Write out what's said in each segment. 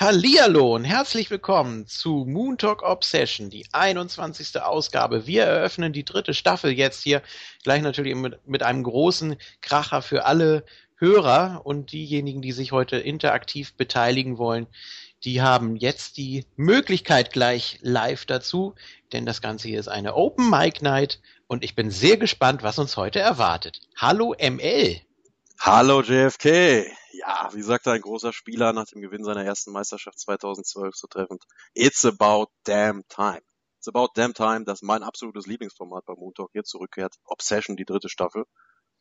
Hallihallo und herzlich willkommen zu Moon Talk Obsession, die 21. Ausgabe. Wir eröffnen die dritte Staffel jetzt hier, gleich natürlich mit, mit einem großen Kracher für alle Hörer und diejenigen, die sich heute interaktiv beteiligen wollen. Die haben jetzt die Möglichkeit gleich live dazu, denn das Ganze hier ist eine Open Mic Night und ich bin sehr gespannt, was uns heute erwartet. Hallo ML. Hallo JFK. Ja, wie sagte ein großer Spieler nach dem Gewinn seiner ersten Meisterschaft 2012 so treffend, It's about damn time. It's about damn time, dass mein absolutes Lieblingsformat bei Montag hier zurückkehrt. Obsession, die dritte Staffel.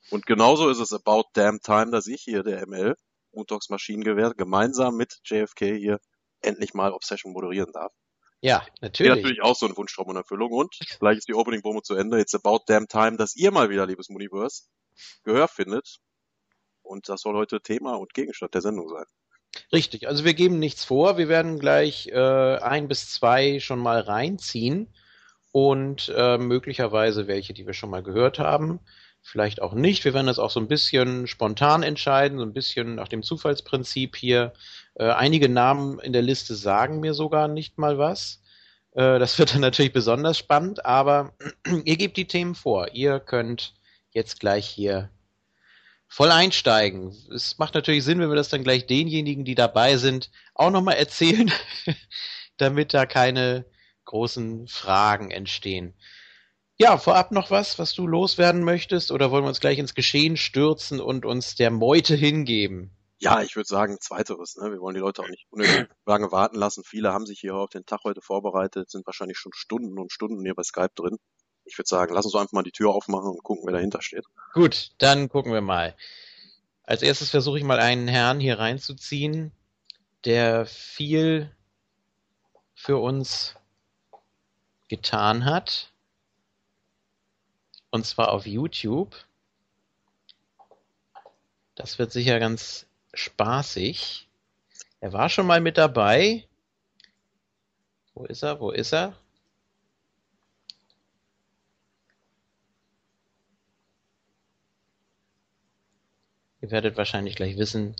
Und genauso ist es about damn time, dass ich hier, der ML, Montags Maschinengewehr, gemeinsam mit JFK hier endlich mal Obsession moderieren darf. Ja, natürlich. Wäre natürlich auch so ein Wunschtraum und Erfüllung. Und gleich ist die Opening-Promo zu Ende. It's about damn time, dass ihr mal wieder, liebes Muniverse, Gehör findet und das soll heute Thema und Gegenstand der Sendung sein. Richtig, also wir geben nichts vor. Wir werden gleich äh, ein bis zwei schon mal reinziehen und äh, möglicherweise welche, die wir schon mal gehört haben. Vielleicht auch nicht. Wir werden das auch so ein bisschen spontan entscheiden, so ein bisschen nach dem Zufallsprinzip hier. Äh, einige Namen in der Liste sagen mir sogar nicht mal was. Äh, das wird dann natürlich besonders spannend, aber ihr gebt die Themen vor. Ihr könnt jetzt gleich hier voll einsteigen. Es macht natürlich Sinn, wenn wir das dann gleich denjenigen, die dabei sind, auch nochmal erzählen, damit da keine großen Fragen entstehen. Ja, vorab noch was, was du loswerden möchtest, oder wollen wir uns gleich ins Geschehen stürzen und uns der Meute hingeben? Ja, ich würde sagen, zweiteres. Ne? Wir wollen die Leute auch nicht unnötig lange warten lassen. Viele haben sich hier auf den Tag heute vorbereitet, sind wahrscheinlich schon Stunden und Stunden hier bei Skype drin ich würde sagen, lass uns einfach mal die Tür aufmachen und gucken, wer dahinter steht. Gut, dann gucken wir mal. Als erstes versuche ich mal einen Herrn hier reinzuziehen, der viel für uns getan hat. Und zwar auf YouTube. Das wird sicher ganz spaßig. Er war schon mal mit dabei. Wo ist er? Wo ist er? Ihr werdet wahrscheinlich gleich wissen,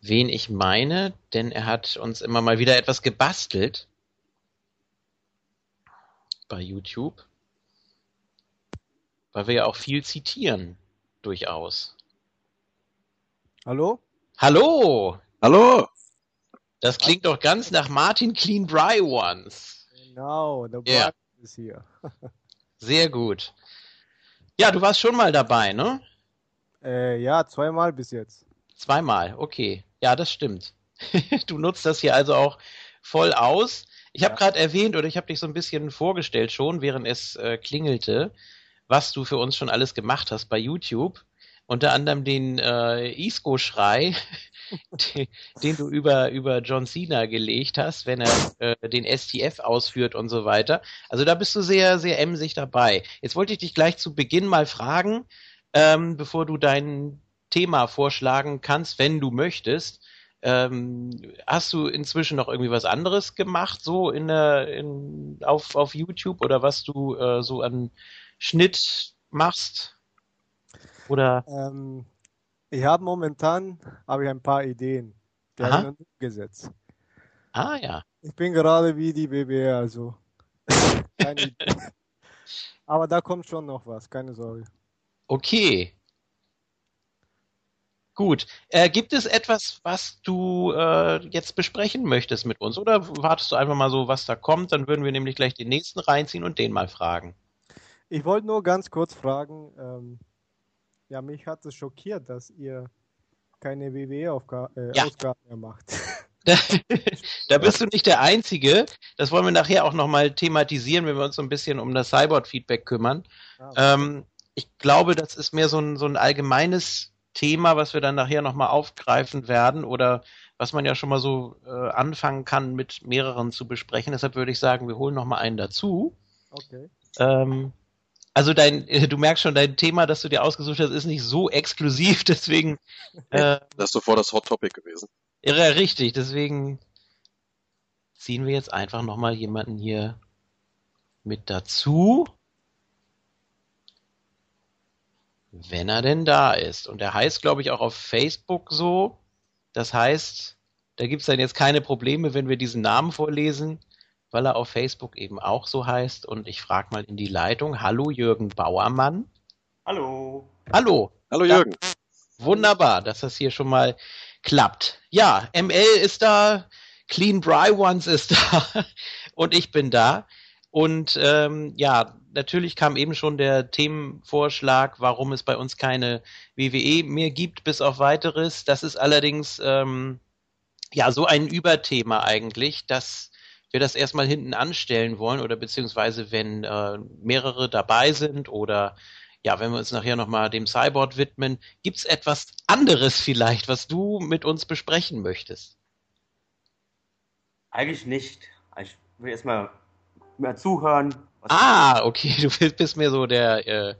wen ich meine, denn er hat uns immer mal wieder etwas gebastelt bei YouTube, weil wir ja auch viel zitieren, durchaus. Hallo? Hallo! Hallo! Das klingt doch ganz nach Martin Clean Dry Ones. Genau, der yeah. ist hier. Sehr gut. Ja, du warst schon mal dabei, ne? Äh, ja, zweimal bis jetzt. Zweimal, okay. Ja, das stimmt. du nutzt das hier also auch voll aus. Ich habe gerade erwähnt oder ich habe dich so ein bisschen vorgestellt schon, während es äh, klingelte, was du für uns schon alles gemacht hast bei YouTube. Unter anderem den äh, Isco-Schrei, den, den, du über, über John Cena gelegt hast, wenn er äh, den STF ausführt und so weiter. Also da bist du sehr, sehr emsig dabei. Jetzt wollte ich dich gleich zu Beginn mal fragen, ähm, bevor du dein Thema vorschlagen kannst, wenn du möchtest. Ähm, hast du inzwischen noch irgendwie was anderes gemacht, so in der, in, auf, auf YouTube oder was du äh, so an Schnitt machst? Oder? Ähm, ich habe momentan habe ich ein paar Ideen. Die habe ich umgesetzt. Ah ja. Ich bin gerade wie die BBR, also. Aber da kommt schon noch was, keine Sorge. Okay. Gut. Äh, gibt es etwas, was du äh, jetzt besprechen möchtest mit uns? Oder wartest du einfach mal so, was da kommt? Dann würden wir nämlich gleich den nächsten reinziehen und den mal fragen. Ich wollte nur ganz kurz fragen, ähm, ja, mich hat es schockiert, dass ihr keine WWE-Ausgaben äh, ja. mehr macht. da bist du nicht der Einzige. Das wollen wir nachher auch nochmal thematisieren, wenn wir uns so ein bisschen um das Cyborg-Feedback kümmern. Ah, okay. ähm, ich glaube, das ist mehr so ein, so ein allgemeines Thema, was wir dann nachher nochmal aufgreifen werden oder was man ja schon mal so äh, anfangen kann, mit mehreren zu besprechen. Deshalb würde ich sagen, wir holen nochmal einen dazu. Okay. Ähm, also dein, du merkst schon, dein Thema, das du dir ausgesucht hast, ist nicht so exklusiv, deswegen. Äh, das ist sofort das Hot Topic gewesen. Ja, richtig, deswegen ziehen wir jetzt einfach nochmal jemanden hier mit dazu. Wenn er denn da ist. Und er heißt, glaube ich, auch auf Facebook so. Das heißt Da gibt es dann jetzt keine Probleme, wenn wir diesen Namen vorlesen, weil er auf Facebook eben auch so heißt. Und ich frage mal in die Leitung. Hallo Jürgen Bauermann. Hallo. Hallo. Hallo Jürgen. Ja, wunderbar, dass das hier schon mal klappt. Ja, ML ist da, Clean Bry Ones ist da und ich bin da. Und ähm, ja, natürlich kam eben schon der Themenvorschlag, warum es bei uns keine WWE mehr gibt, bis auf weiteres. Das ist allerdings ähm, ja so ein Überthema eigentlich, dass wir das erstmal hinten anstellen wollen oder beziehungsweise wenn äh, mehrere dabei sind oder ja, wenn wir uns nachher nochmal dem Cyborg widmen, gibt es etwas anderes vielleicht, was du mit uns besprechen möchtest? Eigentlich nicht. Ich will erstmal mehr zuhören. Ah, okay, du bist mir so der, äh,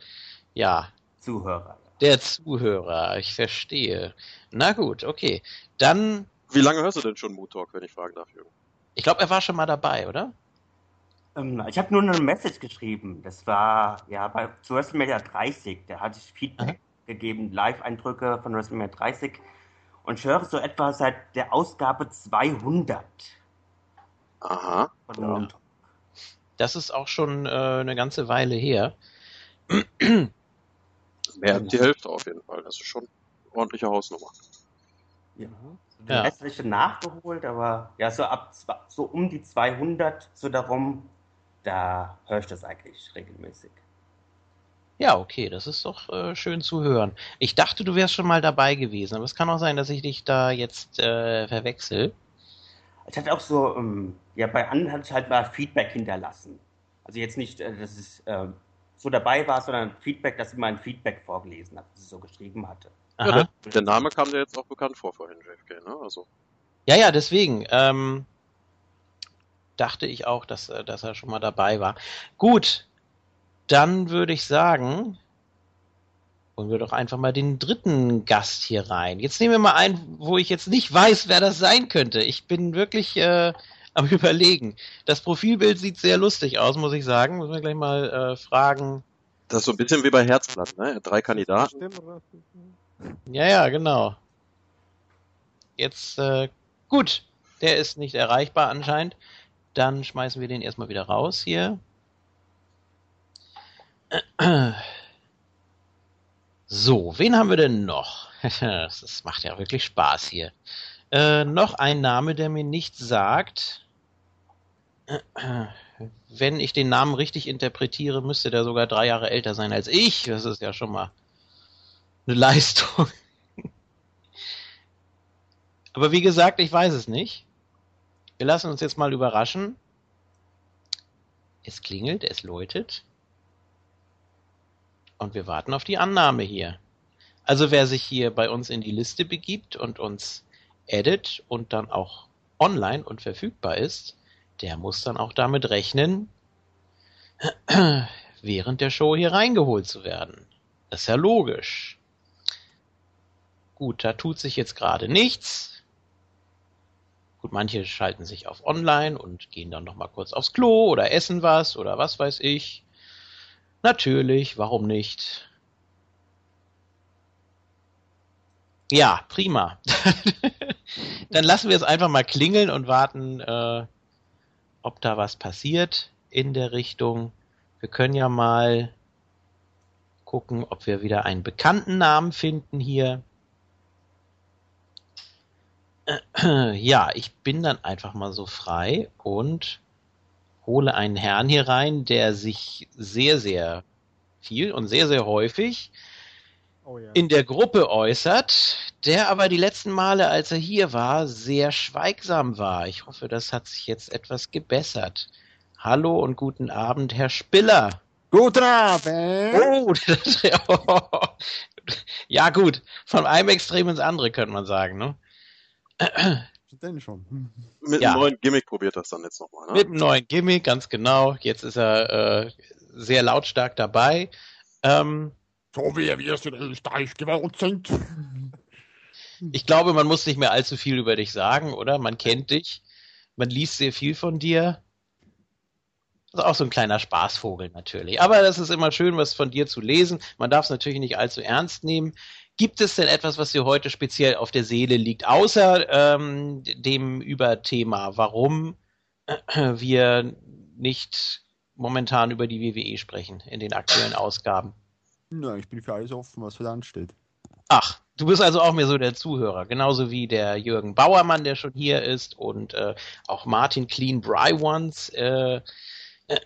ja. Zuhörer. Der Zuhörer, ich verstehe. Na gut, okay. Dann. Wie lange hörst du denn schon Mood Talk, wenn ich fragen darf, Jürgen? Ich glaube, er war schon mal dabei, oder? Ähm, ich habe nur eine Message geschrieben. Das war ja bei zu WrestleMania 30. Da hatte ich Feedback Aha. gegeben, Live-Eindrücke von WrestleMania 30. Und ich höre so etwa seit der Ausgabe 200. Aha. Von ja. Das ist auch schon äh, eine ganze Weile her. Mehr als die Hälfte auf jeden Fall. Das ist schon eine ordentliche Hausnummer. Ja. Den ja. Rest habe ich nachgeholt, aber ja, so ab so um die 200, so darum, da höre ich das eigentlich regelmäßig. Ja, okay, das ist doch äh, schön zu hören. Ich dachte, du wärst schon mal dabei gewesen, aber es kann auch sein, dass ich dich da jetzt äh, verwechsel. Ich hatte auch so, ähm, ja, bei anderen hatte ich halt mal Feedback hinterlassen. Also jetzt nicht, äh, dass ich äh, so dabei war, sondern Feedback, dass ich mal ein Feedback vorgelesen habe, das ich so geschrieben hatte. Ja, der, der, Name kam dir jetzt auch bekannt vor vorhin, JFK, ne? Also. Ja, ja, deswegen. Ähm, dachte ich auch, dass, äh, dass er schon mal dabei war. Gut, dann würde ich sagen, holen wir doch einfach mal den dritten Gast hier rein. Jetzt nehmen wir mal einen, wo ich jetzt nicht weiß, wer das sein könnte. Ich bin wirklich äh, am überlegen. Das Profilbild sieht sehr lustig aus, muss ich sagen. Müssen wir gleich mal äh, fragen. Das ist so ein bisschen wie bei Herzblatt, ne? Drei Kandidaten. Ja, ja, genau. Jetzt, äh, gut. Der ist nicht erreichbar anscheinend. Dann schmeißen wir den erstmal wieder raus hier. So, wen haben wir denn noch? Das macht ja wirklich Spaß hier. Äh, noch ein Name, der mir nichts sagt. Wenn ich den Namen richtig interpretiere, müsste der sogar drei Jahre älter sein als ich. Das ist ja schon mal eine Leistung. Aber wie gesagt, ich weiß es nicht. Wir lassen uns jetzt mal überraschen. Es klingelt, es läutet. Und wir warten auf die Annahme hier. Also wer sich hier bei uns in die Liste begibt und uns edit und dann auch online und verfügbar ist, der muss dann auch damit rechnen, während der Show hier reingeholt zu werden. Das ist ja logisch. Gut, da tut sich jetzt gerade nichts. Gut, manche schalten sich auf online und gehen dann nochmal kurz aufs Klo oder essen was oder was weiß ich. Natürlich, warum nicht? Ja, prima. dann lassen wir es einfach mal klingeln und warten, äh, ob da was passiert in der Richtung. Wir können ja mal gucken, ob wir wieder einen bekannten Namen finden hier. Ja, ich bin dann einfach mal so frei und hole einen Herrn hier rein, der sich sehr, sehr viel und sehr, sehr häufig oh ja. in der Gruppe äußert, der aber die letzten Male, als er hier war, sehr schweigsam war. Ich hoffe, das hat sich jetzt etwas gebessert. Hallo und guten Abend, Herr Spiller. Guten Abend. Oh, ja gut, von einem Extrem ins andere könnte man sagen, ne? Denn schon. Mit ja. einem neuen Gimmick probiert das dann jetzt nochmal. Ne? Mit einem neuen Gimmick, ganz genau. Jetzt ist er äh, sehr lautstark dabei. Ähm, so wie wir es in Österreich sind. Ich glaube, man muss nicht mehr allzu viel über dich sagen, oder? Man kennt dich. Man liest sehr viel von dir. Das ist auch so ein kleiner Spaßvogel natürlich. Aber das ist immer schön, was von dir zu lesen. Man darf es natürlich nicht allzu ernst nehmen. Gibt es denn etwas, was dir heute speziell auf der Seele liegt, außer ähm, dem Überthema, warum wir nicht momentan über die WWE sprechen in den aktuellen Ausgaben? Na, ich bin für alles offen, was für ansteht. Ach, du bist also auch mehr so der Zuhörer, genauso wie der Jürgen Bauermann, der schon hier ist, und äh, auch Martin Clean Brywans, äh,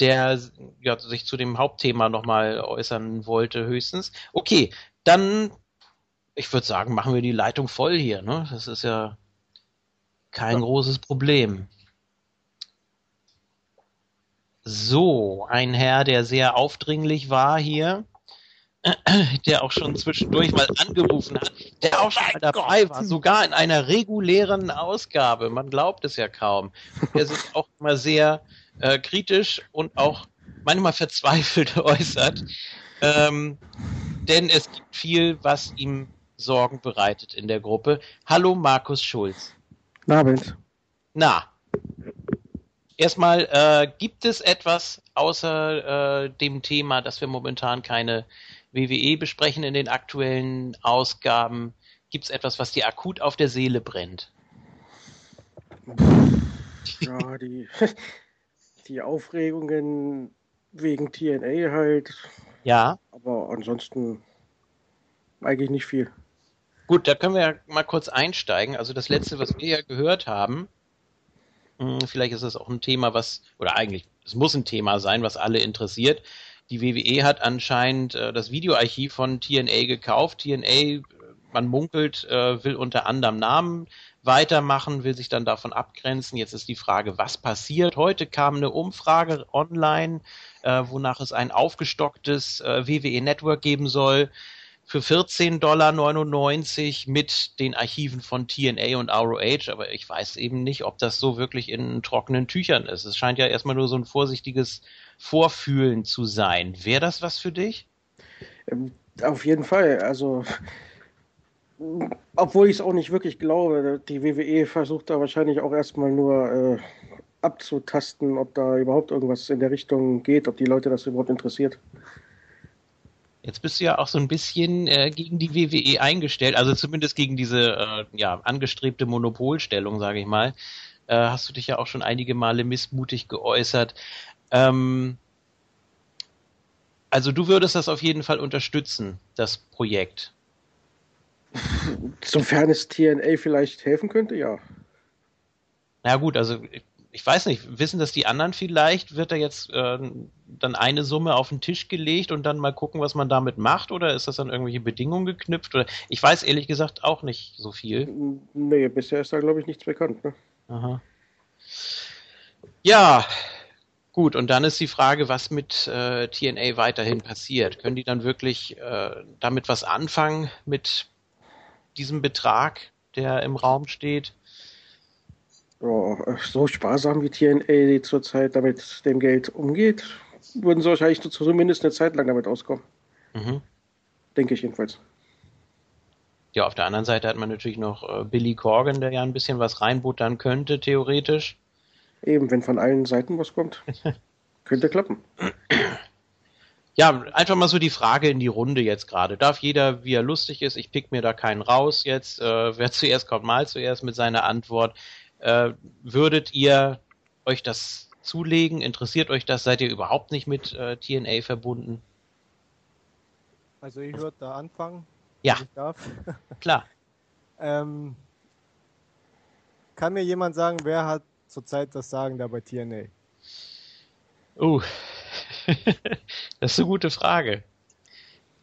der ja, sich zu dem Hauptthema nochmal äußern wollte, höchstens. Okay, dann, ich würde sagen, machen wir die Leitung voll hier. Ne? Das ist ja kein ja. großes Problem. So, ein Herr, der sehr aufdringlich war hier, der auch schon zwischendurch mal angerufen hat, der auch schon mal dabei war, sogar in einer regulären Ausgabe. Man glaubt es ja kaum. Der sich auch immer sehr äh, kritisch und auch manchmal verzweifelt äußert. Ähm, denn es gibt viel, was ihm Sorgen bereitet in der Gruppe. Hallo Markus Schulz. Abend. Na. Erstmal, äh, gibt es etwas außer äh, dem Thema, dass wir momentan keine WWE besprechen in den aktuellen Ausgaben? Gibt es etwas, was dir akut auf der Seele brennt? Ja, die, die Aufregungen wegen TNA halt. Ja. Aber ansonsten eigentlich nicht viel. Gut, da können wir ja mal kurz einsteigen. Also das letzte, was wir ja gehört haben, hm, vielleicht ist es auch ein Thema, was, oder eigentlich, es muss ein Thema sein, was alle interessiert. Die WWE hat anscheinend äh, das Videoarchiv von TNA gekauft. TNA, man munkelt, äh, will unter anderem Namen weitermachen, will sich dann davon abgrenzen. Jetzt ist die Frage, was passiert? Heute kam eine Umfrage online, äh, wonach es ein aufgestocktes äh, WWE Network geben soll für 14,99 Dollar mit den Archiven von TNA und ROH, aber ich weiß eben nicht, ob das so wirklich in trockenen Tüchern ist. Es scheint ja erstmal nur so ein vorsichtiges Vorfühlen zu sein. Wäre das was für dich? Auf jeden Fall. Also obwohl ich es auch nicht wirklich glaube, die WWE versucht da wahrscheinlich auch erstmal nur äh, abzutasten, ob da überhaupt irgendwas in der Richtung geht, ob die Leute das überhaupt interessiert. Jetzt bist du ja auch so ein bisschen äh, gegen die WWE eingestellt, also zumindest gegen diese äh, ja, angestrebte Monopolstellung, sage ich mal. Äh, hast du dich ja auch schon einige Male missmutig geäußert. Ähm, also du würdest das auf jeden Fall unterstützen, das Projekt. Sofern es TNA vielleicht helfen könnte, ja. Na gut, also ich weiß nicht, wissen das die anderen vielleicht? Wird da jetzt äh, dann eine Summe auf den Tisch gelegt und dann mal gucken, was man damit macht? Oder ist das dann irgendwelche Bedingungen geknüpft? Oder ich weiß ehrlich gesagt auch nicht so viel. Nee, bisher ist da glaube ich nichts bekannt. Ne? Aha. Ja, gut, und dann ist die Frage, was mit äh, TNA weiterhin passiert. Können die dann wirklich äh, damit was anfangen mit diesem Betrag, der im Raum steht? Ja, so sparsam wie TNA zurzeit damit dem Geld umgeht, würden sie wahrscheinlich zumindest eine Zeit lang damit auskommen. Mhm. Denke ich jedenfalls. Ja, auf der anderen Seite hat man natürlich noch äh, Billy Corgan, der ja ein bisschen was reinbuttern könnte, theoretisch. Eben, wenn von allen Seiten was kommt. könnte klappen. Ja, einfach mal so die Frage in die Runde jetzt gerade. Darf jeder, wie er lustig ist, ich pick mir da keinen raus jetzt. Äh, wer zuerst kommt, mal zuerst mit seiner Antwort. Äh, würdet ihr euch das zulegen? Interessiert euch das? Seid ihr überhaupt nicht mit äh, TNA verbunden? Also ich würde da anfangen. Ja. Ich darf. Klar. ähm, kann mir jemand sagen, wer hat zurzeit das Sagen da bei TNA? Uh, das ist eine gute Frage.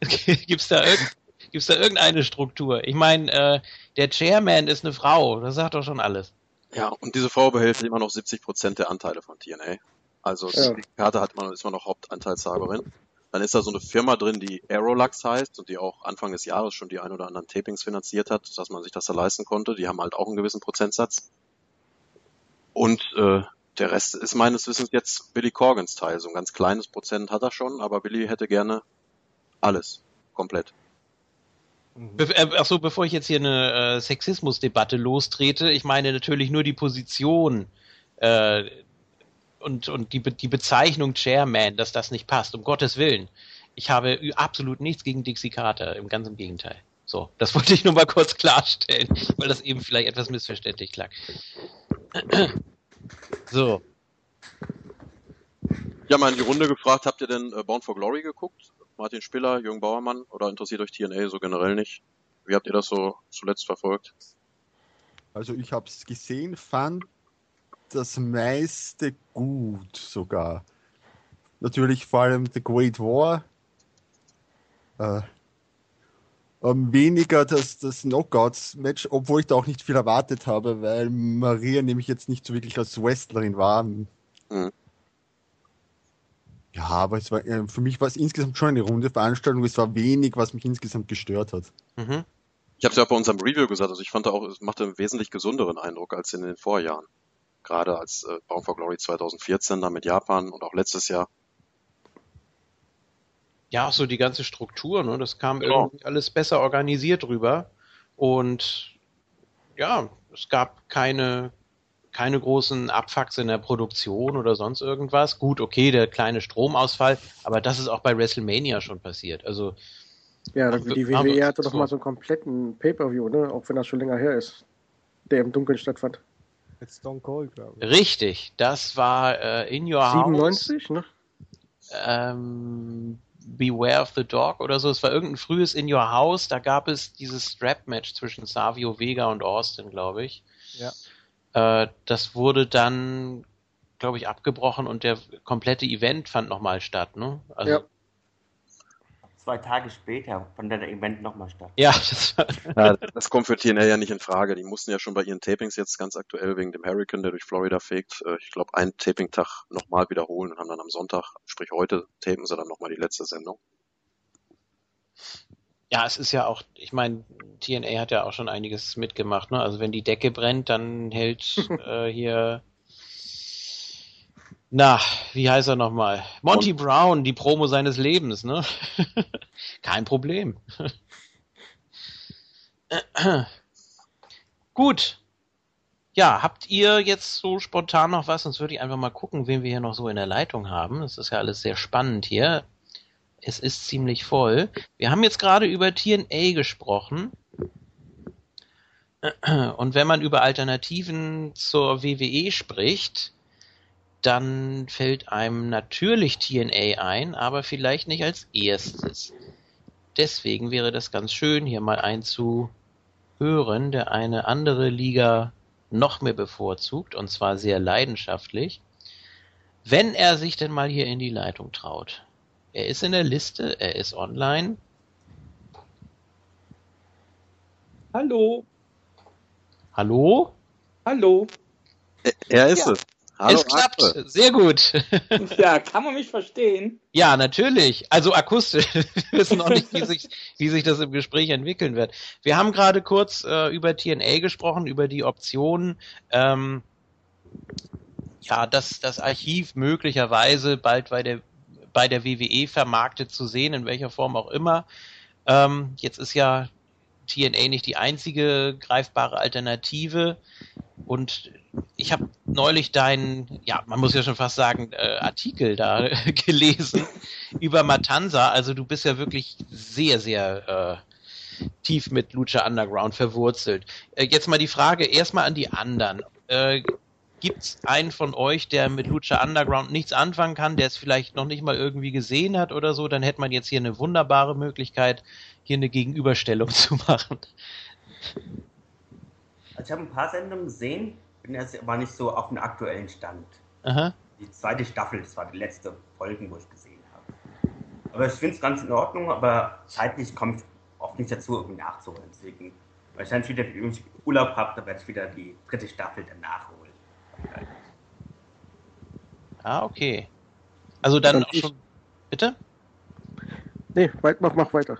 Gibt's da, irgend, gibt's da irgendeine Struktur? Ich meine, äh, der Chairman ist eine Frau, das sagt doch schon alles. Ja, und diese Frau behält immer noch 70 Prozent der Anteile von TNA. Also ja. die Karte hat man, ist immer noch Hauptanteilshaberin. Dann ist da so eine Firma drin, die Aerolux heißt und die auch Anfang des Jahres schon die ein oder anderen Tapings finanziert hat, dass man sich das da leisten konnte. Die haben halt auch einen gewissen Prozentsatz. Und äh, der Rest ist meines Wissens jetzt Billy Corgans Teil. So ein ganz kleines Prozent hat er schon, aber Billy hätte gerne alles. Komplett. Be äh, Achso, bevor ich jetzt hier eine äh, Sexismusdebatte lostrete, ich meine natürlich nur die Position äh, und, und die, Be die Bezeichnung Chairman, dass das nicht passt, um Gottes Willen. ich habe absolut nichts gegen Dixie Carter, im ganzen Gegenteil. So, das wollte ich nur mal kurz klarstellen, weil das eben vielleicht etwas missverständlich klang. So. Ja, mal in die Runde gefragt, habt ihr denn äh, Bound for Glory geguckt? Martin Spiller, Jürgen Bauermann oder interessiert euch TNA so generell nicht? Wie habt ihr das so zuletzt verfolgt? Also ich habe es gesehen, fand das meiste gut sogar. Natürlich vor allem The Great War. Äh, ähm, weniger das, das Knockouts-Match, obwohl ich da auch nicht viel erwartet habe, weil Maria nämlich jetzt nicht so wirklich als Wrestlerin war. Mhm. Ja, aber es war, äh, für mich war es insgesamt schon eine runde Veranstaltung. Es war wenig, was mich insgesamt gestört hat. Mhm. Ich habe es ja auch bei unserem Review gesagt, also ich fand auch, es machte einen wesentlich gesünderen Eindruck als in den Vorjahren. Gerade als äh, Bound for Glory 2014 dann mit Japan und auch letztes Jahr. Ja, so die ganze Struktur, ne? Das kam genau. irgendwie alles besser organisiert rüber. Und ja, es gab keine, keine großen Abfucks in der Produktion oder sonst irgendwas. Gut, okay, der kleine Stromausfall, aber das ist auch bei WrestleMania schon passiert. Also ja, die WWE hatte doch mal so einen kompletten Pay-Per-View, ne? auch wenn das schon länger her ist, der im Dunkeln stattfand. Mit Stone Cold, glaube ich. Richtig, das war äh, In Your 97, House. 97, ne? Ähm, Beware of the Dog oder so. Es war irgendein frühes In Your House. Da gab es dieses Strap-Match zwischen Savio Vega und Austin, glaube ich. Ja. Äh, das wurde dann, glaube ich, abgebrochen und der komplette Event fand nochmal statt. Ne? Also, ja. Zwei Tage später fand der Event nochmal statt. Ja das, ja, das kommt für TNA ja nicht in Frage. Die mussten ja schon bei ihren Tapings jetzt ganz aktuell wegen dem Hurricane, der durch Florida fegt, äh, ich glaube, einen Taping-Tag nochmal wiederholen und haben dann am Sonntag, sprich heute, tapen sie dann nochmal die letzte Sendung. Ja, es ist ja auch, ich meine, TNA hat ja auch schon einiges mitgemacht. Ne? Also wenn die Decke brennt, dann hält äh, hier na, wie heißt er nochmal? Monty? Brown, die Promo seines Lebens, ne? Kein Problem. Gut. Ja, habt ihr jetzt so spontan noch was? Sonst würde ich einfach mal gucken, wen wir hier noch so in der Leitung haben. Das ist ja alles sehr spannend hier. Es ist ziemlich voll. Wir haben jetzt gerade über TNA gesprochen. Und wenn man über Alternativen zur WWE spricht, dann fällt einem natürlich TNA ein, aber vielleicht nicht als erstes. Deswegen wäre das ganz schön, hier mal einzuhören, der eine andere Liga noch mehr bevorzugt, und zwar sehr leidenschaftlich, wenn er sich denn mal hier in die Leitung traut. Er ist in der Liste, er ist online. Hallo. Hallo? Hallo. Er ist ja. es. Hallo, es klappt. Arthur. Sehr gut. Ja, kann man mich verstehen? Ja, natürlich. Also akustisch. Wir wissen noch nicht, wie sich, wie sich das im Gespräch entwickeln wird. Wir haben gerade kurz äh, über TNA gesprochen, über die Option, ähm, ja, dass das Archiv möglicherweise bald bei der, bei der WWE vermarktet zu sehen, in welcher Form auch immer. Ähm, jetzt ist ja TNA nicht die einzige greifbare Alternative. Und ich habe neulich deinen, ja, man muss ja schon fast sagen, äh, Artikel da gelesen über Matanza. Also du bist ja wirklich sehr, sehr äh, tief mit Lucha Underground verwurzelt. Äh, jetzt mal die Frage erstmal an die anderen. Äh, Gibt es einen von euch, der mit Lucha Underground nichts anfangen kann, der es vielleicht noch nicht mal irgendwie gesehen hat oder so? Dann hätte man jetzt hier eine wunderbare Möglichkeit, hier eine Gegenüberstellung zu machen. Also ich habe ein paar Sendungen gesehen, bin jetzt aber nicht so auf dem aktuellen Stand. Aha. Die zweite Staffel, das war die letzte Folge, wo ich gesehen habe. Aber ich finde es ganz in Ordnung, aber zeitlich komme ich oft nicht dazu, irgendwie nachzuholen. Deswegen, weil ich dann wieder Urlaub habe, dann werde ich wieder die dritte Staffel dann nachholen. Ah, okay. Also dann auch schon. Bitte? Nee, mach, mach weiter.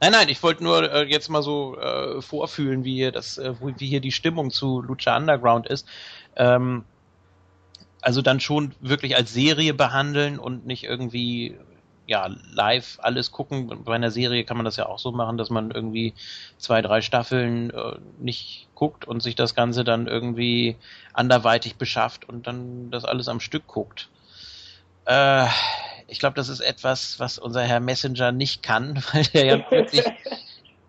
Nein, nein, ich wollte nur äh, jetzt mal so äh, vorfühlen, wie hier das, äh, wie hier die Stimmung zu Lucha Underground ist. Ähm, also dann schon wirklich als Serie behandeln und nicht irgendwie ja live alles gucken. Bei einer Serie kann man das ja auch so machen, dass man irgendwie zwei, drei Staffeln äh, nicht guckt und sich das Ganze dann irgendwie anderweitig beschafft und dann das alles am Stück guckt. Äh, Ich glaube, das ist etwas, was unser Herr Messenger nicht kann, weil der ja wirklich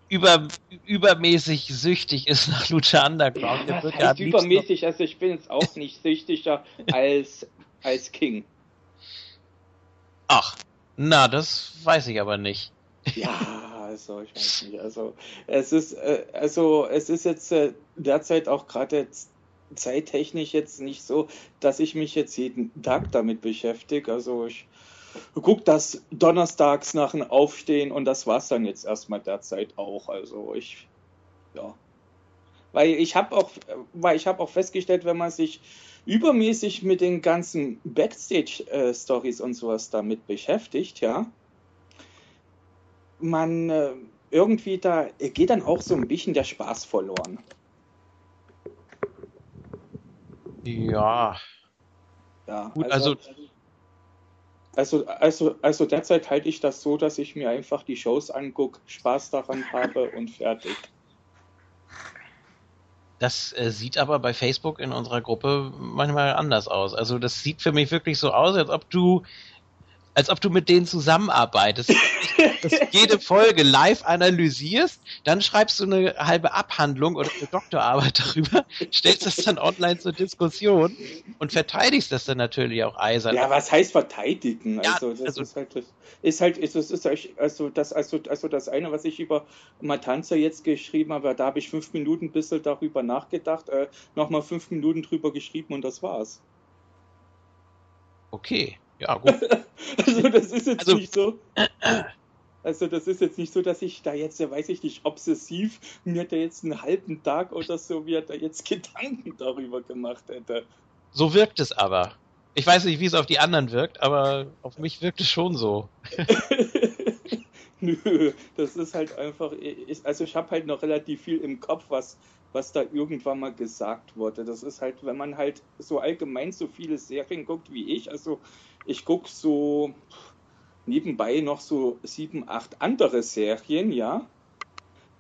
über, übermäßig süchtig ist nach Lucha Underground. Ja, das heißt übermäßig, also ich bin jetzt auch nicht süchtiger als, als King. Ach, na, das weiß ich aber nicht. Ja, also ich weiß nicht. Also es ist, äh, also es ist jetzt äh, derzeit auch gerade jetzt zeittechnisch jetzt nicht so, dass ich mich jetzt jeden Tag damit beschäftige. Also ich gucke das donnerstags nach dem Aufstehen und das war's dann jetzt erstmal derzeit auch. Also ich, ja. Weil ich habe auch, weil ich habe auch festgestellt, wenn man sich übermäßig mit den ganzen Backstage-Stories äh, und sowas damit beschäftigt, ja, man äh, irgendwie da geht dann auch so ein bisschen der Spaß verloren. Ja. Ja, Gut, also, also, also, also, also derzeit halte ich das so, dass ich mir einfach die Shows angucke, Spaß daran habe und fertig. Das äh, sieht aber bei Facebook in unserer Gruppe manchmal anders aus. Also das sieht für mich wirklich so aus, als ob du als ob du mit denen zusammenarbeitest. jede Folge live analysierst, dann schreibst du eine halbe Abhandlung oder eine Doktorarbeit darüber, stellst das dann online zur Diskussion und verteidigst das dann natürlich auch eisern. Ja, was heißt verteidigen? Also, das also, ist halt, das ist halt, ist, ist, also, das, also, also das eine, was ich über Matanza jetzt geschrieben habe, da habe ich fünf Minuten ein bisschen darüber nachgedacht, äh, nochmal fünf Minuten drüber geschrieben und das war's. Okay. Ja, gut. also das ist jetzt also, nicht so. Also das ist jetzt nicht so, dass ich da jetzt, weiß ich nicht, obsessiv mir da jetzt einen halben Tag oder so mir da jetzt Gedanken darüber gemacht hätte. So wirkt es aber. Ich weiß nicht, wie es auf die anderen wirkt, aber auf mich wirkt es schon so. Nö, das ist halt einfach, also ich habe halt noch relativ viel im Kopf, was, was da irgendwann mal gesagt wurde. Das ist halt, wenn man halt so allgemein so viele Serien guckt wie ich, also ich gucke so nebenbei noch so sieben, acht andere Serien, ja.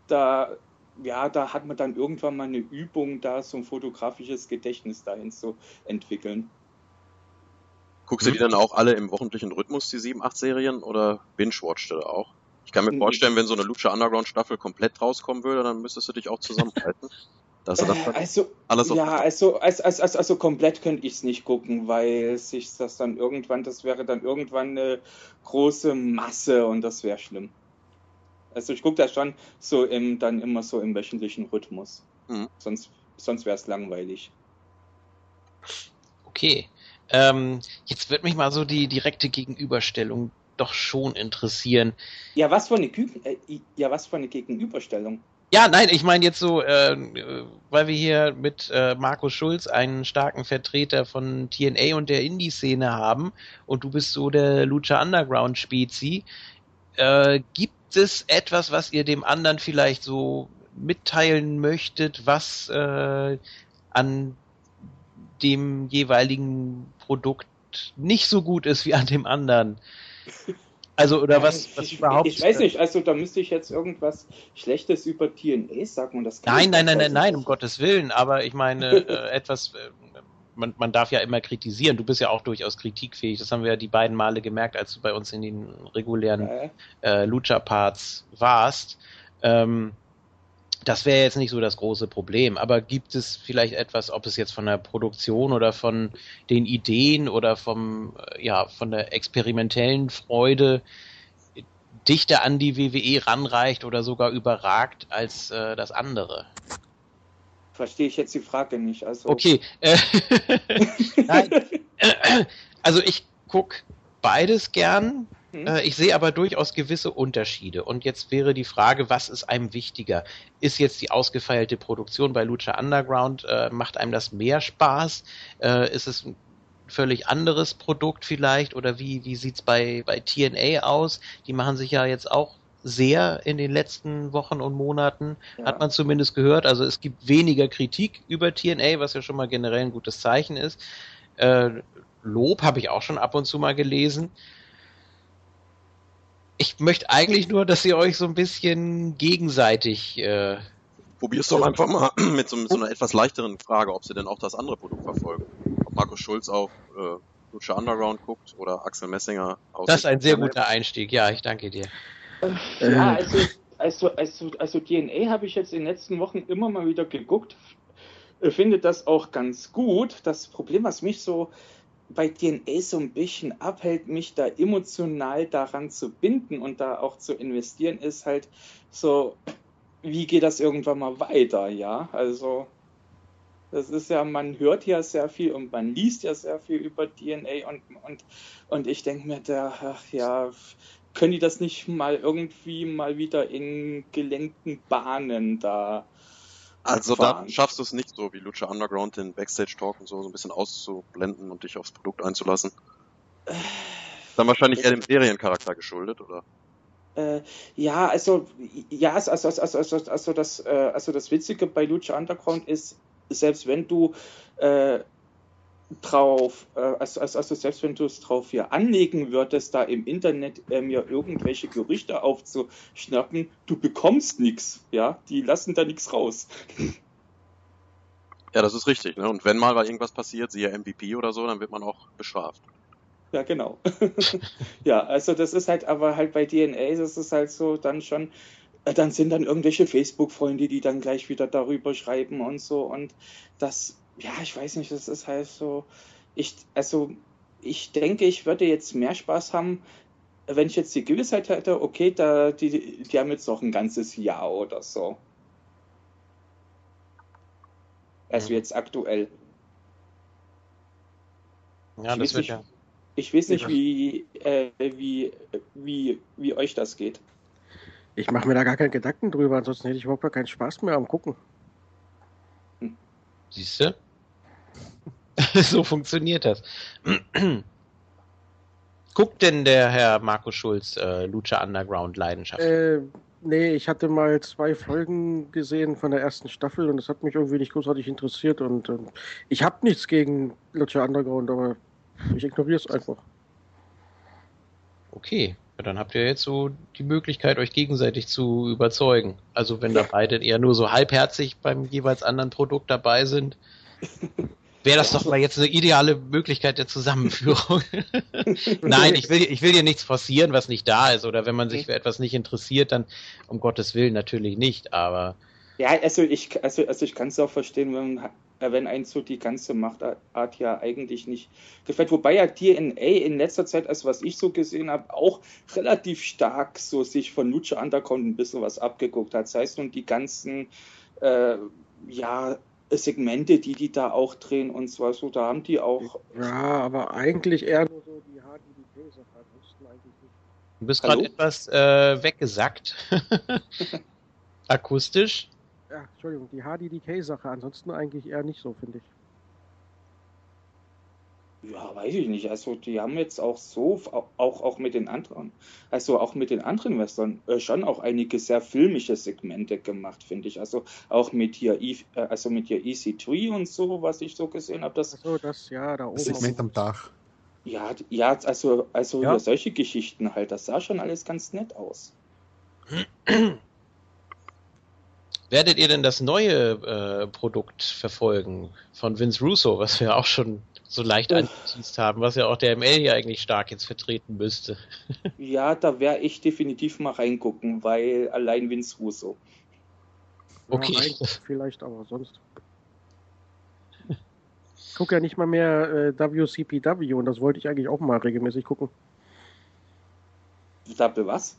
Da, ja, da hat man dann irgendwann mal eine Übung, da so ein fotografisches Gedächtnis dahin zu entwickeln. Guckst du die dann auch alle im wöchentlichen Rhythmus, die sieben, acht Serien, oder binge-watcht du da auch? Ich kann mir vorstellen, wenn so eine Lucha Underground Staffel komplett rauskommen würde, dann müsstest du dich auch zusammenhalten. Dass er das äh, also, alles ja, also, also, also, also, komplett könnte ich es nicht gucken, weil sich das dann irgendwann, das wäre dann irgendwann eine große Masse und das wäre schlimm. Also ich gucke das schon so im, dann immer so im wöchentlichen Rhythmus. Mhm. Sonst, sonst wäre es langweilig. Okay. Ähm, jetzt wird mich mal so die direkte Gegenüberstellung doch schon interessieren. Ja, was für eine, äh, ja, was für eine Gegenüberstellung? Ja, nein, ich meine jetzt so, äh, weil wir hier mit äh, Markus Schulz einen starken Vertreter von TNA und der Indie-Szene haben und du bist so der Lucha Underground-Spezi. Äh, gibt es etwas, was ihr dem anderen vielleicht so mitteilen möchtet, was äh, an dem jeweiligen Produkt nicht so gut ist wie an dem anderen? Also, oder was, was ich, überhaupt. Ich weiß nicht, also da müsste ich jetzt irgendwas Schlechtes über TNA sagen und das Nein, nein, nein, nein, nein, um Gottes Willen, aber ich meine, äh, etwas, äh, man, man darf ja immer kritisieren, du bist ja auch durchaus kritikfähig, das haben wir ja die beiden Male gemerkt, als du bei uns in den regulären äh, Lucha-Parts warst. Ähm, das wäre jetzt nicht so das große Problem, aber gibt es vielleicht etwas, ob es jetzt von der Produktion oder von den Ideen oder vom, äh, ja, von der experimentellen Freude dichter an die WWE ranreicht oder sogar überragt als äh, das andere? Verstehe ich jetzt die Frage nicht. Also okay. Äh. Also ich gucke beides gern. Mhm. Äh, ich sehe aber durchaus gewisse Unterschiede. Und jetzt wäre die Frage, was ist einem wichtiger? Ist jetzt die ausgefeilte Produktion bei Lucha Underground, äh, macht einem das mehr Spaß? Äh, ist es ein völlig anderes Produkt vielleicht? Oder wie, wie sieht's bei, bei TNA aus? Die machen sich ja jetzt auch sehr in den letzten Wochen und Monaten, ja. hat man zumindest gehört. Also es gibt weniger Kritik über TNA, was ja schon mal generell ein gutes Zeichen ist. Äh, Lob habe ich auch schon ab und zu mal gelesen ich möchte eigentlich nur, dass ihr euch so ein bisschen gegenseitig. Äh, Probier's doch einfach mal mit so, mit so, einer etwas leichteren Frage, ob sie denn auch das andere Produkt verfolgen. Ob Markus Schulz auch äh, Lucha Underground guckt oder Axel Messinger aus. Das ist ein sehr guter Einstieg, ja, ich danke dir. Ja, also, also, also, also DNA habe ich jetzt in den letzten Wochen immer mal wieder geguckt. Finde das auch ganz gut. Das Problem, was mich so bei DNA so ein bisschen abhält, mich da emotional daran zu binden und da auch zu investieren, ist halt so, wie geht das irgendwann mal weiter, ja? Also, das ist ja, man hört ja sehr viel und man liest ja sehr viel über DNA und, und, und ich denke mir da, ach ja, können die das nicht mal irgendwie mal wieder in gelenkten Bahnen da also da schaffst du es nicht so wie Lucha Underground den Backstage-Talk und so, so ein bisschen auszublenden und dich aufs Produkt einzulassen. Dann wahrscheinlich eher dem Seriencharakter geschuldet, oder? Äh, ja, also ja, also, also, also, also, also, das, äh, also das Witzige bei Lucha Underground ist, selbst wenn du äh, drauf, äh, also, also, selbst wenn du es drauf hier anlegen würdest, da im Internet äh, mir irgendwelche Gerüchte aufzuschnappen, du bekommst nichts, ja, die lassen da nichts raus. Ja, das ist richtig, ne? Und wenn mal irgendwas passiert, siehe MVP oder so, dann wird man auch bestraft. Ja, genau. ja, also das ist halt, aber halt bei DNA das ist halt so dann schon, äh, dann sind dann irgendwelche Facebook-Freunde, die dann gleich wieder darüber schreiben und so und das ja, ich weiß nicht, das ist halt so, ich, also ich denke, ich würde jetzt mehr Spaß haben, wenn ich jetzt die Gewissheit hätte, okay, da, die, die haben jetzt noch ein ganzes Jahr oder so. Also jetzt aktuell. Ja, ich das wird nicht, ja. Ich weiß nicht, wie, äh, wie, wie, wie euch das geht. Ich mache mir da gar keinen Gedanken drüber, ansonsten hätte ich überhaupt keinen Spaß mehr am Gucken. Siehst du? so funktioniert das. Guckt denn der Herr Markus Schulz äh, Lucha Underground Leidenschaft? Äh, nee, ich hatte mal zwei Folgen gesehen von der ersten Staffel und das hat mich irgendwie nicht großartig interessiert und äh, ich habe nichts gegen Lucha Underground, aber ich ignoriere es einfach. Okay, ja, dann habt ihr jetzt so die Möglichkeit, euch gegenseitig zu überzeugen. Also wenn da beide eher nur so halbherzig beim jeweils anderen Produkt dabei sind, wäre das doch mal jetzt eine ideale Möglichkeit der Zusammenführung. Nein, ich will, ich will hier nichts forcieren, was nicht da ist. Oder wenn man sich für etwas nicht interessiert, dann um Gottes Willen natürlich nicht, aber. Ja, also ich, also, also ich kann es auch verstehen, wenn, äh, wenn eins so die ganze Machtart ja eigentlich nicht gefällt. Wobei ja DNA in letzter Zeit, also was ich so gesehen habe, auch relativ stark so sich von Lucha Underground ein bisschen was abgeguckt hat. Das heißt nun die ganzen äh, ja, Segmente, die die da auch drehen und zwar so, da haben die auch. Ja, aber eigentlich eher nur so die HDDP-Sache. Du bist gerade etwas äh, weggesackt. Akustisch. Ja, Entschuldigung, die HDDK-Sache. Ansonsten eigentlich eher nicht so, finde ich. Ja, weiß ich nicht. Also die haben jetzt auch so, auch, auch mit den anderen, also auch mit den anderen Western äh, schon auch einige sehr filmische Segmente gemacht, finde ich. Also auch mit hier, äh, also mit hier EC3 und so, was ich so gesehen habe. Das, so, das, ja, da oben. Das Segment am Dach. Ja, ja, also, also ja. solche Geschichten halt, das sah schon alles ganz nett aus. Werdet ihr denn das neue äh, Produkt verfolgen von Vince Russo, was wir auch schon so leicht angeteased haben, was ja auch der ML hier eigentlich stark jetzt vertreten müsste. ja, da wäre ich definitiv mal reingucken, weil allein Vince Russo. Okay. Ja, vielleicht, aber sonst. Ich gucke ja nicht mal mehr äh, WCPW und das wollte ich eigentlich auch mal regelmäßig gucken. Double was?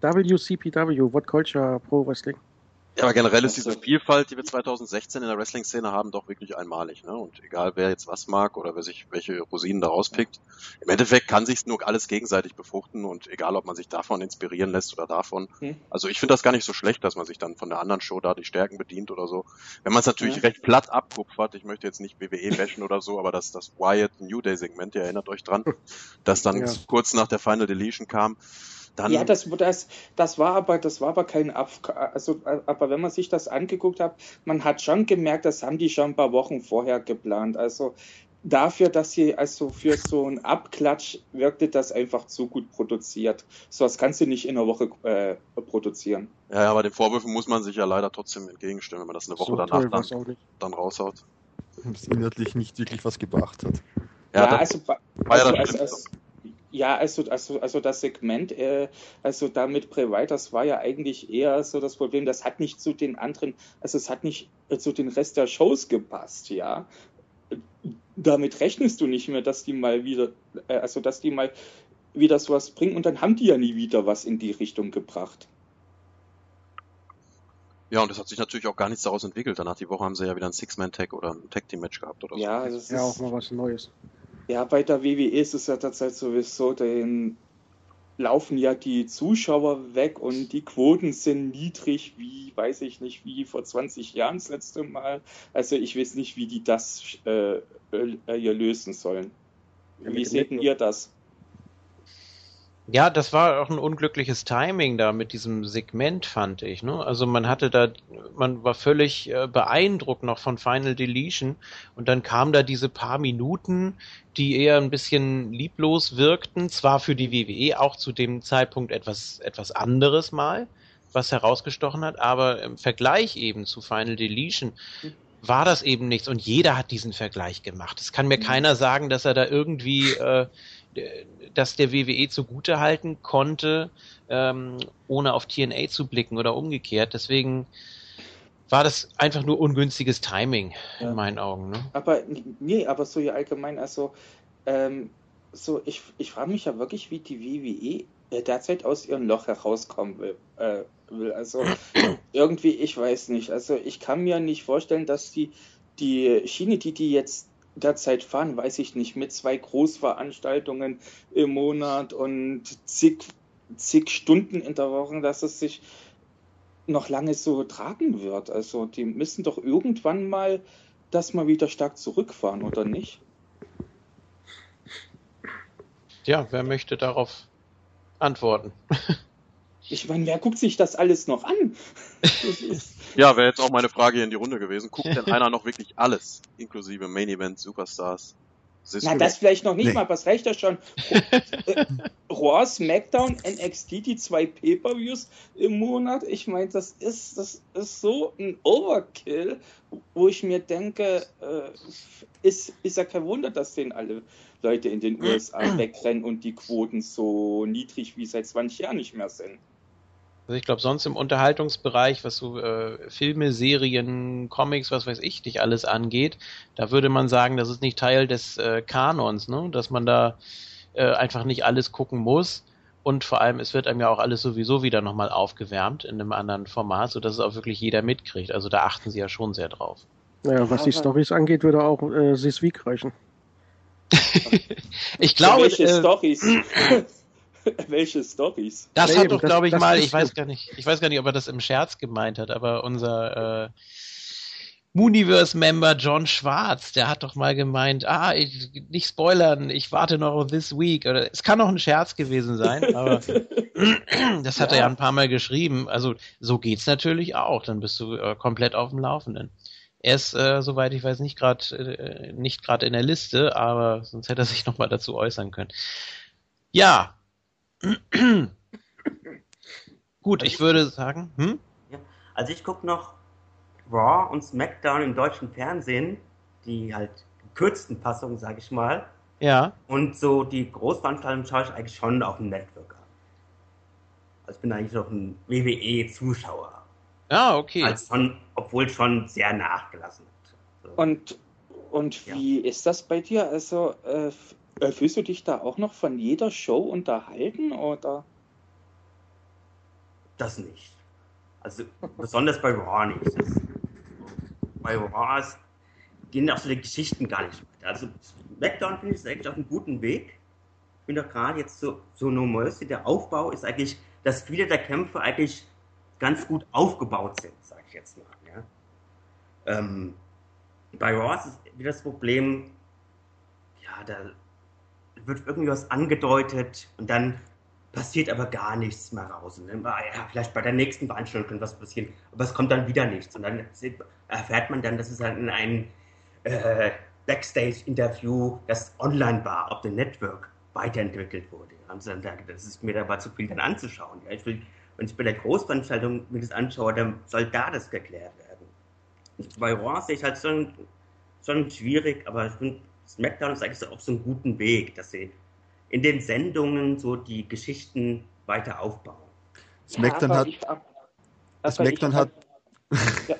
WCPW, What Culture Pro Wrestling. Ja, aber generell ist diese Vielfalt, die wir 2016 in der Wrestling-Szene haben, doch wirklich einmalig. Ne? Und egal, wer jetzt was mag oder wer sich welche Rosinen da rauspickt, im Endeffekt kann sich nur alles gegenseitig befruchten und egal, ob man sich davon inspirieren lässt oder davon. Mhm. Also ich finde das gar nicht so schlecht, dass man sich dann von der anderen Show da die Stärken bedient oder so. Wenn man es natürlich mhm. recht platt abkupfert, ich möchte jetzt nicht WWE bashen oder so, aber das, das Wyatt New Day-Segment, ihr erinnert euch dran, das dann ja. kurz nach der Final Deletion kam, dann ja, das, das, das war aber, das war aber kein Ab, also, aber wenn man sich das angeguckt hat, man hat schon gemerkt, das haben die schon ein paar Wochen vorher geplant. Also dafür, dass sie, also für so einen Abklatsch wirkte das einfach zu gut produziert. So was kannst du nicht in einer Woche äh, produzieren. Ja, aber den Vorwürfen muss man sich ja leider trotzdem entgegenstimmen, wenn man das eine Woche so danach dann, dann raushaut. Das inhaltlich nicht wirklich was gebracht hat. Ja, ja also, also, also, also, ja, also, also, also das Segment, äh, also damit Wyatt, das war ja eigentlich eher so das Problem, das hat nicht zu den anderen, also es hat nicht zu den Rest der Shows gepasst, ja. Damit rechnest du nicht mehr, dass die mal wieder, äh, also dass die mal wieder sowas bringen und dann haben die ja nie wieder was in die Richtung gebracht. Ja, und es hat sich natürlich auch gar nichts daraus entwickelt. Danach die Woche haben sie ja wieder ein Six-Man-Tag oder ein Tag-Team-Match gehabt oder so. Ja, das ist ja auch mal was Neues. Ja, bei der WWE ist es ja tatsächlich sowieso, den laufen ja die Zuschauer weg und die Quoten sind niedrig, wie, weiß ich nicht, wie vor 20 Jahren das letzte Mal. Also ich weiß nicht, wie die das äh, äh, hier lösen sollen. Wie seht ihr das? Ja, das war auch ein unglückliches Timing da mit diesem Segment, fand ich. Ne? Also man hatte da, man war völlig äh, beeindruckt noch von Final Deletion und dann kamen da diese paar Minuten, die eher ein bisschen lieblos wirkten, zwar für die WWE auch zu dem Zeitpunkt etwas, etwas anderes mal, was herausgestochen hat, aber im Vergleich eben zu Final Deletion war das eben nichts und jeder hat diesen Vergleich gemacht. Es kann mir mhm. keiner sagen, dass er da irgendwie äh, das der WWE zugute halten konnte, ähm, ohne auf TNA zu blicken oder umgekehrt. Deswegen war das einfach nur ungünstiges Timing ja. in meinen Augen. Ne? Aber nee, aber so ja allgemein, also ähm, so ich, ich frage mich ja wirklich, wie die WWE äh, derzeit aus ihrem Loch herauskommen will. Äh, will. Also irgendwie, ich weiß nicht. Also ich kann mir nicht vorstellen, dass die die Schiene, die die jetzt derzeit fahren, weiß ich nicht, mit zwei Großveranstaltungen im Monat und zig, zig Stunden in der Woche, dass es sich noch lange so tragen wird. Also die müssen doch irgendwann mal das mal wieder stark zurückfahren, oder nicht? Ja, wer möchte darauf antworten? Ich meine, wer guckt sich das alles noch an? ja, wäre jetzt auch meine Frage hier in die Runde gewesen. Guckt denn einer noch wirklich alles, inklusive Main Event, Superstars? Das Na, das vielleicht noch nicht nee. mal, was reicht das schon? Raw, SmackDown, NXT, die zwei Pay-Per-Views im Monat. Ich meine, das ist, das ist so ein Overkill, wo ich mir denke, äh, ist, ist ja kein Wunder, dass den alle Leute in den USA wegrennen und die Quoten so niedrig wie seit 20 Jahren nicht mehr sind. Also ich glaube, sonst im Unterhaltungsbereich, was so äh, Filme, Serien, Comics, was weiß ich, nicht alles angeht, da würde man sagen, das ist nicht Teil des äh, Kanons, ne? dass man da äh, einfach nicht alles gucken muss. Und vor allem, es wird einem ja auch alles sowieso wieder nochmal aufgewärmt in einem anderen Format, sodass es auch wirklich jeder mitkriegt. Also da achten sie ja schon sehr drauf. Naja, was die Stories angeht, würde auch äh, Siswik reichen. ich glaube. Welche äh, Stories? Welche Stories? Das nee, hat doch, glaube ich, mal, ich weiß gar nicht, ich weiß gar nicht, ob er das im Scherz gemeint hat, aber unser äh, Mooniverse-Member John Schwarz, der hat doch mal gemeint, ah, ich, nicht spoilern, ich warte noch auf this week. Oder es kann auch ein Scherz gewesen sein, aber das hat ja. er ja ein paar Mal geschrieben. Also so geht's natürlich auch. Dann bist du äh, komplett auf dem Laufenden. Er ist, äh, soweit ich weiß, nicht gerade äh, nicht gerade in der Liste, aber sonst hätte er sich noch mal dazu äußern können. Ja, Gut, ich würde sagen, hm? Ja, also ich gucke noch Raw und SmackDown im deutschen Fernsehen, die halt gekürzten Passungen, sage ich mal. Ja. Und so die Großveranstaltungen schaue ich eigentlich schon auf dem Network an. Also ich bin eigentlich noch ein WWE-Zuschauer. Ah, okay. Also schon, obwohl schon sehr nachgelassen hat. So. Und, und wie ja. ist das bei dir? Also äh, fühlst du dich da auch noch von jeder Show unterhalten oder? Das nicht. Also besonders bei Raw nicht. Das, bei Raw gehen auch so die Geschichten gar nicht weiter. Also SmackDown finde ich eigentlich auf einem guten Weg. Ich bin doch gerade jetzt so, so No Mercy, der Aufbau ist eigentlich, dass viele der Kämpfe eigentlich ganz gut aufgebaut sind, sage ich jetzt mal. Ja. Ähm, bei Raw ist wieder das Problem, ja, da wird irgendwie was angedeutet und dann passiert aber gar nichts mehr raus. Und dann, ja, vielleicht bei der nächsten Veranstaltung könnte was passieren, aber es kommt dann wieder nichts. Und dann erfährt man dann, dass es halt in ein äh, Backstage-Interview, das online war, auf dem Network weiterentwickelt wurde. Und dann, das ist mir aber zu viel dann anzuschauen. Ja, ich will, wenn ich bei der Großveranstaltung mir das anschaue, dann soll da das geklärt werden. Und bei Raw sehe ich halt schon, schon schwierig, aber ich bin SmackDown ist eigentlich so auf so einem guten Weg, dass sie in den Sendungen so die Geschichten weiter aufbauen. SmackDown ja, hat. Ich, SmackDown hat. Ja,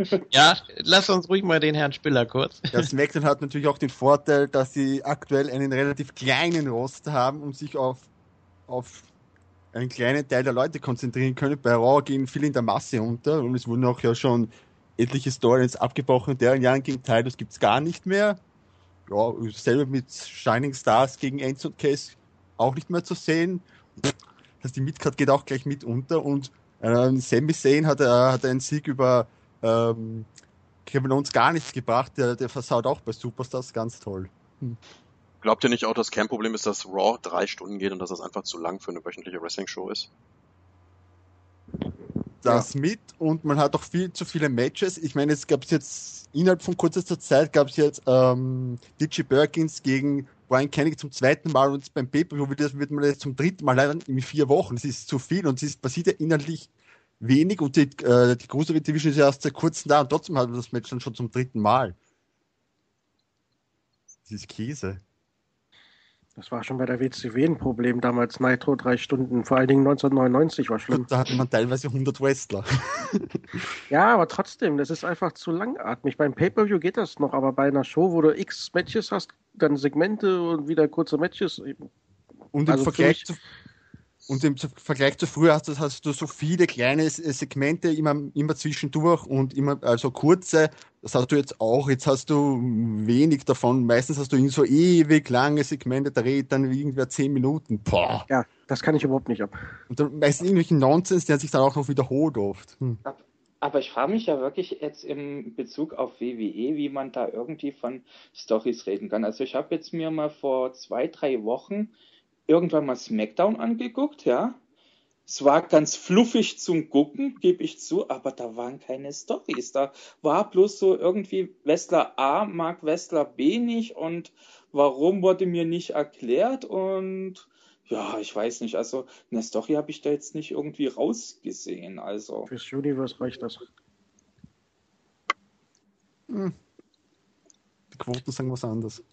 ja, lass uns ruhig mal den Herrn Spiller kurz. Ja, SmackDown hat natürlich auch den Vorteil, dass sie aktuell einen relativ kleinen Roster haben und sich auf, auf einen kleinen Teil der Leute konzentrieren können. Bei Raw gehen viele in der Masse unter und es wurden auch ja schon etliche Stories abgebrochen. In deren Jahren gegen Titus gibt es gar nicht mehr. Ja, selber mit Shining Stars gegen Enzo und Case auch nicht mehr zu sehen. Das die Midcard geht auch gleich mit unter und äh, Sami Zayn hat, äh, hat einen Sieg über ähm, Kevin Owens gar nichts gebracht. Der, der versaut auch bei Superstars ganz toll. Hm. Glaubt ihr nicht auch, das Kernproblem ist, dass Raw drei Stunden geht und dass das einfach zu lang für eine wöchentliche Wrestling-Show ist? Das ja. mit und man hat auch viel zu viele Matches. Ich meine, es gab jetzt innerhalb von kurzer Zeit gab es jetzt ähm, DJ Perkins gegen Brian Kenny zum zweiten Mal und beim Pay-Per-View wird, man jetzt zum dritten Mal leider in vier Wochen. Das ist zu viel und es passiert ja inhaltlich wenig und die, äh, die Cruiserweight Division ist ja erst seit kurzem da und trotzdem hat man das Match dann schon zum dritten Mal. Das ist Käse. Das war schon bei der WCW ein Problem damals. Nitro drei Stunden, vor allen Dingen 1999 war schlimm. Da hatte man teilweise 100 Wrestler. ja, aber trotzdem, das ist einfach zu langatmig. Beim Pay-Per-View geht das noch, aber bei einer Show, wo du x Matches hast, dann Segmente und wieder kurze Matches. Und im also Vergleich zu und im Vergleich zu früher hast du, hast du so viele kleine Segmente immer, immer zwischendurch und immer, also kurze. Das hast du jetzt auch. Jetzt hast du wenig davon. Meistens hast du so ewig lange Segmente, da redet dann irgendwer zehn Minuten. Boah. Ja, das kann ich überhaupt nicht ab. Und dann meistens irgendwelchen Nonsens, der sich dann auch noch wiederholt oft. Hm. Aber ich frage mich ja wirklich jetzt im Bezug auf WWE, wie man da irgendwie von Stories reden kann. Also ich habe jetzt mir mal vor zwei, drei Wochen irgendwann mal SmackDown angeguckt, ja. Es war ganz fluffig zum Gucken, gebe ich zu, aber da waren keine Stories. Da war bloß so irgendwie Wrestler A mag Wrestler B nicht und warum wurde mir nicht erklärt und ja, ich weiß nicht. Also eine Story habe ich da jetzt nicht irgendwie rausgesehen. Also fürs Universe reicht das. Hm. Die Quoten sagen was anderes.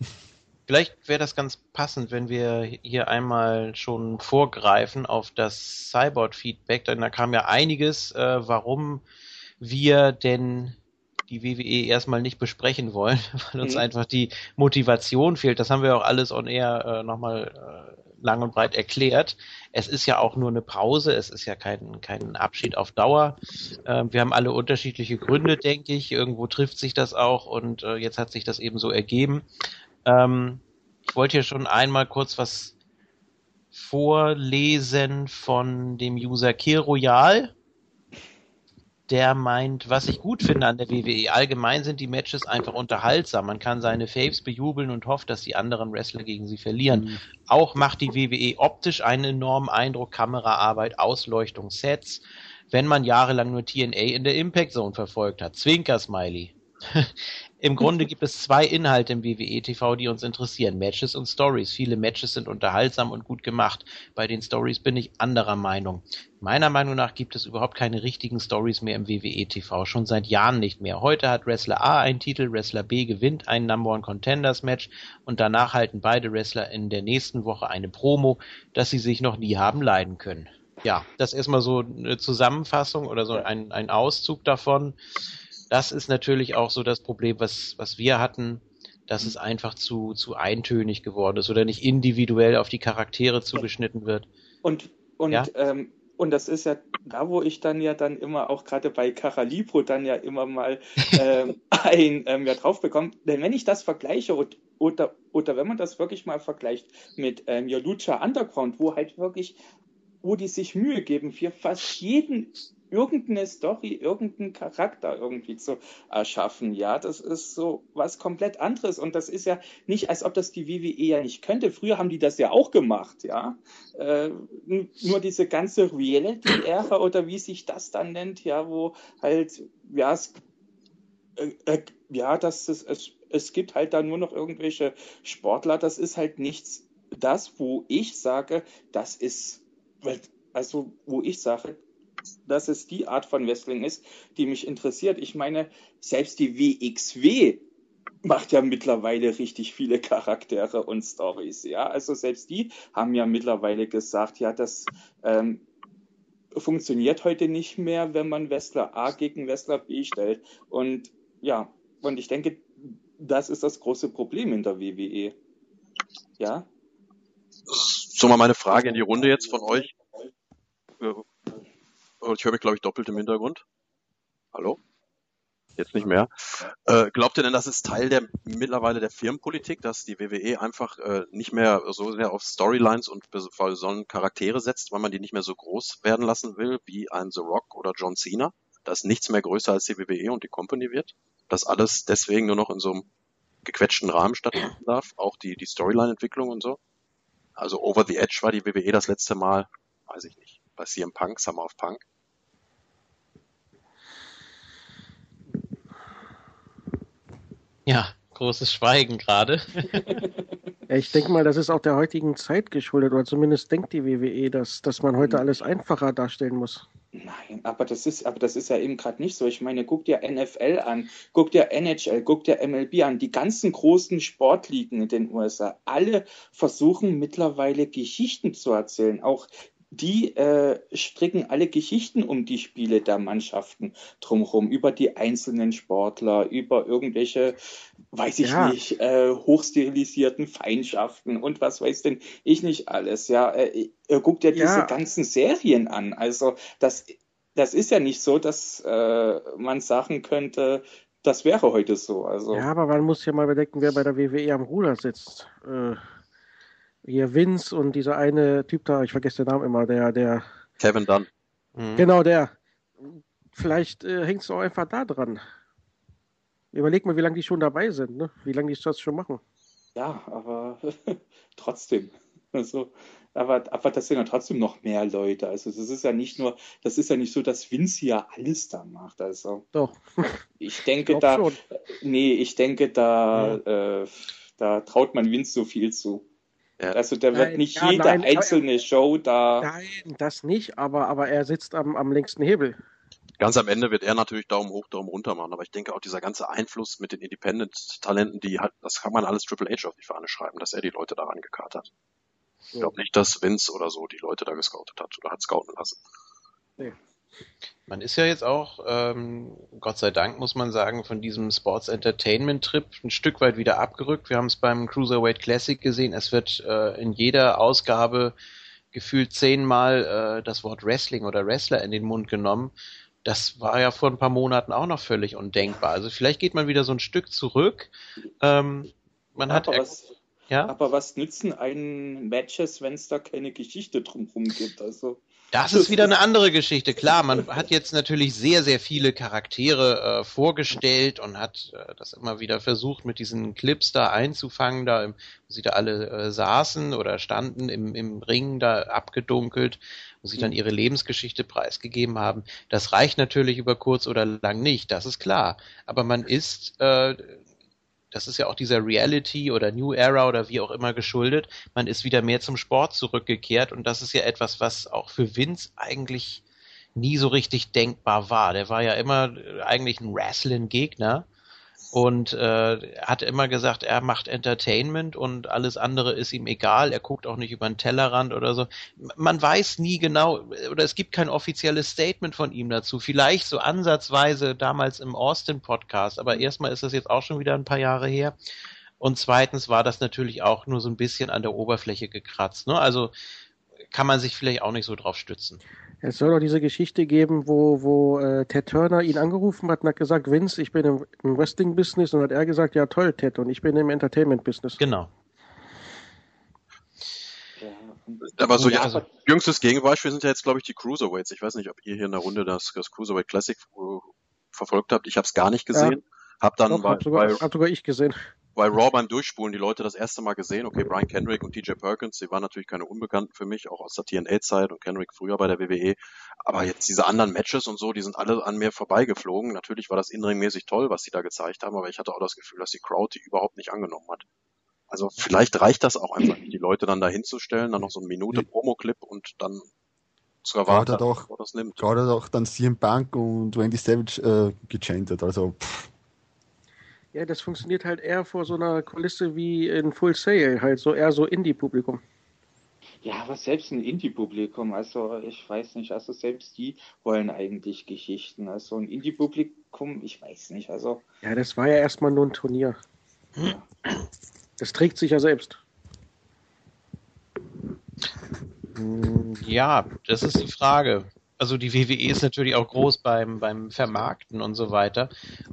Vielleicht wäre das ganz passend, wenn wir hier einmal schon vorgreifen auf das Cyborg-Feedback, denn da kam ja einiges, äh, warum wir denn die WWE erstmal nicht besprechen wollen, weil uns mhm. einfach die Motivation fehlt. Das haben wir auch alles on air äh, nochmal äh, lang und breit erklärt. Es ist ja auch nur eine Pause, es ist ja kein, kein Abschied auf Dauer. Äh, wir haben alle unterschiedliche Gründe, denke ich. Irgendwo trifft sich das auch und äh, jetzt hat sich das eben so ergeben. Ähm, ich wollte hier schon einmal kurz was vorlesen von dem User Kill Royal. Der meint, was ich gut finde an der WWE. Allgemein sind die Matches einfach unterhaltsam. Man kann seine Faves bejubeln und hofft, dass die anderen Wrestler gegen sie verlieren. Mhm. Auch macht die WWE optisch einen enormen Eindruck. Kameraarbeit, Ausleuchtung, Sets. Wenn man jahrelang nur TNA in der Impact Zone verfolgt hat. Zwinker Smiley. Im Grunde gibt es zwei Inhalte im WWE TV, die uns interessieren. Matches und Stories. Viele Matches sind unterhaltsam und gut gemacht. Bei den Stories bin ich anderer Meinung. Meiner Meinung nach gibt es überhaupt keine richtigen Stories mehr im WWE TV. Schon seit Jahren nicht mehr. Heute hat Wrestler A einen Titel, Wrestler B gewinnt ein Number One Contenders Match und danach halten beide Wrestler in der nächsten Woche eine Promo, dass sie sich noch nie haben leiden können. Ja, das ist erstmal so eine Zusammenfassung oder so ein, ein Auszug davon das ist natürlich auch so das Problem, was, was wir hatten, dass es einfach zu, zu eintönig geworden ist oder nicht individuell auf die Charaktere zugeschnitten wird. Und, und, ja? ähm, und das ist ja da, wo ich dann ja dann immer auch gerade bei Caralibro dann ja immer mal ähm, ein ähm, ja drauf bekomme. Denn wenn ich das vergleiche und, oder, oder wenn man das wirklich mal vergleicht mit ähm, ja, Lucha Underground, wo halt wirklich, wo die sich Mühe geben, für fast jeden irgendeine Story, irgendeinen Charakter irgendwie zu erschaffen. Ja, das ist so was komplett anderes. Und das ist ja nicht, als ob das die WWE ja nicht könnte. Früher haben die das ja auch gemacht, ja. Äh, nur diese ganze Reality-Ära oder wie sich das dann nennt, ja, wo halt, ja, es, äh, äh, ja, das ist, es, es gibt halt da nur noch irgendwelche Sportler. Das ist halt nichts, das, wo ich sage, das ist, also, wo ich sage, dass es die Art von Wrestling ist, die mich interessiert. Ich meine, selbst die WXW macht ja mittlerweile richtig viele Charaktere und Stories, ja. Also selbst die haben ja mittlerweile gesagt, ja, das ähm, funktioniert heute nicht mehr, wenn man Wrestler A gegen Wrestler B stellt. Und ja, und ich denke, das ist das große Problem in der WWE. Ja? So mal meine Frage in die Runde jetzt von euch. Ich höre mich, glaube ich, doppelt im Hintergrund. Hallo? Jetzt nicht mehr. Äh, glaubt ihr denn, das ist Teil der mittlerweile der Firmenpolitik, dass die WWE einfach äh, nicht mehr so sehr auf Storylines und besonderen Charaktere setzt, weil man die nicht mehr so groß werden lassen will wie ein The Rock oder John Cena? Dass nichts mehr größer als die WWE und die Company wird? Dass alles deswegen nur noch in so einem gequetschten Rahmen stattfinden darf? Auch die, die Storyline-Entwicklung und so? Also Over the Edge war die WWE das letzte Mal, weiß ich nicht, bei CM Punk, Summer of Punk. Ja, großes Schweigen gerade. ich denke mal, das ist auch der heutigen Zeit geschuldet, oder zumindest denkt die WWE, dass, dass man heute alles einfacher darstellen muss. Nein, aber das ist, aber das ist ja eben gerade nicht so. Ich meine, guck dir NFL an, guck dir NHL, guck dir MLB an. Die ganzen großen Sportligen in den USA, alle versuchen mittlerweile Geschichten zu erzählen. Auch die äh, stricken alle Geschichten um die Spiele der Mannschaften drumherum, über die einzelnen Sportler, über irgendwelche, weiß ich ja. nicht, äh, hochsterilisierten Feindschaften und was weiß denn ich nicht alles. Ja, äh, äh, guckt ja diese ja. ganzen Serien an. Also das, das ist ja nicht so, dass äh, man sagen könnte, das wäre heute so. Also. Ja, aber man muss ja mal bedenken, wer bei der WWE am Ruder sitzt. Äh, hier Vince und dieser eine Typ da, ich vergesse den Namen immer, der, der. Kevin Dunn. Mhm. Genau, der. Vielleicht äh, hängt es auch einfach da dran. Überleg mal, wie lange die schon dabei sind, ne? Wie lange die das schon machen. Ja, aber trotzdem. Also, aber, aber das sind ja trotzdem noch mehr Leute. Also das ist ja nicht nur, das ist ja nicht so, dass Vince hier alles da macht. Also doch. Ich denke ich da, schon. nee, ich denke da, ja. äh, da traut man Vince so viel zu. Ja. Also da wird nein, nicht ja, jede nein, einzelne er, Show da. Nein, das nicht, aber, aber er sitzt am, am längsten Hebel. Ganz am Ende wird er natürlich Daumen hoch, Daumen runter machen, aber ich denke auch dieser ganze Einfluss mit den Independent-Talenten, die hat, das kann man alles Triple H auf die Fahne schreiben, dass er die Leute da rangekarrt hat. Ich glaube nicht, dass Vince oder so die Leute da gescoutet hat oder hat scouten lassen. Nee. Man ist ja jetzt auch, ähm, Gott sei Dank muss man sagen, von diesem Sports Entertainment Trip ein Stück weit wieder abgerückt. Wir haben es beim Cruiserweight Classic gesehen. Es wird äh, in jeder Ausgabe gefühlt zehnmal äh, das Wort Wrestling oder Wrestler in den Mund genommen. Das war ja vor ein paar Monaten auch noch völlig undenkbar. Also vielleicht geht man wieder so ein Stück zurück. Ähm, man hat aber was, ja? aber was nützen einen Matches, wenn es da keine Geschichte drumherum gibt? Also das ist wieder eine andere Geschichte. Klar, man hat jetzt natürlich sehr, sehr viele Charaktere äh, vorgestellt und hat äh, das immer wieder versucht, mit diesen Clips da einzufangen, da im, wo sie da alle äh, saßen oder standen im, im Ring da abgedunkelt, wo sie dann ihre Lebensgeschichte preisgegeben haben. Das reicht natürlich über kurz oder lang nicht, das ist klar. Aber man ist äh, das ist ja auch dieser Reality oder New Era oder wie auch immer geschuldet. Man ist wieder mehr zum Sport zurückgekehrt und das ist ja etwas, was auch für Vince eigentlich nie so richtig denkbar war. Der war ja immer eigentlich ein Wrestling-Gegner und äh, hat immer gesagt, er macht Entertainment und alles andere ist ihm egal. Er guckt auch nicht über den Tellerrand oder so. Man weiß nie genau oder es gibt kein offizielles Statement von ihm dazu. Vielleicht so ansatzweise damals im Austin Podcast, aber erstmal ist das jetzt auch schon wieder ein paar Jahre her. Und zweitens war das natürlich auch nur so ein bisschen an der Oberfläche gekratzt. Ne? Also kann man sich vielleicht auch nicht so drauf stützen. Es soll doch diese Geschichte geben, wo, wo äh, Ted Turner ihn angerufen hat und hat gesagt, Vince, ich bin im, im Wrestling-Business und hat er gesagt, ja toll, Ted, und ich bin im Entertainment-Business. Genau. Aber so ja, also, jüngstes Gegenbeispiel sind ja jetzt, glaube ich, die Cruiserweights. Ich weiß nicht, ob ihr hier in der Runde das, das Cruiserweight Classic äh, verfolgt habt. Ich habe es gar nicht gesehen. Ja. Hab dann Doch, bei, hab sogar, bei, hab sogar ich gesehen bei Raw beim Durchspulen die Leute das erste Mal gesehen, okay, Brian Kendrick und TJ Perkins, die waren natürlich keine Unbekannten für mich, auch aus der TNA-Zeit und Kendrick früher bei der WWE. Aber jetzt diese anderen Matches und so, die sind alle an mir vorbeigeflogen. Natürlich war das inringmäßig toll, was sie da gezeigt haben, aber ich hatte auch das Gefühl, dass die Crowd die überhaupt nicht angenommen hat. Also vielleicht reicht das auch einfach nicht, die Leute dann da hinzustellen, dann noch so eine Minute Promo-Clip und dann zu erwarten, gerade auch, das nimmt. Gerade auch dann CM Punk und Randy Savage äh, gechantet, also pff Ja, das funktioniert halt eher vor so einer Kulisse wie in Full Sail, halt so eher so Indie-Publikum. Ja, aber selbst ein Indie-Publikum, also ich weiß nicht, also selbst die wollen eigentlich Geschichten. Also ein Indie-Publikum, ich weiß nicht, also. Ja, das war ja erstmal nur ein Turnier. Ja. Das trägt sich ja selbst. Hm, ja, das ist die Frage. Also die WWE ist natürlich auch groß beim, beim Vermarkten und so weiter.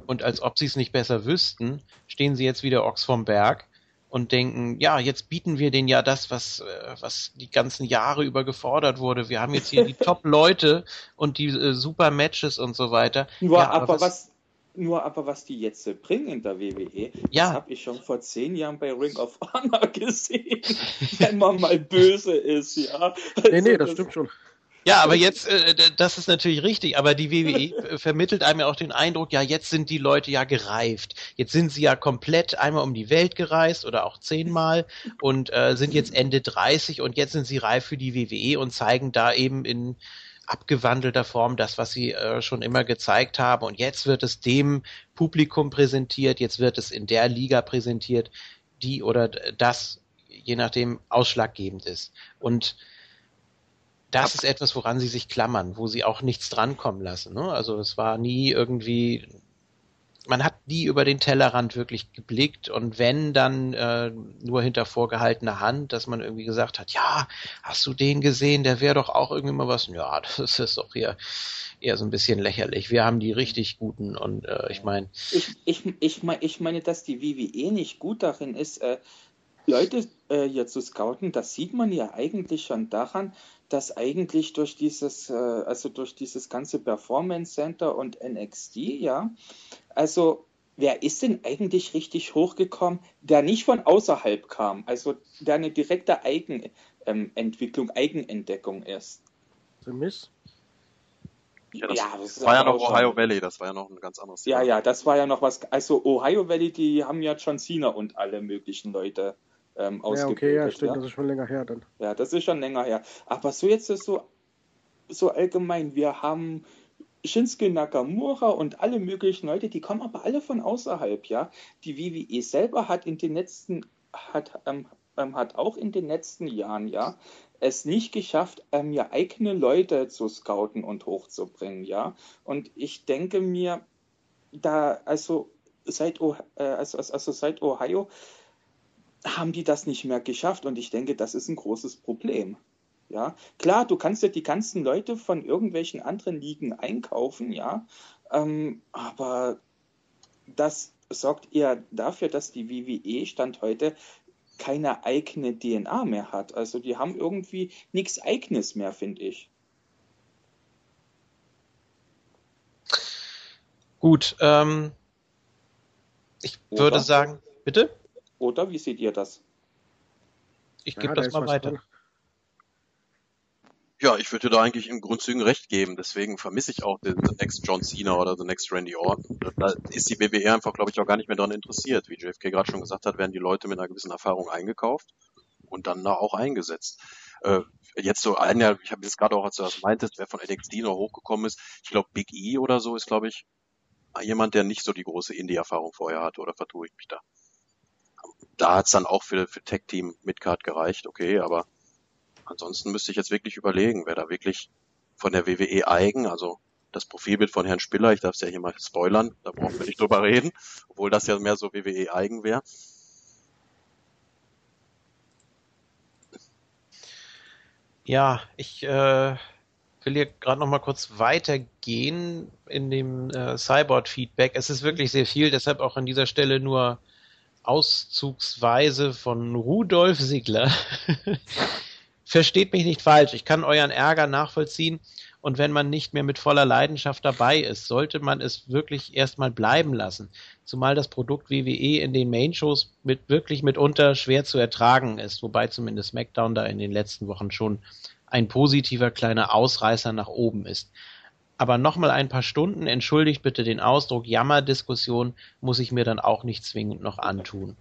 Und als ob sie es nicht besser wüssten, stehen sie jetzt wieder Ochs vom Berg und denken, ja, jetzt bieten wir denen ja das, was, äh, was die ganzen Jahre über gefordert wurde. Wir haben jetzt hier die Top-Leute und die äh, super Matches und so weiter. Nur, ja, aber, was, was, nur aber was die jetzt bringen in der WWE, ja. das habe ich schon vor zehn Jahren bei Ring of Honor gesehen, wenn man mal böse ist, ja. Also nee, nee, das, das stimmt schon. Ja, aber jetzt, äh, das ist natürlich richtig, aber die WWE vermittelt einem ja auch den Eindruck, ja, jetzt sind die Leute ja gereift. Jetzt sind sie ja komplett einmal um die Welt gereist oder auch zehnmal und äh, sind jetzt Ende 30 und jetzt sind sie reif für die WWE und zeigen da eben in abgewandelter Form das, was sie äh, schon immer gezeigt haben. Und jetzt wird es dem Publikum präsentiert, jetzt wird es in der Liga präsentiert, die oder das, je nachdem, ausschlaggebend ist. Und das ist etwas, woran sie sich klammern, wo sie auch nichts drankommen lassen. Ne? Also es war nie irgendwie, man hat nie über den Tellerrand wirklich geblickt und wenn dann äh, nur hinter vorgehaltener Hand, dass man irgendwie gesagt hat, ja, hast du den gesehen, der wäre doch auch irgendwie mal was. Ja, das ist doch hier eher so ein bisschen lächerlich. Wir haben die richtig guten und äh, ich meine. Ich, ich, ich, mein, ich meine, dass die WWE nicht gut darin ist, äh, Leute äh, hier zu scouten, das sieht man ja eigentlich schon daran, dass eigentlich durch dieses, äh, also durch dieses ganze Performance Center und NXT, ja, also wer ist denn eigentlich richtig hochgekommen, der nicht von außerhalb kam, also der eine direkte Eigenentwicklung, ähm, Eigenentdeckung ist? The Miss? Ja, das, ja, das war ja noch Ohio schon. Valley, das war ja noch ein ganz anderes Thema. Ja, ja, das war ja noch was. Also Ohio Valley, die haben ja John Cena und alle möglichen Leute ähm, ausgebildet. Ja, okay, ja, stimmt, ja? das ist schon länger her dann. Ja, das ist schon länger her. Aber so jetzt ist so, so allgemein, wir haben Shinsuke Nakamura und alle möglichen Leute, die kommen aber alle von außerhalb, ja. Die WWE selber hat in den letzten, hat, ähm, ähm, hat auch in den letzten Jahren, ja, es nicht geschafft, ähm, ja eigene Leute zu scouten und hochzubringen, ja. Und ich denke mir, da, also seit, äh, also, also seit Ohio haben die das nicht mehr geschafft und ich denke, das ist ein großes Problem. Ja, klar, du kannst ja die ganzen Leute von irgendwelchen anderen Ligen einkaufen, ja, ähm, aber das sorgt eher dafür, dass die WWE Stand heute keine eigene DNA mehr hat. Also die haben irgendwie nichts Eigenes mehr, finde ich. Gut, ähm, ich Oder? würde sagen, bitte? Oder wie seht ihr das? Ich gebe ja, das mal weiter. Drin. Ja, ich würde da eigentlich im Grundzügen recht geben. Deswegen vermisse ich auch den The Next John Cena oder The Next Randy Orton. Da ist die WWE einfach, glaube ich, auch gar nicht mehr daran interessiert. Wie JFK gerade schon gesagt hat, werden die Leute mit einer gewissen Erfahrung eingekauft und dann da auch eingesetzt. Äh, jetzt so ein Jahr, ich habe jetzt gerade auch, als du das meintest, wer von NXT noch hochgekommen ist, ich glaube Big E oder so ist, glaube ich, jemand, der nicht so die große Indie-Erfahrung vorher hatte, oder vertue ich mich da? Da hat's dann auch für, für Tech Team Midcard gereicht, okay, aber ansonsten müsste ich jetzt wirklich überlegen, wer da wirklich von der WWE eigen, also das Profilbild von Herrn Spiller, ich darf es ja hier mal spoilern, da brauchen wir nicht drüber reden, obwohl das ja mehr so WWE eigen wäre. Ja, ich äh, will hier gerade noch mal kurz weitergehen in dem äh, Cyborg-Feedback. Es ist wirklich sehr viel, deshalb auch an dieser Stelle nur auszugsweise von Rudolf Sigler. Versteht mich nicht falsch, ich kann euren Ärger nachvollziehen und wenn man nicht mehr mit voller Leidenschaft dabei ist, sollte man es wirklich erstmal bleiben lassen. Zumal das Produkt WWE in den Main-Shows mit, wirklich mitunter schwer zu ertragen ist, wobei zumindest SmackDown da in den letzten Wochen schon ein positiver kleiner Ausreißer nach oben ist aber nochmal ein paar Stunden, entschuldigt bitte den Ausdruck, Jammerdiskussion muss ich mir dann auch nicht zwingend noch antun.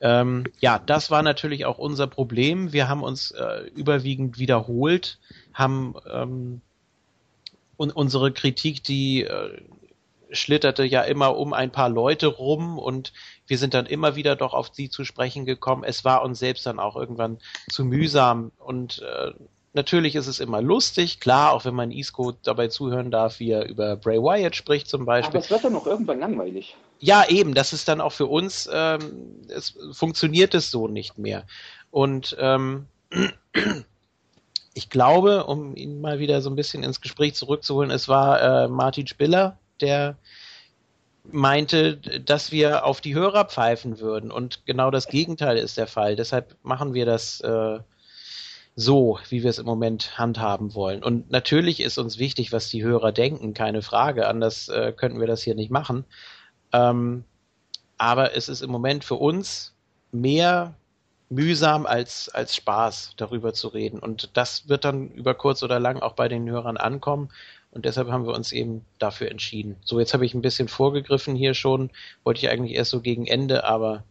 Ähm, ja, das war natürlich auch unser Problem. Wir haben uns äh, überwiegend wiederholt, haben ähm, und unsere Kritik, die äh, schlitterte ja immer um ein paar Leute rum und wir sind dann immer wieder doch auf sie zu sprechen gekommen. Es war uns selbst dann auch irgendwann zu mühsam und äh, natürlich ist es immer lustig, klar, auch wenn man Isco dabei zuhören darf, wie er über Bray Wyatt spricht zum Beispiel. Aber es wird dann auch irgendwann langweilig. Ja, eben, das ist dann auch für uns, ähm, es funktioniert es so nicht mehr. Und ähm, ich glaube, um ihn mal wieder so ein bisschen ins Gespräch zurückzuholen, es war äh, Martin Spiller, der meinte, dass wir auf die Hörer pfeifen würden. Und genau das Gegenteil ist der Fall. Deshalb machen wir das äh, so, wie wir es im Moment handhaben wollen. Und natürlich ist uns wichtig, was die Hörer denken, keine Frage. Anders äh, könnten wir das hier nicht machen. Ähm, aber es ist im Moment für uns mehr mühsam als, als Spaß, darüber zu reden. Und das wird dann über kurz oder lang auch bei den Hörern ankommen. Und deshalb haben wir uns eben dafür entschieden. So, jetzt habe ich ein bisschen vorgegriffen hier schon. Wollte ich eigentlich erst so gegen Ende, aber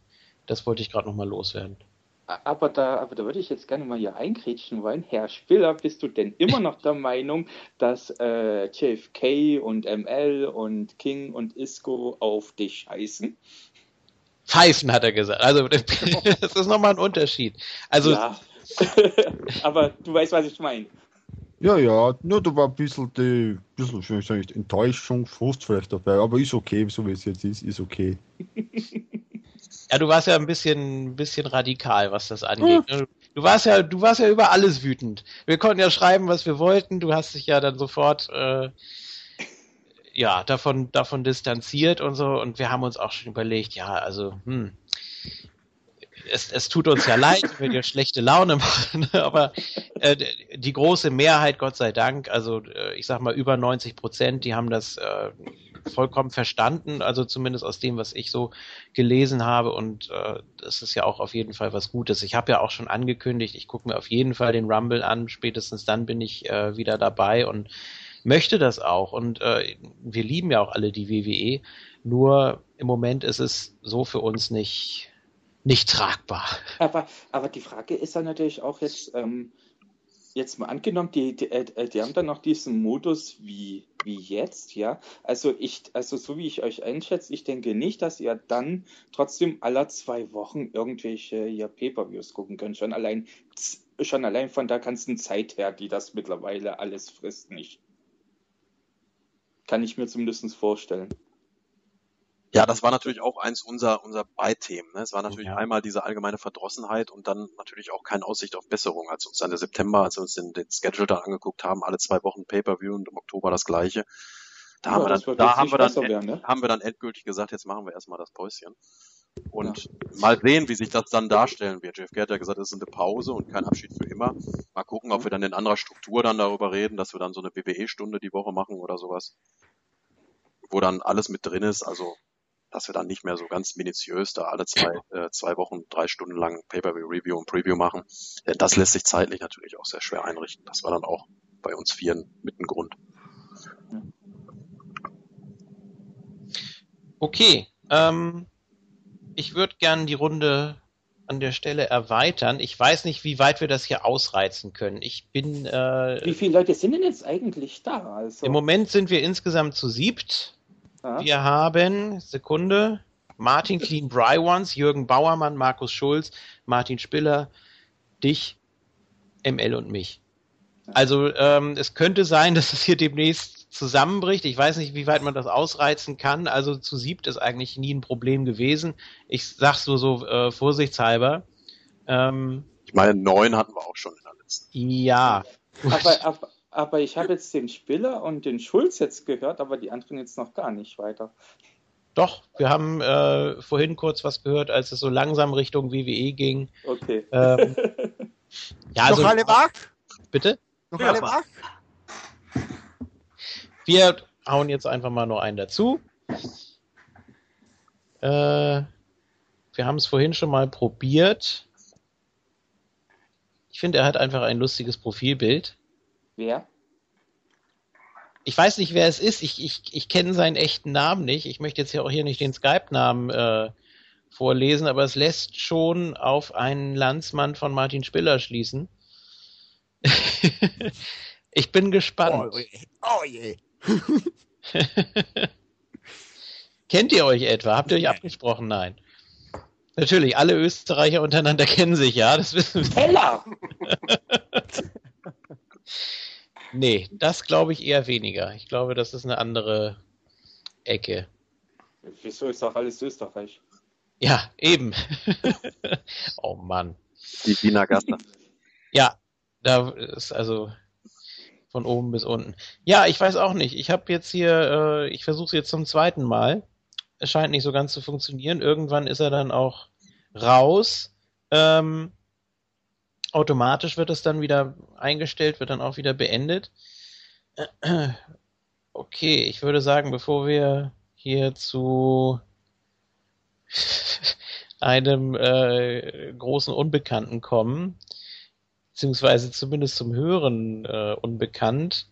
das wollte ich gerade nochmal loswerden. Aber da, aber da würde ich jetzt gerne mal hier eingrätschen wollen. Herr Spiller, bist du denn immer noch der Meinung, dass äh, JFK und ML und King und Isco auf dich scheißen? Pfeifen, hat er gesagt. Also, das ist nochmal ein Unterschied. Also, ja. aber du weißt, was ich meine. Ja, ja, nur da war ein bisschen die, bisschen, ich sagen, Enttäuschung, Frust vielleicht dabei, aber ist okay, so wie es jetzt ist, ist okay. Ja, du warst ja ein bisschen, ein bisschen radikal, was das angeht. Hm. Du warst ja, du warst ja über alles wütend. Wir konnten ja schreiben, was wir wollten. Du hast dich ja dann sofort, äh, ja, davon, davon distanziert und so. Und wir haben uns auch schon überlegt, ja, also, hm, es, es tut uns ja leid, wenn wir schlechte Laune machen, aber äh, die große Mehrheit, Gott sei Dank, also äh, ich sag mal über 90 Prozent, die haben das äh, vollkommen verstanden, also zumindest aus dem, was ich so gelesen habe. Und äh, das ist ja auch auf jeden Fall was Gutes. Ich habe ja auch schon angekündigt, ich gucke mir auf jeden Fall den Rumble an. Spätestens dann bin ich äh, wieder dabei und möchte das auch. Und äh, wir lieben ja auch alle die WWE. Nur im Moment ist es so für uns nicht nicht tragbar. Aber, aber die Frage ist dann natürlich auch jetzt, ähm, jetzt mal angenommen, die, die, äh, die haben dann noch diesen Modus wie, wie jetzt, ja. Also ich, also so wie ich euch einschätze, ich denke nicht, dass ihr dann trotzdem aller zwei Wochen irgendwelche ja, Pay-Per-Views gucken könnt. Schon allein, schon allein von der ganzen Zeit her, die das mittlerweile alles frisst, nicht. Kann ich mir zumindest vorstellen. Ja, das war natürlich auch eins unserer, unserer Beithemen. Ne? Es war natürlich ja. einmal diese allgemeine Verdrossenheit und dann natürlich auch keine Aussicht auf Besserung. Als uns dann der September, als wir uns den, den Schedule da angeguckt haben, alle zwei Wochen Pay-Per-View und im Oktober das gleiche. Da ja, haben wir dann, da haben wir dann, werden, ne? haben wir dann endgültig gesagt, jetzt machen wir erstmal das Päuschen. Und ja. mal sehen, wie sich das dann darstellen wird. JFK hat ja gesagt, es ist eine Pause und kein Abschied für immer. Mal gucken, ob wir dann in anderer Struktur dann darüber reden, dass wir dann so eine WWE-Stunde die Woche machen oder sowas. Wo dann alles mit drin ist. Also dass wir dann nicht mehr so ganz minutiös da alle zwei, äh, zwei Wochen, drei Stunden lang Pay-Per-View-Review und Preview machen. Denn das lässt sich zeitlich natürlich auch sehr schwer einrichten. Das war dann auch bei uns Vieren mit ein Grund. Okay, ähm, ich würde gerne die Runde an der Stelle erweitern. Ich weiß nicht, wie weit wir das hier ausreizen können. Ich bin. Äh, wie viele Leute sind denn jetzt eigentlich da? Also? Im Moment sind wir insgesamt zu siebt. Wir haben, Sekunde, Martin Clean Brywans, Jürgen Bauermann, Markus Schulz, Martin Spiller, dich, ML und mich. Also ähm, es könnte sein, dass es hier demnächst zusammenbricht. Ich weiß nicht, wie weit man das ausreizen kann. Also zu siebt ist eigentlich nie ein Problem gewesen. Ich sag's nur so äh, vorsichtshalber. Ähm, ich meine, neun hatten wir auch schon in der letzten. Ja. Aber, aber, aber ich habe jetzt den Spiller und den Schulz jetzt gehört, aber die anderen jetzt noch gar nicht weiter. Doch, wir haben äh, vorhin kurz was gehört, als es so langsam Richtung WWE ging. Okay. Ähm, ja, noch also, alle wach? Bitte? Noch ja, alle wach? Wir hauen jetzt einfach mal nur einen dazu. Äh, wir haben es vorhin schon mal probiert. Ich finde, er hat einfach ein lustiges Profilbild. Wer? Ich weiß nicht, wer es ist. Ich, ich, ich kenne seinen echten Namen nicht. Ich möchte jetzt ja auch hier nicht den Skype-Namen äh, vorlesen, aber es lässt schon auf einen Landsmann von Martin Spiller schließen. ich bin gespannt. Oh, oh je. Kennt ihr euch etwa? Habt ihr euch abgesprochen? Nein. Natürlich, alle Österreicher untereinander kennen sich, ja, das wissen wir. Teller! Nee, das glaube ich eher weniger. Ich glaube, das ist eine andere Ecke. Wieso ist doch alles Österreich? Ja, eben. oh Mann. Die Wiener Gasse. Ja, da ist also von oben bis unten. Ja, ich weiß auch nicht. Ich habe jetzt hier, äh, ich versuche es jetzt zum zweiten Mal. Es scheint nicht so ganz zu funktionieren. Irgendwann ist er dann auch raus. Ähm, automatisch wird es dann wieder eingestellt, wird dann auch wieder beendet. Okay, ich würde sagen, bevor wir hier zu einem äh, großen Unbekannten kommen, beziehungsweise zumindest zum Hören äh, unbekannt,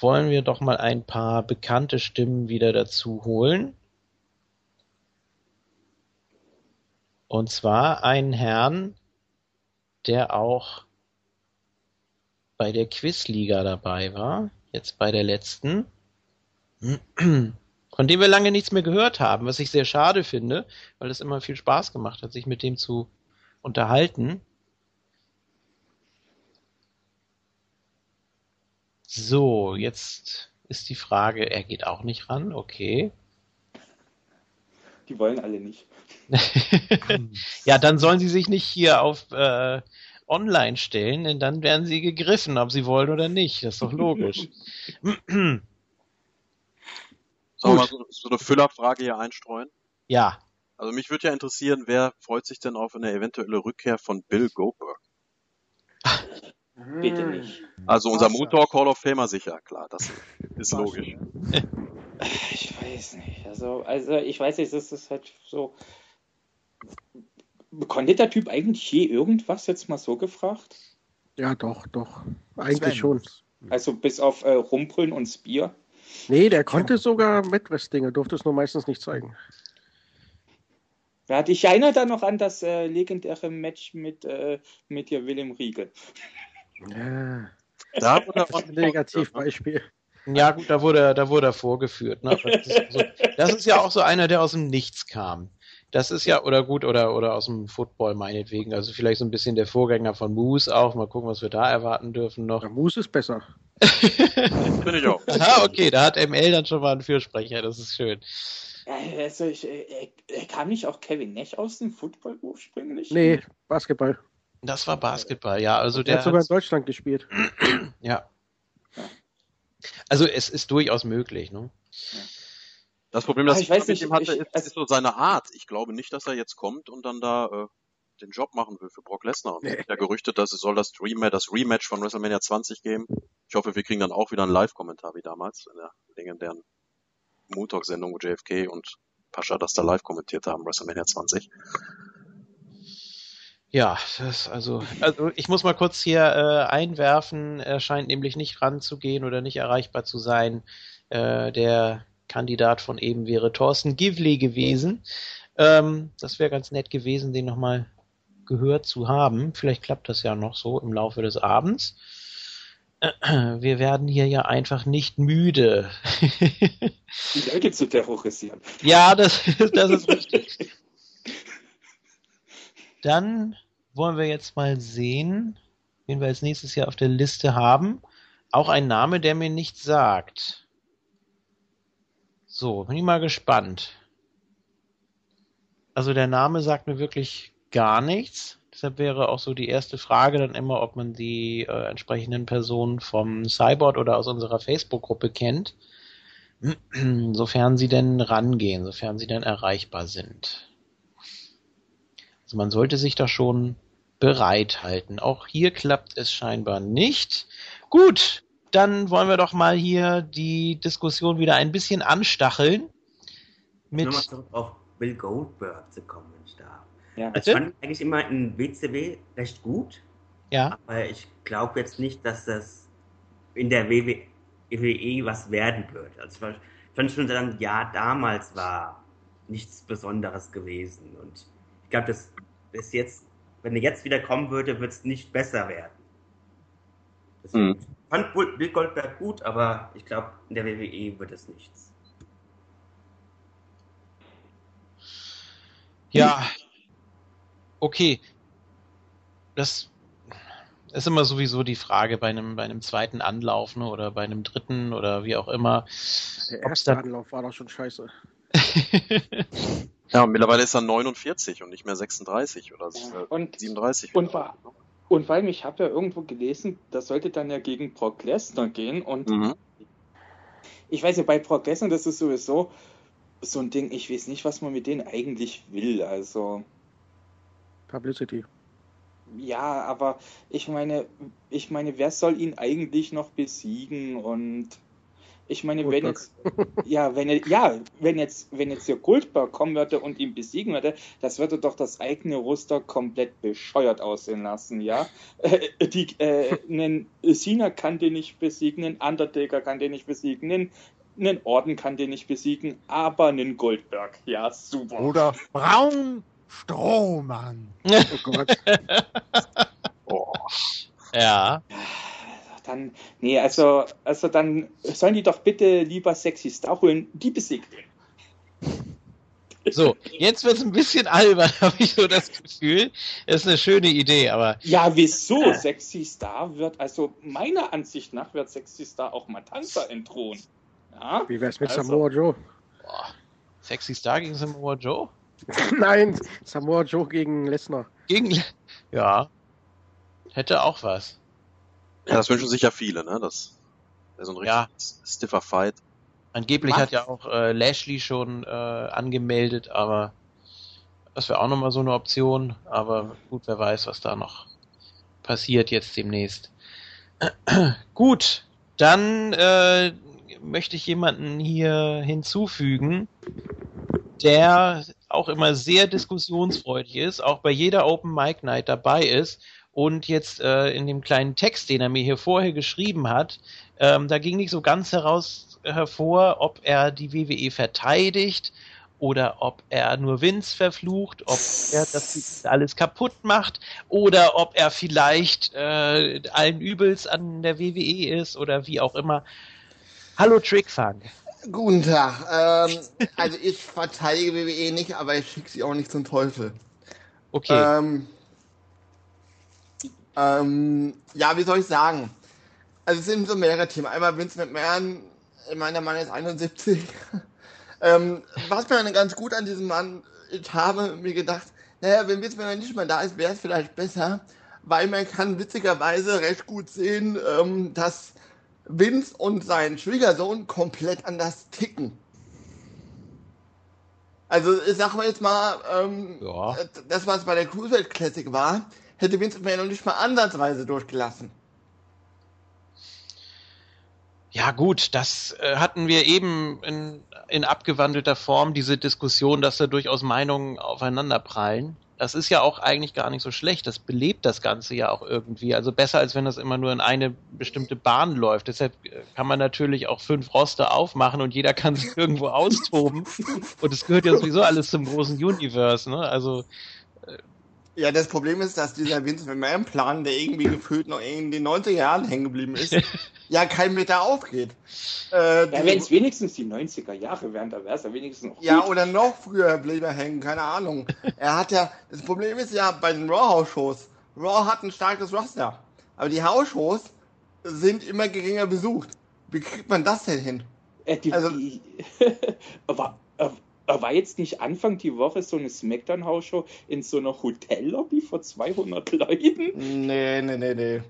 wollen wir doch mal ein paar bekannte Stimmen wieder dazu holen. Und zwar einen Herrn, der auch bei der Quizliga dabei war, jetzt bei der letzten, von dem wir lange nichts mehr gehört haben, was ich sehr schade finde, weil es immer viel Spaß gemacht hat, sich mit dem zu unterhalten. So, jetzt ist die Frage, er geht auch nicht ran, okay. Die wollen alle nicht. ja, dann sollen sie sich nicht hier auf äh, online stellen, denn dann werden sie gegriffen, ob sie wollen oder nicht. Das ist doch logisch. Sollen wir mal so, so eine Füllerfrage hier einstreuen? Ja. Also mich würde ja interessieren, wer freut sich denn auf eine eventuelle Rückkehr von Bill Goldberg? Bitte nicht. Also unser Moon Talk Hall of Famer sicher, klar, das ist logisch. Ich weiß nicht. Also, also ich weiß nicht, das ist halt so. Konnte der Typ eigentlich je irgendwas jetzt mal so gefragt? Ja, doch, doch. Eigentlich Sven. schon. Also bis auf äh, Rumpeln und Spear. Nee, der konnte sogar Midwest-Dinge, durfte es nur meistens nicht zeigen. Da hatte ich erinnere da noch an das äh, legendäre Match mit, äh, mit hier Willem Riegel. Ja, Da wurde er das ist ein Negativbeispiel. Ja, gut, da wurde, er- da wurde er vorgeführt. Ne? Das, ist so, das ist ja auch so einer, der aus dem Nichts kam. Das ist ja, oder gut, oder, oder aus dem Football meinetwegen. Also vielleicht so ein bisschen der Vorgänger von Moose auch. Mal gucken, was wir da erwarten dürfen noch. Der Moose ist besser. Finde ich auch. Aha, okay, da hat ML dann schon mal einen Fürsprecher. Das ist schön. Ja, also ich, äh, äh, kam nicht auch Kevin Nash aus dem Football ursprünglich? Nee, Basketball. Das war Basketball, ja. Also Der der, hat sogar in Deutschland gespielt. ja. Also es ist durchaus möglich, ne? Das Problem, das Ah, ich, ich weiß mit nicht, ihm hatte, ich- ist, ist so seine Art. Ich glaube nicht, dass er jetzt kommt und dann da äh, den Job machen will für Brock Lesnar. Und Nee. ja gerüchtet, dass es soll das Rematch, das Rematch von WrestleMania 20 geben. Ich hoffe, wir kriegen dann auch wieder einen Live-Kommentar wie damals in der legendären Moon Talk Sendung, wo JFK und Pascha das da live kommentiert haben, WrestleMania 20. Ja, das also, also ich muss mal kurz hier äh, einwerfen, er scheint nämlich nicht ranzugehen oder nicht erreichbar zu sein. Äh, der Kandidat von eben wäre Thorsten Givley gewesen. Ähm, das wäre ganz nett gewesen, den nochmal gehört zu haben. Vielleicht klappt das ja noch so im Laufe des Abends. Äh, Wir werden hier ja einfach nicht müde. Die Leute zu terrorisieren. Ja, das, das ist richtig. Dann wollen wir jetzt mal sehen, wen wir als nächstes hier auf der Liste haben. Auch ein Name, der mir nichts sagt. So, bin ich mal gespannt. Also der Name sagt mir wirklich gar nichts. Deshalb wäre auch so die erste Frage dann immer, ob man die äh, entsprechenden Personen vom Cyborg oder aus unserer Facebook-Gruppe kennt sofern sie denn rangehen, sofern sie denn erreichbar sind. Also man sollte sich da schon bereithalten. Auch hier klappt es scheinbar nicht. Gut, dann wollen wir doch mal hier die Diskussion wieder ein bisschen anstacheln. Mit Nochmal zurück auf Bill Goldberg zu kommen, wenn ich darf. Ja. Also ich fand eigentlich immer in WCW recht gut, ja, aber ich glaube jetzt nicht, dass das in der WWE was werden wird. Also ich ich fand schon sagen, ja, damals war nichts Besonderes gewesen. Und ich glaube, das ist jetzt, wenn er jetzt wieder kommen würde, wird es nicht besser werden. Deswegen mhm. fand Bill Goldberg gut, aber ich glaube, in der WWE wird es nichts. Ja, okay. Das ist immer sowieso die Frage bei einem, bei einem zweiten Anlauf ne, oder bei einem dritten oder wie auch immer. Der erste dann... Anlauf war doch schon scheiße. ja, mittlerweile ist er 49 und nicht mehr 36 oder ja, und, 37. Und, war, und weil ich habe ja irgendwo gelesen, das sollte dann ja gegen Brock Lesnar gehen und mhm. ich weiß ja, bei Brock Lesnar, das ist sowieso so ein Ding, ich weiß nicht, was man mit denen eigentlich will, also. Publicity. Ja, aber ich meine, ich meine, wer soll ihn eigentlich noch besiegen und ich meine, wenn jetzt, ja, wenn ja, wenn jetzt, wenn jetzt hier Goldberg kommen würde und ihn besiegen würde, das würde doch das eigene Roster komplett bescheuert aussehen lassen, ja. Äh, die, äh, einen Cena kann den nicht besiegen, einen Undertaker kann den nicht besiegen, einen, einen Orden kann den nicht besiegen, aber einen Goldberg, ja, super. Oder Braun Strohmann. Oh Gott. oh. Ja dann, nee, also, also dann sollen die doch bitte lieber Sexy Star holen, die besiegt. So, jetzt wird es ein bisschen albern, habe ich so das Gefühl. Das ist eine schöne Idee, aber. Ja, wieso? Sexy Star wird, also meiner Ansicht nach wird Sexy Star auch Matanza entthronen. Ja? Wie wär's mit also, Samoa Joe? Boah. Sexy Star gegen Samoa Joe? Nein, Samoa Joe gegen Lesnar. Gegen. Ja. Hätte auch was. Ja, das wünschen sich ja viele, ne? Das wäre so ein richtig ja. stiffer Fight. Angeblich Was? hat ja auch äh, Lashley schon äh, angemeldet, aber das wäre auch nochmal so eine Option. Aber gut, wer weiß, was da noch passiert jetzt demnächst. gut, dann äh, möchte ich jemanden hier hinzufügen, der auch immer sehr diskussionsfreudig ist, auch bei jeder Open Mic Night dabei ist und jetzt äh, in dem kleinen Text, den er mir hier vorher geschrieben hat, ähm, da ging nicht so ganz heraus hervor, ob er die WWE verteidigt oder ob er nur Vince verflucht, ob er das alles kaputt macht oder ob er vielleicht äh, allen Übels an der WWE ist oder wie auch immer. Hallo Trickfang. Guten Tag. Ähm, also ich verteidige WWE nicht, aber ich schicke sie auch nicht zum Teufel. Okay. Ähm, ähm, ja, wie soll ich sagen? Also es sind so mehrere Themen. Einmal Vince McMahon, ich meine, der Mann ist 71. ähm, was mir ganz gut an diesem Mann, ich habe mir gedacht, naja, wenn Vince McMahon nicht mehr da ist, wäre es vielleicht besser, weil man kann witzigerweise recht gut sehen, ähm, dass Vince und sein Schwiegersohn komplett anders ticken. Also ich sag mal jetzt mal, ähm, ja. das was bei der Cruiserweight Classic war, hätte Vince McMahon noch nicht mal ansatzweise durchgelassen. Ja gut, das äh, hatten wir eben in, in abgewandelter Form, diese Diskussion, dass da durchaus Meinungen aufeinanderprallen. Das ist ja auch eigentlich gar nicht so schlecht. Das belebt das Ganze ja auch irgendwie. Also besser, als wenn das immer nur in eine bestimmte Bahn läuft. Deshalb äh, kann man natürlich auch fünf Roste aufmachen und jeder kann sich irgendwo austoben. Und es gehört ja sowieso alles zum großen Universe. Ne? Also ja, das Problem ist, dass dieser Vince McMahon-Plan, der irgendwie gefühlt noch in den 90er Jahren hängen geblieben ist, ja kein Meter aufgeht. Äh, ja, wenn es wenigstens die 90er Jahre wären, da wäre es ja wenigstens noch. Ja, oder noch früher blieb er hängen, keine Ahnung. er hat ja, das Problem ist ja bei den Raw-House-Shows, Raw hat ein starkes Roster, aber die House-Shows sind immer geringer besucht. Wie kriegt man das denn hin? Äh, die, also, die, aber, aber war jetzt nicht Anfang die Woche so eine Smackdown-Hausshow in so einer Hotellobby vor 200 Leuten? Nee, nee, nee, nee.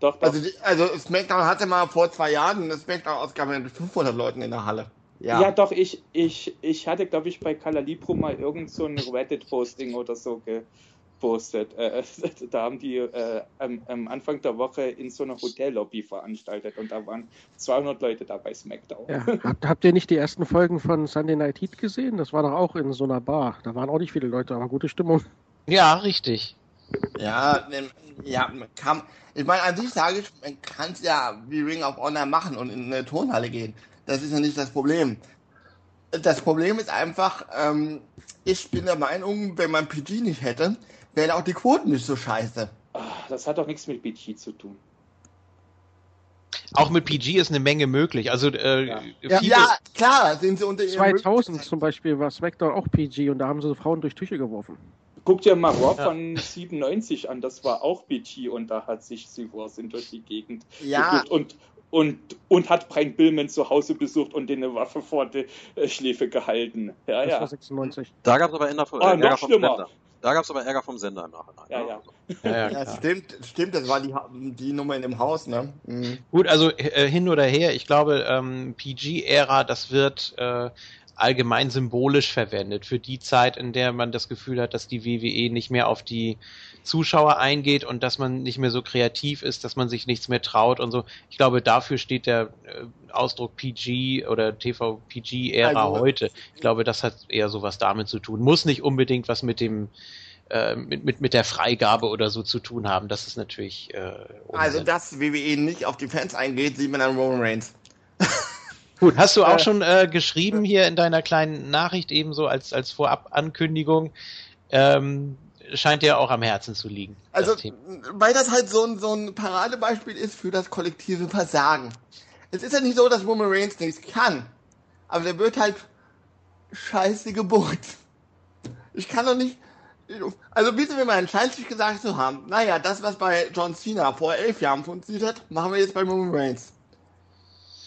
Doch, doch. Also, also Smackdown hatte mal vor zwei Jahren eine Smackdown-Ausgabe mit 500 Leuten in der Halle. Ja, ja doch, ich, ich, ich hatte, glaube ich, bei Calalibro mal irgend so ein Reddit-Posting oder so ge gepostet. Äh, da haben die äh, am, am, Anfang der Woche in so einer Hotellobby veranstaltet und da waren 200 Leute da bei SmackDown. Ja, habt, habt, ihr nicht die ersten Folgen von Sunday Night Heat gesehen? Das war doch auch in so einer Bar. Da waren auch nicht viele Leute, aber gute Stimmung. Ja, richtig. Ja, ja, kann, ich meine, an sich sage ich, man kann es ja wie Ring of Honor machen und in eine Turnhalle gehen. Das ist ja nicht das Problem. Das Problem ist einfach, ähm, ich bin der Meinung, wenn man PG nicht hätte, wären auch die Quoten nicht so scheiße. Das hat doch nichts mit BT zu tun. auch mit PG ist eine Menge möglich. Also äh, ja. ja, klar, sind sie unter 2000 zum Beispiel war SmackDown auch PG und da haben sie Frauen durch Tücher geworfen. Guck dir mal Raw ja. von 97 an, das war auch PG und da hat sich Seymour sind durch die Gegend ja. und und, und hat Brian Billman zu Hause besucht und den eine Waffe vor die äh, Schläfe gehalten. Ja, das ja. war 96. Da gab es aber Ärger, oh, Ärger vom Sender. Da gab es aber Ärger vom Sender im Nachhinein. Ja, ja. ja, ja, ja stimmt, stimmt, das war die, die Nummer in dem Haus, ne? Mhm. Gut, also äh, hin oder her, ich glaube, ähm, PG-Ära, das wird äh, allgemein symbolisch verwendet für die Zeit, in der man das Gefühl hat, dass die WWE nicht mehr auf die Zuschauer eingeht und dass man nicht mehr so kreativ ist, dass man sich nichts mehr traut und so. Ich glaube, dafür steht der äh, Ausdruck PG oder TV-PG-Ära also, heute. Ich glaube, das hat eher sowas damit zu tun. Muss nicht unbedingt was mit dem äh, mit, mit, mit der Freigabe oder so zu tun haben. Das ist natürlich. Äh, also, dass WWE nicht auf die Fans eingeht, sieht man an Roman Reigns. Gut, hast du auch äh, schon äh, geschrieben hier in deiner kleinen Nachricht ebenso als, als Vorabankündigung. Ähm, scheint dir auch am Herzen zu liegen. Also, weil das halt so ein, so ein Paradebeispiel ist für das kollektive Versagen. Es ist ja nicht so, dass Roman Reigns nichts kann. Aber der wird halt scheiße geboren. Ich kann doch nicht. Also bitte mir mal einen Scheiß gesagt zu haben. Naja, das, was bei John Cena vor elf Jahren funktioniert hat, machen wir jetzt bei Roman Reigns.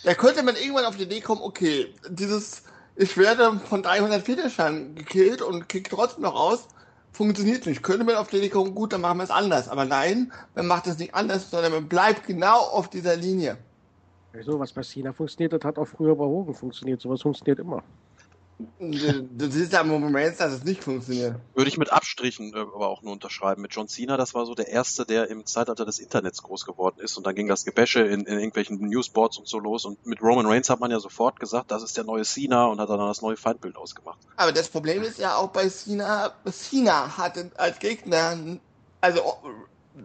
Da könnte man irgendwann auf die Idee kommen, okay, dieses, ich werde von 300 Finishern gekillt und kick trotzdem noch aus funktioniert nicht. Könnte man auf Idee kommen, gut, dann machen wir es anders. Aber nein, man macht es nicht anders, sondern man bleibt genau auf dieser Linie. So, was bei Cena funktioniert hat, hat auch früher bei Hogan funktioniert. Sowas funktioniert immer. Das ist ja im Moment, dass es nicht funktioniert. Würde ich mit Abstrichen äh, aber auch nur unterschreiben. Mit John Cena, das war so der Erste, der im Zeitalter des Internets groß geworden ist. Und dann ging das Gebäsche in, in irgendwelchen Newsboards und so los. Und mit Roman Reigns hat man ja sofort gesagt, das ist der neue Cena und hat dann das neue Feindbild ausgemacht. Aber das Problem ist ja auch bei Cena, Cena hatte als Gegner, also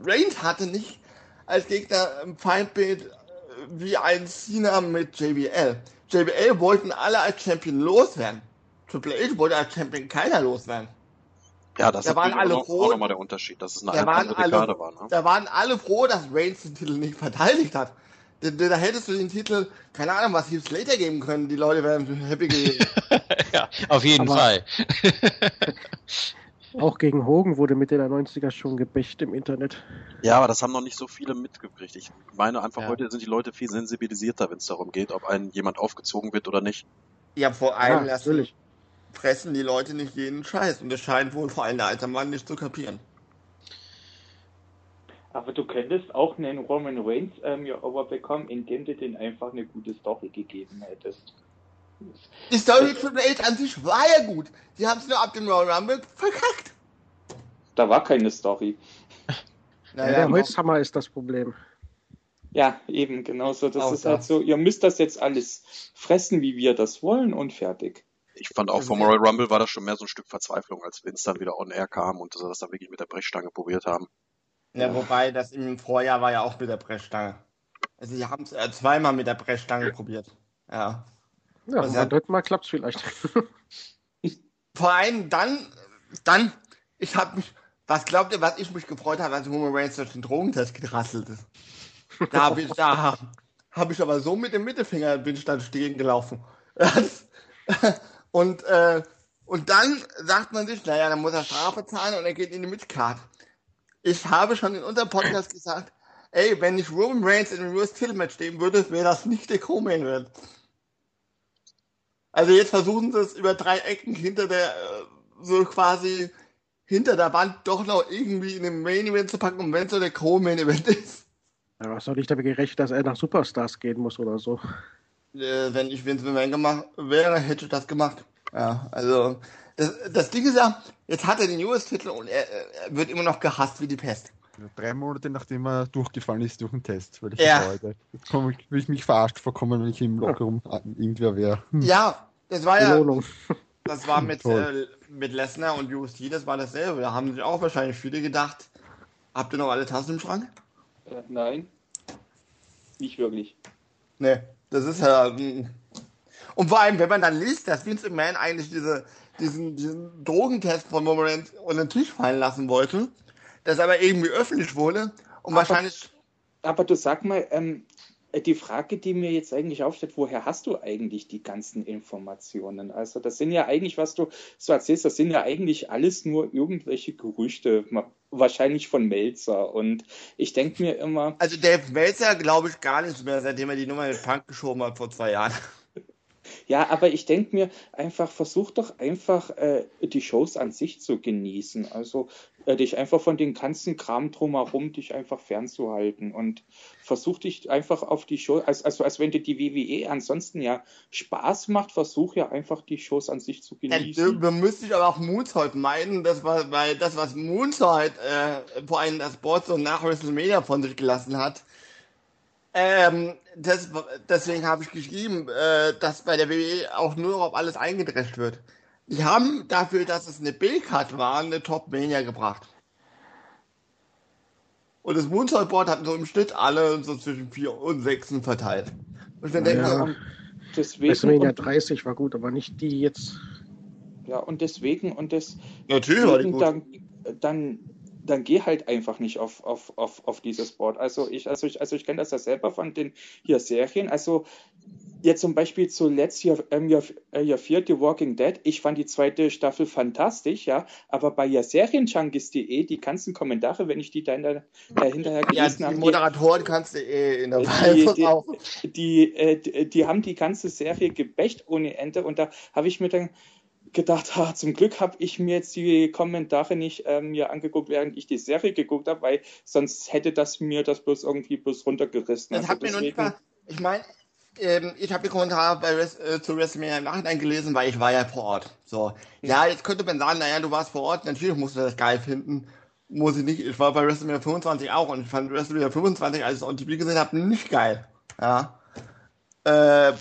Reigns hatte nicht als Gegner ein Feindbild äh, wie ein Cena mit JBL. JBL wollten alle als Champion loswerden. Triple H wollte als Champion keiner loswerden. Ja, das da ist waren alle auch, froh, auch nochmal der Unterschied, dass es eine da waren andere alle, Dekade war. Ne? Da waren alle froh, dass Reigns den Titel nicht verteidigt hat. Da, da, hättest du den Titel, keine Ahnung, was Heath Slater geben können. Die Leute wären happy gewesen. ja, auf jeden Aber Fall. Auch gegen Hogan wurde Mitte der 90er schon gebächt im Internet. Ja, aber das haben noch nicht so viele mitgekriegt. Ich meine einfach, ja. heute sind die Leute viel sensibilisierter, wenn es darum geht, ob einen jemand aufgezogen wird oder nicht. Ja, vor allem ja, natürlich. fressen die Leute nicht jeden Scheiß. Und das scheint wohl vor allem der alte Mann nicht zu kapieren. Aber du könntest auch einen Roman Reigns ähm, ja bekommen, indem du den einfach eine gute Story gegeben hättest. Die Story Triple H an sich war ja gut. Sie haben es nur ab dem Royal Rumble verkackt. Da war keine Story. Naja, der Holzhammer ist das Problem. Ja, eben, genau so. Das auch ist das. halt so, ihr müsst das jetzt alles fressen, wie wir das wollen und fertig. Ich fand auch vom Royal Rumble war das schon mehr so ein Stück Verzweiflung, als Vince dann wieder on air kam und das dann wirklich mit der Brechstange probiert haben. Ja, wobei das im Vorjahr war ja auch mit der Brechstange. Also sie haben es äh, zweimal mit der Brechstange probiert. Ja. Ja, beim dritten Mal klappt es vielleicht. Vor allem dann, dann, ich habe mich, was glaubt ihr, was ich mich gefreut habe, als Roman Reigns durch den Drogentest gerasselt ist? Da habe ich, da habe ich aber so mit dem Mittelfinger bin ich dann stehen gelaufen. und, äh, und dann sagt man sich, naja, dann muss er Strafe zahlen und er geht in die Midcard. Ich habe schon in unserem Podcast gesagt, ey, wenn ich Roman Reigns in einem US Titelmatch stehen würde, wäre das nicht der Co-Main Event. Also jetzt versuchen sie es über drei Ecken hinter der, äh, so quasi hinter der Wand doch noch irgendwie in den Main Event zu packen, und wenn es so der Co-Main Event ist. Ja, was soll ich damit gerechnet, dass er nach Superstars gehen muss oder so? Äh, wenn ich Vince McMahon gemacht wäre, hätte ich das gemacht. Ja, also das, das Ding ist ja, jetzt hat er den US-Titel und er, er, wird immer noch gehasst wie die Pest. Drei Monate nachdem er durchgefallen ist durch den Test, weil ich ja. heute will ich mich verarscht vorkommen, wenn ich im Lockerroom irgendwer wäre. Hm. Ja, das war ja. Das war mit, äh, mit Lesnar und UST, das war dasselbe. Da haben sich auch wahrscheinlich viele gedacht, habt ihr noch alle Tassen im Schrank? Äh, nein. Nicht wirklich. Nee, das ist ja. Hm. Und vor allem, wenn man dann liest, dass Vince McMahon eigentlich diese, diesen, diesen Drogentest von Moment unter den Tisch fallen lassen wollte, das aber irgendwie öffentlich wurde und aber, wahrscheinlich. Aber du sag mal, ähm, äh, die Frage, die mir jetzt eigentlich aufsteht, woher hast du eigentlich die ganzen Informationen? Also das sind ja eigentlich, was du so erzählst, das sind ja eigentlich alles nur irgendwelche Gerüchte, wahrscheinlich von Melzer. Und ich denke mir immer... Also Dave Melzer glaube ich gar nicht mehr, seitdem er die Nummer mit Punk geschoben hat vor zwei Jahren. Ja, aber ich denke mir einfach, versuch doch einfach äh, die Shows an sich zu genießen. Also äh, dich einfach von den ganzen Kram drumherum dich einfach fernzuhalten und versuch dich einfach auf die Show, also, also als wenn dir die WWE ansonsten ja Spaß macht, versuch ja einfach die Shows an sich zu genießen. Ja, wir müssen aber auch Moonsault meinen, das war, weil das, was Moonsault äh, vor allem das Board so nach WrestleMania von sich gelassen hat, ähm, das, deswegen habe ich geschrieben, äh, dass bei der WWE auch nur auf alles eingedrescht wird. Die haben dafür, dass es eine B-Card war, eine Top-Mania gebracht. Und das Moonsault-Board hatten so im Schnitt alle so zwischen 4 und 6 verteilt. Und dann denke ja, deswegen, WrestleMania 30 war gut, aber nicht die jetzt. Ja, und deswegen, und das. Natürlich war die gut. Dann, dann dann geh halt einfach nicht auf, auf, auf, auf dieses Board. Also ich, also ich, also ich kenne das ja selber von den hier Serien. Also jetzt zum Beispiel zuletzt hier, ähm, hier, äh, hier vier, The Walking Dead. Ich fand die zweite Staffel fantastisch, ja. Aber bei ja Serienjunkies.de, die ganzen Kommentare, wenn ich die dann da, äh, hinterher gelesen habe. Ja, die Moderatoren kannst du eh in der die, die, auch. Die, äh, die, die haben die ganze Serie gebächt ohne Ende und da habe ich mir dann gedacht, ha, zum Glück habe ich mir jetzt die Kommentare nicht ähm, mir angeguckt, während ich die Serie geguckt habe, weil sonst hätte das mir das bloß irgendwie bloß runtergerissen. Das also hat deswegen... noch nicht mal, ich meine, ähm, ich habe die Kommentare bei Res äh, zu WrestleMania im Nachhinein gelesen, weil ich war ja vor Ort. So, ja, jetzt könnte man sagen, naja, du warst vor Ort, natürlich musst du das geil finden. Muss ich nicht. Ich war bei WrestleMania 25 auch und ich fand WrestleMania 25, als ich es on TV gesehen habe, nicht geil. Ja. Äh,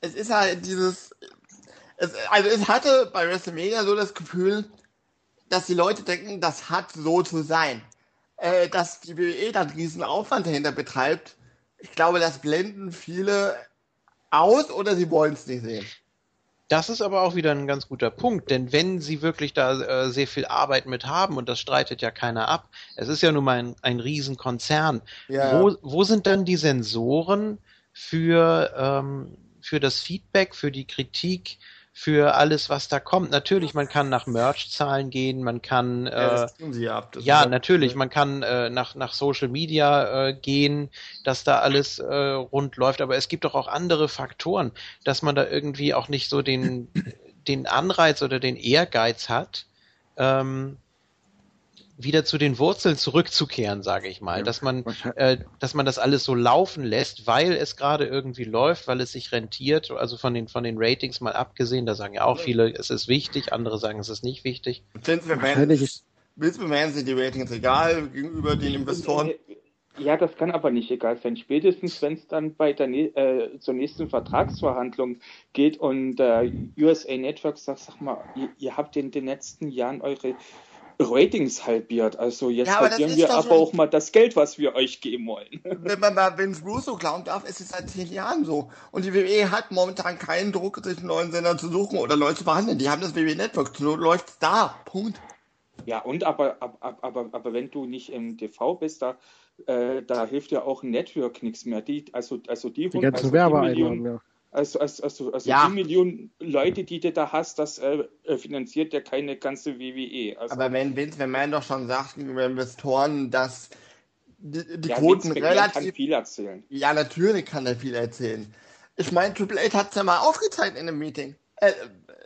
es ist halt dieses, es, also es hatte bei WrestleMania so das Gefühl, dass die Leute denken, das hat so zu sein. Äh, dass die WWE dann diesen Aufwand dahinter betreibt, ich glaube, das blenden viele aus oder sie wollen es nicht sehen. Das ist aber auch wieder ein ganz guter Punkt, denn wenn sie wirklich da äh, sehr viel Arbeit mit haben, und das streitet ja keiner ab, es ist ja nun mal ein, ein Riesenkonzern, ja. wo, wo sind dann die Sensoren für, ähm, für das Feedback, für die Kritik, für alles, was da kommt. Natürlich, man kann nach Merch-Zahlen gehen, man kann äh, ja, sie ab. Ja natürlich, man kann äh, nach nach Social Media äh, gehen, dass da alles äh, rund läuft. Aber es gibt doch auch andere Faktoren, dass man da irgendwie auch nicht so den den Anreiz oder den Ehrgeiz hat. Ähm, wieder zu den Wurzeln zurückzukehren, sage ich mal, ja. dass man, äh, dass man das alles so laufen lässt, weil es gerade irgendwie läuft, weil es sich rentiert. Also von den von den Ratings mal abgesehen, da sagen ja auch viele, es ist wichtig, andere sagen, es ist nicht wichtig. Willst du McMahon sind die Ratings egal gegenüber den Investoren? Ja, das kann aber nicht egal sein. Spätestens, wenn es dann bei der äh, zur nächsten Vertragsverhandlung geht und äh, USA Network sagt, sag mal, ihr, ihr habt in den letzten Jahren eure Ratings halbiert. Also jetzt ja, verlieren wir aber auch mal das Geld, was wir euch geben wollen. Wenn man mal Vince Russo glauben darf, ist es seit zehn Jahren so. Und die WWE hat momentan keinen Druck, sich einen neuen Sender zu suchen oder neu zu behandeln. Die haben das WWE Network, so läuft da. Punkt. Ja, und aber, aber, aber, aber wenn du nicht im TV bist, da, äh, da hilft ja auch ein Network nichts mehr. Die, also, also die, die ganzen also Werbeeinnahmen, ja. Also, also, also, also ja. die Millionen Leute, die du da hast, das äh, äh finanziert ja keine ganze WWE. Also, Aber wenn Vince McMahon doch schon sagt gegenüber Investoren, dass die, die ja, Quoten relativ... kann viel erzählen. Ja, natürlich kann er viel erzählen. Ich meine, Triple H hat es ja mal aufgezeigt in einem Meeting. Er,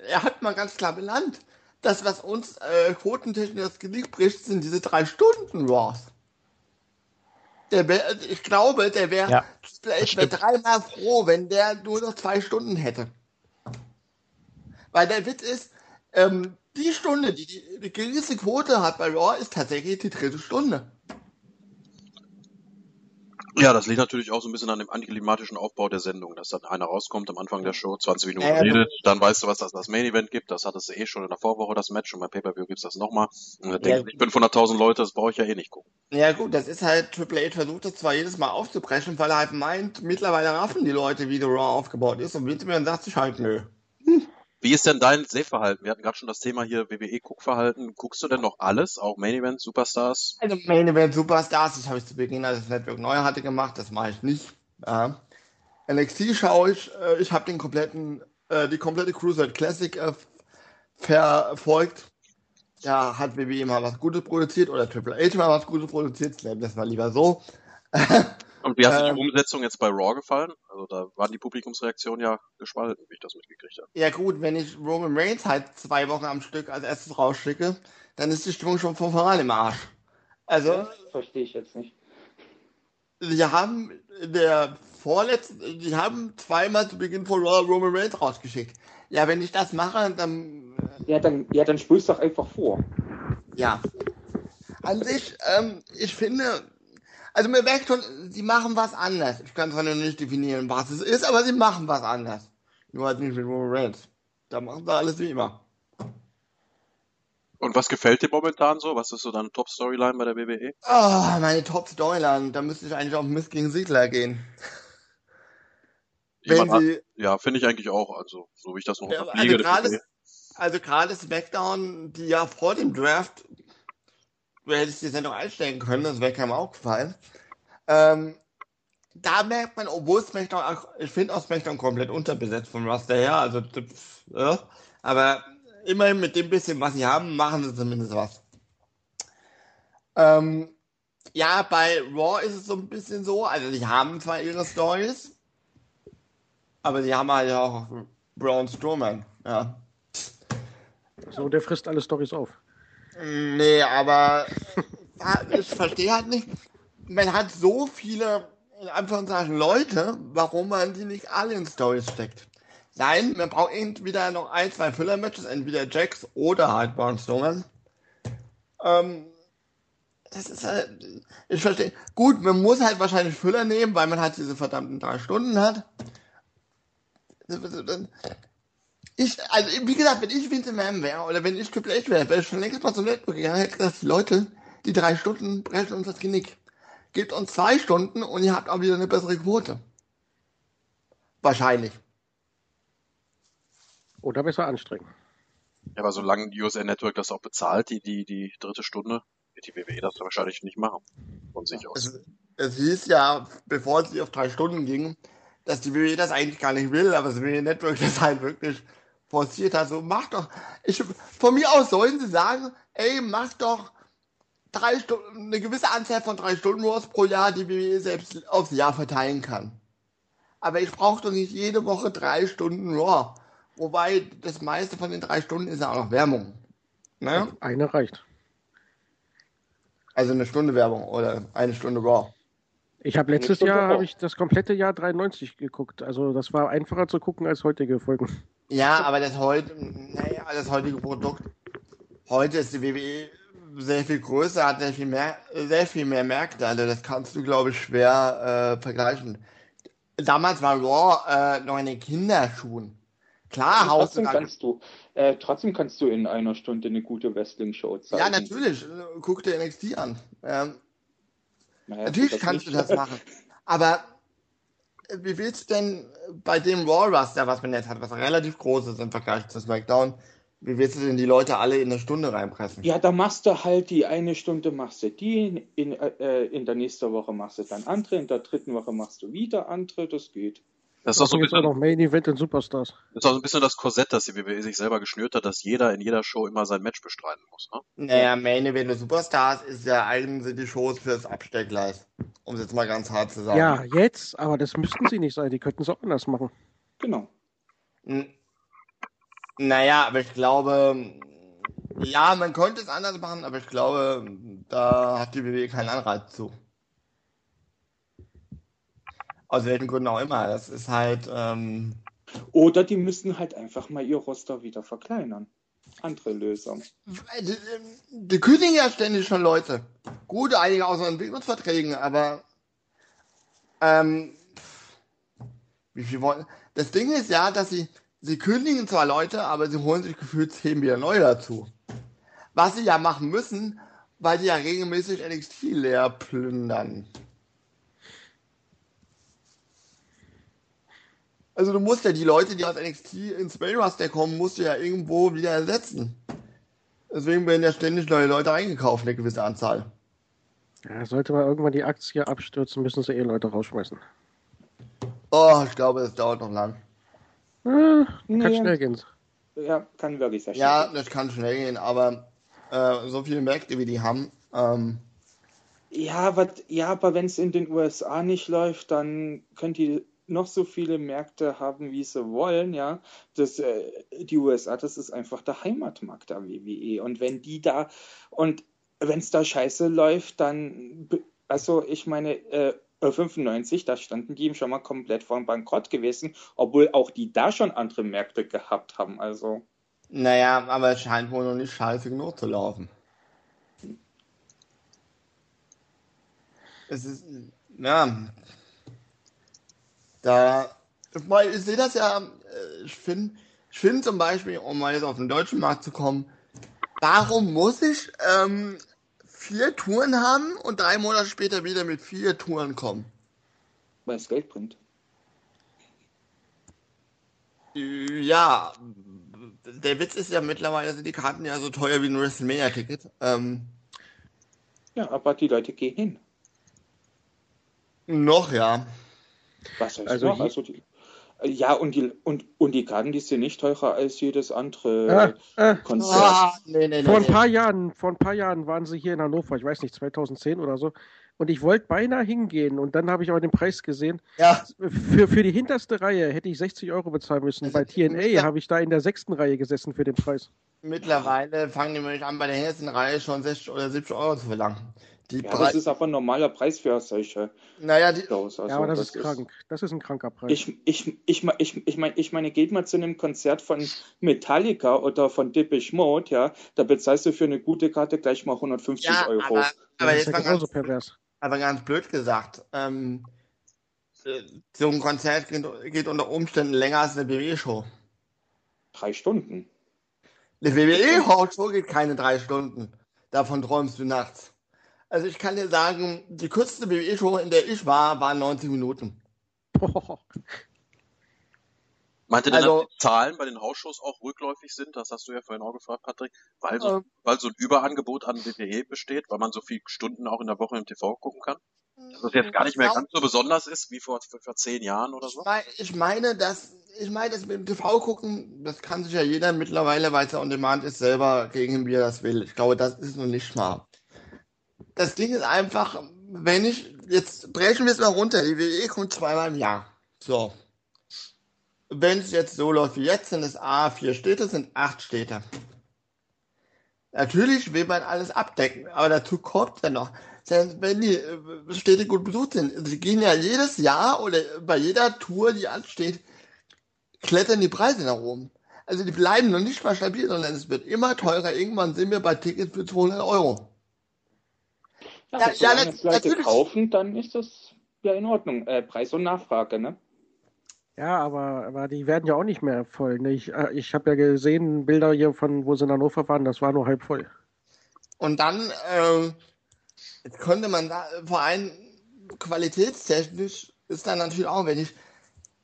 er hat mal ganz klar benannt, das, was uns äh, quotentechnisch das Genick bricht, sind diese drei Stunden Wars. Der wär, ich glaube, der wäre ja, wär dreimal froh, wenn der nur noch zwei Stunden hätte. Weil der Witz ist, ähm, die Stunde, die die, die geringste Quote hat bei Raw, ist tatsächlich die dritte Stunde. Ja, das liegt natürlich auch so ein bisschen an dem antiklimatischen Aufbau der Sendung, dass dann einer rauskommt am Anfang der Show, 20 Minuten äh, redet, dann weißt du, was das das Main Event gibt, das hattest du eh schon in der Vorwoche das Match und bei Pay-Per-View gibt's das nochmal. Und dann ja, denkst ich bin von 100.000 Leute, das brauche ich ja eh nicht gucken. Ja gut, das ist halt, Triple H versucht das zwar jedes Mal aufzubrechen, weil er halt meint, mittlerweile raffen die Leute, wie The Raw aufgebaut ist und Vince dann sagt sich halt, nö. Wie ist denn dein Sehverhalten? Wir hatten gerade schon das Thema hier WWE-Guckverhalten. Guckst du denn noch alles? Auch Main Event, Superstars? Also Main Event, Superstars, das habe ich zu Beginn, als das Network neu hatte, gemacht. Das mache ich nicht. Ja. NXT schaue ich. Äh, ich habe den kompletten, äh, die komplette Cruiserweight Classic äh, verfolgt. Da hat WWE mal was Gutes produziert oder Triple H mal was Gutes produziert. Das war lieber so. Und wie hat sich die ähm. Umsetzung jetzt bei Raw gefallen? Also da waren die Publikumsreaktionen ja gespalten, wie ich das mitgekriegt habe. Ja gut, wenn ich Roman Reigns halt zwei Wochen am Stück als erstes rausschicke, dann ist die Stimmung schon von voran im Arsch. Also. Das verstehe ich jetzt nicht. Sie haben der vorletzten, die haben zweimal zu Beginn von Raw Roman Reigns rausgeschickt. Ja, wenn ich das mache, dann. Ja, dann, ja, dann spulst doch einfach vor. Ja. An sich, ähm, ich finde, also mir merkt schon, sie machen was anders. Ich kann zwar noch nicht definieren, was es ist, aber sie machen was anders. Nur halt nicht mit Roman Reigns. Da machen sie alles wie immer. Und was gefällt dir momentan so? Was ist so deine Top-Storyline bei der WWE? Oh, meine Top-Storyline. Da müsste ich eigentlich auf Mist gegen Sigler gehen. Wenn sie, ja, finde ich eigentlich auch. Also, so wie ich das noch ja, also gerade, also gerade SmackDown, die ja vor dem Draft du hättest die Sendung einstellen können, das wäre keinem aufgefallen. Ähm, da merkt man, obwohl SmackDown, ich finde auch SmackDown komplett unterbesetzt vom Roster her, also, ja, aber immerhin mit dem bisschen, was sie haben, machen sie zumindest was. Ähm, ja, bei Raw ist es so ein bisschen so, also sie haben zwar ihre Stories, aber sie haben halt auch Braun Strowman, ja. So, der frisst alle Stories auf. Nee, aber ich verstehe halt nicht. Man hat so viele, in Anführungszeichen, Leute, warum man die nicht alle in Stories steckt. Nein, man braucht entweder noch ein, zwei Filler-Matches, entweder Jax oder halt Strowman. Ähm, das ist halt, ich verstehe. Gut, man muss halt wahrscheinlich Füller nehmen, weil man halt diese verdammten drei Stunden hat. Ich, also, wie gesagt, wenn ich Vince McMahon wäre oder wenn ich Triple H wäre, wäre ich schon längst mal zum Network gegangen, hätte gesagt, die Leute, die drei Stunden brechen uns das Genick. Gebt uns zwei Stunden und ihr habt auch wieder eine bessere Quote. Wahrscheinlich. Oder besser anstrengen. Ja, aber solange die USA Network das auch bezahlt, die, die, die dritte Stunde, wird die WWE das wahrscheinlich nicht machen. Von sich aus. Es, es hieß ja, bevor sie auf drei Stunden ging, dass die WWE das eigentlich gar nicht will, aber das WWE Network das halt wirklich forciert hat. So, mach doch. Ich, von mir aus sollen sie sagen, ey, mach doch drei Stunden, eine gewisse Anzahl von drei Stunden Wars pro Jahr, die WWE selbst aufs Jahr verteilen kann. Aber ich brauche doch nicht jede Woche drei Stunden Raw. Wobei das meiste von den drei Stunden ist ja auch noch Werbung. Ne? Eine reicht. Also eine Stunde Werbung oder eine Stunde Raw. Ich habe letztes Jahr habe ich das komplette Jahr 93 geguckt. Also das war einfacher zu gucken als heutige Folgen. Ja, aber das heute, naja, das heutige Produkt, heute ist die WWE sehr viel größer, hat sehr viel mehr, sehr viel mehr Märkte. Also das kannst du, glaube ich, schwer äh, vergleichen. Damals war Raw äh, noch in den Kinderschuhen. Klar, also trotzdem kannst du, äh, trotzdem kannst du in einer Stunde eine gute Wrestling-Show zeigen. Ja, natürlich. Guck dir NXT an. Ähm, naja, natürlich kannst du das machen. Aber wie willst du denn bei dem Raw Roster, was man jetzt hat, was relativ groß ist im Vergleich zu SmackDown, wie willst du denn die Leute alle in eine Stunde reinpressen? Ja, da machst du halt die eine Stunde machst du die, in, äh, in der nächsten Woche machst du dann andere, in der dritten Woche machst du wieder andere, das geht. Das ist auch so ein bisschen, noch Main Event und Superstars. Das ist auch so ein bisschen das Korsett, das die WWE sich selber geschnürt hat, dass jeder in jeder Show immer sein Match bestreiten muss. Ne? Naja, Main Event und Superstars ist ja eigentlich die Shows fürs Absteckgleis. Um es jetzt mal ganz hart zu sagen. Ja, jetzt, aber das müssten sie nicht sein. Die könnten es auch anders machen. Genau. N naja, aber ich glaube, ja, man könnte es anders machen, aber ich glaube, da hat die WWE keinen Anreiz zu. Aus welchen Gründen auch immer. Das ist halt. Ähm... Oder die müssen halt einfach mal ihr Roster wieder verkleinern. Andere Lösung. Die, die kündigen ja ständig schon Leute. Gut, einige aus Entwicklungsverträgen, aber. Ähm, wie viel wollen. Das Ding ist ja, dass sie. Sie kündigen zwar Leute, aber sie holen sich gefühlt zehn wieder neu dazu. Was sie ja machen müssen, weil sie ja regelmäßig NXT leer plündern. Also du musst ja die Leute, die aus NXT ins Main Roster kommen, musst du ja irgendwo wieder ersetzen. Deswegen werden ja ständig neue Leute eingekauft, eine gewisse Anzahl. Ja, sollte mal irgendwann die Aktie abstürzen, müssen sie eh Leute rausschmeißen. Oh, ich glaube, es dauert noch lang. Ah, kann Ja. schnell gehen. Ja, kann wirklich sehr schnell Ja, gehen. das kann schnell gehen, aber äh, so viele Märkte, wie die haben, ähm, Ja, aber, ja, aber wenn es in den USA nicht läuft, dann können die noch so viele Märkte haben, wie sie wollen, ja. Das, äh, die USA, das ist einfach der Heimatmarkt der WWE. Und wenn die da, und wenn es da scheiße läuft, dann, also ich meine, äh, 95, da standen die schon mal komplett vor dem Bankrott gewesen, obwohl auch die da schon andere Märkte gehabt haben. Also, naja, aber es scheint wohl noch nicht scheiße genug zu laufen. Es ist, ja, da, ich, sehe das ja, äh, ich finde, ich finde zum Beispiel, um mal jetzt auf den deutschen Markt zu kommen, warum muss ich ähm, vier Touren haben und drei Monate später wieder mit vier Touren kommen? weil es Geld bringt. Ja, der Witz ist ja mittlerweile sind die Karten ja so teuer wie ein WrestleMania-Ticket. Ähm, Ja, aber die Leute gehen hin. noch ja. Was heißt Also noch? Also die, ja, und die, und, und die Karten, die sind nicht teurer als jedes andere Ah, ah, Konzert. Ah, nee, nee, vor ein nee. paar Jahren, vor ein paar Jahren waren sie hier in Hannover, ich weiß nicht, 2010 oder so. Und ich wollte beinahe hingehen und dann habe ich aber den Preis gesehen. Ja, Für, für die hinterste Reihe hätte ich 60 Euro bezahlen müssen. Bei TNA habe ich da in der sechsten Reihe gesessen für den Preis. mittlerweile fangen die nämlich an, bei der ersten Reihe schon 60 oder 70 Euro zu verlangen. Die Ja, Pre das ist aber ein normaler Preis für solche naja, die, Shows. Also ja, aber das, ist krank. Das ist ein kranker Preis. Ich, ich, ich, ich, ich, mein, ich meine, geht mal zu einem Konzert von Metallica oder von Depeche Mode, ja, da bezahlst du für eine gute Karte gleich mal 150 ja, Euro. aber, aber das ist jetzt ja mal genauso ganz, pervers. aber ganz blöd gesagt, ähm, äh, so ein Konzert geht, geht unter Umständen länger als eine WWE-Show. Drei Stunden. Eine WWE-Show geht keine drei Stunden. Davon träumst du nachts. Also ich kann dir sagen, die kürzeste WWE-Show, in der ich war, war 90 Minuten. Meint ihr denn, Also- dass die Zahlen bei den Hausshows auch rückläufig sind? Das hast du ja vorhin auch gefragt, Patrick. Weil so, Ähm. weil so ein Überangebot an WWE besteht, weil man so viele Stunden auch in der Woche im TV gucken kann? Dass das jetzt gar nicht mehr ganz so besonders ist wie vor, vor, zehn Jahren oder so? ich meine, dass ich meine, das mit dem TV gucken, das kann sich ja jeder mittlerweile, weil es ja on demand ist, selber gegen wie er das will. Ich glaube, das ist noch nicht mal. Das Ding ist einfach, wenn ich jetzt brechen wir es mal runter, die WWE kommt zweimal im Jahr. So. Wenn es jetzt so läuft wie jetzt, sind es A, vier Städte, sind acht Städte. Natürlich will man alles abdecken, aber dazu kommt ja noch, selbst wenn die äh, Städte gut besucht sind, sie gehen ja jedes Jahr oder bei jeder Tour, die ansteht, klettern die Preise nach oben. Also die bleiben noch nicht mal stabil, sondern es wird immer teurer. Irgendwann sind wir bei Tickets für 200 Euro. Ja, Ja, ja, solange es Leute natürlich. kaufen, dann ist das ja in Ordnung. Äh, Preis und Nachfrage, ne? Ja, aber, aber die werden ja auch nicht mehr voll. Ne? Ich, äh, ich habe ja gesehen, Bilder hier von, wo sie in Hannover waren, das war nur halb voll. Und dann ähm, jetzt könnte man da, vor allem qualitätstechnisch ist dann natürlich auch, wenn ich,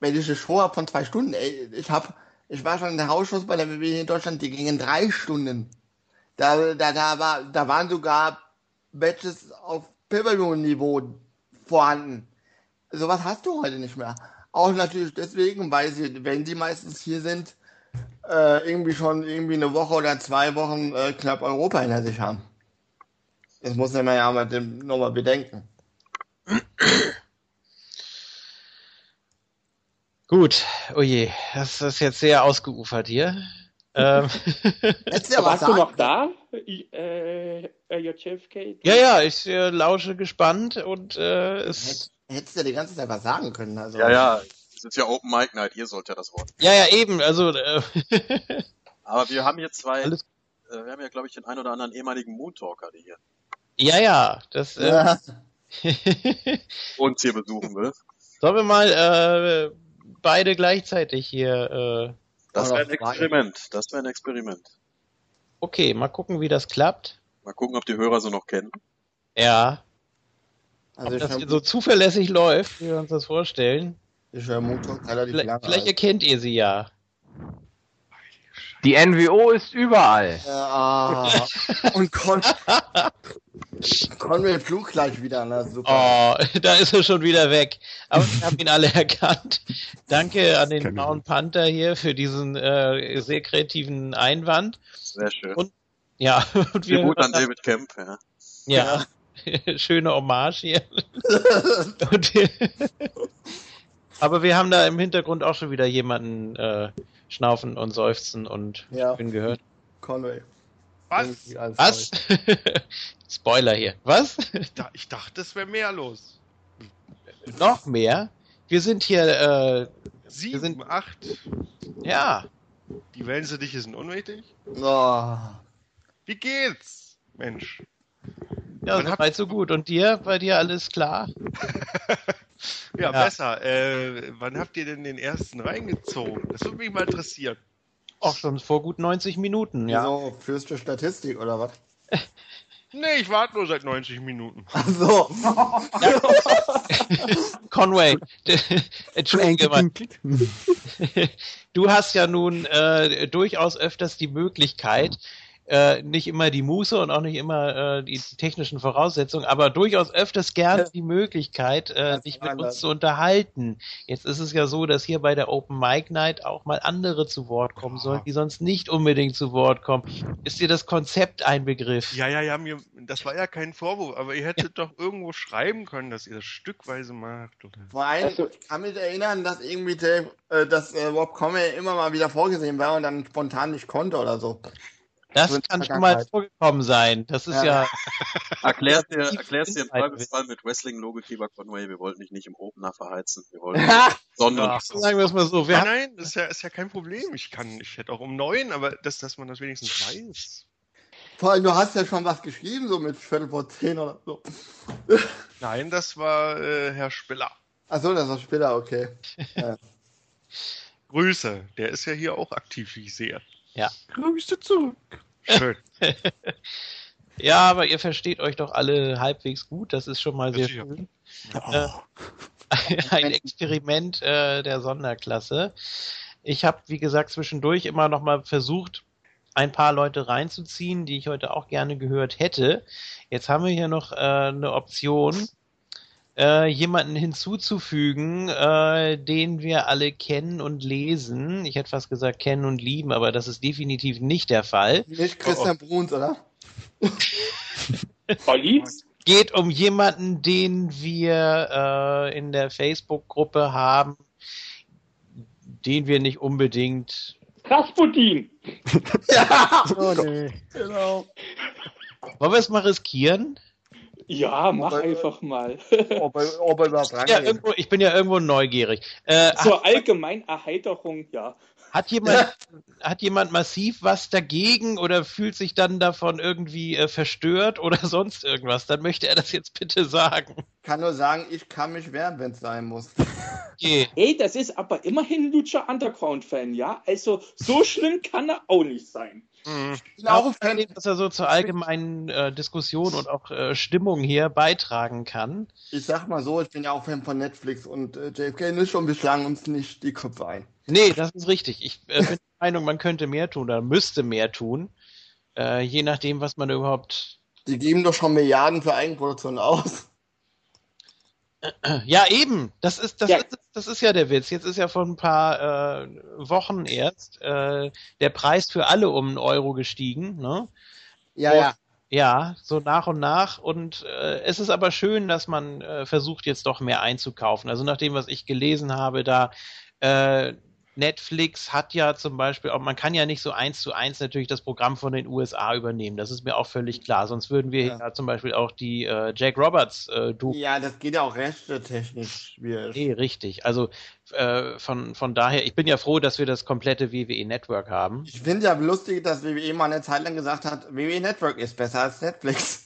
wenn ich eine Show habe von zwei Stunden, ey, ich habe, ich war schon in der Hausschuss bei der WWE in Deutschland, die gingen drei Stunden. Da, da, da war, da waren sogar Matches auf Pay-Per-View-Niveau vorhanden. Sowas hast du heute nicht mehr. Auch natürlich deswegen, weil sie, wenn die meistens hier sind, äh, irgendwie schon irgendwie eine Woche oder zwei Wochen äh, knapp Europa hinter sich haben. Das muss man ja mit dem nochmal bedenken. Gut, oh je, das ist jetzt sehr ausgeufert hier. ähm, Warst du noch da, äh, äh, JFK? ja, ja, ich äh, lausche gespannt und äh, es. Hättest du ja die ganze Zeit was sagen können. Also. Ja, ja, es ist ja Open Mic Night, ihr sollt ja das Wort. Ja, ja, eben, also äh, Aber wir haben hier zwei, Alles- äh, wir haben ja, glaube ich, den ein oder anderen ehemaligen Moon Talker, die hier ja, ja, das äh, Ja. uns hier besuchen will. sollen wir mal äh, beide gleichzeitig hier. Äh, Das wäre ein. Experiment. Das wäre ein Experiment. Okay, mal gucken, wie das klappt. Mal gucken, ob die Hörer so noch kennen. Ja, Also ob ich das hier so zuverlässig läuft, wie wir uns das vorstellen. Ich vermute relativ Vielleicht, lange. vielleicht erkennt ihr sie ja. Die NWO ist überall. Ja, und Con Conway flog gleich wieder, na super. Oh, da ist er schon wieder weg. Aber wir haben ihn alle erkannt. Danke an den ich Blauen Panther hier für diesen äh, sehr kreativen Einwand. Sehr schön. Und- Ja, und wir Tribut an David Kemp, ja. Ja, schöne Hommage hier. Und, aber wir haben da im Hintergrund auch schon wieder jemanden äh, schnaufen und seufzen und Ja. bin gehört. Conway. Was? Was? Spoiler hier. Was? Ich, da, ich dachte, es wäre mehr los. Noch mehr? Wir sind hier, äh, Sieben, sind- acht. ja, Die Wellensittich sind unwichtig. Oh. Wie geht's? Mensch. ja, Man so hat- weit so gut. Und dir? Bei dir alles klar? Ja, Ja. besser. Äh, wann habt ihr denn den ersten reingezogen? Das würde mich mal interessieren. Auch schon vor gut 90 Minuten, ja. So, führste Statistik oder was? Nee, ich warte nur seit 90 Minuten. Ach so. Conway, entschuldige mal, du hast ja nun äh, durchaus öfters die Möglichkeit, äh, nicht immer die Muße und auch nicht immer äh, die technischen Voraussetzungen, aber durchaus öfters gerne die Möglichkeit, äh, war mit uns zu unterhalten. Jetzt ist es ja so, dass hier bei der Open Mic Night auch mal andere zu Wort kommen sollen, die sonst nicht unbedingt zu Wort kommen. Ist dir das Konzept ein Begriff? Ja, ja, ja, mir, das war ja kein Vorwurf, aber ihr hättet doch irgendwo schreiben können, dass ihr das stückweise macht. Oder? Vor allem, Also- ich kann mich erinnern, dass irgendwie Dave, äh, dass äh, Rob Conway immer mal wieder vorgesehen war und dann spontan nicht konnte oder so. Das kann schon mal vorgekommen sein. Das ist Ja. ja, Erklär's dir, Tief erklär's dir im Zweifelsfall mit Wrestling-Logokeeper Conway. Wir wollten dich nicht im Opener verheizen. Wir wollten Ja. sondern sagen wir es mal so, wir Nein, nein, das ist ja, ist ja kein Problem. Ich kann, ich hätte auch um neun, aber dass, dass man das wenigstens weiß. Vor allem, du hast ja schon was geschrieben, so mit Viertel vor zehn oder so. Nein, das war äh, Herr Spiller. Achso, das ist später, okay. Grüße. Der ist ja hier auch aktiv, wie ich sehe. Grüße zurück. Schön. Ja, aber ihr versteht euch doch alle halbwegs gut. Das ist schon mal sehr ja. schön. Oh, Ein Experiment äh, der Sonderklasse. Ich habe, wie gesagt, zwischendurch immer noch mal versucht, ein paar Leute reinzuziehen, die ich heute auch gerne gehört hätte. Jetzt haben wir hier noch äh, eine Option, äh, jemanden hinzuzufügen, äh, den wir alle kennen und lesen. Ich hätte fast gesagt kennen und lieben, aber das ist definitiv nicht der Fall. Nicht Christian Bruns, oder? Olli? geht um jemanden, den wir äh, in der Facebook-Gruppe haben, den wir nicht unbedingt. Rasputin! Ja, Oh nee. genau. Wollen wir es mal riskieren? Ja, mach Wobei- einfach mal. Ob er, ob er überhaupt Ja, rangeht. irgendwo, ich bin ja irgendwo neugierig. Äh, hat, Zur allgemeinen Erheiterung, ja. hat, jemand, hat jemand massiv was dagegen oder fühlt sich dann davon irgendwie äh, verstört oder sonst irgendwas? Dann möchte er das jetzt bitte sagen. kann nur sagen, ich kann mich wehren, wenn es sein muss. Okay. Ey, das ist aber immerhin Lucha Underground-Fan, ja? Also, so schlimm kann er auch nicht sein. Mhm. Ich bin auch ein Fan. dass er so zur allgemeinen äh, Diskussion und auch äh, Stimmung hier beitragen kann. Ich sag mal so, ich bin ja auch Fan von Netflix und äh, JFK nicht und wir schlagen uns nicht die Köpfe ein. Nee, das ist richtig. Ich äh, bin der Meinung, man könnte mehr tun oder müsste mehr tun. Äh, je nachdem, was man überhaupt. Die geben doch schon Milliarden für Eigenproduktion aus. Ja, eben. Das ist, das Ja. ist, das ist ja der Witz. Jetzt ist ja vor ein paar äh, Wochen erst äh, der Preis für alle um einen Euro gestiegen. Ne? Ja, Und- ja. Ja, so nach und nach. Und äh, es ist aber schön, dass man äh, versucht, jetzt doch mehr einzukaufen. Also nach dem, was ich gelesen habe, da äh, Netflix hat ja zum Beispiel auch, man kann ja nicht so eins zu eins natürlich das Programm von den USA übernehmen. Das ist mir auch völlig klar. Sonst würden wir Ja. ja, zum Beispiel auch die äh, Jack Roberts äh, du Ja, das geht ja auch rechtetechnisch schwierig. Nee, richtig. Also äh, von, von daher, ich bin ja froh, dass wir das komplette WWE Network haben. Ich finde ja lustig, dass WWE mal eine Zeit lang gesagt hat, WWE Network ist besser als Netflix.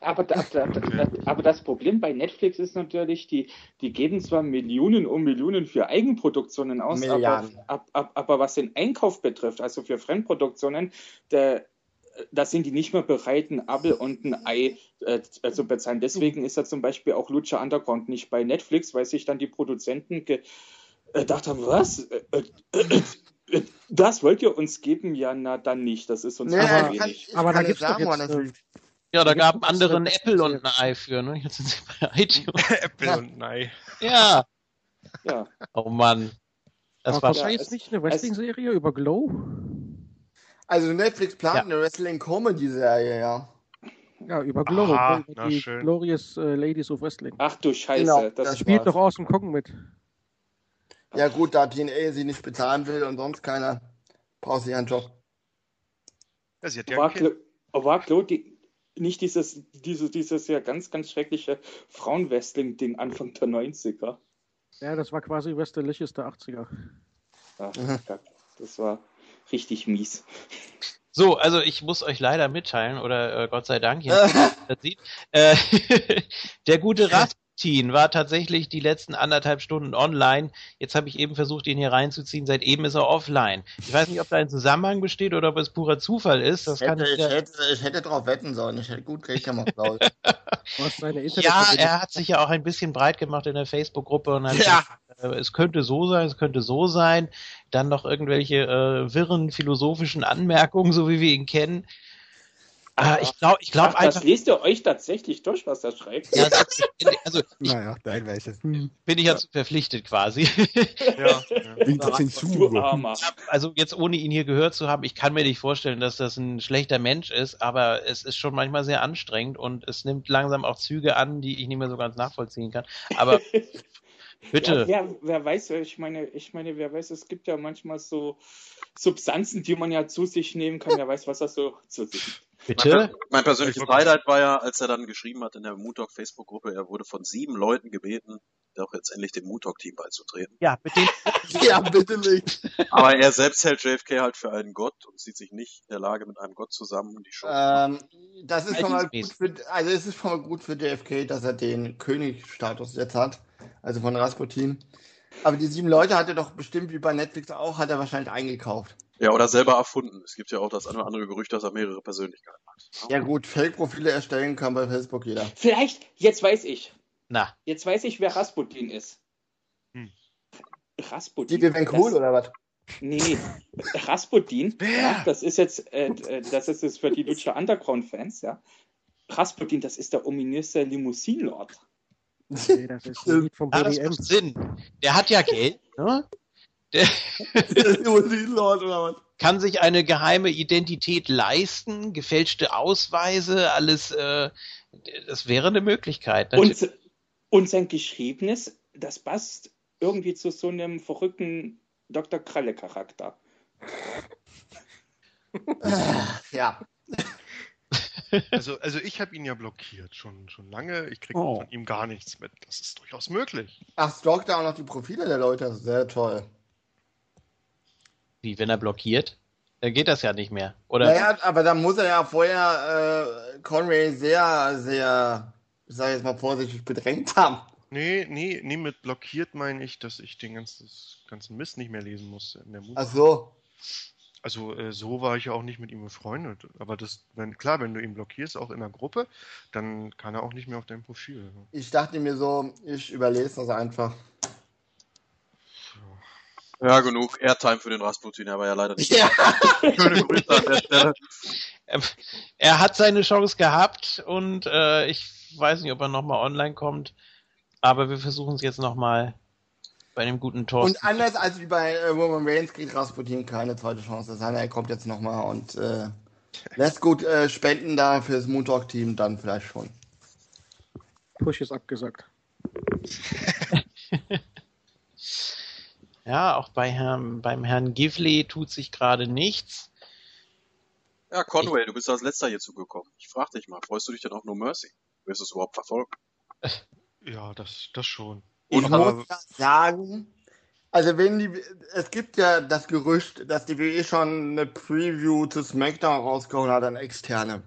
Aber, da, da, da, aber das Problem bei Netflix ist natürlich, die, die geben zwar Millionen um Millionen für Eigenproduktionen aus, aber, ab, ab, aber was den Einkauf betrifft, also für Fremdproduktionen, der, da sind die nicht mehr bereit, ein Apfel und ein Ei äh, äh, zu bezahlen. Deswegen ist ja zum Beispiel auch Lucha Underground nicht bei Netflix, weil sich dann die Produzenten gedacht haben, was? Äh, äh, äh, das wollt ihr uns geben? Ja, na dann nicht. Das ist uns Nee, aber wenig. ich Aber da gibt's nicht doch jetzt, äh. Ja, da gab gibt's andere ein Apple und ein. Ei für, ne? Jetzt sind sie bei iTunes. Apple und Nei. Ja. Ja. Oh Mann. Das Aber war Ja, jetzt es- nicht eine Wrestling-Serie über Glow? Also Netflix plant Ja. eine Wrestling-Comedy-Serie, ja. Ja, über Glow. Aha, über na die schön. Glorious äh, Ladies of Wrestling. Ach du Scheiße, Genau, das, das Spielt doch Awesome Kong mit. Ja gut, da TNA sie nicht bezahlen will und sonst keiner, braucht sie ihren Job. Ja, sie hat ja war, ein. Clo war Claude die, nicht dieses, dieses, dieses ja ganz, ganz schreckliche Frauenwrestling-Ding Anfang der 90er? Ja, das war quasi Westelicious der 80er. Ach, das war richtig mies. So, also ich muss euch leider mitteilen, oder äh, Gott sei Dank, hier das sieht, äh, der gute Rasputin war tatsächlich die letzten anderthalb Stunden online. Jetzt habe ich eben versucht, ihn hier reinzuziehen. Seit eben ist er offline. Ich weiß nicht, ob da ein Zusammenhang besteht oder ob es purer Zufall ist. Das Ich kann hätte, ich, ich, hätte, ich hätte drauf wetten sollen. Ich hätte gut Geld gemacht, glaube ich. Ja, er hat sich ja auch ein bisschen breit gemacht in der Facebook-Gruppe und hat Ja. gesagt, äh, es könnte so sein, es könnte so sein. Dann noch irgendwelche äh, wirren philosophischen Anmerkungen, so wie wir ihn kennen. Ah, ich glaube, ich glaube Ach, das einfach. lest ihr euch tatsächlich durch, was er schreibt? Ja, also ich Naja, teilweise. Hm. bin ich dazu verpflichtet quasi. Ja, ja. Wegen der Zensur. Also jetzt ohne ihn hier gehört zu haben, ich kann mir nicht vorstellen, dass das ein schlechter Mensch ist, aber es ist schon manchmal sehr anstrengend und es nimmt langsam auch Züge an, die ich nicht mehr so ganz nachvollziehen kann. Aber bitte. Ja, wer, wer weiß, ich meine, ich meine, wer weiß, es gibt ja manchmal so Substanzen, die man ja zu sich nehmen kann. Wer weiß, was das so zu sich nimmt. Bitte? Mein persönliches Highlight war ja, als er dann geschrieben hat in der Moodtalk Facebook-Gruppe, er wurde von sieben Leuten gebeten, doch jetzt endlich dem Moodtalk-Team beizutreten. Ja, mit dem ja, bitte nicht. Aber er selbst hält JFK halt für einen Gott und sieht sich nicht in der Lage, mit einem Gott zusammen die Show zu machen. Ähm, das ist schon mal gut für, also es ist schon mal gut für JFK, dass er den Königsstatus jetzt hat, also von Rasputin. Aber die sieben Leute hat er doch bestimmt wie bei Netflix auch, hat er wahrscheinlich eingekauft. Ja, oder selber erfunden. Es gibt ja auch das eine oder andere Gerücht, dass er mehrere Persönlichkeiten hat. Ja gut, Fake-Profile erstellen kann bei Facebook jeder. Vielleicht, jetzt weiß ich. Na, Jetzt weiß ich, wer Rasputin ist. Hm. Rasputin. Die Vivian Cool das, oder was? Nee, Rasputin. Wer? Ja, das ist jetzt, äh, äh, das ist jetzt für die Lucha Underground-Fans, ja. Rasputin, das ist der ominöse Limousinenlord. Nee, das ist ein Lied vom ja, das BDM. macht Sinn. Der hat ja Geld, ne? Der kann sich eine geheime Identität leisten, gefälschte Ausweise, alles, äh, das wäre eine Möglichkeit. Und, und sein Geschriebenes, das passt irgendwie zu so einem verrückten Dr. Kralle-Charakter. Ja. Also, also ich habe ihn ja blockiert, schon, schon lange. Ich kriege Oh. von ihm gar nichts mit. Das ist durchaus möglich. Ach, stalkt er auch noch die Profile der Leute, sehr toll. Wie, wenn er blockiert? Dann geht das ja nicht mehr. Oder? Naja, aber da muss er ja vorher äh, Conway sehr, sehr, ich sage jetzt mal vorsichtig, bedrängt haben. Nee, nee, nee, mit blockiert meine ich, dass ich den ganzen, ganzen Mist nicht mehr lesen musste in der. Ach so. Also äh, so war ich ja auch nicht mit ihm befreundet. Aber das, wenn, klar, wenn du ihn blockierst, auch in der Gruppe, dann kann er auch nicht mehr auf dein Profil. Ich dachte mir so, ich überlese das einfach. Ja, genug Airtime für den Rasputin, er war ja leider nicht. Ja. Schöne Grüße an der Stelle. Er, hat seine Chance gehabt und äh, ich weiß nicht, ob er nochmal online kommt, aber wir versuchen es jetzt nochmal bei dem guten Thorsten. Und anders als wie bei äh, Roman Reigns kriegt Rasputin keine zweite Chance. Das heißt, er kommt jetzt nochmal und äh, lässt gut äh, spenden da fürs Moon Talk Team dann vielleicht schon. Push ist abgesagt. Ja, auch bei Herrn, beim Herrn Givley tut sich gerade nichts. Ja, Conway, du bist als letzter hier zugekommen. Ich frag dich mal, freust du dich denn auf No Mercy? Wirst du es überhaupt verfolgen? Ja, das, das schon. Ich Und aber- muss sagen, also wenn die, es gibt ja das Gerücht, dass die WWE schon eine Preview zu SmackDown rausgehauen hat an externe.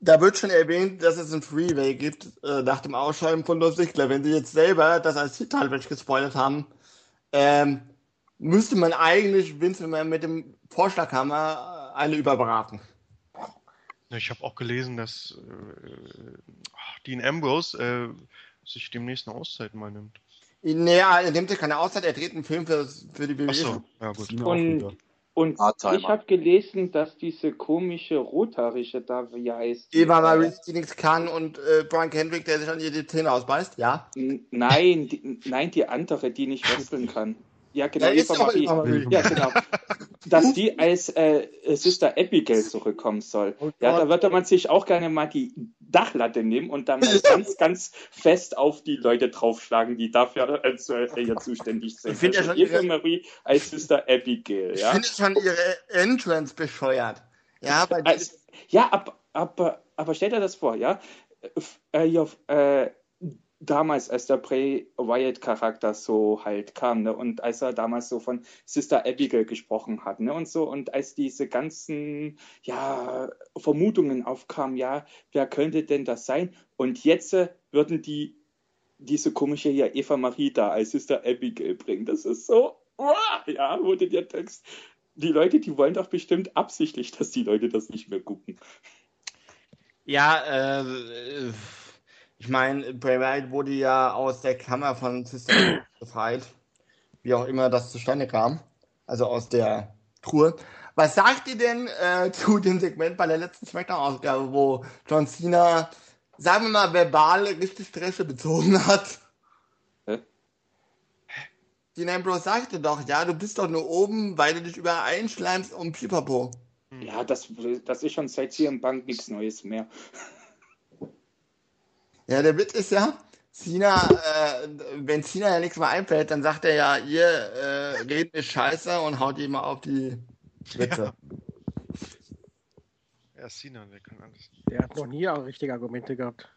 Da wird schon erwähnt, dass es ein Freeway gibt, äh, nach dem Ausschreiben von Los Ziggler. Wenn sie jetzt selber das als Titelmatch gespoilert haben, ähm, müsste man eigentlich Vince McMahon mit dem Vorschlaghammer äh, eine überbraten. Ich habe auch gelesen, dass äh, Dean Ambrose äh, sich demnächst eine Auszeit mal nimmt. Nee, er nimmt sich keine Auszeit, er dreht einen Film für, für die WWE. Ach so, ja gut. Und, und Hardtimer. ich habe gelesen, dass diese komische rothaarige da, wie heißt die? Eva Marie, die nichts kann und äh, Brian Kendrick, der sich an jede Zähne ausbeißt, ja? N- Nein, die, nein, die andere, die nicht wresteln kann. Ja, genau, Ja, Eva Marie. Eva Marie. Ja, genau. Dass die als äh, Sister Abigail zurückkommen soll. Oh ja, da würde man sich auch gerne mal die Dachlatte nehmen und dann mal ganz, ganz fest auf die Leute draufschlagen, die dafür als äh, hier zuständig sind. Ich finde ja also schon Eva ihre- Marie als Sister Abigail, Ich ja. finde schon ihre Entrance bescheuert. Ja, bei Also, ja, ab, aber, aber stell dir das vor, ja. F- Äh, ja, äh, damals, als der Bray Wyatt-Charakter so halt kam, ne, und als er damals so von Sister Abigail gesprochen hat, ne, und so, und als diese ganzen, ja, Vermutungen aufkamen, ja, wer könnte denn das sein? Und jetzt äh, würden die diese komische hier Eva Marie da als Sister Abigail bringen. Das ist so, uah, ja, du dir denkst, die Leute, die wollen doch bestimmt absichtlich, dass die Leute das nicht mehr gucken. Ja, äh, ich meine, Bray Wyatt wurde ja aus der Kammer von Sister befreit. Wie auch immer das zustande kam. Also aus der Truhe. Was sagt ihr denn äh, zu dem Segment bei der letzten Smackdown-Ausgabe, wo John Cena, sagen wir mal, verbal richtig Dresche bezogen hat? Hä? Dean Ambrose sagte doch, ja, du bist doch nur oben, weil du dich überall einschleimst um Pipapo. Ja, das, das ist schon seit CM Bank nichts Neues mehr. Ja, der Witz ist ja, Cena, äh, wenn Cena ja nichts mehr einfällt, dann sagt er ja, ihr äh, reden ist scheiße und haut ihm mal auf die Witze. Ja, Cena, der kann alles. Der hat noch nie auch richtige Argumente gehabt.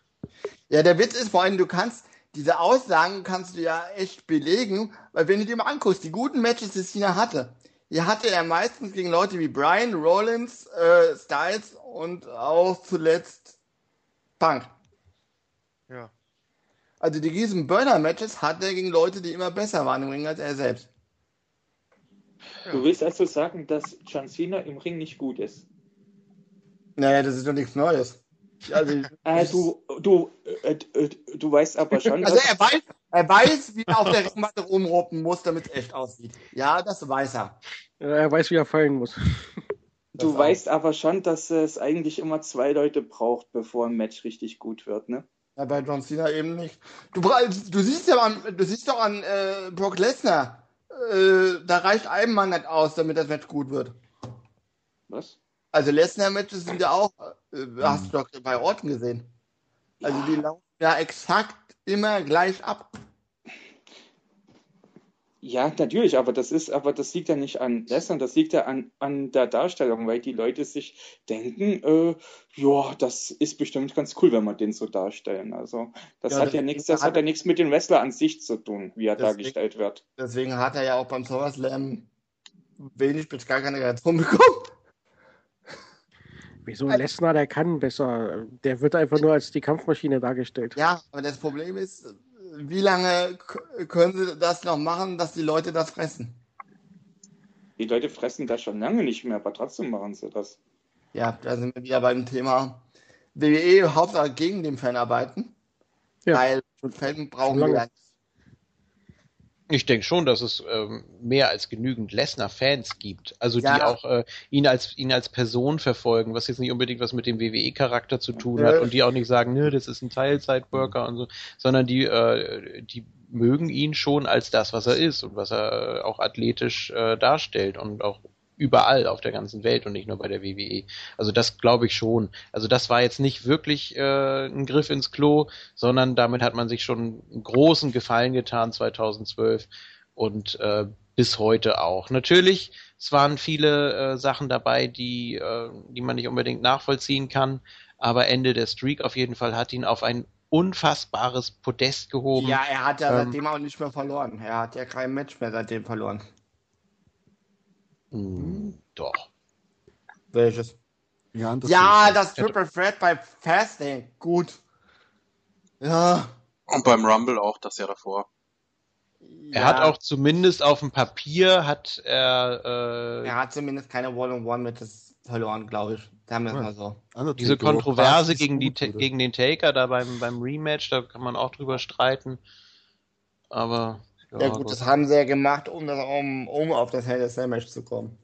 Ja, der Witz ist vor allem, du kannst, diese Aussagen kannst du ja echt belegen, weil wenn du dir mal anguckst, die guten Matches, die Cena hatte, die hatte er meistens gegen Leute wie Brian, Rollins, äh, Styles und auch zuletzt Punk. Ja. Also die riesen Burner-Matches hat er gegen Leute, die immer besser waren im Ring als er selbst. Du willst also sagen, dass John Cena im Ring nicht gut ist? Naja, das ist doch nichts Neues. Also, Äh, du, du, äh, äh, du weißt aber schon, also dass, er weiß, er weiß, wie er auf der Ringmatte rumruppen muss, damit es echt aussieht. Ja, das weiß er. Ja, Er weiß, wie er fallen muss. du weißt aber schon, dass es eigentlich immer zwei Leute braucht, bevor ein Match richtig gut wird, ne? Ja, bei John Cena eben nicht. Du, du siehst ja an, du siehst doch an äh, Brock Lesnar. Äh, da reicht ein Mann nicht aus, damit das Match gut wird. Was? Also Lesnar-Matches sind ja auch, äh, hast du doch bei Orten gesehen. Also die laufen ja exakt immer gleich ab. Ja, natürlich, aber das ist, aber das liegt ja nicht an Lesnar, das liegt ja an, an der Darstellung, weil die Leute sich denken, äh, ja, das ist bestimmt ganz cool, wenn wir den so darstellen. Also das Ja, hat ja nichts, das hat- hat ja nichts mit dem Wrestler an sich zu tun, wie er Deswegen- dargestellt wird. Deswegen hat er ja auch beim SummerSlam wenig bis gar keine Reaktion bekommen. Wieso Lesnar, der kann besser. Der wird einfach nur als die Kampfmaschine dargestellt. Ja, aber das Problem ist, wie lange können sie das noch machen, dass die Leute das fressen? Die Leute fressen das schon lange nicht mehr, aber trotzdem machen sie das. Ja, da sind wir wieder beim Thema WWE Hauptsache gegen den Fan arbeiten. Ja. Weil Fan brauchen wir nicht. Ich denke schon, dass es ähm, mehr als genügend Lesnar-Fans gibt, also die Ja. auch äh, ihn als ihn als Person verfolgen, was jetzt nicht unbedingt was mit dem WWE-Charakter zu tun hat und die auch nicht sagen, nö, das ist ein Teilzeitworker und so, sondern die äh, die mögen ihn schon als das, was er ist und was er auch athletisch äh, darstellt und auch überall auf der ganzen Welt und nicht nur bei der WWE. Also das glaube ich schon. Also das war jetzt nicht wirklich äh, ein Griff ins Klo, sondern damit hat man sich schon einen großen Gefallen getan 2012 und äh, bis heute auch. Natürlich, es waren viele äh, Sachen dabei, die, äh, die man nicht unbedingt nachvollziehen kann, aber Ende der Streak auf jeden Fall hat ihn auf ein unfassbares Podest gehoben. Ja, er hat ja Ähm, seitdem auch nicht mehr verloren. Er hat ja kein Match mehr seitdem verloren. Hm, doch. Welches? Ja, das Ja, das Triple Threat bei Fasting. Gut. Ja. Und beim Rumble auch das Jahr davor. Er hat auch zumindest auf dem Papier hat er, äh, Er hat zumindest keine One-on-One mit das verloren, glaube ich. Sagen wir es mal so. Diese Kontroverse gegen, die, gegen den Taker da beim, beim Rematch, da kann man auch drüber streiten. Aber. Ja, ja gut, das haben sie ja gemacht, um, das, um, um auf das Hell Cell Match zu kommen.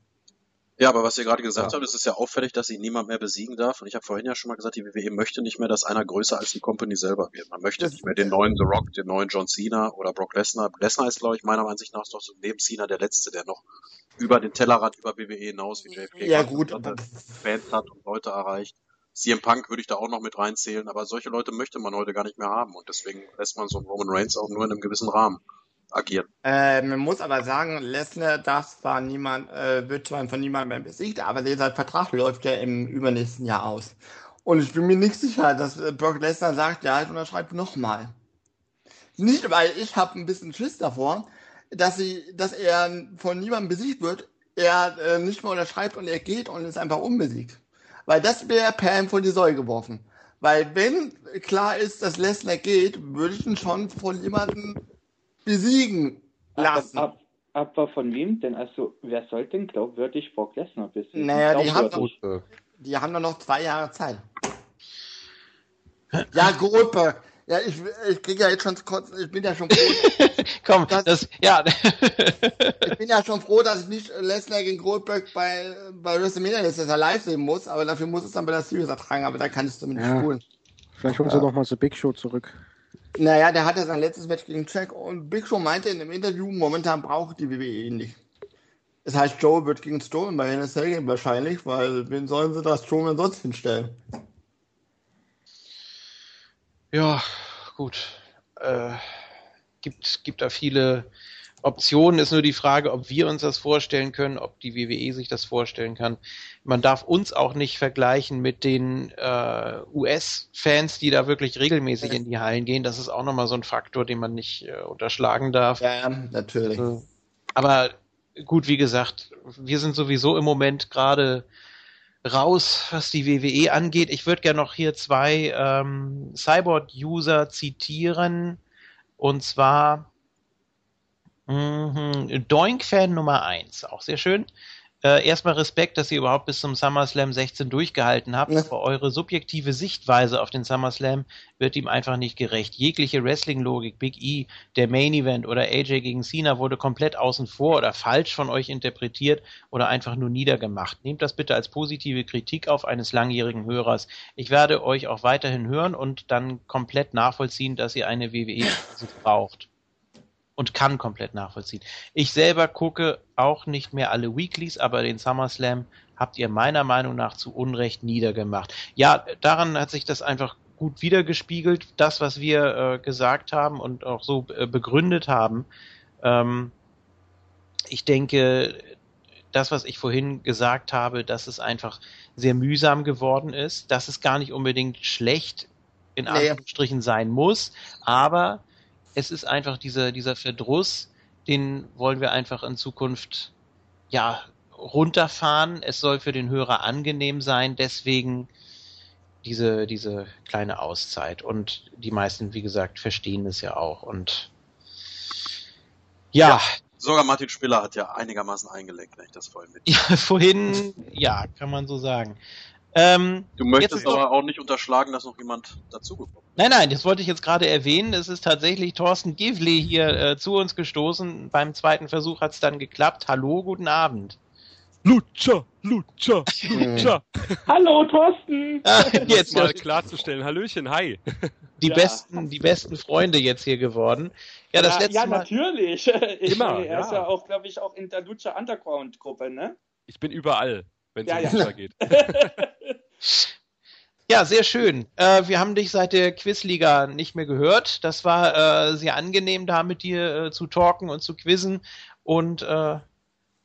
Ja, aber was ihr gerade gesagt ja. habt, ist es ja auffällig, dass sie niemand mehr besiegen darf. Und ich habe vorhin ja schon mal gesagt, die WWE möchte nicht mehr, dass einer größer als die Company selber wird. Man möchte das nicht mehr den neuen The Rock, den neuen John Cena oder Brock Lesnar. Lesnar ist, glaube ich, meiner Ansicht nach noch so neben Cena der Letzte, der noch über den Tellerrand, über WWE hinaus, wie JFK ja, gut. Fans hat und Leute erreicht. CM Punk würde ich da auch noch mit reinzählen, aber solche Leute möchte man heute gar nicht mehr haben. Und deswegen lässt man so einen Roman Reigns auch nur in einem gewissen Rahmen agieren. Äh, man muss aber sagen, Lesnar darf zwar niemand, äh, wird zwar von niemandem besiegt, aber dieser Vertrag läuft ja im übernächsten Jahr aus. Und ich bin mir nicht sicher, dass äh, Brock Lesnar sagt, ja, ich unterschreibe nochmal. Nicht, weil ich habe ein bisschen Schiss davor, dass, sie, dass er von niemandem besiegt wird, er äh, nicht mehr unterschreibt und er geht und ist einfach unbesiegt. Weil das wäre Pam von die Säule geworfen. Weil wenn klar ist, dass Lesnar geht, würde ich ihn schon von jemandem besiegen lassen. Ab, ab, aber von wem denn? Also, wer soll denn glaubwürdig Brock Lesnar besiegen? Naja, die haben, doch, die haben doch noch zwei Jahre Zeit. Ja, Goldberg. Ja, ich, ich kriege ja jetzt schon kurz, ich bin ja schon froh. Komm, dass, das, ja. ich bin ja schon froh, dass ich nicht Lesnar gegen Goldberg bei, bei WrestleMania jetzt dass er live sehen muss, aber dafür muss es dann bei der Series ertragen, aber da kann ich es zumindest ja. spulen. Vielleicht holen sie ja. noch mal so Big Show zurück. Naja, der hatte sein letztes Match gegen Jack und Big Show meinte in dem Interview, momentan braucht die WWE ihn nicht. Das heißt, Joe wird gegen Strowman bei NSL gehen wahrscheinlich, weil wen sollen sie da Strowman sonst hinstellen? Ja, gut. Äh, gibt, gibt da viele Optionen. Ist nur die Frage, ob wir uns das vorstellen können, ob die WWE sich das vorstellen kann. Man darf uns auch nicht vergleichen mit den äh, US-Fans, die da wirklich regelmäßig in die Hallen gehen. Das ist auch nochmal so ein Faktor, den man nicht äh, unterschlagen darf. Ja, natürlich. Also, aber gut, wie gesagt, wir sind sowieso im Moment gerade raus, was die WWE angeht. Ich würde gerne noch hier zwei ähm, Cyborg-User zitieren. Und zwar Mhm. Doink-Fan Nummer 1, auch sehr schön. Äh, erstmal Respekt, dass ihr überhaupt bis zum SummerSlam 16 durchgehalten habt, ja. aber eure subjektive Sichtweise auf den SummerSlam wird ihm einfach nicht gerecht. Jegliche Wrestling-Logik, Big E, der Main Event oder AJ gegen Cena wurde komplett außen vor oder falsch von euch interpretiert oder einfach nur niedergemacht. Nehmt das bitte als positive Kritik auf eines langjährigen Hörers. Ich werde euch auch weiterhin hören und dann komplett nachvollziehen, dass ihr eine WWE braucht und kann komplett nachvollziehen. Ich selber gucke auch nicht mehr alle Weeklies, aber den SummerSlam habt ihr meiner Meinung nach zu Unrecht niedergemacht. Ja, daran hat sich das einfach gut wiedergespiegelt, das, was wir äh, gesagt haben und auch so äh, begründet haben. Ähm, ich denke, das, was ich vorhin gesagt habe, dass es einfach sehr mühsam geworden ist, dass es gar nicht unbedingt schlecht in Anführungsstrichen sein muss, aber es ist einfach dieser, dieser Verdruss, den wollen wir einfach in Zukunft ja runterfahren. Es soll für den Hörer angenehm sein, deswegen diese, diese kleine Auszeit. Und die meisten, wie gesagt, verstehen es ja auch. Und ja. ja sogar Martin Spiller hat ja einigermaßen eingelenkt, wenn ich das vorhin mit. Ja, vorhin, ja, kann man so sagen. Ähm, du möchtest aber auch nicht unterschlagen, dass noch jemand dazugekommen ist. Nein, nein, das wollte ich jetzt gerade erwähnen. Es ist tatsächlich Thorsten Givli hier äh, zu uns gestoßen. Beim zweiten Versuch hat es dann geklappt. Hallo, guten Abend. Lutscher, Lutscher, Lutscher. Hallo, Thorsten. Ah, jetzt mal klarzustellen. Hallöchen, hi. Die ja. besten, die besten Freunde jetzt hier geworden. Ja, das ja, letzte ja Mal. natürlich. Ich, Immer. Er ja. ist ja auch, glaube ich, auch in der Lutscher Underground Gruppe, ne? Ich bin überall, wenn es ja, um Lutscher geht. Ja, sehr schön. Äh, wir haben dich seit der Quizliga nicht mehr gehört. Das war äh, sehr angenehm, da mit dir äh, zu talken und zu quizzen. Und äh, ja.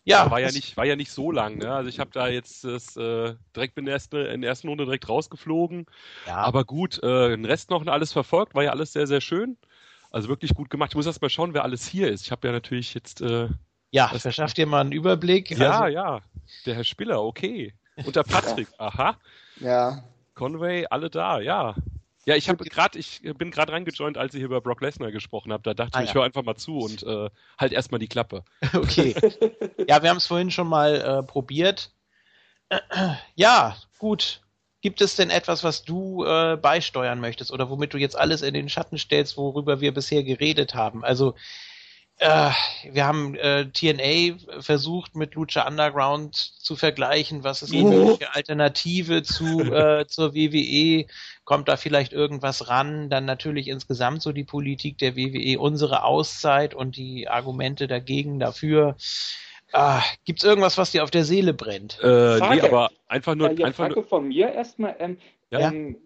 ja. War ja nicht, war ja nicht so lang. Ne? Also ich habe da jetzt das äh, direkt in der, ersten, in der ersten Runde direkt rausgeflogen. Ja. Aber gut, äh, den Rest noch alles verfolgt, war ja alles sehr, sehr schön. Also wirklich gut gemacht. Ich muss erst mal schauen, wer alles hier ist. Ich habe ja natürlich jetzt. Ja, verschafft dir mal einen Überblick. Ja, also, ja. Der Herr Spiller, okay. Und der Patrick, aha. Ja. Conway, alle da, ja. Ja, ich habe gerade, ich bin gerade reingejoint, als ihr hier über Brock Lesnar gesprochen habt. Da dachte ah, ich, ja. ich höre einfach mal zu und äh, halt erstmal die Klappe. Okay. ja, wir haben es vorhin schon mal äh, probiert. Ja, gut. Gibt es denn etwas, was du äh, beisteuern möchtest oder womit du jetzt alles in den Schatten stellst, worüber wir bisher geredet haben? Also äh, wir haben äh, TNA versucht mit Lucha Underground zu vergleichen, was ist die mögliche Alternative zu äh, zur WWE? Kommt da vielleicht irgendwas ran? Dann natürlich insgesamt so die Politik der WWE, unsere Auszeit und die Argumente dagegen, dafür. Ah, Gibt es irgendwas, was dir auf der Seele brennt? Äh, nee, aber einfach nur. Ja, einfach Frage nur von mir erstmal. Ähm, Ja. ähm,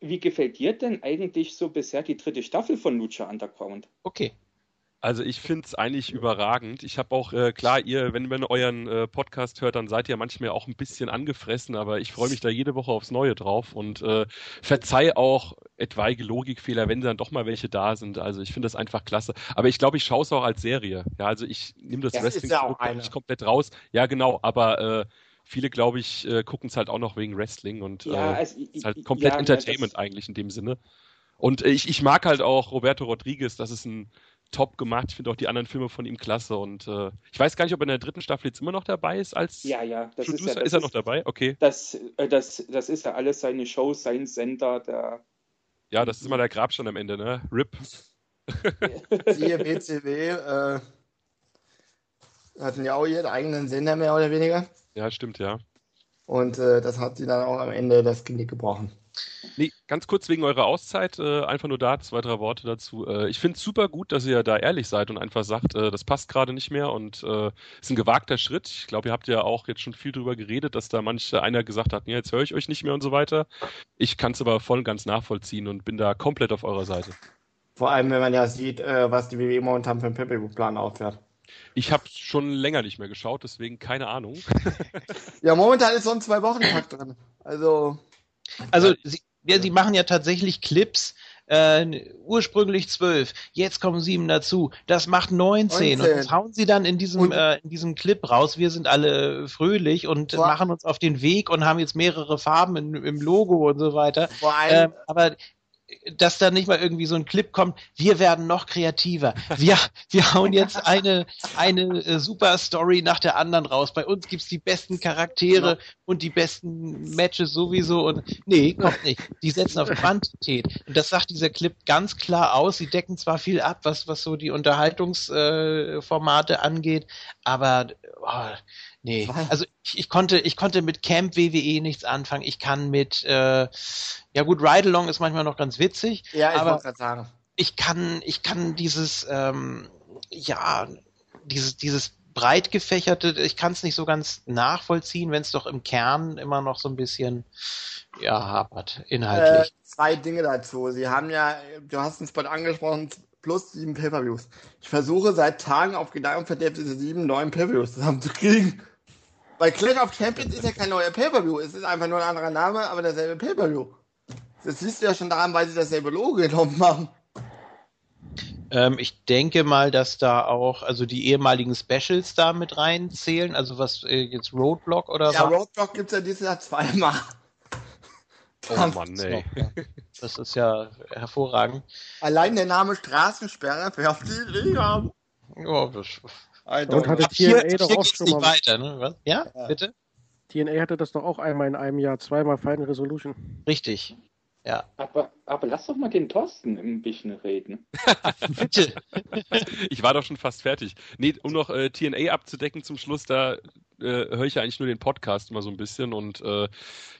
wie gefällt dir denn eigentlich so bisher die dritte Staffel von Lucha Underground? Okay. Also ich finde es eigentlich überragend. Ich habe auch, äh, klar, ihr, wenn man euren äh, Podcast hört, dann seid ihr manchmal auch ein bisschen angefressen, aber ich freue mich da jede Woche aufs Neue drauf und äh, verzeih auch etwaige Logikfehler, wenn dann doch mal welche da sind. Also ich finde das einfach klasse. Aber ich glaube, ich schaue es auch als Serie. Ja, also ich nehme das, Das Wrestling ja nicht komplett raus. Ja, genau, aber äh, viele, glaube ich, äh, gucken es halt auch noch wegen Wrestling und Ja, äh, also, ist halt komplett ja, Entertainment das- eigentlich in dem Sinne. Und äh, ich, ich mag halt auch Roberto Rodriguez, das ist ein top gemacht. Ich finde auch die anderen Filme von ihm klasse. Und äh, ich weiß gar nicht, ob er in der dritten Staffel jetzt immer noch dabei ist als Ja, ja, das ist Producer. ja. Das ist er noch dabei? Okay. Das, äh, das, das ist ja alles seine Show, sein Sender, der. Ja, das ist immer der Grabstein am Ende, ne? RIP. Siehe BCW, äh, hatten ja auch ihren eigenen Sender mehr oder weniger. Ja, stimmt, ja. Und äh, das hat sie dann auch am Ende das Genick gebrochen. Nee, ganz kurz wegen eurer Auszeit, äh, einfach nur da, zwei, drei Worte dazu. Äh, ich finde es super gut, dass ihr da ehrlich seid und einfach sagt, äh, das passt gerade nicht mehr und äh, ist ein gewagter Schritt. Ich glaube, ihr habt ja auch jetzt schon viel drüber geredet, dass da manche einer gesagt hat, ja, jetzt höre ich euch nicht mehr und so weiter. Ich kann es aber voll und ganz nachvollziehen und bin da komplett auf eurer Seite. Vor allem, wenn man ja sieht, äh, was die WWE momentan für einen Pay-Per-View-Plan aufhört. Ich habe schon länger nicht mehr geschaut, deswegen keine Ahnung. Ja, momentan ist so ein Zwei-Wochen-Takt drin. Also, Also sie, ja, sie machen ja tatsächlich Clips. Äh, ursprünglich zwölf, jetzt kommen sieben dazu. Das macht 19. 19. Und das hauen sie dann in diesem, äh, in diesem Clip raus. Wir sind alle fröhlich und Vor- machen uns auf den Weg und haben jetzt mehrere Farben in, im Logo und so weiter. Ähm, aber dass da nicht mal irgendwie so ein Clip kommt, wir werden noch kreativer. Wir, wir hauen jetzt eine, eine äh, super Story nach der anderen raus. Bei uns gibt's die besten Charaktere und die besten Matches sowieso. Und nee, kommt nicht. Die setzen auf Quantität. Und das sagt dieser Clip ganz klar aus. Sie decken zwar viel ab, was, was so die Unterhaltungsformate äh, Formate angeht, aber oh, nee. Also ich, ich konnte, ich konnte mit Camp WWE nichts anfangen. Ich kann mit äh, ja gut, Ride Along ist manchmal noch ganz witzig, ja, ich wollte gerade sagen. ich kann, ich kann dieses, ähm, ja, dieses, dieses breit gefächerte, ich kann es nicht so ganz nachvollziehen, wenn es doch im Kern immer noch so ein bisschen, ja, hapert, Äh, inhaltlich. zwei Dinge dazu. Sie haben ja, du hast den Spot angesprochen, plus sieben Pay-Per-Views. Ich versuche seit Tagen auf und Verderb diese sieben neuen Pay-Per-Views zusammenzukriegen. Weil Clash of Champions ist ja kein neuer Pay-Per-View. Es ist einfach nur ein anderer Name, aber derselbe Pay-Per-View. Das siehst du ja schon daran, weil sie dasselbe Logo genommen haben. Ähm, ich denke mal, dass da auch, also die ehemaligen Specials da mit reinzählen, also was äh, jetzt Roadblock oder Ja, was? Roadblock gibt's ja dieses Jahr zweimal. Oh Mann, ey. Das ist ja hervorragend. Allein der Name Straßensperre, wer auf die Idee kam. Ja, das, Und hatte ab hier, TNA doch hier auch schon nicht mal- weiter, ne? Was? Ja, Ja. bitte? TNA hatte das doch auch einmal in einem Jahr, zweimal Final Resolution. Richtig. Ja, Aber, aber lass doch mal den Thorsten ein bisschen reden. bitte. Ich war doch schon fast fertig. Nee, um noch äh, TNA abzudecken zum Schluss, da äh, höre ich ja eigentlich nur den Podcast mal so ein bisschen und äh,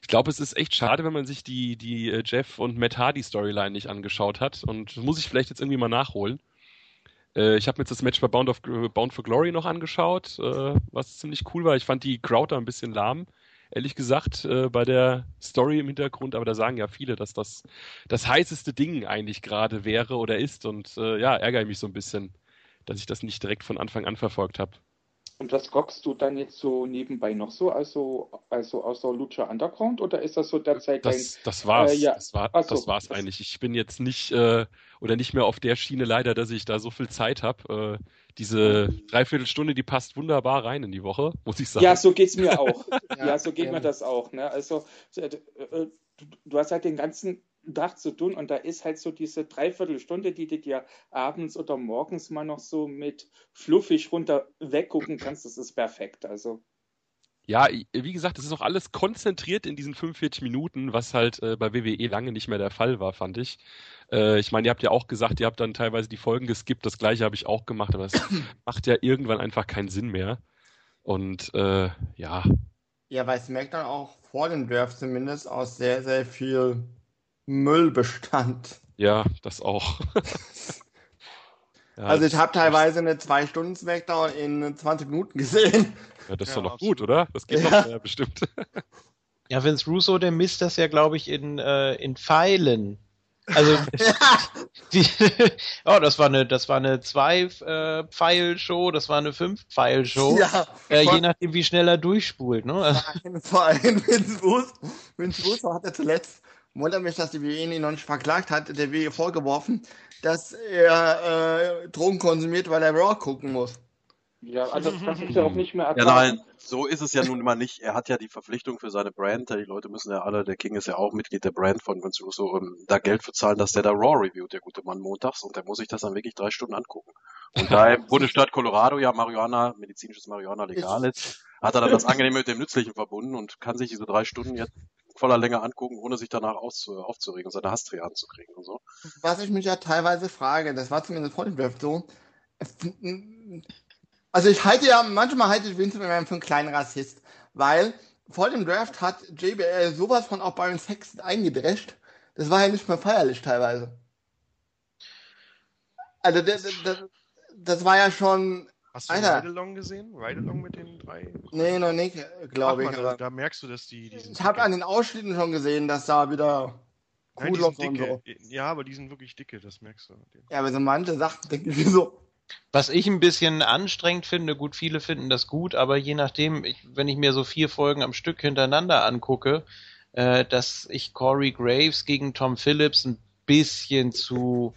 ich glaube, es ist echt schade, wenn man sich die, die äh, Jeff und Matt Hardy Storyline nicht angeschaut hat und das muss ich vielleicht jetzt irgendwie mal nachholen. Äh, ich habe mir jetzt das Match bei Bound, of, äh, Bound for Glory noch angeschaut, äh, was ziemlich cool war. Ich fand die Crowd da ein bisschen lahm, ehrlich gesagt, äh, bei der Story im Hintergrund, aber da sagen ja viele, dass das das heißeste Ding eigentlich gerade wäre oder ist und äh, ja, ärgere ich mich so ein bisschen dass ich das nicht direkt von Anfang an verfolgt habe. Und was rockst du dann jetzt so nebenbei noch so? Also, also außer Lucha Underground oder ist das so derzeit dein. Das, das war's. Äh, ja. Das, war, so, das war's das- eigentlich. Ich bin jetzt nicht äh, oder nicht mehr auf der Schiene leider, dass ich da so viel Zeit habe. Äh, diese Dreiviertelstunde, die passt wunderbar rein in die Woche, muss ich sagen. Ja, so geht's mir auch. ja, Ja, so geht mir das auch. Ne? Also, äh, äh, du, du hast halt den ganzen Tag zu tun und da ist halt so diese Dreiviertelstunde, die du dir abends oder morgens mal noch so mit fluffig runter weggucken kannst. Das ist perfekt. Also, Ja, wie gesagt, es ist auch alles konzentriert in diesen 45 Minuten, was halt äh, bei WWE lange nicht mehr der Fall war, fand ich. Äh, ich meine, ihr habt ja auch gesagt, ihr habt dann teilweise die Folgen geskippt, das gleiche habe ich auch gemacht, aber es macht ja irgendwann einfach keinen Sinn mehr. Und äh, ja. Ja, weil SmackDown auch vor dem Draft zumindest aus sehr, sehr viel Müll bestand. Ja, das auch. ja, also ich habe teilweise eine 2 Stunden Smackdown in 20 Minuten gesehen. Ja, das ist ja, doch noch gut, oder? Das geht ja. doch bestimmt. Ja, Vince Russo, der misst das ja, glaube ich, in, äh, in Pfeilen. Also die, oh, das war eine, das war eine zwei äh, Pfeil Show, das war eine fünf Pfeil Show. Ja, äh, je nachdem, wie schnell er durchspult, ne? Vor allem Vince Russo, Vince Russo hat er zuletzt wundert mich, dass die WWE ihn noch nicht verklagt hat, der WWE vorgeworfen, dass er äh, Drogen konsumiert, weil er Raw gucken muss. Ja, also das ist ja auch nicht mehr ertragen. Ja, nein, so ist es ja nun immer nicht. Er hat ja die Verpflichtung für seine Brand. Die Leute müssen ja alle, der King ist ja auch Mitglied der Brand von Vince Russo, um da Geld für zahlen, dass der da Raw reviewt, der gute Mann montags. Und der muss sich das dann wirklich drei Stunden angucken. Und da im Bundesstaat Colorado ja Marihuana, medizinisches Marihuana legal ist, hat er dann das Angenehme mit dem Nützlichen verbunden und kann sich diese drei Stunden jetzt voller Länge angucken, ohne sich danach aufzuregen und seine Hassträger anzukriegen und so. Was ich mich ja teilweise frage, das war zumindest vor dem Draft so, also ich halte ja, manchmal halte ich Vince McMahon für einen kleinen Rassist, weil vor dem Draft hat JBL sowas von auch Byron Sexton eingedrescht, das war ja nicht mehr feierlich teilweise. Also das, das, das war ja schon Hast du Alter. Ride-Along gesehen? Ride-Along mit den drei? Nee, noch nicht, glaube ich. Also, da merkst du, dass die. die ich habe an den Ausschnitten schon gesehen, dass da wieder cool ja, und so. Ja, aber die sind wirklich dicke, das merkst du. Ja, aber so manche Sachen denke ich so. Was ich ein bisschen anstrengend finde, gut, viele finden das gut, aber je nachdem, ich, wenn ich mir so vier Folgen am Stück hintereinander angucke, äh, dass ich Corey Graves gegen Tom Phillips ein bisschen zu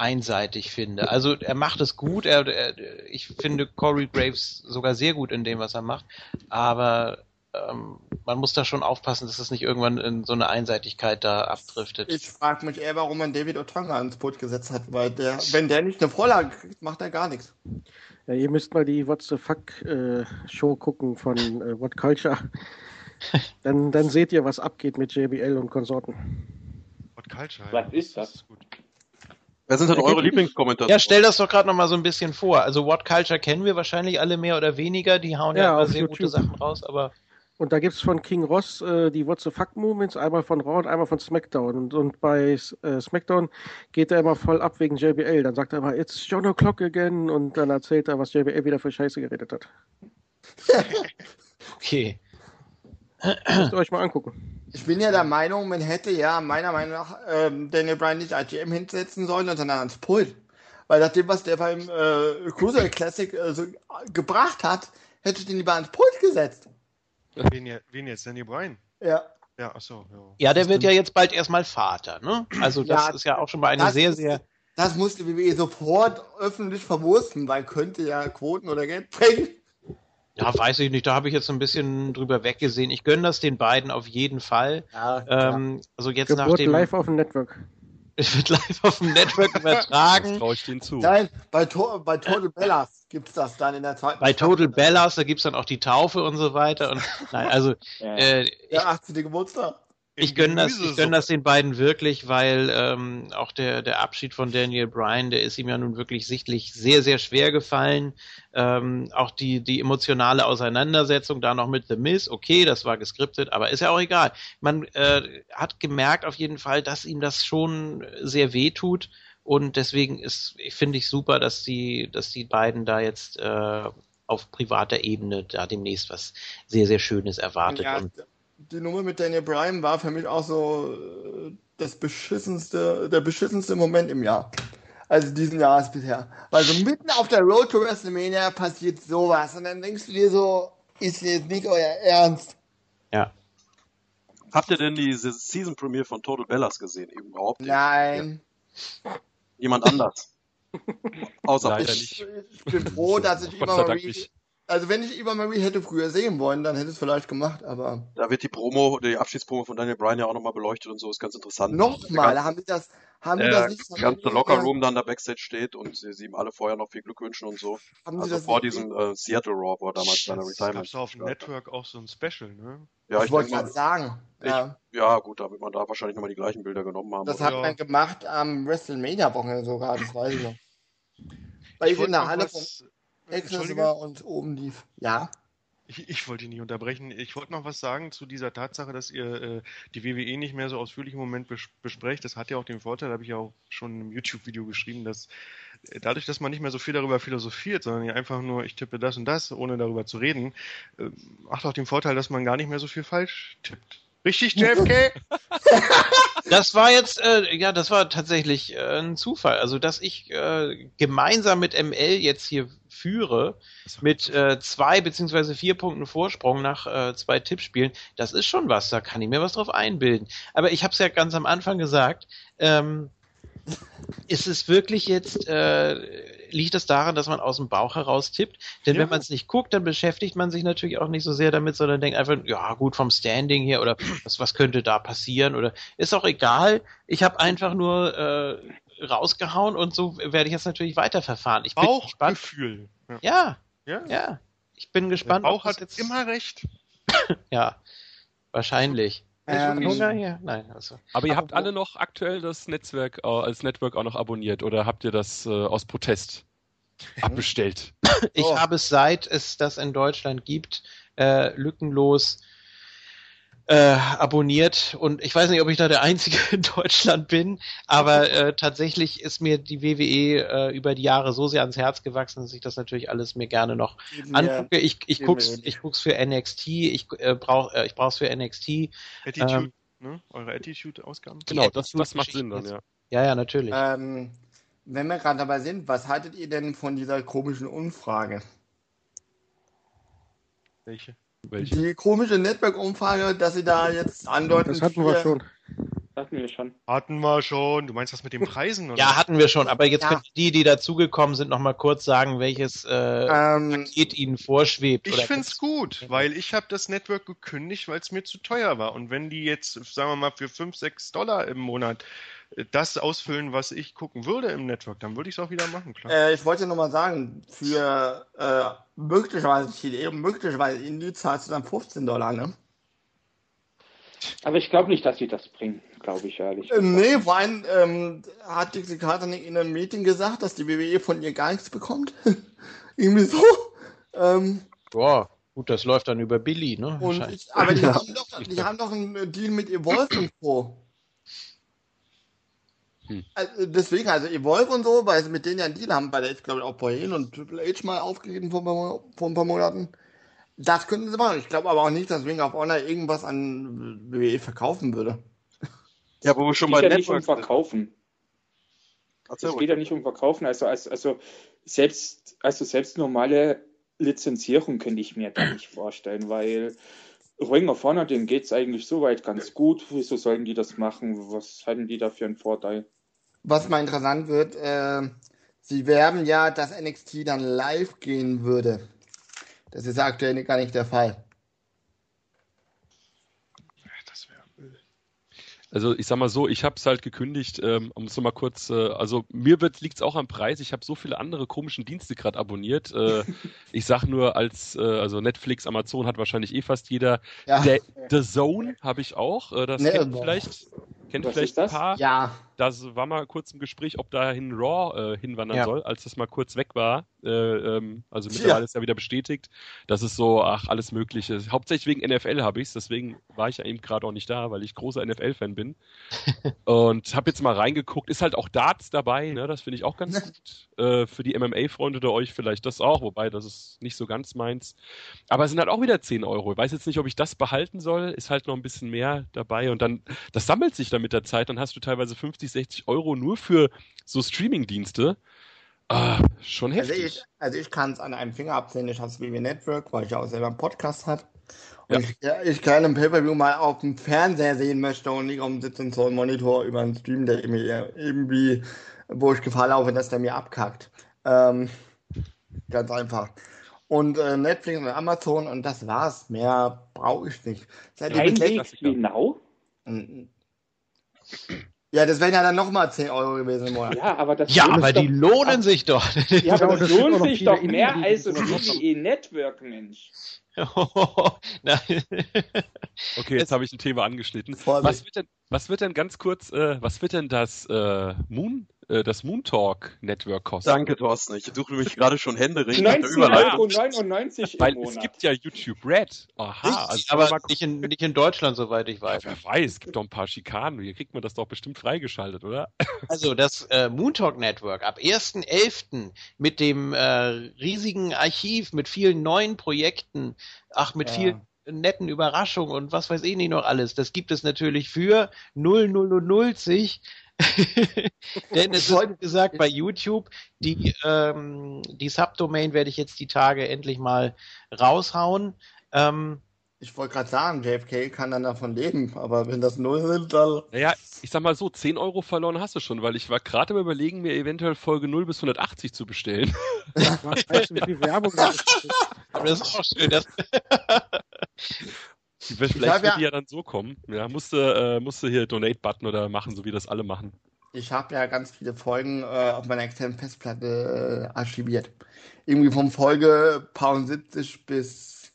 einseitig finde. Also er macht es gut. Er, er, ich finde Corey Graves sogar sehr gut in dem, was er macht. Aber ähm, man muss da schon aufpassen, dass es nicht irgendwann in so eine Einseitigkeit da abdriftet. Ich frage mich eher, warum man David Otonga ans Boot gesetzt hat, weil der, wenn der nicht eine Vorlage kriegt, macht er gar nichts. Ja, ihr müsst mal die What the Fuck äh, Show gucken von äh, What Culture. dann, dann seht ihr, was abgeht mit JBL und Konsorten. What Culture? Was ist das? das ist gut. Wer sind denn eure Lieblingskommentatoren? Ja, stell das doch gerade nochmal so ein bisschen vor. Also What Culture kennen wir wahrscheinlich alle mehr oder weniger. Die hauen ja, ja immer sehr YouTube. gute Sachen raus, aber... Und da gibt es von King Ross äh, die What the Fuck Movements, einmal von Raw und einmal von SmackDown. Und, und bei äh, SmackDown geht er immer voll ab wegen JBL. Dann sagt er immer, it's John O'Clock again. Und dann erzählt er, was JBL wieder für Scheiße geredet hat. okay. Müsst ihr euch mal angucken. Ich bin ja der Meinung, man hätte ja meiner Meinung nach ähm, Daniel Bryan nicht IGM hinsetzen sollen, sondern ans Pult. Weil nach dem, was der beim äh, Cruiser Classic äh, so gebracht hat, hätte ich den lieber ans Pult gesetzt. Wen, wen jetzt? Daniel Bryan? Ja. Ja, achso. Ja. ja, der wird ja jetzt bald erstmal Vater, ne? Also das ja, ist ja auch schon mal eine sehr, sehr... Das musste WWE sofort öffentlich verwursten, weil könnte ja Quoten oder Geld bringen. Ja, weiß ich nicht. Da habe ich jetzt ein bisschen drüber weggesehen. Ich gönne das den beiden auf jeden Fall. Ja, ähm, also jetzt Geburt nach dem live auf dem Network. Es wird live auf dem Network übertragen. traue ich denen zu. Nein, bei, to bei Total Bellas gibt es das dann in der zweiten Bei Total Bellas, da gibt es dann auch die Taufe und so weiter. Und, nein, also äh, der 18. Geburtstag ich gönne das, ich gönn das den beiden wirklich, weil ähm, auch der, der Abschied von Daniel Bryan, der ist ihm ja nun wirklich sichtlich sehr, sehr schwer gefallen. Ähm, auch die, die emotionale Auseinandersetzung da noch mit The Miz, okay, das war geskriptet, aber ist ja auch egal. Man äh, hat gemerkt auf jeden Fall, dass ihm das schon sehr weh tut. Und deswegen ist, finde ich super, dass die, dass die beiden da jetzt äh, auf privater Ebene da demnächst was sehr, sehr Schönes erwartet. Ja, und die Nummer mit Daniel Bryan war für mich auch so äh, das beschissenste, der beschissenste Moment im Jahr. Also diesen Jahres bisher. Weil so mitten auf der Road to WrestleMania passiert sowas und dann denkst du dir so, ist jetzt nicht euer Ernst? Ja. Habt ihr denn die Season Premiere von Total Bellas gesehen? Überhaupt nicht? Nein. Jemand anders? Außer Leider ich, ich bin froh, dass ich immer mal also wenn ich Eva Marie hätte früher sehen wollen, dann hätte es vielleicht gemacht, aber. Da wird die Promo, die Abschiedspromo von Daniel Bryan ja auch nochmal beleuchtet und so, ist ganz interessant. Nochmal, haben sie das, Haben der das nicht ganze Lockerroom dann da Backstage steht und sie, sie ihm alle vorher noch viel Glück wünschen und so. Haben Sie also das vor nicht- diesem äh, Seattle Raw, wo er damals seine Das Retirement. gab's auf dem Network auch so ein Special, ne? Ja, ich ich wollte gerade mal, sagen. ich, Ja, ja gut, da wird man da wahrscheinlich nochmal die gleichen Bilder genommen haben. das oder? hat Ja. man gemacht am WrestleMania-Wochenende sogar, das weiß ich noch. Weil ich, in wollte der Halle von was- Access Entschuldige? war und oben lief. Ja. Ich, ich wollte ihn nicht unterbrechen. Ich wollte noch was sagen zu dieser Tatsache, dass ihr äh, die WWE nicht mehr so ausführlich im Moment bes besprecht. Das hat ja auch den Vorteil, habe ich ja auch schon im YouTube-Video geschrieben, dass äh, dadurch, dass man nicht mehr so viel darüber philosophiert, sondern ja einfach nur, ich tippe das und das, ohne darüber zu reden, äh, macht auch den Vorteil, dass man gar nicht mehr so viel falsch tippt. Richtig, JFK? Das war jetzt, äh, ja, das war tatsächlich äh, ein Zufall. Also, dass ich äh, gemeinsam mit ML jetzt hier führe, mit äh, zwei beziehungsweise vier Punkten Vorsprung nach äh, zwei Tippspielen, das ist schon was, da kann ich mir was drauf einbilden. Aber ich habe es ja ganz am Anfang gesagt, ähm, ist es wirklich jetzt, äh, liegt es daran, dass man aus dem Bauch heraus tippt? Denn Ja. wenn man es nicht guckt, dann beschäftigt man sich natürlich auch nicht so sehr damit, sondern denkt einfach, ja gut, vom Standing her oder was, was könnte da passieren oder ist auch egal. Ich habe einfach nur äh, rausgehauen und so werde ich jetzt natürlich weiterverfahren. Ich bin gespannt. Ja. Ja, ja. Ich bin Der gespannt. Bauch ob das hat jetzt, immer recht. Ja, wahrscheinlich. Ähm, Hunger hier? Nein, also. Aber ihr habt alle noch aktuell das Netzwerk äh, als Network auch noch abonniert oder habt ihr das äh, aus Protest abbestellt? Ich Oh. habe es seit es das in Deutschland gibt, äh, lückenlos äh, abonniert und ich weiß nicht, ob ich da der Einzige in Deutschland bin, aber äh, tatsächlich ist mir die WWE äh, über die Jahre so sehr ans Herz gewachsen, dass ich das natürlich alles mir gerne noch Geben wir- angucke. Ich, ich geben guck's, ich guck's für NXT, ich äh, brauch, äh, ich brauch's für NXT. Attitude, Ähm, ne? Eure Attitude-Ausgaben? Genau, das, Attitude das macht Sinn dann, ja. Ja, ja, natürlich. Ähm, wenn wir gerade dabei sind, was haltet ihr denn von dieser komischen Umfrage? Welche? Welche? Die komische Network-Umfrage, dass sie da jetzt andeuten. Das hatten wir schon. Hatten wir schon. Hatten wir schon. Du meinst das mit den Preisen? Oder? Ja, hatten wir schon, aber jetzt Ja. können die, die dazugekommen sind, noch mal kurz sagen, welches äh, Ähm, Paket ihnen vorschwebt. Ich oder find's gut, weil ich habe das Network gekündigt, weil es mir zu teuer war. Und wenn die jetzt, sagen wir mal, für 5, 6 Dollar im Monat äh, das ausfüllen, was ich gucken würde im Network, dann würde ich es auch wieder machen, klar. äh, ich wollte nochmal sagen, für äh, möglicherweise und möglicherweise Indie zahlst du dann 15 Dollar, ne? Aber ich glaube nicht, dass sie das bringen, glaube ich ehrlich. Ähm, nee, vor allem ähm, hat Dixie Carter nicht in einem Meeting gesagt, dass die WWE von ihr gar nichts bekommt. Irgendwie so. Ähm, Boah, gut, das läuft dann über Billy, ne? ich, aber die, Ja. haben doch, die haben doch einen Deal mit Evolve und so. Hm. Also deswegen, also Evolve und so, weil sie mit denen ja einen Deal haben, bei der ich glaube auch Pain und Triple H mal aufgegeben vor, ein paar Mo- vor ein paar Monaten. Das könnten sie machen. Ich glaube aber auch nicht, dass Ring of Honor irgendwas an WWE verkaufen würde. Ja, wo wir schon geht ja nicht um. Verkaufen. Es geht ja nicht um Verkaufen. Also, also, also, selbst, also selbst normale Lizenzierung könnte ich mir da nicht vorstellen, weil Ring of Honor, denen geht es eigentlich soweit ganz gut. Wieso sollten die das machen? Was hatten die da für einen Vorteil? Was mal interessant wird, äh, sie werben ja, dass NXT dann live gehen würde. Das ist aktuell gar nicht der Fall. Das wäre Also ich sag mal so, ich habe es halt gekündigt, ähm, um es nochmal kurz, äh, also mir liegt es auch am Preis, ich habe so viele andere komischen Dienste gerade abonniert. Äh, ich sag nur als, äh, also Netflix, Amazon hat wahrscheinlich eh fast jeder. Ja. Der, The Zone habe ich auch, äh, das Nee, kennt boah. vielleicht, kennt Was vielleicht ein paar. Ja, Das war mal kurz im Gespräch, ob dahin Raw äh, hinwandern Ja. soll, als das mal kurz weg war. Äh, ähm, also mittlerweile Ja. ist ja wieder bestätigt. Das ist so, ach, alles Mögliche. Hauptsächlich wegen NFL habe ich es, deswegen war ich ja eben gerade auch nicht da, weil ich großer NFL-Fan bin. Und habe jetzt mal reingeguckt. Ist halt auch Darts dabei, ne? das finde ich auch ganz gut. Äh, für die MMA-Freunde unter euch vielleicht das auch, wobei das ist nicht so ganz meins. Aber es sind halt auch wieder 10 Euro. Ich weiß jetzt nicht, ob ich das behalten soll. Ist halt noch ein bisschen mehr dabei. Und dann, das sammelt sich dann mit der Zeit. Dann hast du teilweise 50, 60 Euro nur für so Streaming-Dienste. Ah, schon also heftig. ich, also ich kann es an einem Finger abzählen. Ich habe das WW Network, weil ich ja auch selber einen Podcast habe. Und Ja. ich, ich gerne ein Pay-Per-View mal auf dem Fernseher sehen möchte und nicht auf dem 17 Zoll Monitor über einen Stream, der irgendwie, irgendwie wo ich Gefahr laufe, dass der mir abkackt. Ähm, ganz einfach. Und äh, Netflix und Amazon und das war's. Mehr brauche ich nicht. Reinweg Klassiker. Genau. Ja, das wären ja dann nochmal 10 Euro gewesen im Monat. Ja, aber das Ja, aber die doch, lohnen sich doch. Ja, aber das das lohnt sich viele doch mehr als die das sowas WWE Network, Mensch. Nein. Okay, jetzt habe ich ein Thema angeschnitten. Was wird denn, was wird denn ganz kurz, äh, was wird denn das äh, Moon, äh, das Moon Talk Network kosten? Danke, Thorsten. Ich suche mich gerade schon händeringend nach der 19,99 Überleitung. Euro im Weil Monat. es gibt ja YouTube Red. Aha, also aber nicht in, nicht in Deutschland, soweit ich Ja, weiß. wer weiß, es gibt doch ein paar Schikanen. Hier kriegt man das doch bestimmt freigeschaltet, oder? Also das äh, Moontalk Network ab 1.11. mit dem äh, riesigen Archiv, mit vielen neuen Projekten, ach, mit Ja. vielen netten Überraschungen und was weiß ich nicht noch alles. Das gibt es natürlich für 0000. Denn es ist, wie gesagt, bei YouTube, die, ähm, die Subdomain werde ich jetzt die Tage endlich mal raushauen. Ähm, Ich wollte gerade sagen, JFK kann dann davon leben, aber wenn das null sind, dann. Naja, ich sag mal so, 10 Euro verloren hast du schon, weil ich war gerade im Überlegen, mir eventuell Folge 0 bis 180 zu bestellen. Was weißt du, wie viel Werbung da ist? aber das ist auch schön. Das, Vielleicht wird ja- die ja dann so kommen. Ja, musste, äh, musste hier Donate-Button oder machen, so wie das alle machen. Ich habe ja ganz viele Folgen äh, auf meiner externen Festplatte äh, archiviert. Irgendwie vom Folge Pound 70 bis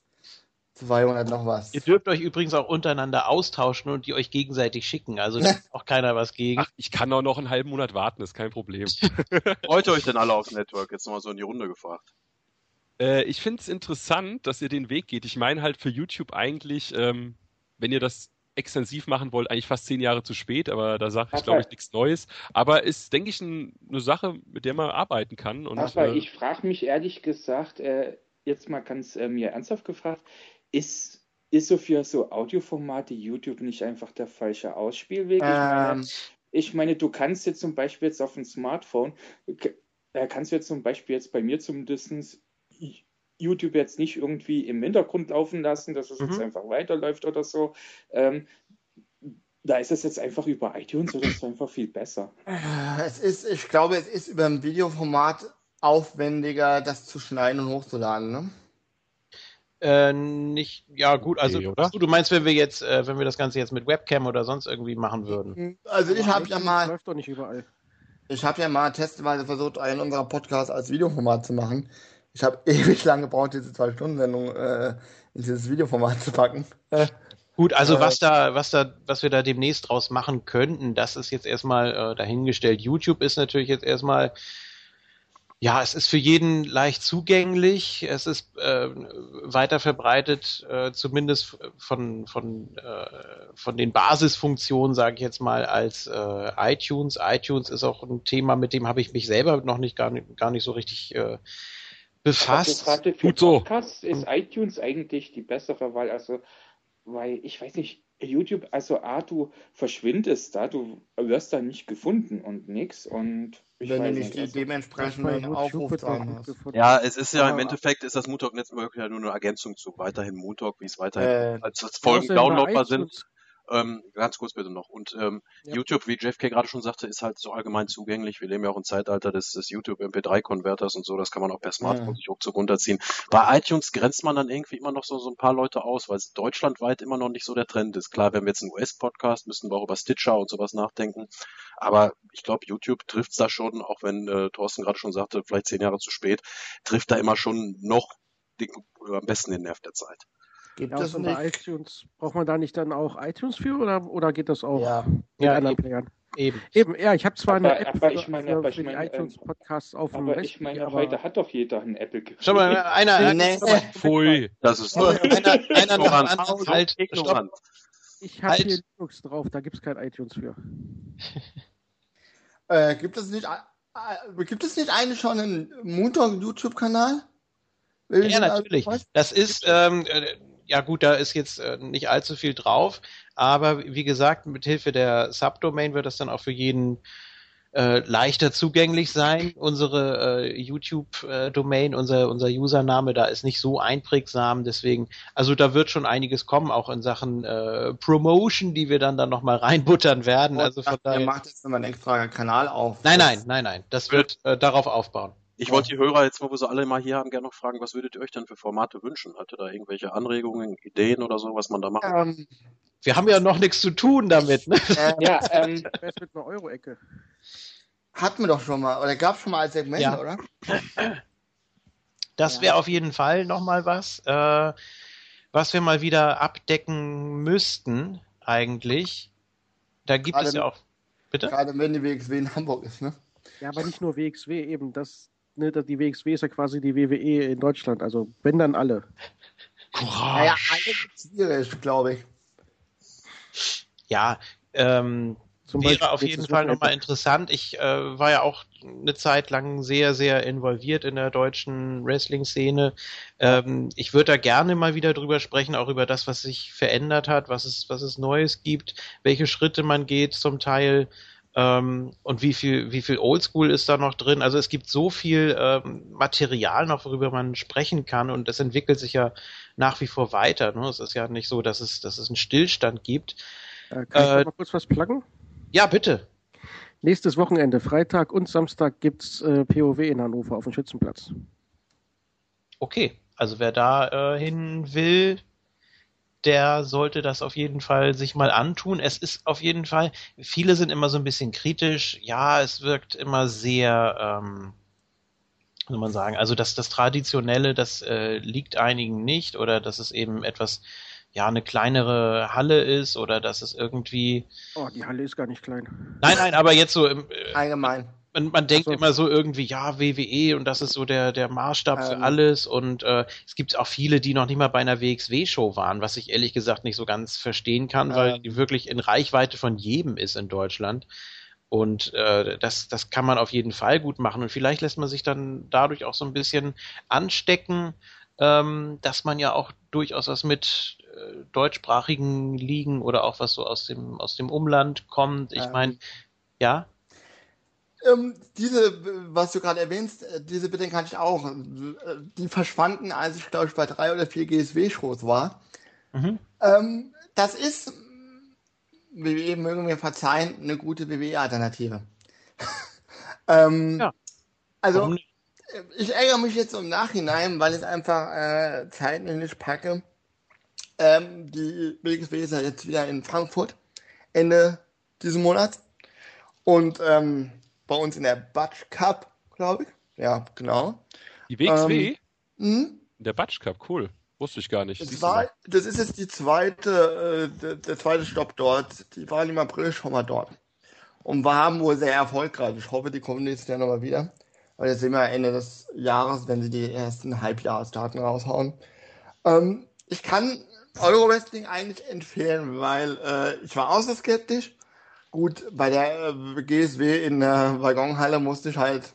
200 noch was. Ihr dürft euch übrigens auch untereinander austauschen und die euch gegenseitig schicken. Also da hat auch keiner was gegen. Ach, ich kann auch noch einen halben Monat warten, ist kein Problem. Freut ihr euch denn alle aufs Network? Jetzt nochmal so in die Runde gefragt. Äh, ich finde es interessant, dass ihr den Weg geht. Ich meine halt für YouTube eigentlich, ähm, wenn ihr das extensiv machen wollt, eigentlich fast zehn Jahre zu spät, aber da sage ich, glaube ich, nichts Neues. Aber ist, denke ich, ein, eine Sache, mit der man arbeiten kann. Und, Aber äh, ich frage mich ehrlich gesagt, äh, jetzt mal ganz äh, mir ernsthaft gefragt, ist, ist so für so Audioformate YouTube nicht einfach der falsche Ausspielweg? Ich meine, Ähm, ich meine, du kannst jetzt zum Beispiel jetzt auf dem Smartphone, äh, kannst du jetzt zum Beispiel jetzt bei mir zumindest YouTube jetzt nicht irgendwie im Hintergrund laufen lassen, dass es jetzt Mhm. einfach weiterläuft oder so. Ähm, da ist es jetzt einfach über iTunes oder ist es einfach viel besser. es ist, ich glaube, es ist über ein Videoformat aufwendiger, das zu schneiden und hochzuladen, ne? Äh, nicht, ja gut, also Okay? Achso, du meinst, wenn wir jetzt, äh, wenn wir das Ganze jetzt mit Webcam oder sonst irgendwie machen würden. Also ich habe ja mal, läuft doch nicht überall. ich habe ja mal testweise versucht, einen unserer Podcasts als Videoformat zu machen. Ich habe ewig lang gebraucht, diese zwei Stunden Sendung äh, in dieses Videoformat zu packen. Äh, Gut, also Äh, was da, was da, was wir da demnächst draus machen könnten, das ist jetzt erstmal äh, dahingestellt. YouTube ist natürlich jetzt erstmal, ja, es ist für jeden leicht zugänglich, es ist äh, weiter verbreitet, äh, zumindest von von äh, von den Basisfunktionen, sage ich jetzt mal, als iTunes. iTunes ist auch ein Thema, mit dem habe ich mich selber noch nicht gar nicht, gar nicht so richtig befasst. Gerade für Gut so. Podcasts ist iTunes eigentlich die bessere Wahl. Also, weil ich weiß nicht, YouTube, also A, du verschwindest da, du wirst da nicht gefunden und nix. Und ich wenn du weiß nicht die also- dementsprechenden Aufrufzahlen hast. gefunden. Ja, es ist ja im Endeffekt ist das Moontalk Network ja nur eine Ergänzung zu weiterhin Moontalk, wie es weiterhin Äh, als, als Folgen downloadbar sind. Ähm, ganz kurz bitte noch. Und ähm, Ja. YouTube, wie JFK gerade schon sagte, ist halt so allgemein zugänglich. Wir leben ja auch im Zeitalter des, des YouTube MP3-Konverters und so. Das kann man auch per Smartphone Ja. sich ruckzuck runterziehen. Bei iTunes grenzt man dann irgendwie immer noch so, so ein paar Leute aus, weil es deutschlandweit immer noch nicht so der Trend ist. Klar, wenn wir jetzt einen US-Podcast, müssen wir auch über Stitcher und sowas nachdenken. Aber ich glaube, YouTube trifft's da schon, auch wenn äh, Thorsten gerade schon sagte, vielleicht zehn Jahre zu spät, trifft da immer schon noch den, am besten den Nerv der Zeit. Es und bei nicht? iTunes, braucht man da nicht dann auch iTunes für oder, oder geht das auch Ja. mit Ja, anderen eben. Playern? Eben. Eben, ja, ich habe zwar Aber- eine App aber ich meine- für, aber ich meine, iTunes ähm, Podcasts auf dem Aber Rechner, ich meine, aber heute hat doch jeder ein Apple-Gerät. Schau mal, einer, Nee. Pfui. Das ist einer, einer, einer dem ignorant. anderen halt, stopp, ignorant. ich habe halt. hier Linux drauf, da gibt es kein iTunes für. Äh, gibt es nicht, äh, gibt es nicht eigentlich schon einen Moontalk YouTube-Kanal? Ja, natürlich. Das ist, ähm, äh, ja gut, da ist jetzt äh, nicht allzu viel drauf, aber wie gesagt, mit Hilfe der Subdomain wird das dann auch für jeden äh, leichter zugänglich sein. Unsere äh, YouTube-Domain, unser, unser Username, da ist nicht so einprägsam, deswegen, also da wird schon einiges kommen, auch in Sachen äh, Promotion, die wir dann dann nochmal reinbuttern werden. Also von daher. macht jetzt nochmal einen extra Kanal auf. Nein, nein, nein, nein. Das wird äh, darauf aufbauen. Ich wollte die Hörer jetzt, wo wir sie alle mal hier haben, gerne noch fragen, was würdet ihr euch denn für Formate wünschen? Hat ihr da irgendwelche Anregungen, Ideen oder so, was man da machen kann? Ähm, Wir haben ja noch nichts zu tun damit. Ne? äh, Ja, ähm, Wer ist mit einer Euro-Ecke? hatten wir doch schon mal, oder gab es schon mal als Segment, Ja. oder? Das wäre auf jeden Fall nochmal was, äh, was wir mal wieder abdecken müssten, eigentlich. Da gibt Gerade es ja auch. Bitte? Gerade wenn die WXW in Hamburg ist, ne? Ja, aber nicht nur WXW, eben. Das, ne, die WXW ist ja quasi die WWE in Deutschland. Also, wenn dann alle. Naja, alle schwierig, glaube ich. Ja, ähm, Zum Beispiel wäre auf jetzt jeden Fall nochmal interessant. Ich äh, war ja auch eine Zeit lang sehr, sehr involviert in der deutschen Wrestling-Szene. Ähm, ich würde da gerne mal wieder drüber sprechen, auch über das, was sich verändert hat, was es, was es Neues gibt, welche Schritte man geht zum Teil. Ähm, und wie viel, wie viel Oldschool ist da noch drin? Also es gibt so viel ähm, Material noch, worüber man sprechen kann und es entwickelt sich ja nach wie vor weiter. Ne? Es ist ja nicht so, dass es, dass es einen Stillstand gibt. Äh, kann ich Äh, noch mal kurz was pluggen? Ja, bitte. Nächstes Wochenende, Freitag und Samstag, gibt's äh, POW in Hannover auf dem Schützenplatz. Okay, also wer da äh, hin will, der sollte das auf jeden Fall sich mal antun. Es ist auf jeden Fall, viele sind immer so ein bisschen kritisch. Ja, es wirkt immer sehr, ähm, wie soll man sagen, also das, das Traditionelle, das äh, liegt einigen nicht oder dass es eben etwas, ja, eine kleinere Halle ist oder dass es irgendwie, Oh, die Halle ist gar nicht klein. nein, nein, aber jetzt so im, äh, Allgemein. Man, man denkt so. immer so irgendwie, ja, WWE und das ist so der, der Maßstab für Ähm. alles und äh, es gibt auch viele, die noch nicht mal bei einer WXW-Show waren, was ich ehrlich gesagt nicht so ganz verstehen kann, weil Ähm. die wirklich in Reichweite von jedem ist in Deutschland. Und äh, das, das kann man auf jeden Fall gut machen. Und vielleicht lässt man sich dann dadurch auch so ein bisschen anstecken, ähm, dass man ja auch durchaus was mit äh, deutschsprachigen Ligen oder auch was so aus dem, aus dem Umland kommt. Ich Ähm. meine, ja, Ähm, diese, was du gerade erwähnst, äh, diese Bedenken hatte ich auch. Äh, Die verschwanden, als ich, glaube ich, bei drei oder vier GSW-Shows war. mhm. Ähm, das ist, WWE mögen mir verzeihen, eine gute WWE-Alternative. ähm, Ja. Also, nicht? ich ärgere mich jetzt im Nachhinein, weil ich es einfach äh, zeitlich nicht packe. Ähm, die WXW ist ja jetzt wieder in Frankfurt Ende diesen Monats. Und ähm, bei uns in der Batsch Cup, glaube ich. Ja, genau. Die WXW? Mhm. Der Batsch Cup, cool. Wusste ich gar nicht. Das, war, das ist jetzt die zweite, äh, der, der zweite Stopp dort. Die waren im April schon mal dort. Und waren wohl sehr erfolgreich. Ich hoffe, die kommen nächstes Jahr nochmal wieder. Weil jetzt sehen wir Ende des Jahres, wenn sie die ersten Halbjahresdaten raushauen. Ähm, ich kann Euro-Wrestling eigentlich empfehlen, weil äh, ich war auch so skeptisch. Gut, bei der äh, GSW in der Waggonhalle musste ich halt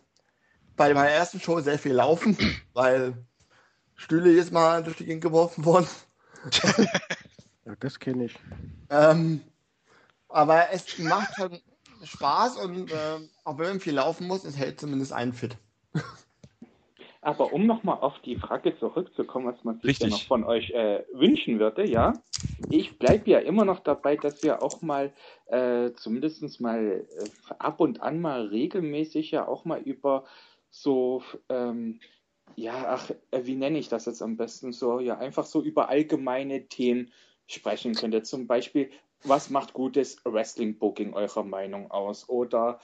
bei meiner ersten Show sehr viel laufen, weil Stühle jetzt mal durch die Gegend geworfen wurden. Ja, das kenne ich. Ähm, aber es macht schon Spaß und äh, auch wenn man viel laufen muss, es hält zumindest einen fit. Aber um nochmal auf die Frage zurückzukommen, was man sich ja noch von euch äh, wünschen würde, ja, ich bleibe ja immer noch dabei, dass wir auch mal äh, zumindest mal äh, ab und an mal regelmäßig ja auch mal über so, ähm, ja, ach, äh, wie nenne ich das jetzt am besten so, ja, einfach so über allgemeine Themen sprechen könnte. Zum Beispiel, was macht gutes Wrestling-Booking eurer Meinung aus? Oder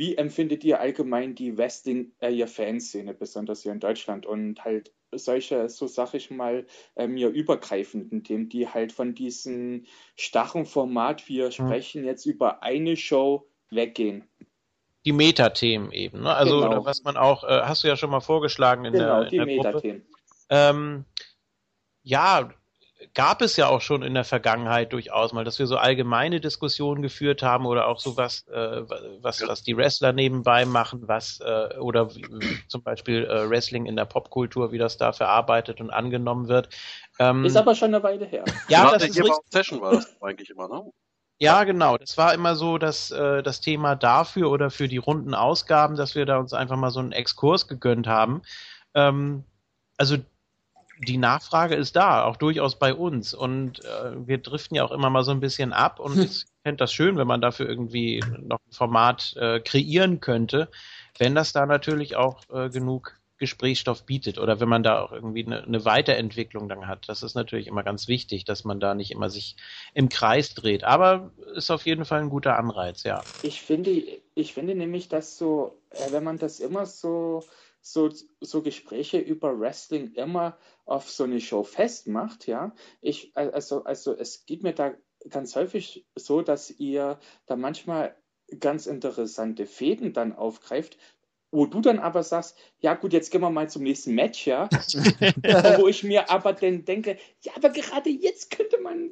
wie empfindet ihr allgemein die Wrestling, äh, ihr Fanszene, besonders hier in Deutschland und halt solche, so sag ich mal, äh, mir übergreifenden Themen, die halt von diesem starren Format, wir sprechen jetzt über eine Show, weggehen? die Metathemen eben, ne? Also Genau. was man auch, äh, hast du ja schon mal vorgeschlagen in Genau, der, die in der Gruppe. Metathemen. Ähm, ja, gab es ja auch schon in der Vergangenheit durchaus mal, dass wir so allgemeine Diskussionen geführt haben oder auch so was, äh, was, was die Wrestler nebenbei machen, was äh, oder wie, zum Beispiel äh, Wrestling in der Popkultur, wie das da verarbeitet und angenommen wird. Ähm, Ist aber schon eine Weile her. ja, Gerade das ist hier richtig. Session war das eigentlich immer, ne? Ja, genau. Das war immer so das, äh, das Thema dafür oder für die runden Ausgaben, dass wir da uns einfach mal so einen Exkurs gegönnt haben. Ähm, also die Nachfrage ist da, auch durchaus bei uns. Und äh, wir driften ja auch immer mal so ein bisschen ab und ich fände das schön, wenn man dafür irgendwie noch ein Format äh, kreieren könnte, wenn das da natürlich auch äh, genug Gesprächsstoff bietet oder wenn man da auch irgendwie eine, eine Weiterentwicklung dann hat. Das ist natürlich immer ganz wichtig, dass man da nicht immer sich im Kreis dreht. Aber ist auf jeden Fall ein guter Anreiz, ja. Ich finde, ich finde nämlich, dass so, äh, wenn man das immer so so, so Gespräche über Wrestling immer auf so eine Show festmacht, ja. Ich, also, also es geht mir da ganz häufig so, dass ihr da manchmal ganz interessante Fäden dann aufgreift, wo du dann aber sagst, ja gut, jetzt gehen wir mal zum nächsten Match, ja. wo ich mir aber dann denke, ja, aber gerade jetzt könnte man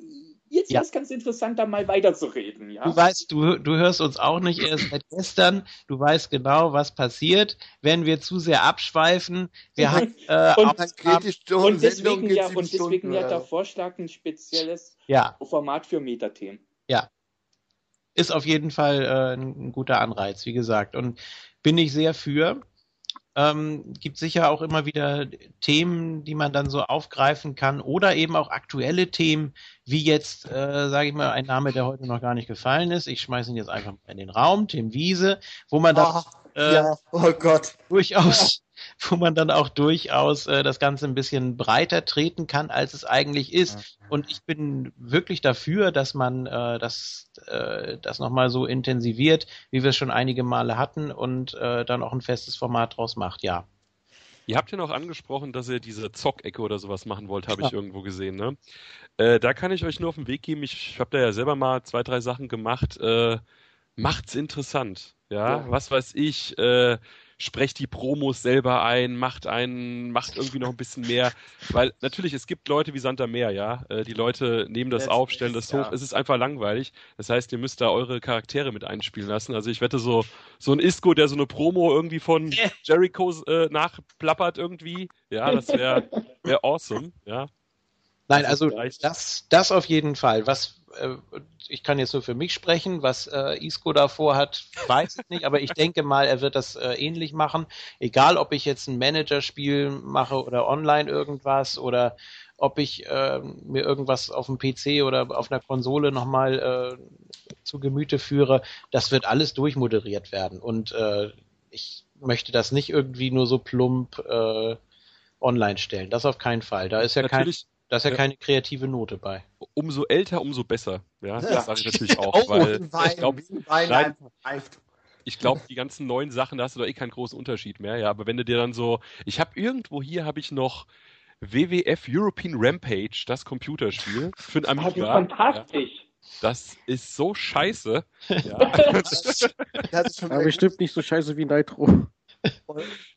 Jetzt ja. ist ganz interessant, da mal weiterzureden. Ja? Du weißt, du, du hörst uns auch nicht erst seit gestern. Du weißt genau, was passiert, wenn wir zu sehr abschweifen. Wir haben, äh, und, und deswegen, ja, und deswegen ja der Vorschlag ein spezielles ja. Format für Metathemen. Ja. Ist auf jeden Fall äh, ein guter Anreiz, wie gesagt. Und bin ich sehr für. Ähm, gibt sicher auch immer wieder Themen, die man dann so aufgreifen kann oder eben auch aktuelle Themen, wie jetzt, äh, sage ich mal, ein Name, der heute noch gar nicht gefallen ist. Ich schmeiße ihn jetzt einfach mal in den Raum, Tim Wiese, wo man da oh, äh, ja. oh Gott. durchaus wo man dann auch durchaus äh, das Ganze ein bisschen breiter treten kann, als es eigentlich ist. Und ich bin wirklich dafür, dass man äh, das, äh, das nochmal so intensiviert, wie wir es schon einige Male hatten und äh, dann auch ein festes Format draus macht, ja. Ihr habt ja noch angesprochen, dass ihr diese Zockecke oder sowas machen wollt, habe ich irgendwo gesehen. Ne? Äh, da kann ich euch nur auf den Weg geben. Ich habe da ja selber mal zwei, drei Sachen gemacht. Äh, macht's interessant. Ja, ja. was weiß ich. Äh, sprecht die Promos selber ein, macht einen, macht irgendwie noch ein bisschen mehr. Weil natürlich, es gibt Leute wie Santa Meer, ja. Äh, die Leute nehmen das auf, stellen das hoch. Ja. Es ist einfach langweilig. Das heißt, ihr müsst da eure Charaktere mit einspielen lassen. Also ich wette so, so ein Isco, der so eine Promo irgendwie von Jericho äh, nachplappert irgendwie. Ja, das wäre wär awesome, ja. Nein, also das, das auf jeden Fall. Was äh, ich kann jetzt nur für mich sprechen, was äh, Isco davor hat, weiß ich nicht, aber ich denke mal, er wird das äh, ähnlich machen. Egal, ob ich jetzt ein Managerspiel mache oder online irgendwas oder ob ich äh, mir irgendwas auf dem PC oder auf einer Konsole nochmal äh, zu Gemüte führe, das wird alles durchmoderiert werden. Und äh, ich möchte das nicht irgendwie nur so plump äh, online stellen. Das auf keinen Fall. Da ist ja Natürlich. kein da ist ja, ja, keine kreative Note bei. Umso älter, umso besser. Ja, das sage ich natürlich auch. oh, weil Wein, ich glaube, ich glaube, die ganzen neuen Sachen, da hast du doch eh keinen großen Unterschied mehr. Ja, aber wenn du dir dann so, ich habe irgendwo hier habe ich noch WWF European Rampage, das Computerspiel für ein Amiga. Das ist fantastisch. Ja. Das ist so scheiße. Ja. das ist aber bestimmt nicht so scheiße wie Nitro.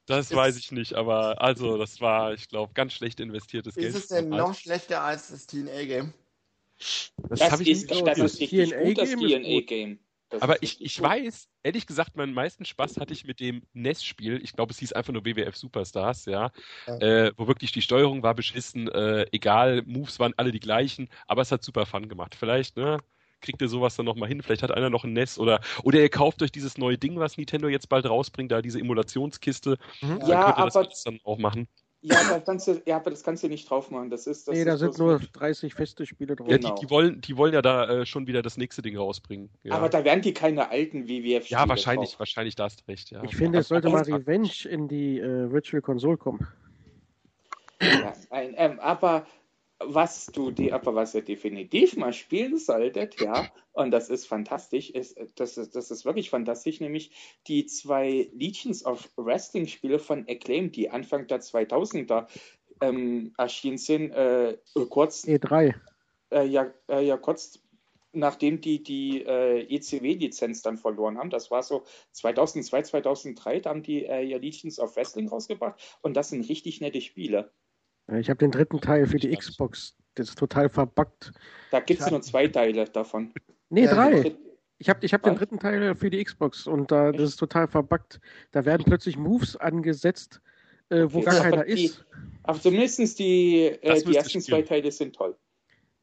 Das weiß ich nicht, aber also, das war, ich glaube, ganz schlecht investiertes ist Geld. Ist es denn noch schlechter als das TNA-Game? Das, das ist, das ist richtig gut, das TNA-Game. Aber ich, ich weiß, ehrlich gesagt, meinen meisten Spaß hatte ich mit dem NES-Spiel. Ich glaube, es hieß einfach nur WWF Superstars, ja. ja. Äh, wo wirklich die Steuerung war beschissen, äh, egal, Moves waren alle die gleichen, aber es hat super Fun gemacht. Vielleicht, ne? Kriegt ihr sowas dann nochmal hin. Vielleicht hat einer noch ein NES oder, oder ihr kauft euch dieses neue Ding, was Nintendo jetzt bald rausbringt, da diese Emulationskiste. Mhm. Dann ja, könnt ihr aber, das dann auch machen. Ja, das kannst du, ja, aber das kannst du nicht drauf machen. Das ist, das nee, da sind nur 30 feste Spiele drauf. Ja, die, die, wollen, die wollen ja da äh, schon wieder das nächste Ding rausbringen. Ja. Aber da werden die keine alten WWF-Spiele Ja, wahrscheinlich, drauf. wahrscheinlich, da hast du recht. Ja. Ich finde, es sollte mal Revenge in die äh, Virtual Console kommen. Ja, ein, ähm, aber was du die, aber was ihr definitiv mal spielen solltet, ja, und das ist fantastisch, ist, das ist, das ist wirklich fantastisch, nämlich die zwei Legions of Wrestling Spiele von Acclaim, die Anfang der 2000er ähm, erschienen sind, äh, kurz. E3. Äh, ja, äh, ja, kurz nachdem die die äh, ECW-Lizenz dann verloren haben. Das war so 2002, 2003, da haben die äh, ja Legions of Wrestling rausgebracht und das sind richtig nette Spiele. Ich habe den dritten Teil für die Xbox. Das ist total verbuggt. Da gibt es nur zwei Teile davon. Nee, drei. Ich habe ich hab den dritten Teil für die Xbox und da, das ist total verbuggt. Da werden plötzlich Moves angesetzt, äh, wo okay. gar keiner die, ist. Aber zumindest die, äh, die ersten zwei Teile sind toll.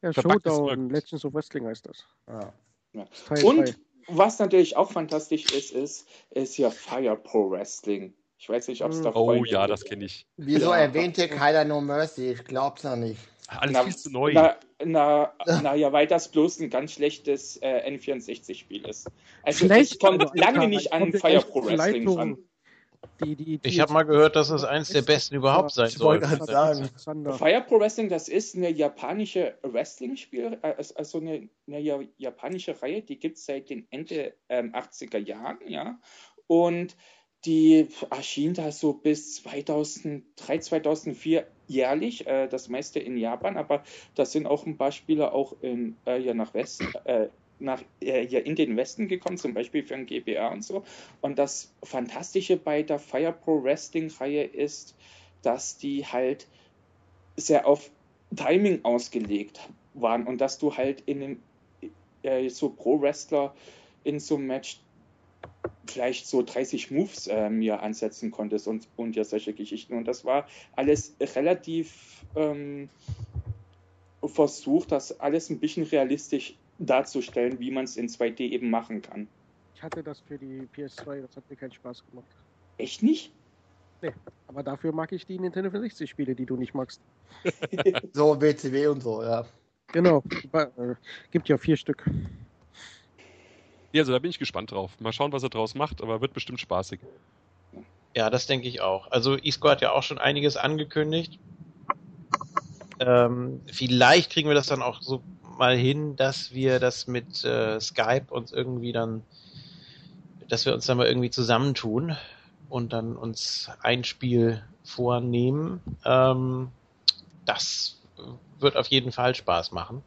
Ja, Showdown, Legends of Wrestling heißt das. Ah. Ja. Und drei. was natürlich auch fantastisch ist, ist, ist ja Fire Pro Wrestling. Ich weiß nicht, ob es da Oh ja, das kenne ich. Wieso Ja. erwähnt hier keiner No Mercy? Ich glaub's ja nicht. Alles Na, viel zu neu. Na, na, na ja, weil das bloß ein ganz schlechtes äh, N64-Spiel ist. Also Schlecht, es kommt lange nicht ich an Fire Pro Wrestling Leitungen, ran. Die, die, die Ich habe mal gehört, dass es eines der besten überhaupt sein Ich soll. wollte gerade sagen. Fire Pro Wrestling, das ist eine japanische Wrestling-Spiel, äh, also eine, eine ja- japanische Reihe, die gibt es seit den Ende ähm, 80er Jahren, ja. Und die erschien da so bis 2003, 2004 jährlich, äh, das meiste in Japan, aber da sind auch ein paar Spieler auch in, äh, ja, nach Westen, äh, nach, äh, ja, in den Westen gekommen, zum Beispiel für ein GBA und so. Und das Fantastische bei der Fire Pro Wrestling-Reihe ist, dass die halt sehr auf Timing ausgelegt waren und dass du halt in einem äh, so Pro-Wrestler in so einem Match vielleicht so 30 Moves äh, mir ansetzen konntest und, und ja solche Geschichten. Und das war alles relativ ähm, versucht, das alles ein bisschen realistisch darzustellen, wie man es in 2D eben machen kann. Ich hatte das für die PS2, das hat mir keinen Spaß gemacht. Echt nicht? Aber dafür mag ich die Nintendo 64 Spiele, die du nicht magst. So WCW und so, ja. Genau. Äh, Gibt ja vier Stück. Ja, also da bin ich gespannt drauf. Mal schauen, was er draus macht, aber wird bestimmt spaßig. Ja, das denke ich auch. Also Isco hat ja auch schon einiges angekündigt. Ähm, vielleicht kriegen wir das dann auch so mal hin, dass wir das mit äh, Skype uns irgendwie dann, dass wir uns dann mal irgendwie zusammentun und dann uns ein Spiel vornehmen. Ähm, das wird auf jeden Fall Spaß machen.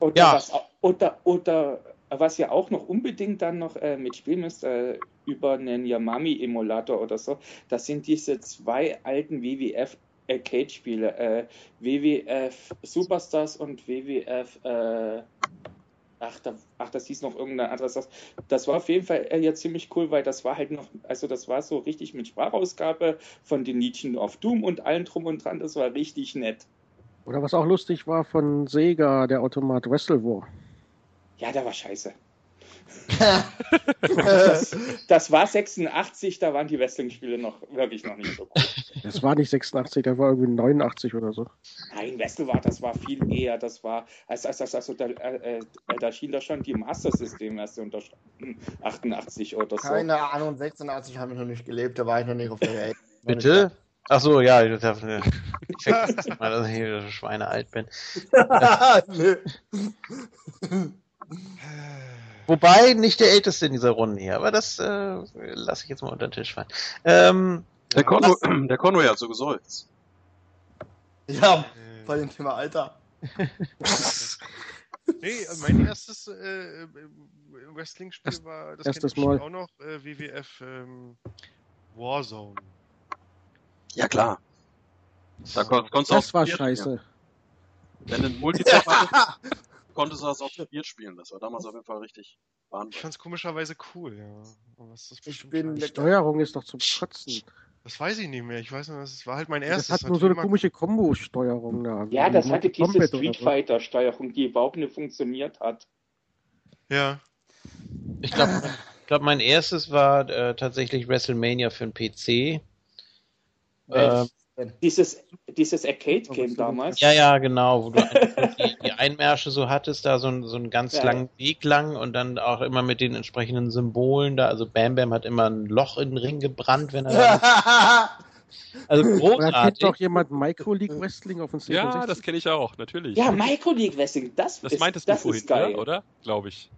Oder, Ja. was, oder, oder was ihr auch noch unbedingt dann noch äh, mitspielen müsst, äh, über einen Yamami-Emulator oder so, das sind diese zwei alten WWF Arcade-Spiele, äh, WWF Superstars und WWF, äh, ach, da, ach, das hieß noch irgendein anderes. Das, das war auf jeden Fall äh, ja ziemlich cool, weil das war halt noch, also das war so richtig mit Sprachausgabe von den Liedchen of Doom und allem drum und dran, das war richtig nett. Oder was auch lustig war von Sega, der Automat Wrestle War. Ja, der war scheiße. das, das war 86, da waren die Wrestling-Spiele noch wirklich noch nicht so cool. Das war nicht 86, der war irgendwie 89 oder so. Nein, Wrestle war, das war viel eher, das war, also, also, also da, äh, äh, da schien da schon die Master System erst unterstanden, 88 oder so. Keine Ahnung, 86 habe ich noch nicht gelebt, da war ich noch nicht auf der Welt. Bitte? Ach so, ja, ich, darf, ich vergesse mal, dass ich hier Schweine alt bin. Nö. Wobei nicht der Älteste in dieser Runde hier, aber das äh, lasse ich jetzt mal unter den Tisch fallen. Ähm, Der, Conway, der Conway hat so gesäuzt. ja, Äh, bei dem Thema Alter. Nee, also mein erstes äh, äh, Wrestling-Spiel war, das erstes kennt bestimmt Mal. auch noch, äh, WWF ähm, Warzone. Ja, klar. Da kon konntest du Das auch war scheiße. spielen. Wenn du einen Multiplayer hattest, konntest du das auch zu viert spielen. Das war damals auf jeden Fall richtig Ich bahnbrechend. fand's komischerweise cool, ja. Aber was ist das Ich bin Die. Steuerung ist doch zum Kotzen. Das weiß ich nicht mehr. Ich weiß nur, das war halt mein Das erstes. hat nur so eine komische Kombo-Steuerung da. Ja, Wie das hatte diese Street. Fighter-Steuerung, die überhaupt nicht funktioniert hat. Ja. ich glaube, ich glaub, mein erstes war äh, tatsächlich WrestleMania für den PC. Ähm, Dieses, dieses Arcade-Game damals. ja, ja, genau, wo du einfach die, die Einmärsche so hattest, da so, ein, so einen ganz Ja. langen Weg lang und dann auch immer mit den entsprechenden Symbolen da. Also Bam Bam hat immer ein Loch in den Ring gebrannt, wenn er da. Also Oder kennt großartig. doch jemand Micro League Wrestling auf dem C64? Ja, das kenne ich auch, natürlich. Ja, Micro League Wrestling, das, das ist, meintest das du vorhin, ist geil. ja, oder? Glaube ich.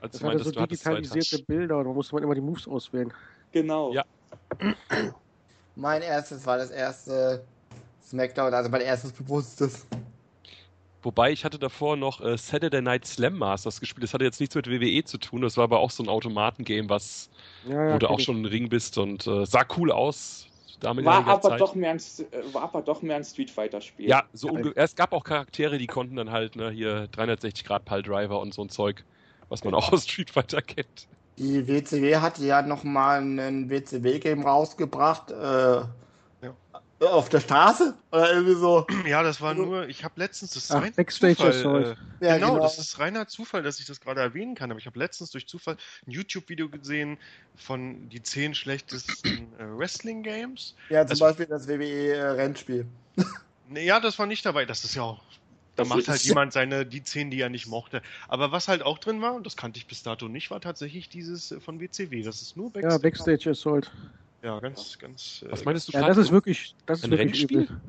Als Das du hatte meintest, so digitalisierte. Bilder und da musste man immer die Moves auswählen. Genau. Ja. Mein erstes war das erste Smackdown, also mein erstes bewusstes. Wobei ich hatte davor noch äh, Saturday Night Slam Masters gespielt. Das hatte jetzt nichts mit WWE zu tun. Das war aber auch so ein Automatengame, was Ja, ja, wo du auch ich. schon im Ring bist und äh, sah cool aus. War aber, Zeit. doch mehr ein, äh, war aber doch mehr ein Street Fighter-Spiel. Ja, so unge- es gab auch Charaktere, die konnten dann halt ne, hier 360 Grad Pile Driver und so ein Zeug, was man auch aus Street Fighter kennt. Die WCW hatte ja nochmal ein WCW-Game rausgebracht. Äh, Auf der Straße? Oder irgendwie so? Ja, das war nur, ich habe letztens, das ist Ach, rein Backstage Zufall, äh, Ja, genau, genau. das ist reiner Zufall, dass ich das gerade erwähnen kann, aber ich habe letztens durch Zufall ein YouTube-Video gesehen von die zehn schlechtesten äh, Wrestling-Games. Ja, zum Also- Beispiel das WWE-Rennspiel. Nee, ja, das war nicht dabei, das ist ja auch, da macht halt jemand seine, die zehn, die er nicht mochte. Aber was halt auch drin war, und das kannte ich bis dato nicht, war tatsächlich dieses äh, von WCW, das ist nur Ja, Backstage. Backstage Assault. Ja, ganz, ganz. äh, Was meinst du, Ja, das ist wirklich, das ist Ein wirklich Rennspiel? übel.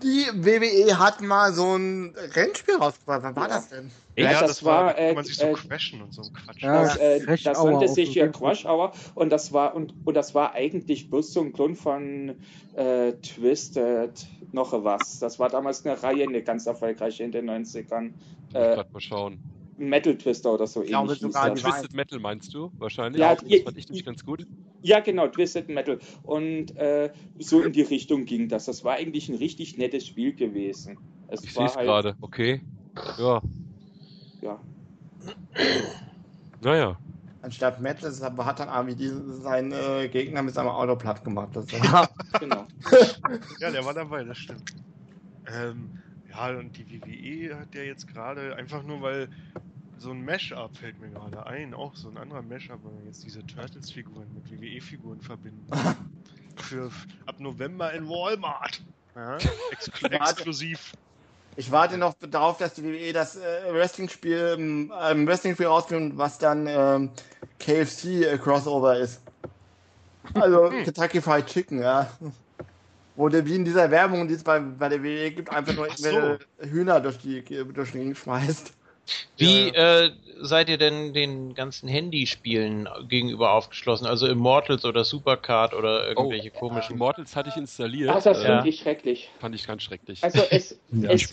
Die WWE hat mal so ein Rennspiel rausgebracht. Wann war Ja. das denn? Ja, Ja, das, das war, war, da kann man äh, sich so äh, crashen und so ein Quatsch. Ja, Das, äh, Crash das nannte sich ja Crush Hour und das war und, und das war eigentlich bloß so ein Klon von äh, Twisted noch was. Das war damals eine Reihe, eine ganz erfolgreiche in den 90ern. Ich Äh, grad mal schauen. Metal Twister oder so glaube ähnlich. sogar Twisted Metal meinst du? Wahrscheinlich. Ja, das fand ich nicht ganz gut. Ja, genau, Twisted Metal. Und äh, so in die Richtung ging das. Das war eigentlich ein richtig nettes Spiel gewesen. Es Ich sehe es halt, gerade. Okay. Ja. Ja. Naja. Anstatt Matt, das hat dann diesen, seinen äh, Gegner mit seinem Auto platt gemacht. Das war, Genau. Ja, der war dabei, das stimmt. Ähm, ja, und die WWE hat ja jetzt gerade, einfach nur weil so ein Mash-up fällt mir gerade ein, auch so ein anderer Mash-up, weil wir jetzt diese Turtles-Figuren mit WWE-Figuren verbinden. Für ab November in Walmart. Ja, exklu exklusiv. Ich warte noch darauf, dass die WWE das äh, Wrestling-Spiel, ähm, ein Wrestling-Spiel rausbringt, was dann ähm, KFC-Crossover ist. Also Kentucky Fried Chicken, ja. Wo der wie in dieser Werbung, die es bei, bei der WWE gibt, einfach nur so. Hühner durch die durch den Ring schmeißt. Wie äh, seid ihr denn den ganzen Handyspielen gegenüber aufgeschlossen? Also Immortals oder Supercard oder irgendwelche komischen. Immortals hatte ich installiert. Ach, das äh, finde ich schrecklich. Fand ich ganz schrecklich. Also es, Ja, es,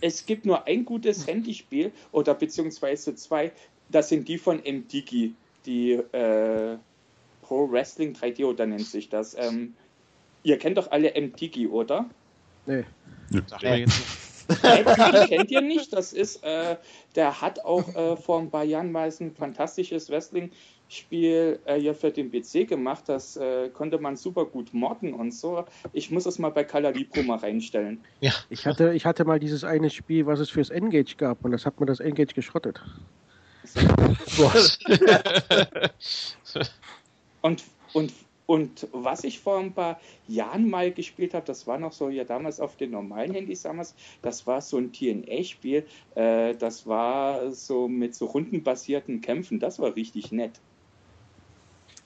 es gibt nur ein gutes Handyspiel oder beziehungsweise zwei. Das sind die von MDigi, die äh, Pro Wrestling 3D oder nennt sich das. Ähm, ihr kennt doch alle MDigi, oder? Nee. Sagt mir jetzt nicht. MDigi kennt ihr nicht? Das ist, äh, der hat auch äh, vor ein paar Jahren mal ein fantastisches Wrestling-Spiel äh, hier für den PC gemacht. Das äh, konnte man super gut modden und so. Ich muss es mal bei Calibro mal reinstellen. Ja. Ich hatte, ich hatte mal dieses eine Spiel, was es fürs Engage gab und das hat mir das Engage geschrottet. Und, und, und was ich vor ein paar Jahren mal gespielt habe, das war noch so ja damals auf den normalen Handys damals, das war so ein TNA-Spiel, äh, das war so mit so rundenbasierten Kämpfen, das war richtig nett.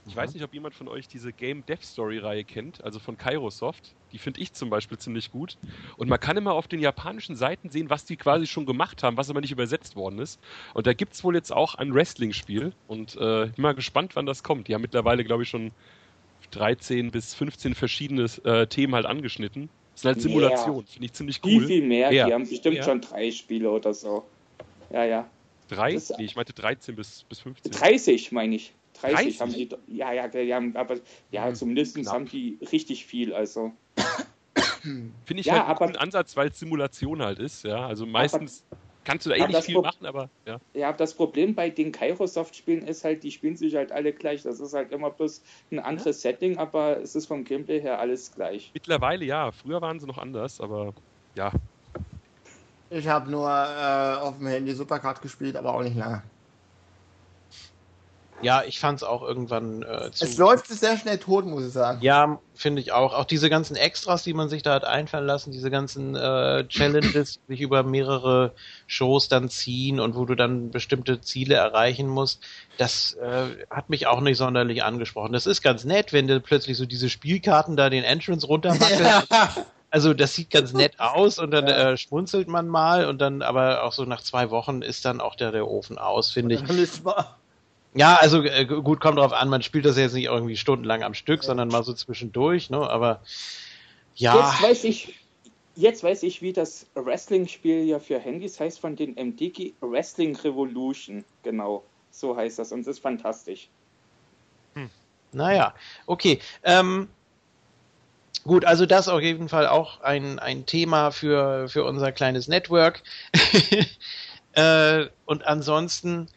Ich weiß nicht, ob jemand von euch diese Game Dev Story Reihe kennt, also von Kairosoft. Die finde ich zum Beispiel ziemlich gut. Und man kann immer auf den japanischen Seiten sehen, was die quasi schon gemacht haben, was aber nicht übersetzt worden ist. Und da gibt es wohl jetzt auch ein Wrestling-Spiel. Und äh, ich bin mal gespannt, wann das kommt. Die haben mittlerweile, glaube ich, schon 13 bis 15 verschiedene äh, Themen halt angeschnitten. Das sind halt. Simulationen, finde ich ziemlich Viel, cool. viel mehr, Ja. die haben bestimmt Ja. schon drei Spiele oder so. Ja, ja. Drei? Das- Nee, ich meinte 13 bis, bis 15. 30 meine ich. 30, 30? haben die, ja, ja, die haben, aber ja, Hm, zumindest knapp. haben die richtig viel, also. Finde ich Ja, halt einen aber- coolen Ansatz, weil es Simulation halt ist. Ja, also meistens kannst du da eh nicht das viel Pro- machen, aber ja. Ja, das Problem bei den Kairosoft-Spielen ist halt, die spielen sich halt alle gleich. Das ist halt immer bloß ein anderes Setting, aber es ist vom Gameplay her alles gleich. Mittlerweile ja. Früher waren sie noch anders, aber ja. Ich habe nur äh, auf dem Handy Supercard gespielt, aber auch nicht lange. Ja, ich fand es auch irgendwann äh, zu. Es läuft sehr schnell tot, muss ich sagen. Ja, finde ich auch. Auch diese ganzen Extras, die man sich da hat einfallen lassen, diese ganzen äh, Challenges, die sich über mehrere Shows dann ziehen und wo du dann bestimmte Ziele erreichen musst, das äh, hat mich auch nicht sonderlich angesprochen. Das ist ganz nett, wenn du plötzlich so diese Spielkarten da den Entrance runtermackelst. Also das sieht ganz nett aus und dann äh, schmunzelt man mal und dann aber auch so nach zwei Wochen ist dann auch der, der Ofen aus, finde ich. Nicht wahr? Ja, also äh, gut, kommt drauf an, man spielt das jetzt nicht irgendwie stundenlang am Stück, sondern mal so zwischendurch, ne? Aber ja, Jetzt weiß ich, jetzt weiß ich, wie das Wrestling-Spiel ja für Handys heißt von den MDG Wrestling Revolution. Genau, so heißt das und das ist fantastisch. naja, okay. Ähm, gut, also das auf jeden Fall auch ein, ein Thema für, für unser kleines Network. äh, und ansonsten,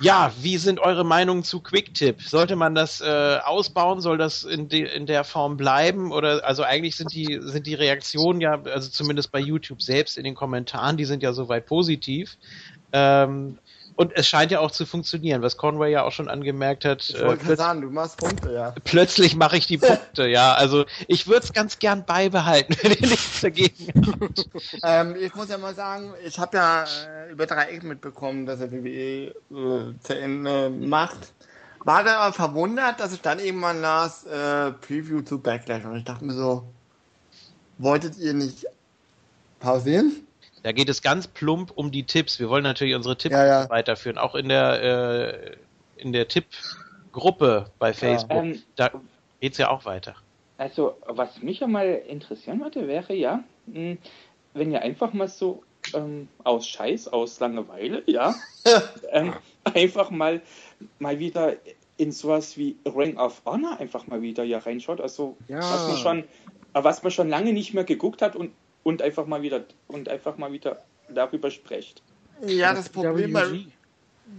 Ja, wie sind eure Meinungen zu Quicktip? Sollte man das äh, ausbauen? Soll das in, de, in der Form bleiben? Oder also eigentlich sind die sind die Reaktionen ja, also zumindest bei YouTube selbst in den Kommentaren, die sind ja soweit positiv. Ähm, und es scheint ja auch zu funktionieren, was Conway ja auch schon angemerkt hat. Ich wollte äh, sagen, du machst Punkte, ja. Plötzlich mache ich die Punkte, ja. Also ich würde es ganz gern beibehalten, wenn ihr nichts dagegen habt. ähm, ich muss ja mal sagen, ich habe ja äh, über Dreieck mitbekommen, dass er WWE äh, zu Ende macht. War dann aber verwundert, dass ich dann irgendwann las äh, Preview zu Backlash und ich dachte mir so, wolltet ihr nicht pausieren? Da geht es ganz plump um die Tipps. Wir wollen natürlich unsere Tipps ja, ja. weiterführen, auch in der äh, in der Tippgruppe bei Facebook. Ja. Ähm, da geht es ja auch weiter. Also, was mich ja mal interessieren würde, wäre ja, hm, wenn ihr einfach mal so ähm, aus Scheiß, aus Langeweile, ja, ähm, einfach mal, mal wieder in sowas wie Ring of Honor einfach mal wieder hier reinschaut. Also, ja. was man schon, was man schon lange nicht mehr geguckt hat und und einfach mal wieder und einfach mal wieder darüber sprecht. Ja, das Problem bei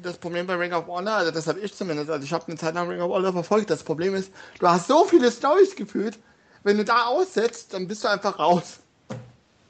das Problem bei Ring of Honor, also das habe ich zumindest, also ich habe eine Zeit lang Ring of Honor verfolgt. Das Problem ist, du hast so viele Stories gefühlt, wenn du da aussetzt, dann bist du einfach raus.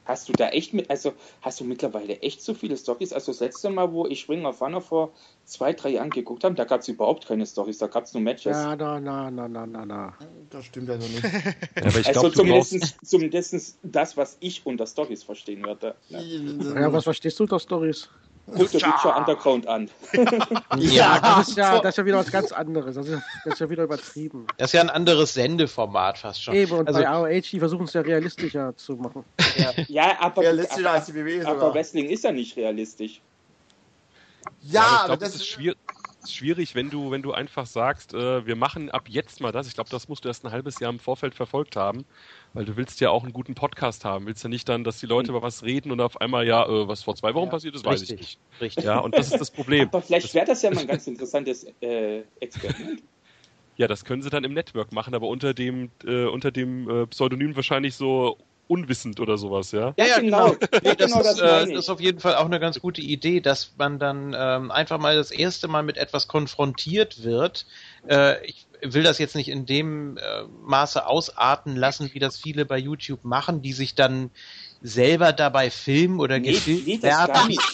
Hast du da echt mit, also hast du mittlerweile echt so viele Stories? Also das letzte Mal, wo ich Ring of Honor vor zwei, drei Jahren geguckt habe, da gab es überhaupt keine Stories, da gab es nur Matches. Ja, na, na, na, na, na, na. Das stimmt also nicht. ja, also glaub, zumindest, zumindest das, was ich unter Stories verstehen würde. Ja. ja, was verstehst du unter Stories? Guck dir Witcher Underground an. ja, das ist ja, das ist ja wieder was ganz anderes. Das ist, das ist ja wieder übertrieben. Das ist ja ein anderes Sendeformat fast schon. Eben, und also, bei AOH, die versuchen es ja realistischer zu machen. Ja, ja aber, realistischer als die WWE aber Wrestling ist ja nicht realistisch. Ja, ja aber das ist schwierig schwierig, wenn du, wenn du einfach sagst, äh, wir machen ab jetzt mal das. Ich glaube, das musst du erst ein halbes Jahr im Vorfeld verfolgt haben. Weil du willst ja auch einen guten Podcast haben. Willst ja nicht dann, dass die Leute über was reden und auf einmal, ja, äh, was vor zwei Wochen ja, passiert ist, weiß richtig, ich nicht. Richtig. Ja, und das ist das Problem. Aber vielleicht wäre das ja mal ein ganz interessantes äh, Experiment. Ja, das können sie dann im Network machen, aber unter dem, äh, unter dem äh, Pseudonym wahrscheinlich so unwissend oder sowas, ja? Ja, ja, genau. genau. Nee, das, genau ist, äh, das ist auf jeden Fall auch eine ganz gute Idee, dass man dann ähm, einfach mal das erste Mal mit etwas konfrontiert wird. Äh, ich will das jetzt nicht in dem äh, Maße ausarten lassen, wie das viele bei YouTube machen, die sich dann selber dabei filmen oder nee, gefilmt nee, werden.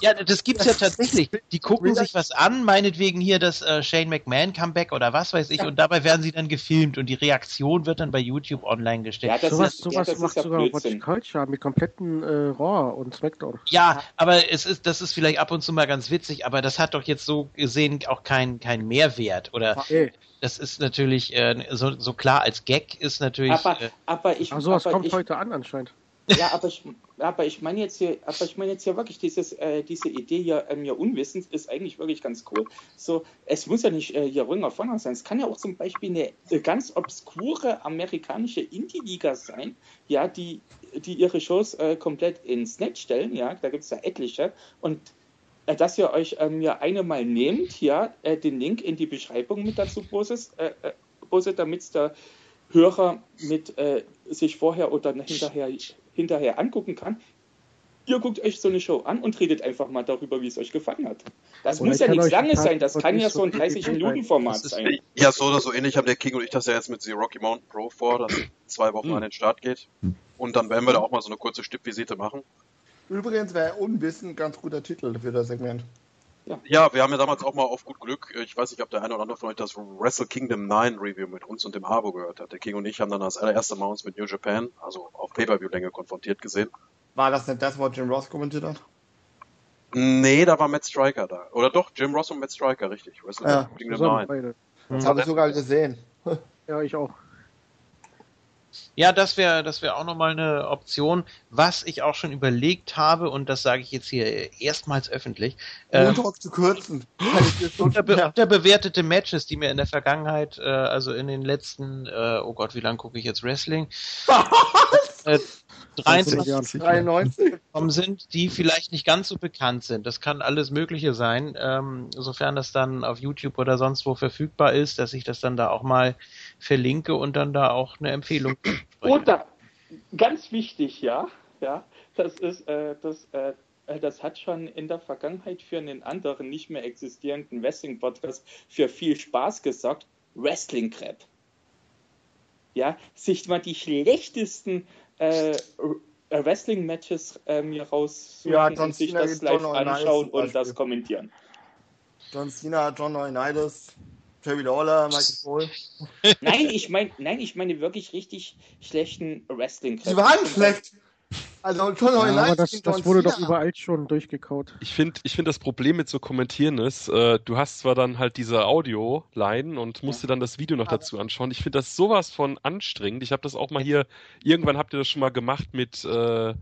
Ja, das gibt's ja tatsächlich. Die gucken sich was an, meinetwegen hier das äh, Shane McMahon Comeback oder was weiß ich, ja. und dabei werden sie dann gefilmt und die Reaktion wird dann bei YouTube online gestellt. Ja, das sowas ist, sowas ja, das macht ja sogar Watch Culture mit kompletten äh, Raw und Smackdown. Ja, aber es ist, das ist vielleicht ab und zu mal ganz witzig, aber das hat doch jetzt so gesehen auch keinen kein Mehrwert oder. Okay das ist natürlich äh, so, so klar als Gag ist natürlich. Aber, äh, aber ich. Ach so, was kommt ich, heute an anscheinend. Ja, aber ich, aber ich meine jetzt hier, aber ich meine jetzt hier wirklich dieses, äh, diese Idee hier, ähm, ja unwissend ist eigentlich wirklich ganz cool. So, es muss ja nicht äh, hier Ring of Honor sein. Es kann ja auch zum Beispiel eine äh, ganz obskure amerikanische Indie-Liga sein, ja, die, die ihre Shows äh, komplett ins Netz stellen, ja, da gibt es ja etliche und äh, dass ihr euch ähm, ja eine mal nehmt, ja, äh, den Link in die Beschreibung mit dazu postet, äh, postet damit der Hörer mit äh, sich vorher oder hinterher hinterher angucken kann. Ihr guckt euch so eine Show an und redet einfach mal darüber, wie es euch gefallen hat. Das Oder muss ja nichts Langes sein, das kann ja so ein 30-Minuten-Format sein. Ja, so oder so ähnlich haben der King und ich das ja jetzt mit The Rocky Mountain Pro vor, dass zwei Wochen hm. an den Start geht. Und dann werden wir da auch mal so eine kurze Stippvisite machen. Übrigens wäre Unwissen ein ganz guter Titel für das Segment. Ja. ja, wir haben ja damals auch mal auf gut Glück, ich weiß nicht, ob der eine oder andere von euch das Wrestle Kingdom 9 Review mit uns und dem Abo gehört hat. Der King und ich haben dann das allererste Mal uns mit New Japan, also auf Pay-Per-View-Länge konfrontiert gesehen. War das nicht das, was Jim Ross kommentiert hat? Nee, da war Matt Striker da. Oder doch, Jim Ross und Matt Striker, richtig. Wrestle ja, Kingdom 9. Das habe ich sogar gesehen. ja, ich auch. Ja, das wäre das wäre auch nochmal eine Option. Was ich auch schon überlegt habe, und das sage ich jetzt hier erstmals öffentlich. Ähm, zu kürzen. Unterbe unterbewertete Matches, die mir in der Vergangenheit, äh, also in den letzten, äh, oh Gott, wie lange gucke ich jetzt Wrestling? äh, 23, 93 gekommen sind, die vielleicht nicht ganz so bekannt sind. Das kann alles Mögliche sein, ähm, sofern das dann auf YouTube oder sonst wo verfügbar ist, dass ich das dann da auch mal verlinke und dann da auch eine Empfehlung. Oder ganz wichtig, ja, ja, das ist äh, das äh, äh, das hat schon in der Vergangenheit für einen anderen, nicht mehr existierenden Wrestling-Podcast für viel Spaß gesorgt. Wrestling Crap. Ja, sich mal die schlechtesten äh, Wrestling-Matches äh, mir raussuchen Ja, und sich Cena das live John anschauen und das kommentieren. John Cena, John Laurinaitis, Jerry Lawler, Michael Cole. Nein, ich meine, nein, ich meine wirklich richtig schlechten Wrestling. Sie waren schlecht. Also John Ja, aber das, das wurde doch überall schon durchgekaut. Ich finde, ich find das Problem mit so Kommentieren ist, äh, du hast zwar dann halt diese Audio-Line und musst dir dann das Video noch dazu anschauen. Ich finde das sowas von anstrengend. Ich habe das auch mal hier, irgendwann habt ihr das schon mal gemacht mit, äh,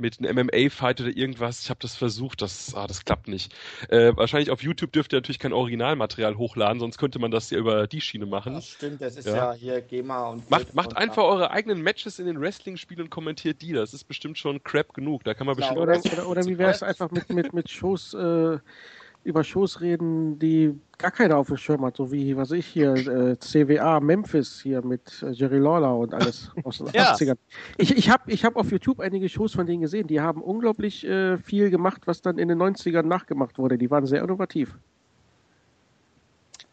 mit einem MMA-Fight oder irgendwas. Ich habe das versucht, das, ah, das klappt nicht. Äh, wahrscheinlich auf YouTube dürft ihr natürlich kein Originalmaterial hochladen, sonst könnte man das ja über die Schiene machen. Das stimmt, das ist Ja. ja, hier GEMA und. Macht, macht und- einfach eure eigenen Matches in den Wrestling-Spielen und kommentiert die. Das ist bestimmt schon crap genug. Da kann man bestimmt Oder, oder, oder wie wäre es einfach mit, mit, mit Shows, äh, über Shows reden, die gar keiner auf dem Schirm hat, so wie, was ich hier, äh, CWA Memphis hier mit äh, Jerry Lawler und alles aus den Ja. 80ern. Ich, ich habe ich hab auf YouTube einige Shows von denen gesehen, die haben unglaublich äh, viel gemacht, was dann in den 90ern nachgemacht wurde. Die waren sehr innovativ.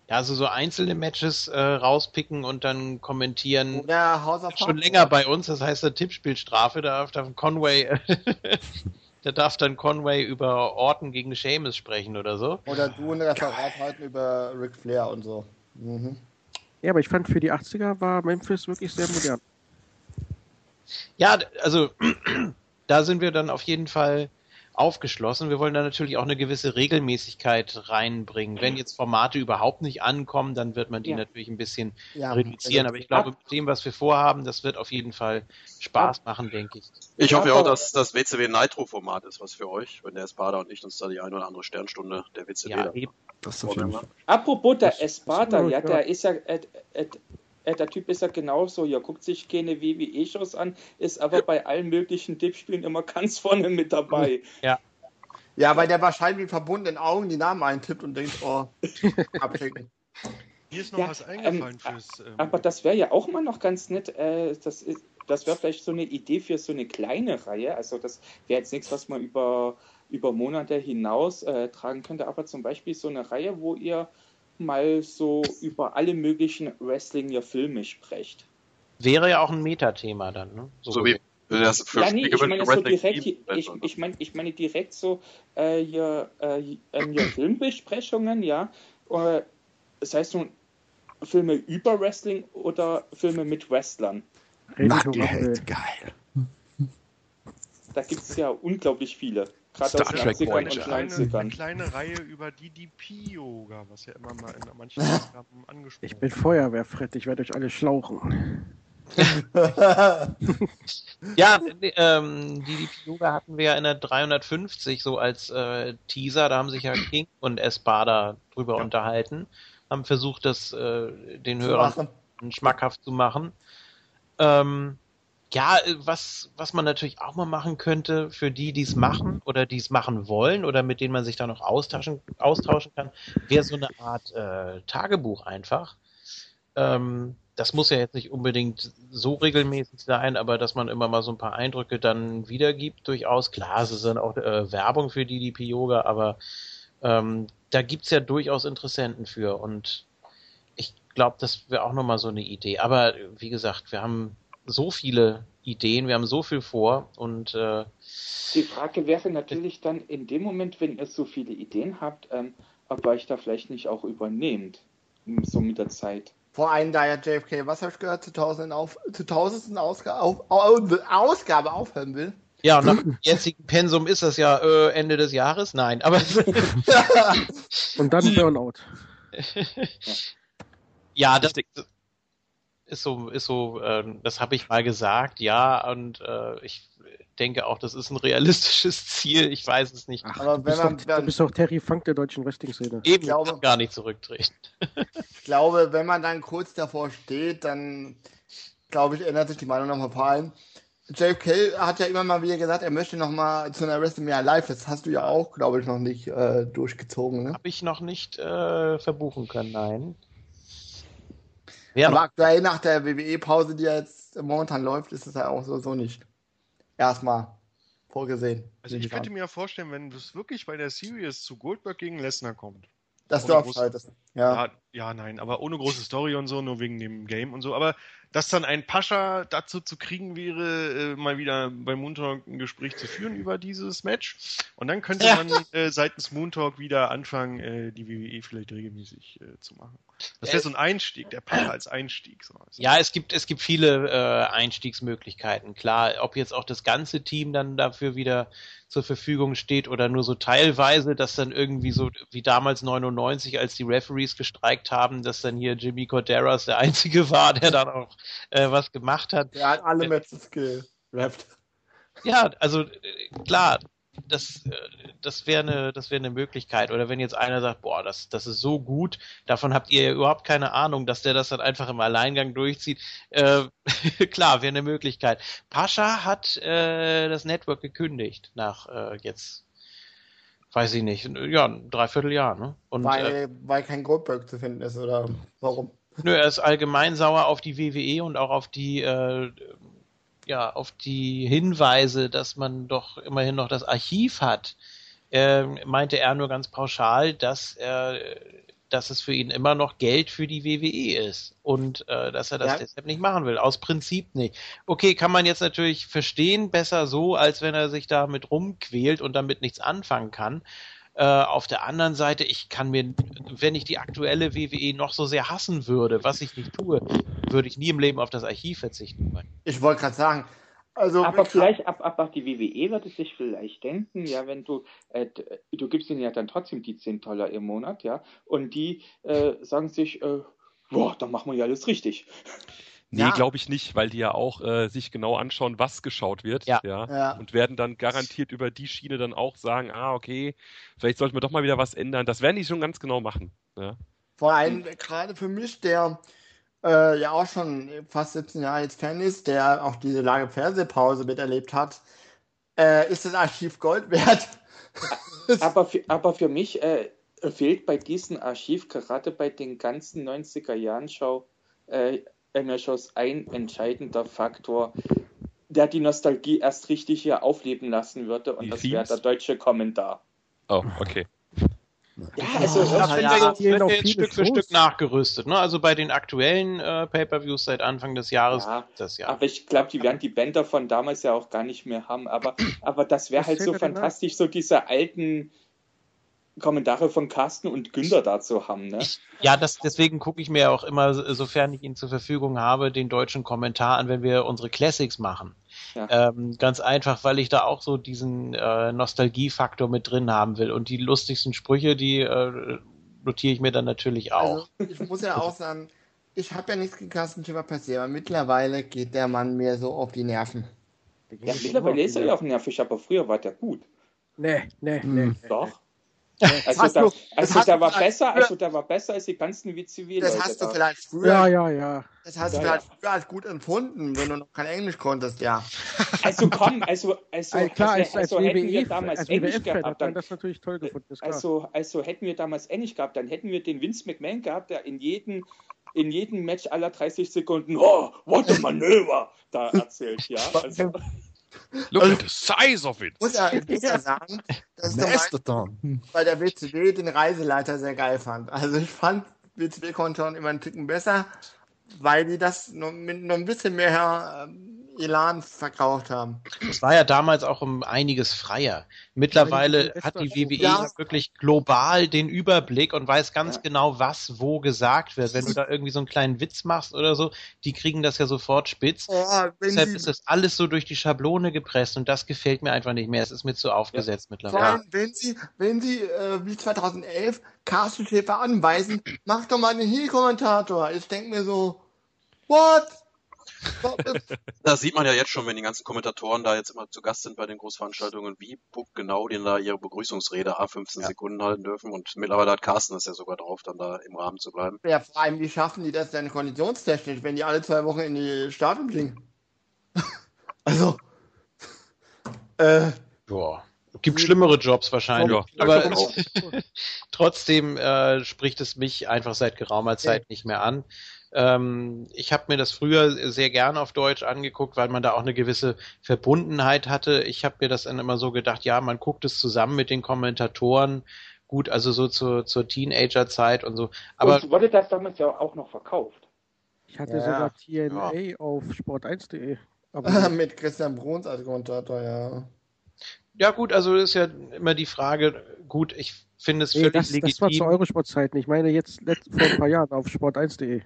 Ja, also so einzelne Matches äh, rauspicken und dann kommentieren. Oder House of Schon länger bei uns, das heißt eine Tippspielstrafe, da darf dann Conway, da darf dann Conway über Orton gegen Seamus sprechen oder so. Oder du ein Referat halten über Ric Flair und so. Mhm. Ja, aber ich fand für die 80er war Memphis wirklich sehr modern. Ja, also da sind wir dann auf jeden Fall aufgeschlossen. Wir wollen da natürlich auch eine gewisse Regelmäßigkeit reinbringen. Wenn jetzt Formate überhaupt nicht ankommen, dann wird man die Ja. natürlich ein bisschen Ja, reduzieren. also- Aber ich glaube, mit dem, was wir vorhaben, das wird auf jeden Fall Spaß machen, denke ich. Ich hoffe ja auch, dass das WCW Nitro-Format ist was für euch, wenn der Espada und ich uns da die eine oder andere Sternstunde der WCW Ja, eben. Das ist auf jeden Fall. Apropos der Espada, ja. der ist ja, äh, äh, äh, der Typ ist ja genauso, ja, guckt sich keine WWE-Shows an, ist aber bei allen möglichen Tippspielen immer ganz vorne mit dabei. Ja, weil der wahrscheinlich mit verbundenen Augen die Namen eintippt und denkt, oh, abschicken. Mir ist noch Ja, was eingefallen ähm, fürs. Ähm, Aber das wäre ja auch mal noch ganz nett, äh, das ist, das wäre vielleicht so eine Idee für so eine kleine Reihe, also das wäre jetzt nichts, was man über, über Monate hinaus äh, tragen könnte, aber zum Beispiel so eine Reihe, wo ihr mal so über alle möglichen Wrestling-Filme sprecht. Wäre ja auch ein Metathema dann, ne? So wie das für ja, nee, ich meine so direkt, ich, ich meine ich meine direkt so äh, hier, äh, ähm, hier Filmbesprechungen, ja. Äh, das heißt nun Filme über Wrestling oder Filme mit Wrestlern. Knucklehead, geil. Da gibt es ja unglaublich viele. Gerade Star aus den Trek 80ern Voyager. eine, eine 90ern. kleine Reihe über DDP-Yoga, was ja immer mal in manchen Ausgaben angesprochen Ich bin Feuerwehrfred, ich werde euch alle schlauchen. Ja, ähm, die DDP Yoga hatten wir ja in der 350 so als äh, Teaser, da haben sich ja King und Espada drüber unterhalten, haben versucht, das äh, den Zu Hörern machen. schmackhaft zu machen. Ähm, ja, äh, was, was man natürlich auch mal machen könnte für die, die es machen oder die es machen wollen oder mit denen man sich da noch austauschen, austauschen kann, wäre so eine Art äh, Tagebuch einfach. Ähm, das muss ja jetzt nicht unbedingt so regelmäßig sein, aber dass man immer mal so ein paar Eindrücke dann wiedergibt, durchaus. Klar, es ist dann auch äh, Werbung für DDP Yoga, aber ähm, da gibt's ja durchaus Interessenten für und ich glaube, das wäre auch nochmal so eine Idee. Aber wie gesagt, wir haben so viele Ideen, wir haben so viel vor und äh, Die Frage wäre natürlich dann in dem Moment, wenn ihr so viele Ideen habt, ähm, ob ihr euch da vielleicht nicht auch übernehmt, so mit der Zeit. Vor allem da ja JFK, was habe ich gehört, zu tausenden auf, zu tausendsten Ausgabe, auf, auf, Ausgabe aufhören will. ja, und nach dem jetzigen Pensum ist das ja äh, Ende des Jahres. Nein, aber Und dann Burnout. ja, das ist so, ist so, ähm, das habe ich mal gesagt, ja, und äh, ich denke auch, das ist ein realistisches Ziel. Ich weiß es nicht. Ach, Aber du, wenn bist man doch, dann- du bist doch Terry Funk der deutschen Wrestling-Szene. Eben, ich glaube- gar nicht zurücktreten. Ich glaube, wenn man dann kurz davor steht, dann glaube ich, ändert sich die Meinung nochmal vor allem. JFK hat ja immer mal wieder gesagt, er möchte nochmal zu einer WrestleMania Live. Das hast du ja auch, glaube ich, noch nicht äh, durchgezogen. Ne? Habe ich noch nicht äh, verbuchen können, nein. Ja, Aber aktuell nach der WWE-Pause, die jetzt momentan läuft, ist es ja auch so, so nicht. Erstmal vorgesehen. Also ich könnte mir ja vorstellen, wenn es wirklich bei der Series zu Goldberg gegen Lesnar kommt. Dass du abschaltest. Ja. ja. Ja, nein, aber ohne große Story und so, nur wegen dem Game und so. Aber dass dann ein Pascha dazu zu kriegen wäre, äh, mal wieder bei Moontalk ein Gespräch zu führen über dieses Match. Und dann könnte man äh, seitens Moontalk wieder anfangen, äh, die WWE vielleicht regelmäßig äh, zu machen. Das wäre so ein Einstieg, der Pascha als Einstieg. So. Ja, es gibt, es gibt viele äh, Einstiegsmöglichkeiten. Klar, ob jetzt auch das ganze Team dann dafür wieder zur Verfügung steht oder nur so teilweise, dass dann irgendwie so wie damals 99, als die Referees gestreikt haben, dass dann hier Jimmy Corderas der einzige war, der dann auch äh, was gemacht hat. Der hat alle Matches gerappt. Ja, also äh, klar, das, äh, das wäre eine, das wäre eine Möglichkeit. Oder wenn jetzt einer sagt, boah, das, das ist so gut, davon habt ihr ja überhaupt keine Ahnung, dass der das dann einfach im Alleingang durchzieht. Äh, klar, wäre eine Möglichkeit. Pascha hat äh, das Network gekündigt nach äh, jetzt, weiß ich nicht, ja, ein Dreivierteljahr, ne? Und, weil, äh, weil kein Goldberg zu finden ist, oder warum? Nö, er ist allgemein sauer auf die WWE und auch auf die äh, ja, auf die Hinweise, dass man doch immerhin noch das Archiv hat, äh, meinte er nur ganz pauschal, dass er dass es für ihn immer noch Geld für die WWE ist und äh, dass er das ja. deshalb nicht machen will. Aus Prinzip nicht. Okay, kann man jetzt natürlich verstehen, besser so, als wenn er sich damit rumquält und damit nichts anfangen kann. Äh, auf der anderen Seite, ich kann mir, wenn ich die aktuelle WWE noch so sehr hassen würde, was ich nicht tue, würde ich nie im Leben auf das Archiv verzichten wollen. Ich wollte gerade sagen, also aber vielleicht ab, ab, ab die WWE wird es sich vielleicht denken, ja, wenn du, äh, du gibst ihnen ja dann trotzdem die 10 Dollar im Monat, ja, und die äh, sagen sich, äh, boah, dann machen wir ja alles richtig. Nee, ja. glaube ich nicht, weil die ja auch äh, sich genau anschauen, was geschaut wird. Ja. ja. Ja, Und werden dann garantiert über die Schiene dann auch sagen, ah, okay, vielleicht sollten wir doch mal wieder was ändern. Das werden die schon ganz genau machen. Ja. Vor allem gerade für mich, der äh, ja auch schon fast 17 Jahre jetzt Fan ist, der auch diese lange Fernsehpause miterlebt hat, äh, ist das Archiv Gold wert. aber, für, aber für mich äh, fehlt bei diesem Archiv, gerade bei den ganzen 90er Jahren Show, Shows ein entscheidender Faktor, der die Nostalgie erst richtig hier aufleben lassen würde, und die das wäre der deutsche Kommentar. Oh, okay. Ja, also das ja, wird ja, wird jetzt Stück für Fuß. Stück nachgerüstet. Ne? Also bei den aktuellen äh, Pay-per-Views seit Anfang des Jahres ja, das ja. Aber ich glaube, die werden die Bänder von damals ja auch gar nicht mehr haben. Aber, aber das wäre halt so fantastisch, so diese alten Kommentare von Carsten und Günther dazu haben. Ne? Ich, ja, das, deswegen gucke ich mir auch immer, sofern ich ihn zur Verfügung habe, den deutschen Kommentar an, wenn wir unsere Classics machen. Ja. Ähm, ganz einfach, weil ich da auch so diesen äh, Nostalgiefaktor mit drin haben will. Und die lustigsten Sprüche, die äh, notiere ich mir dann natürlich auch. Also, ich muss ja auch sagen, ich habe ja nichts gegen Carsten Schiffer per se, aber mittlerweile geht der Mann mir so auf die Nerven. Ja, mittlerweile ist er ja auf den Nerven, aber früher war der gut. Nee, nee, hm. nee. Doch. Also, da, du, also der war besser, also der war besser als die ganzen WCW. Das hast du da. vielleicht früher. Ja, ja, ja. Das hast ja, du vielleicht ja. früher als gut empfunden, wenn du noch kein Englisch konntest, ja. Also komm, also, also, also klar, also, als, also hätten wir damals als Englisch gehabt, dann, das natürlich toll gefunden. Also, also hätten wir damals Englisch gehabt, dann hätten wir den Vince McMahon gehabt, der in jedem in jedem Match aller 30 Sekunden, oh, what a manöver, da erzählt, ja. Also, Look also, at the size of it. Muss ja, muss ja sagen, dass mein, weil der WCW den Reiseleiter sehr geil fand. Also ich fand WCW-Konton immer einen Ticken besser, weil die das noch, mit noch ein bisschen mehr ähm, Elan verkauft haben. Es war ja damals auch um einiges freier. Mittlerweile hat die WWE ja. wirklich global den Überblick und weiß ganz ja. genau, was wo gesagt wird. Wenn du da irgendwie so einen kleinen Witz machst oder so, die kriegen das ja sofort spitz. Oh, Deshalb ist das alles so durch die Schablone gepresst und das gefällt mir einfach nicht mehr. Es ist mir zu aufgesetzt ja. mittlerweile. Vor allem, wenn sie, wenn sie äh, wie 2011 Carsten Schäfer anweisen, mach doch mal einen Heel-Kommentator. Ich denke mir so, what? da sieht man ja jetzt schon, wenn die ganzen Kommentatoren da jetzt immer zu Gast sind bei den Großveranstaltungen, wie genau die da ihre Begrüßungsrede A15 ja. Sekunden halten dürfen. Und mittlerweile hat Carsten es ja sogar drauf, dann da im Rahmen zu bleiben. Ja, vor allem, wie schaffen die das denn konditionstechnisch, wenn die alle zwei Wochen in die Stadion fliegen? also. Äh, Boah. Gibt schlimmere Jobs wahrscheinlich. Ja, aber trotzdem äh, spricht es mich einfach seit geraumer Zeit ja. nicht mehr an. Ähm, ich habe mir das früher sehr gern auf Deutsch angeguckt, weil man da auch eine gewisse Verbundenheit hatte. Ich habe mir das dann immer so gedacht, ja, man guckt es zusammen mit den Kommentatoren. Gut, also so zur, zur Teenager-Zeit und so. Aber Und wurde das damals ja auch noch verkauft. Ich hatte Ja. sogar TNA auf sport1.de. Aber Mit Christian Bruns als Kommentator, ja. Ja gut, also ist ja immer die Frage, gut, ich finde es nee, völlig das, das war zu legitim. Eurosport-Zeiten. Ich meine jetzt letzt, vor ein paar Jahren auf sport1.de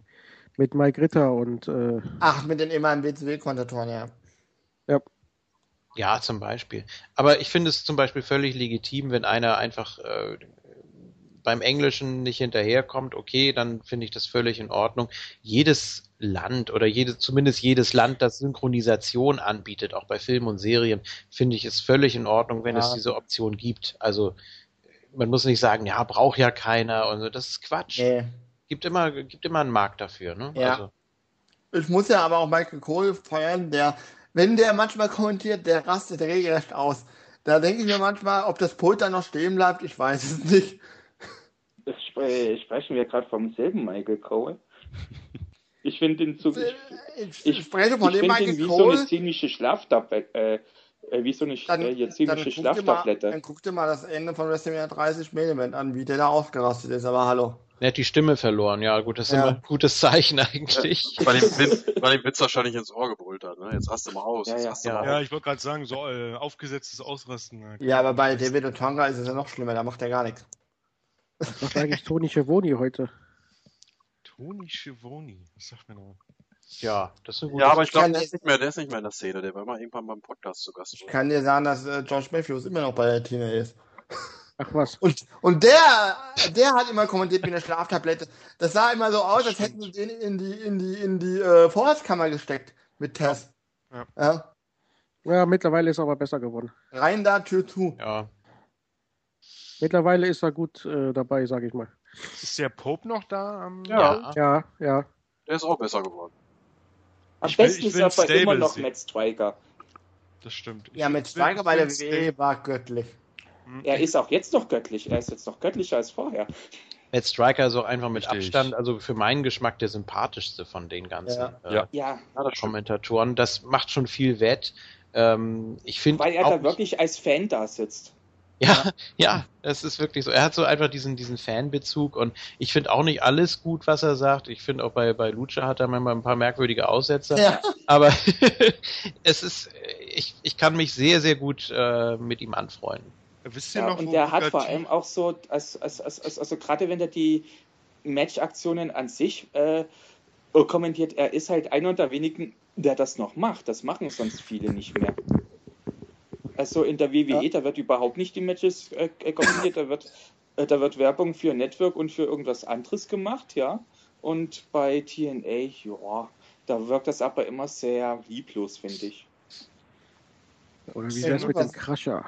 mit Mike Ritter und äh, Ach, mit den ehemaligen WCW-Kommentatoren, ja. ja. Ja, zum Beispiel. Aber ich finde es zum Beispiel völlig legitim, wenn einer einfach äh, beim Englischen nicht hinterherkommt, okay, dann finde ich das völlig in Ordnung. Jedes Land oder jedes, zumindest jedes Land, das Synchronisation anbietet, auch bei Filmen und Serien, finde ich es völlig in Ordnung, wenn Ja. es diese Option gibt. Also man muss nicht sagen, ja, braucht ja keiner und so, das ist Quatsch. Nee. Gibt immer, gibt immer einen Markt dafür, ne? Ja. Also, Ich muss ja aber auch Michael Cole feiern, der, wenn der manchmal kommentiert, der rastet regelrecht aus. Da denke ich mir manchmal, ob das Pult dann noch stehen bleibt, ich weiß es nicht. Spre sprechen wir gerade vom selben Michael Cole. Ich finde ihn so. Ich, Ich spreche von ich dem finde ihn Michael wie so Cole. eine ziemliche Schlaftablette. Äh, äh, wie so eine Dann, äh, ziemliche dir mal, Schlaftablette. dann guck dir mal das Ende von WrestleMania 30 Main Event an, wie der da ausgerastet ist, aber hallo. er hat die Stimme verloren, ja gut, das ist Ja. immer ein gutes Zeichen eigentlich. Weil dem, Witz, weil dem Witz wahrscheinlich ins Ohr gebrüllt hat. Ne? Jetzt rast du mal aus. Ja, jetzt ja. Ja. mal Ja, aus. ich wollte gerade sagen, so äh, aufgesetztes Ausrasten. äh, Ja, aber bei David Otonga ist es ja noch schlimmer, da macht er gar nichts. Was sage ich Toni Schiavoni heute? Toni Schiavoni, was sagt mir noch? Ja, das ist gute Ja, aber ich glaube, der ist nicht mehr, der ist nicht mehr in der Szene. Der war mal irgendwann beim Podcast zu Gast. Ich kann dir sagen, dass äh, George Matthews immer noch bei der Tina ist. Ach was. Und, und der, der hat immer kommentiert wie eine Schlaftablette. Das sah immer so aus, als hätten sie den in die, in die, in die äh, Vorratskammer gesteckt mit Tess. Ja. Ja. Ja, mittlerweile ist er aber besser geworden. Rein da, Tür zu. Ja. Mittlerweile ist er gut äh, dabei, sage ich mal. Ist der Pope noch da? Am Ja. Ja, ja. Der ist auch besser geworden. Am Ich will- besten ich ist will aber immer noch sehen. Matt Striker. Das stimmt. Ja, Ich will- Steiger ich bei der will WWE war göttlich. Hm. Er ist auch jetzt noch göttlich. Er ist jetzt noch göttlicher als vorher. Matt Striker so einfach mit Richtig. Abstand, also für meinen Geschmack der sympathischste von den ganzen Ja. äh, Ja. Ja, Ja, das. Kommentatoren. Das macht schon viel wett. Ähm, ich finde weil er auch da wirklich als Fan da sitzt. Ja, ja, es ist wirklich so. Er hat so einfach diesen, diesen Fanbezug und ich finde auch nicht alles gut, was er sagt. Ich finde auch bei, bei Lucha hat er manchmal ein paar merkwürdige Aussätze. Ja. Aber es ist, ich, ich kann mich sehr, sehr gut äh, mit ihm anfreunden. Wisst ihr Ja, noch, und der hat vor allem auch so, als, als, als, als, also gerade wenn er die Match-Aktionen an sich äh, kommentiert, er ist halt einer der wenigen, der das noch macht. Das machen sonst viele nicht mehr. Also in der WWE, da wird überhaupt nicht die Matches äh, äh, kommentiert, da wird, äh, da wird Werbung für Network und für irgendwas anderes gemacht, ja. Und bei TNA, ja, da wirkt das aber immer sehr lieblos, finde ich. Oder wie Ja, wär's mit dem Crusher?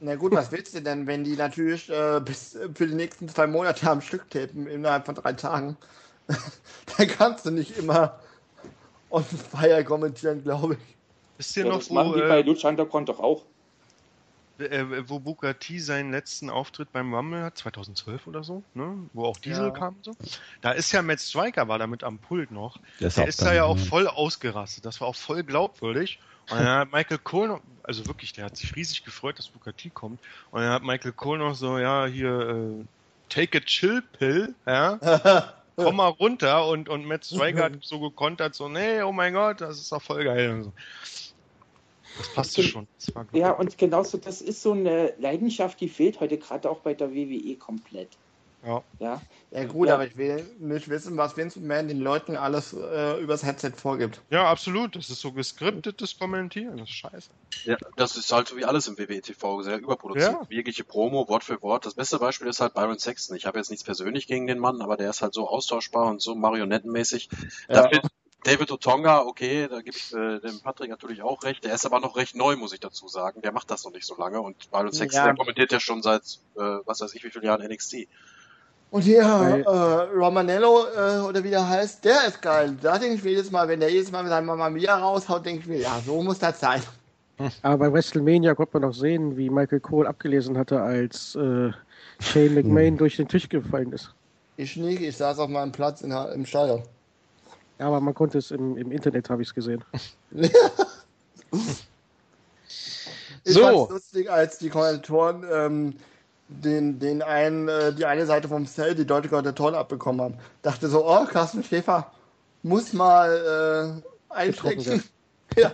Na gut, was willst du denn, wenn die natürlich äh, bis für die nächsten zwei Monate am Stück tapen, innerhalb von drei Tagen? Dann kannst du nicht immer on fire kommentieren, glaube ich. Wisst ihr Ja, noch, das machen wo, die bei äh, Lucha Underground doch auch. Äh, wo Booker T seinen letzten Auftritt beim Rumble hat, 2012 oder so, ne? wo auch Diesel Ja. kam und so. Da ist ja Matt Striker, war damit am Pult noch. Der ist Der ist da ja auch voll ausgerastet. Das war auch voll glaubwürdig. Und dann hat Michael Cole noch, also wirklich, der hat sich riesig gefreut, dass Booker T kommt. Und dann hat Michael Cole noch so, ja, hier, äh, take a chill pill, ja, komm mal runter. Und, und Matt Striker hat so gekontert, so, nee, oh mein Gott, das ist doch voll geil. Und so. Das passte schon. Das war Ja, und genauso, das ist so eine Leidenschaft, die fehlt heute gerade auch bei der WWE komplett. Ja. Ja, Ja gut, Ja. aber ich will nicht wissen, was Vince McMahon den Leuten alles äh, übers Headset vorgibt. Ja, absolut. Das ist so geskriptetes Kommentieren. Das ist scheiße. Ja, das ist halt so wie alles im WWE-TV, sehr überproduziert. Ja. Jegliche Promo, Wort für Wort. Das beste Beispiel ist halt Byron Sexton. Ich habe jetzt nichts persönlich gegen den Mann, aber der ist halt so austauschbar und so marionettenmäßig. Ja. Da David Otonga, okay, da gebe ich äh, dem Patrick natürlich auch recht. Der ist aber noch recht neu, muss ich dazu sagen. Der macht das noch nicht so lange und Byron Sexton, Ja. der kommentiert ja schon seit, äh, was weiß ich, wie vielen Jahren NXT. Und hier, äh, Romanello, äh, oder wie der heißt, der ist geil. Da denke ich mir jedes Mal, wenn der jedes Mal mit seinem Mama Mia raushaut, denke ich mir, ja, so muss das sein. Aber bei WrestleMania konnte man noch sehen, wie Michael Cole abgelesen hatte, als äh, Shane McMahon durch den Tisch gefallen ist. Ich nicht, ich saß auf meinem Platz in, im Stadion. Ja, aber man konnte es im, im Internet, habe ich es gesehen. Ich so. fand's lustig, als die Kommentatoren ähm, den, den einen, äh, die eine Seite vom Cell, die deutsche Kommentatoren abbekommen haben. Dachte so, oh, Carsten Schäfer muss mal äh, einstecken. ja.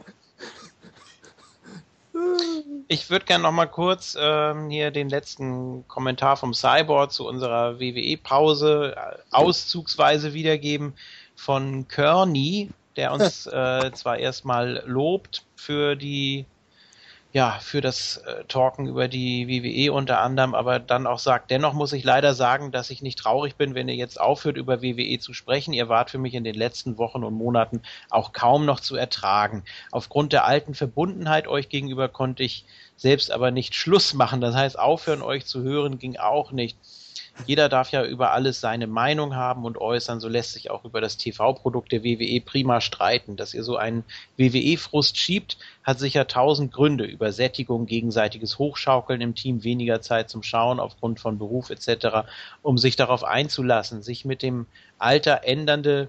Ich würde gerne noch mal kurz ähm, hier den letzten Kommentar vom Cyborg zu unserer WWE-Pause äh, auszugsweise wiedergeben von Kearney, der uns äh, zwar erstmal lobt für die ja, für das äh, Talken über die WWE unter anderem, aber dann auch sagt, dennoch muss ich leider sagen, dass ich nicht traurig bin, wenn ihr jetzt aufhört, über WWE zu sprechen. Ihr wart für mich in den letzten Wochen und Monaten auch kaum noch zu ertragen. Aufgrund der alten Verbundenheit euch gegenüber konnte ich selbst aber nicht Schluss machen. Das heißt, aufhören, euch zu hören, ging auch nicht. Jeder darf ja über alles seine Meinung haben und äußern. So lässt sich auch über das TV-Produkt der WWE prima streiten. Dass ihr so einen WWE-Frust schiebt, hat sicher tausend Gründe. Übersättigung, gegenseitiges Hochschaukeln im Team, weniger Zeit zum Schauen aufgrund von Beruf etc., um sich darauf einzulassen, sich mit dem Alter ändernde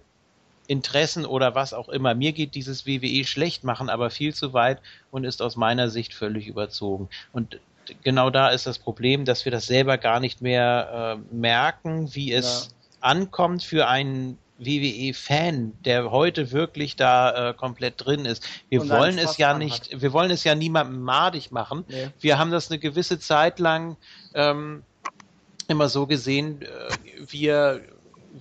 Interessen oder was auch immer. Mir geht dieses WWE schlecht machen aber viel zu weit und ist aus meiner Sicht völlig überzogen. Und genau da ist das Problem, dass wir das selber gar nicht mehr äh, merken, wie es ja. ankommt für einen WWE-Fan, der heute wirklich da äh, komplett drin ist. Wir Und wollen es ja nicht, hat. wir wollen es ja niemandem madig machen. Nee. Wir haben das eine gewisse Zeit lang ähm, immer so gesehen, äh, wir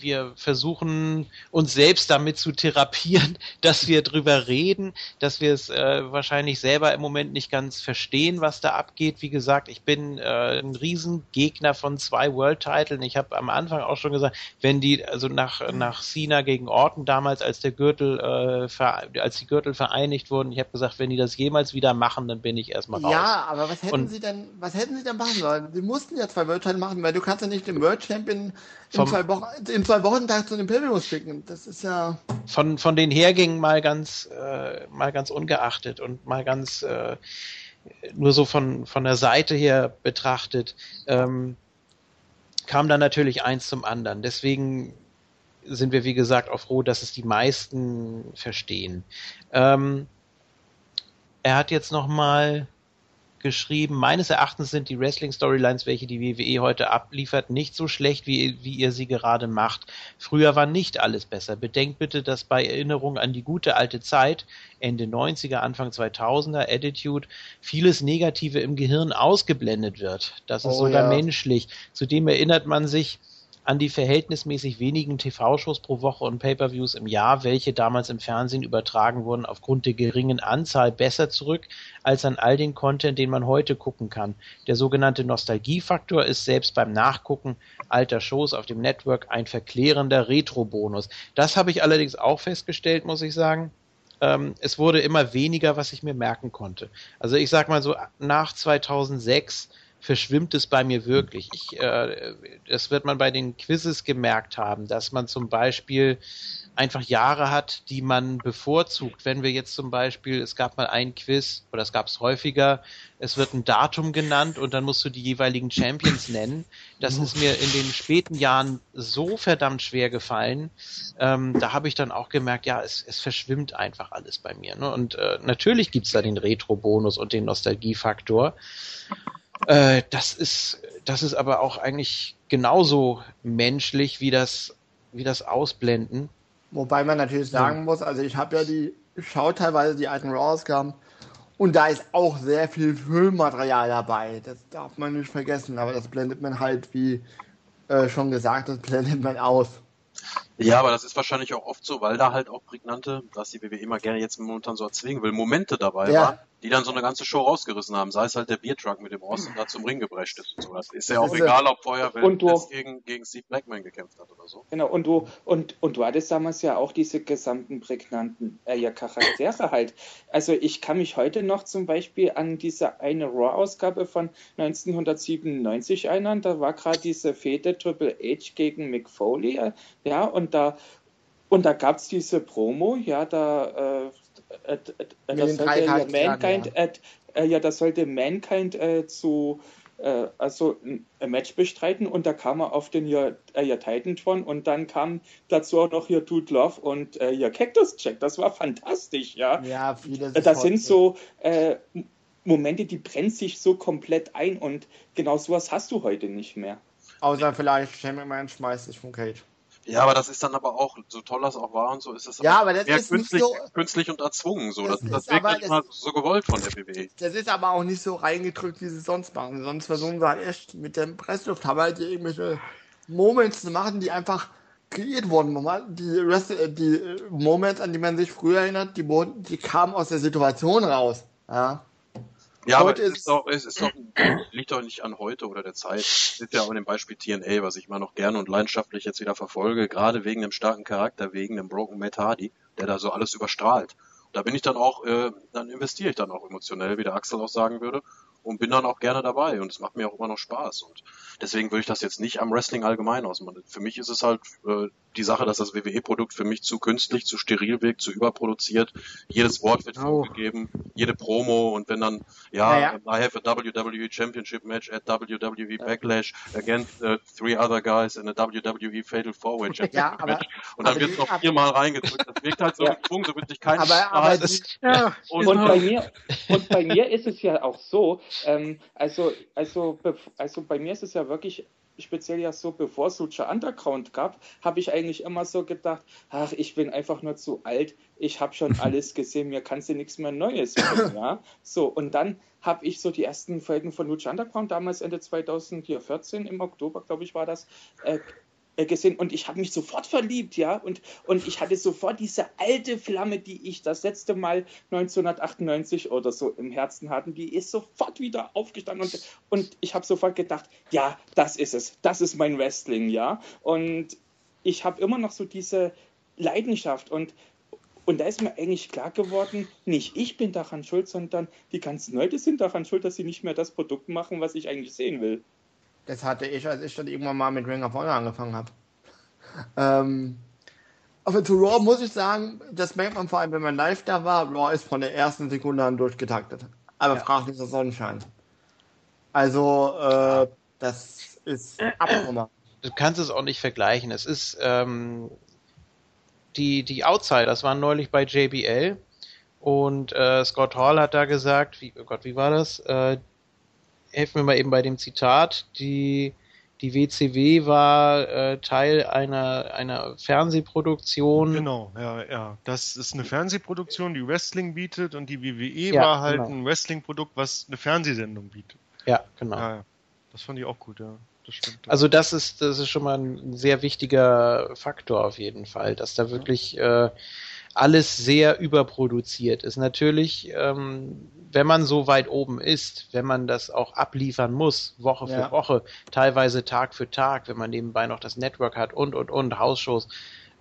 wir versuchen uns selbst damit zu therapieren, dass wir drüber reden, dass wir es äh, wahrscheinlich selber im Moment nicht ganz verstehen, was da abgeht. Wie gesagt, ich bin äh, ein Riesengegner von zwei World-Titeln. Ich habe am Anfang auch schon gesagt, wenn die, also nach, nach Cena gegen Orton damals, als der Gürtel, äh, als die Gürtel vereinigt wurden, ich habe gesagt, wenn die das jemals wieder machen, dann bin ich erstmal raus. Ja, aber was hätten Und, sie denn, was hätten sie denn machen sollen? Sie mussten ja zwei World-Titel machen, weil du kannst ja nicht den World Champion in zwei Wochen, in zwei Wochen Tag zu den Pilgrims schicken. Das ist ja. Von, von den Hergängen mal ganz, äh, mal ganz ungeachtet und mal ganz äh, nur so von, von der Seite her betrachtet, ähm, kam dann natürlich eins zum anderen. Deswegen sind wir, wie gesagt, auch froh, dass es die meisten verstehen. Ähm, er hat jetzt noch mal geschrieben. Meines Erachtens sind die Wrestling-Storylines, welche die WWE heute abliefert, nicht so schlecht, wie, wie ihr sie gerade macht. Früher war nicht alles besser. Bedenkt bitte, dass bei Erinnerung an die gute alte Zeit, Ende 90er, Anfang 2000er, Attitude, vieles Negative im Gehirn ausgeblendet wird. Das ist oh, sogar ja. menschlich. Zudem erinnert man sich, an die verhältnismäßig wenigen TV-Shows pro Woche und Pay-per-Views im Jahr, welche damals im Fernsehen übertragen wurden, aufgrund der geringen Anzahl besser zurück als an all den Content, den man heute gucken kann. Der sogenannte Nostalgiefaktor ist selbst beim Nachgucken alter Shows auf dem Network ein verklärender Retro-Bonus. Das habe ich allerdings auch festgestellt, muss ich sagen ähm, es wurde immer weniger, was ich mir merken konnte. Also ich sag mal so, nach 2006 verschwimmt es bei mir wirklich. Ich, äh, das wird man bei den Quizzes gemerkt haben, dass man zum Beispiel einfach Jahre hat, die man bevorzugt. Wenn wir jetzt zum Beispiel, es gab mal ein Quiz, oder es gab es häufiger, es wird ein Datum genannt und dann musst du die jeweiligen Champions nennen. Das ist mir in den späten Jahren so verdammt schwer gefallen. Ähm, da habe ich dann auch gemerkt, ja, es, es verschwimmt einfach alles bei mir. Ne? Und äh, natürlich gibt's da den Retro-Bonus und den Nostalgiefaktor. Äh, das ist, das ist aber auch eigentlich genauso menschlich wie das, wie das Ausblenden. Wobei man natürlich sagen ja. muss, also ich habe ja die, schau teilweise die alten Raw-Ausgaben und da ist auch sehr viel Füllmaterial dabei. Das darf man nicht vergessen, aber das blendet man halt, wie äh, schon gesagt, das blendet man aus. Ja, aber das ist wahrscheinlich auch oft so, weil da halt auch prägnante, dass die WWE immer gerne jetzt momentan so erzwingen will, Momente dabei ja. waren, die dann so eine ganze Show rausgerissen haben. Sei es halt der Biertruck mit dem Ross und da zum Ring gebrecht ist und so. Das ist ja auch egal, ob vorher wer gegen, gegen Steve Blackman gekämpft hat oder so. Genau, und du, und, und du hattest damals ja auch diese gesamten prägnanten äh, ja, Charaktere halt. Also ich kann mich heute noch zum Beispiel an diese eine Raw-Ausgabe von 1997 erinnern. Da war gerade diese Fete Triple H gegen Mick Foley. Äh, ja, und da und da gab es diese Promo, ja, da, äh, das sollte Mankind, ja. Äh, ja, das sollte Mankind äh, zu äh, also ein Match bestreiten und da kam er auf den hier, hier Titantron und dann kam dazu auch noch hier Dude Love und äh, hier Cactus Jack. Das war fantastisch, ja. Ja, vieles. Äh, Das sind so äh, Momente, die brennen sich so komplett ein und genau sowas hast du heute nicht mehr. Außer vielleicht Shane McMahon schmeißt sich vom Cage. Ja, aber das ist dann aber auch, so toll das auch war und so, ist das Ja, aber das mehr ist nicht künstlich, so- künstlich und erzwungen. So. Das Das, das, ist wirkt aber- nicht mal so gewollt von der BW. Das ist aber auch nicht so reingedrückt, wie sie es sonst machen. Sonst versuchen sie halt echt mit dem Pressluft halt irgendwelche Moments zu machen, die einfach kreiert wurden. Die, Rest, äh, die äh, Moments, an die man sich früher erinnert, die, wurden, die kamen aus der Situation raus. Ja. Ja, aber Heute es ist- ist doch, es ist doch, liegt doch nicht an heute oder der Zeit. Es ist ja auch in dem Beispiel TNA, was ich mal noch gerne und leidenschaftlich jetzt wieder verfolge, gerade wegen dem starken Charakter, wegen dem Broken Matt Hardy, der da so alles überstrahlt. Da bin ich dann auch, äh, dann investiere ich dann auch emotionell, wie der Axel auch sagen würde, und bin dann auch gerne dabei und es macht mir auch immer noch Spaß und deswegen würde ich das jetzt nicht am Wrestling allgemein ausmachen. Für mich ist es halt äh, die Sache, dass das WWE-Produkt für mich zu künstlich, zu steril wirkt, zu überproduziert. Jedes Wort wird Au. vorgegeben, jede Promo und wenn dann, ja, Ja, I have a WWE Championship match at WWE Backlash against uh, three other guys in a WWE Fatal Four Way Championship Ja, aber- match und dann aber wird die- noch viermal reingedrückt. Das wirkt halt so Ja. gezwungen, so wird sich kein Aber- aber die- Ja, Und- Und bei mir, und bei mir ist es ja auch so, ähm, also, also, also bei mir ist es ja wirklich speziell ja so, bevor es Lucha Underground gab, habe ich eigentlich immer so gedacht, ach, ich bin einfach nur zu alt, ich habe schon alles gesehen, mir kannst du nichts mehr Neues bringen, ja. So, und dann habe ich so die ersten Folgen von Lucha Underground, damals Ende 2014, im Oktober, glaube ich, war das, äh, gesehen und ich habe mich sofort verliebt, ja, und, und ich hatte sofort diese alte Flamme, die ich das letzte Mal 1998 oder so im Herzen hatte, die ist sofort wieder aufgestanden und, und ich habe sofort gedacht, ja, das ist es, das ist mein Wrestling, ja, und ich habe immer noch so diese Leidenschaft und und da ist mir eigentlich klar geworden, nicht ich bin daran schuld, sondern die ganzen Leute sind daran schuld, dass sie nicht mehr das Produkt machen, was ich eigentlich sehen will. Das hatte ich, als ich dann irgendwann mal mit Ring of Honor angefangen habe. Ähm, aber zu Raw muss ich sagen, das merkt man vor allem, wenn man live da war. Raw ist von der ersten Sekunde an durchgetaktet. Aber fragt dieser Sonnenschein. Also, äh, das ist abnormal. du kannst es auch nicht vergleichen. Es ist ähm, die die Outsiders waren neulich bei JBL und äh, Scott Hall hat da gesagt, wie oh Gott, wie war das? Äh, helfen mir mal eben bei dem Zitat. Die die WCW war äh, Teil einer einer Fernsehproduktion. Genau, ja, ja. Das ist eine Fernsehproduktion, die Wrestling bietet und die WWE Ja, war halt genau. ein Wrestling-Produkt, was eine Fernsehsendung bietet. Ja, genau. Ja, ja. Das fand ich auch gut, ja. Das stimmt. Also das ist, das ist schon mal ein sehr wichtiger Faktor auf jeden Fall, dass da wirklich äh, alles sehr überproduziert ist. Natürlich, ähm, wenn man so weit oben ist, wenn man das auch abliefern muss, Woche Ja. für Woche, teilweise Tag für Tag, wenn man nebenbei noch das Network hat und und und Hausshows,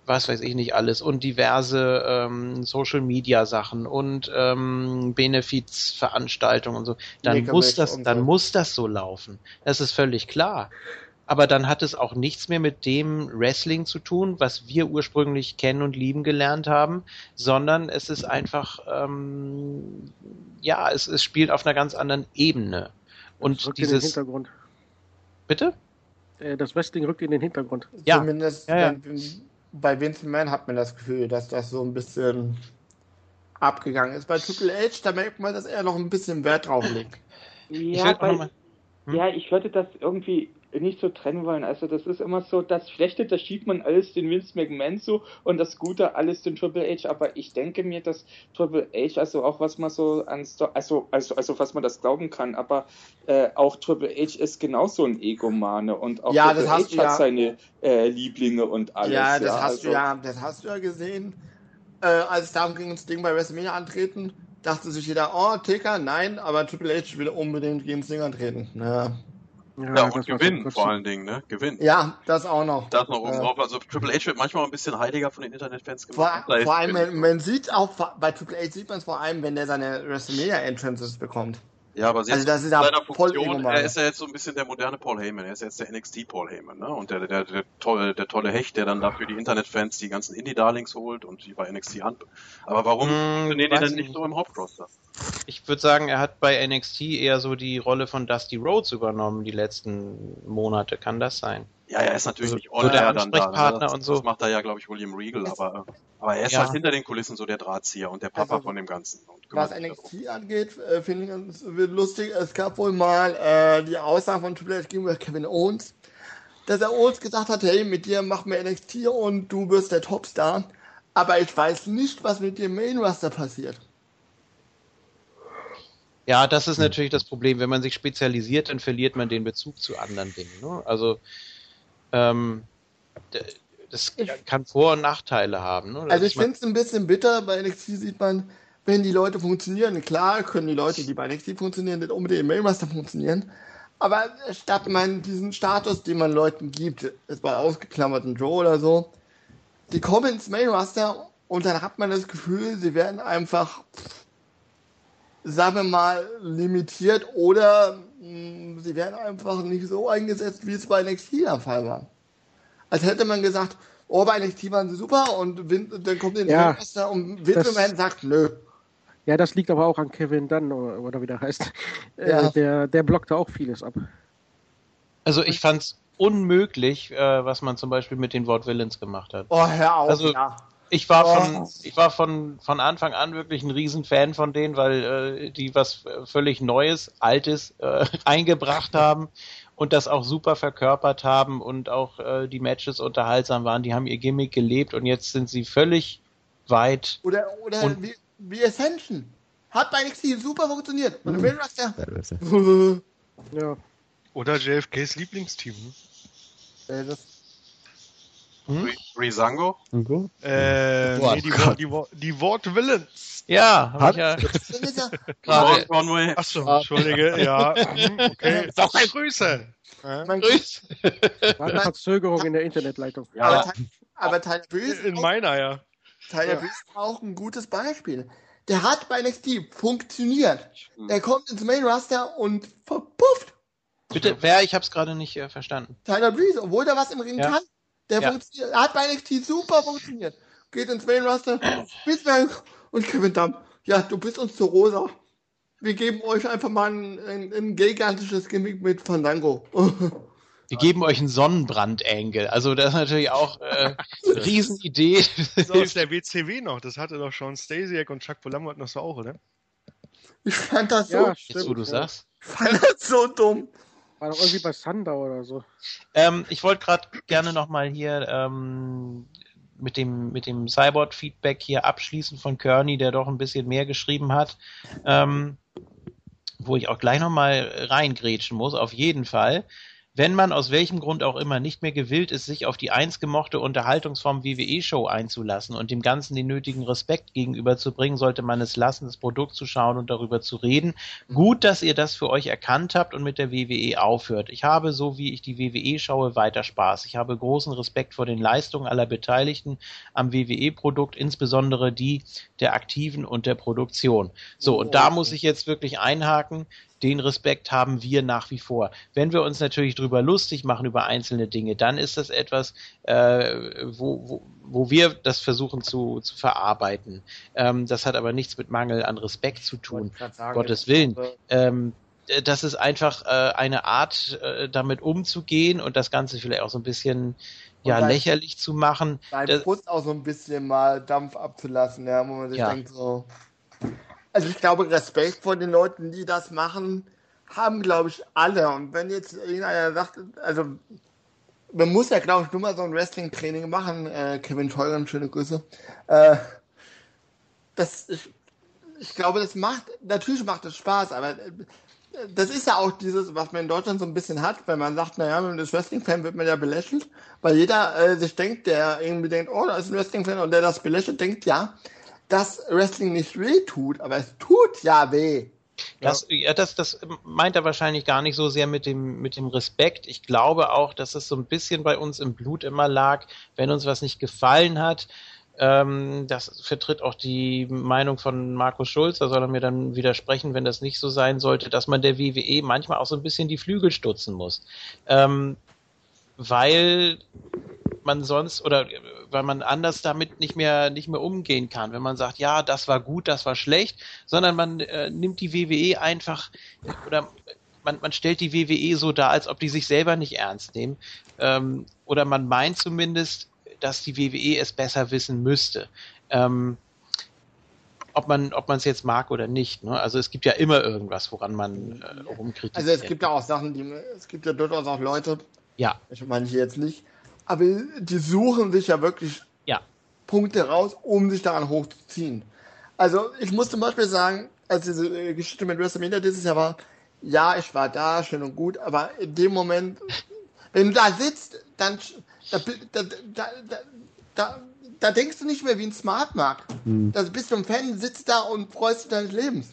was weiß ich nicht alles und diverse ähm, Social Media Sachen und ähm, Benefizveranstaltungen und so, dann muss das, dann so. muss das so laufen. Das ist völlig klar. Aber dann hat es auch nichts mehr mit dem Wrestling zu tun, was wir ursprünglich kennen und lieben gelernt haben, sondern es ist einfach, ähm, ja, es, es spielt auf einer ganz anderen Ebene. Und rückt in den dieses, Hintergrund. bitte? Äh, Das Wrestling rückt in den Hintergrund. Ja. Zumindest Ja, ja. Bei, Vince McMahon hat man das Gefühl, dass das so ein bisschen abgegangen ist. Bei Triple H, da merkt man, dass er noch ein bisschen Wert drauf legt. Ja, würd auch bei, noch mal- Hm? ja, ich würde das irgendwie nicht so trennen wollen. Also das ist immer so, das Schlechte, das schiebt man alles den Vince McMahon zu und das Gute alles den Triple H. Aber ich denke mir, dass Triple H, also auch was man so an, also, also, also was man das glauben kann, aber äh, auch Triple H ist genauso ein Egomane und auch Ja, Triple das hast H du hat ja. seine äh, Lieblinge und alles. ja, das hast also, du ja, das hast du ja gesehen. Äh, als es darum ging, das Ding bei WrestleMania antreten, dachte sich jeder, oh, Ticker, nein, aber Triple H will unbedingt gegen das Ding antreten. Ja, Ja, das und gewinnen vor allen Dingen, ne? Gewinnen. ja das auch noch. Das noch oben Ja. drauf. Also Triple H wird manchmal ein bisschen heiliger von den Internetfans Vor, gemacht. Ist- vor allem, man, man sieht auch, bei Triple H sieht man es vor allem, wenn der seine WrestleMania-Entrances bekommt. Ja, aber sie Also ist das ist in ja Funktion, er ist ja jetzt so ein bisschen der moderne Paul Heyman, er ist jetzt der NXT Paul Heyman, ne? Und der, der, der, tolle, der tolle Hecht, der dann dafür die Internetfans die ganzen Indie-Darlings holt und die bei NXT an. Aber warum Hm, funktionieren die weiß denn ich nicht so im Hauptroster? ich würde sagen, er hat bei NXT eher so die Rolle von Dusty Rhodes übernommen die letzten Monate. Kann das sein? Ja, er ist natürlich Also, nicht so on der air dann da. Ne? Das, und so. das macht da ja, glaube ich, William Regal, aber, aber er ist Ja. halt hinter den Kulissen so der Drahtzieher und der Papa Also, von dem Ganzen. Und Was. NXT angeht, äh, finde ich ganz lustig. Es gab wohl mal äh, die Aussage von Triple H gegenüber Kevin Owens, dass er Owens gesagt hat, hey, mit dir machen wir NXT und du wirst der Topstar. Aber ich weiß nicht, was mit dem Main Roster passiert. Ja, das ist natürlich das Problem. Wenn man sich spezialisiert, dann verliert man den Bezug zu anderen Dingen. Ne? Also, ähm, das kann Vor- und Nachteile haben. Ne? Also ich finde es ein bisschen bitter, bei NXT sieht man, wenn die Leute funktionieren, klar können die Leute, die bei NXT funktionieren, nicht unbedingt im Main Roster funktionieren. Aber statt man diesen Status, den man Leuten gibt, es war ausgeklammerten Joe oder so, die kommen ins Main Roster und dann hat man das Gefühl, sie werden einfach, sagen wir mal, limitiert oder sie werden einfach nicht so eingesetzt, wie es bei NXT der Fall war. Als hätte man gesagt, oh, bei NXT waren sie super und Vin, dann kommt in den Ja, Main Roster und Vince McMahon sagt, nö. Ja, das liegt aber auch an Kevin Dunn oder, oder wie der heißt. Ja. Äh, der, der blockt da auch vieles ab. Also ich fand's unmöglich, äh, was man zum Beispiel mit den Wort Villains gemacht hat. Oh, hör auf, Also, ja. Ich war von, ich war von, von Anfang an wirklich ein Riesenfan von denen, weil äh, die was äh, völlig Neues, Altes äh, eingebracht haben und das auch super verkörpert haben und auch äh, die Matches unterhaltsam waren. Die haben ihr Gimmick gelebt und jetzt sind sie völlig weit. Oder, oder Und- wie, wie Ascension. Hat bei NXT super funktioniert. Und Roster, Ja. Oder JFKs Lieblingsteam. ne? äh, das, Hm? Risango? Äh, Oh nee, die, Gott. Wort, die, die Wort Villains. Ja, hab ich ja ja, gerade. Conway? Achso, entschuldige, ja. hm, Okay. Doch, Grüße. Ja. man, War eine Verzögerung in der Internetleitung. aber, Ja, Ty- aber Tyler Breeze In ist auch- meiner, ja. Tyler Breeze ist auch ein gutes Beispiel. Der hat bei NXT funktioniert. Hm. Er kommt ins Main Roster und verpufft. Bitte, wer? Ich hab's gerade nicht äh, verstanden. Tyler Breeze, obwohl der was im Ring Ja. kann. Der Ja. funktioniert, hat bei NXT super funktioniert. Geht ins Main Roster, Spitzberg und Kevin Dunn. Ja, du bist uns zu rosa. Wir geben euch einfach mal ein, ein, ein gigantisches Gimmick mit Fandango. Wir geben euch einen Sonnenbrand-Angle. Also das ist natürlich auch äh, Riesenidee. Das ist aus der WCW noch. Das hatte doch Sean Stasiak und Chuck Palumbo noch so auch, oder? Ich fand das so, Ja, Jetzt, wo du ja. sagst. ich fand das so dumm. War doch irgendwie bei Sundown oder so. Ähm, ich wollte gerade gerne nochmal hier ähm, mit dem, mit dem Cyborg-Feedback hier abschließen von Kearney, der doch ein bisschen mehr geschrieben hat. Ähm, wo ich auch gleich nochmal reingrätschen muss, auf jeden Fall. Wenn man aus welchem Grund auch immer nicht mehr gewillt ist, sich auf die einst gemochte Unterhaltungsform WWE-Show einzulassen und dem Ganzen den nötigen Respekt gegenüberzubringen, sollte man es lassen, das Produkt zu schauen und darüber zu reden. Gut, dass ihr das für euch erkannt habt und mit der WWE aufhört. Ich habe, so wie ich die WWE schaue, weiter Spaß. Ich habe großen Respekt vor den Leistungen aller Beteiligten am WWE-Produkt, insbesondere die der Aktiven und der Produktion. So, und da muss ich jetzt wirklich einhaken. Den Respekt haben wir nach wie vor. Wenn wir uns natürlich drüber lustig machen über einzelne Dinge, dann ist das etwas, äh, wo, wo, wo wir das versuchen zu, zu verarbeiten. Ähm, das hat aber nichts mit Mangel an Respekt zu tun. Gottes Willen. Ähm, äh, das ist einfach äh, eine Art, äh, damit umzugehen und das Ganze vielleicht auch so ein bisschen ja, dann- lächerlich zu machen. Beim Brust auch so ein bisschen mal Dampf abzulassen, ja, wo man sich Ja. denkt so. Also ich glaube, Respekt vor den Leuten, die das machen, haben, glaube ich, alle. Und wenn jetzt irgendeiner sagt, also man muss ja, glaube ich, nur mal so ein Wrestling-Training machen, äh, Kevin Teuren, schöne Grüße. Äh, das, ich, ich glaube, das macht, natürlich macht es Spaß, aber äh, das ist ja auch dieses, was man in Deutschland so ein bisschen hat, wenn man sagt, naja, man das Wrestling-Fan wird man ja belächelt, weil jeder äh, sich denkt, der irgendwie denkt, oh, da ist ein Wrestling-Fan und der das belächelt, denkt, ja, dass Wrestling nicht weh tut, aber es tut ja weh. Das, ja, das, das meint er wahrscheinlich gar nicht so sehr mit dem, mit dem Respekt. Ich glaube auch, dass es so ein bisschen bei uns im Blut immer lag, wenn uns was nicht gefallen hat. Ähm, das vertritt auch die Meinung von Markus Schulz, da soll er mir dann widersprechen, wenn das nicht so sein sollte, dass man der WWE manchmal auch so ein bisschen die Flügel stutzen muss. Ähm, weil man sonst oder weil man anders damit nicht mehr nicht mehr umgehen kann, wenn man sagt, ja, das war gut, das war schlecht, sondern man äh, nimmt die WWE einfach oder man, man stellt die WWE so dar, als ob die sich selber nicht ernst nehmen. Ähm, oder man meint zumindest, dass die WWE es besser wissen müsste. Ähm, ob man ob man es jetzt mag oder nicht. Ne? Also es gibt ja immer irgendwas, woran man äh, rumkritisiert. Also es gibt ja auch Sachen, die es gibt ja durchaus auch Leute, ja. ich meine hier jetzt nicht, aber die suchen sich ja wirklich ja. Punkte raus, um sich daran hochzuziehen. Also ich muss zum Beispiel sagen, als diese äh, Geschichte mit WrestleMania dieses Jahr war, ja, ich war da, schön und gut, aber in dem Moment, wenn du da sitzt, dann da, da, da, da, da denkst du nicht mehr wie ein Smart Mark. Hm. Da bist du ein Fan, sitzt da und freust dich deines Lebens.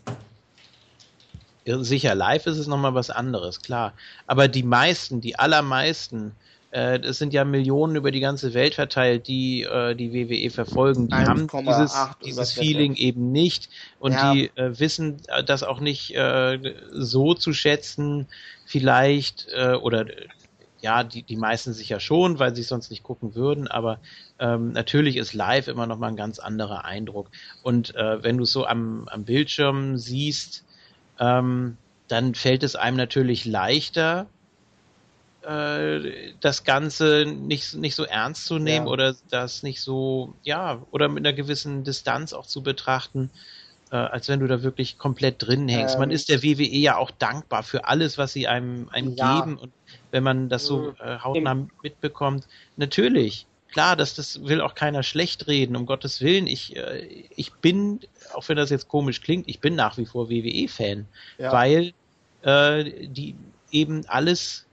Sicher, live ist es nochmal was anderes, klar. Aber die meisten, die allermeisten, äh, es sind ja Millionen über die ganze Welt verteilt, die äh, die WWE verfolgen. Die haben dieses, dieses Feeling eben nicht und ja. die äh, wissen das auch nicht äh, so zu schätzen, vielleicht, äh, oder ja, die, die meisten sicher schon, weil sie sonst nicht gucken würden, aber ähm, natürlich ist live immer noch mal ein ganz anderer Eindruck. Und äh, wenn du es so am, am Bildschirm siehst, ähm, dann fällt es einem natürlich leichter, äh, das Ganze nicht, nicht so ernst zu nehmen ja. oder das nicht so, ja, oder mit einer gewissen Distanz auch zu betrachten, äh, als wenn du da wirklich komplett drin hängst. Ähm, man ist der WWE ja auch dankbar für alles, was sie einem, einem ja. geben und wenn man das so mhm. äh, hautnah mitbekommt, natürlich, klar, dass das will auch keiner schlecht reden, um Gottes Willen. Ich, äh, ich bin, auch wenn das jetzt komisch klingt, ich bin nach wie vor WWE-Fan, ja. weil äh, die eben alles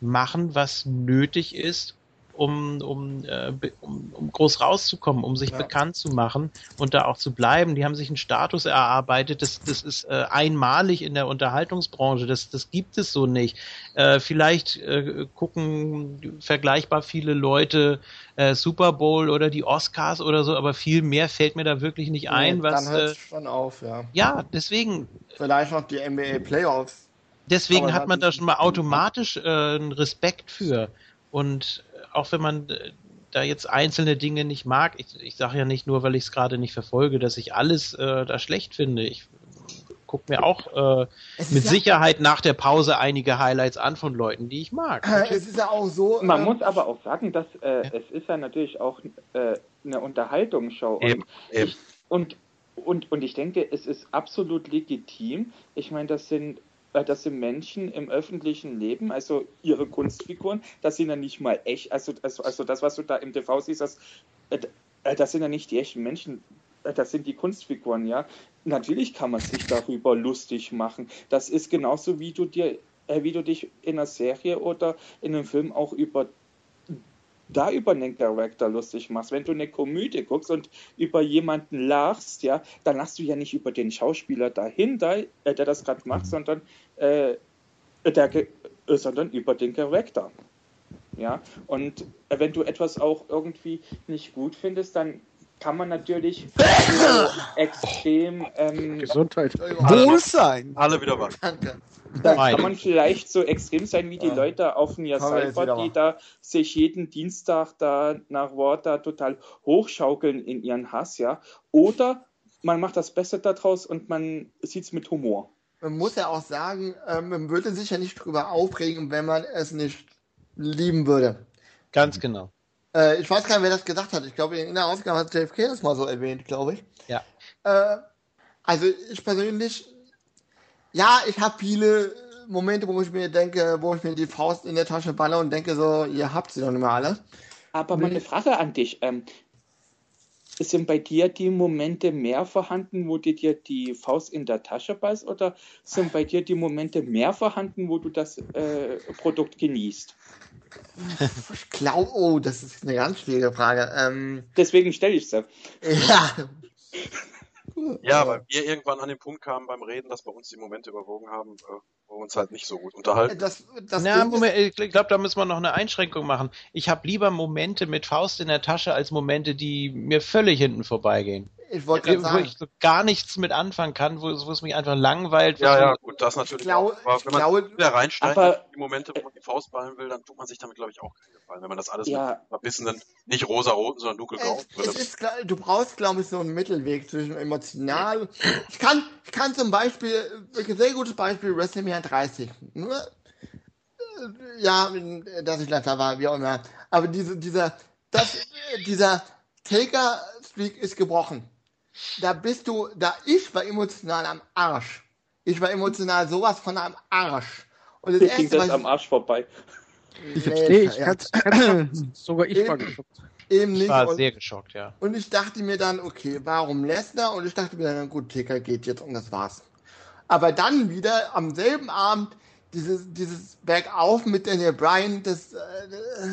machen, was nötig ist, um, um, äh, um, um groß rauszukommen, um sich ja. bekannt zu machen und da auch zu bleiben. Die haben sich einen Status erarbeitet, das, das ist äh, einmalig in der Unterhaltungsbranche, das, das gibt es so nicht. Äh, vielleicht äh, gucken vergleichbar viele Leute äh, Super Bowl oder die Oscars oder so, aber viel mehr fällt mir da wirklich nicht ein. Nee, was, dann hört es äh, schon auf, ja. Ja, deswegen. Vielleicht noch die NBA Playoffs. Deswegen hat man da schon mal automatisch äh, einen Respekt für. Und auch wenn man äh, da jetzt einzelne Dinge nicht mag, ich, ich sage ja nicht nur, weil ich es gerade nicht verfolge, dass ich alles äh, da schlecht finde. Ich gucke mir auch äh, mit ja Sicherheit nach der Pause einige Highlights an von Leuten, die ich mag. Äh, es ist ja auch so. Man äh, muss aber auch sagen, dass äh, ja. es ist ja natürlich auch äh, eine Unterhaltungsshow. Eben, und, eben. Ich, und, und, und ich denke, es ist absolut legitim. Ich meine, das sind das sind Menschen im öffentlichen Leben, also ihre Kunstfiguren, das sind ja nicht mal echt, also, also, also das, was du da im TV siehst, das, äh, äh, das sind ja nicht die echten Menschen, äh, das sind die Kunstfiguren, ja. Natürlich kann man sich darüber lustig machen. Das ist genauso, wie du dir, wie du dich in einer Serie oder in einem Film auch über da über einen Charakter lustig machst. Wenn du eine Komödie guckst und über jemanden lachst, ja, dann lachst du ja nicht über den Schauspieler dahinter, der das gerade macht, mhm. sondern, äh, der, äh, sondern über den Charakter. Ja, und äh, wenn du etwas auch irgendwie nicht gut findest, dann kann man natürlich so extrem ähm, Gesundheit, Wohlsein. Alle wieder wach. Danke. Dann kann man vielleicht so extrem sein wie die ja. Leute auf dem Cypher, die da sich jeden Dienstag da nach Wort da total hochschaukeln in ihren Hass, ja. Oder man macht das Beste daraus und man sieht es mit Humor. Man muss ja auch sagen, äh, man würde sich ja nicht drüber aufregen, wenn man es nicht lieben würde. Ganz genau. Äh, ich weiß gar nicht, wer das gesagt hat. Ich glaube, in der Ausgabe hat JFK das mal so erwähnt, glaube ich. Ja. Äh, also ich persönlich ja, ich habe viele Momente, wo ich mir denke, wo ich mir die Faust in der Tasche balle und denke so, ihr habt sie doch nicht mehr alle. Aber mal eine Frage an dich. Ähm, sind bei dir die Momente mehr vorhanden, wo du dir die Faust in der Tasche ballst, oder sind bei dir die Momente mehr vorhanden, wo du das äh, Produkt genießt? Ich glaube, oh, das ist eine ganz schwierige Frage. Ähm, Deswegen stelle ich sie. Ja. Ja, weil wir irgendwann an den Punkt kamen beim Reden, dass bei uns die Momente überwogen haben, äh, wo wir uns halt nicht so gut unterhalten. Das, das Na, Moment, ich glaube, da müssen wir noch eine Einschränkung machen. Ich habe lieber Momente mit Faust in der Tasche als Momente, die mir völlig hinten vorbeigehen. Ich wollte sagen. Wo ich so gar nichts mit anfangen kann, wo, wo es mich einfach langweilt, ja, ja, gut. das natürlich Ich glaube, auch. Aber ich wenn man glaube, wieder reinsteigt, aber- in die Momente, wo man die Faust ballen will, dann tut man sich damit, glaube ich, auch keinen Gefallen. Wenn man das alles Ja. mit verbissenen, nicht rosa-roten, sondern dunkelgrauen Es, es ist, klar, du brauchst, glaube ich, so einen Mittelweg zwischen emotional. Ich kann, ich kann zum Beispiel, wirklich sehr gutes Beispiel, WrestleMania 30. Nur, äh, ja, dass ich letzter war, wie auch immer. Aber diese, dieser, das, dieser Taker-Streak ist gebrochen. Da bist du, da ich war emotional am Arsch. Ich war emotional sowas von am Arsch. Und das ging erste, das was am Arsch vorbei. ich, Nee, ich ja. sogar ich war Eben. geschockt. eben Ich nicht. war Und- sehr geschockt, ja. Und ich dachte mir dann, okay, warum Lesnar? Und ich dachte mir dann, gut, TK geht jetzt und das war's. Aber dann wieder am selben Abend dieses, dieses Bergauf mit Daniel Bryan, das, äh,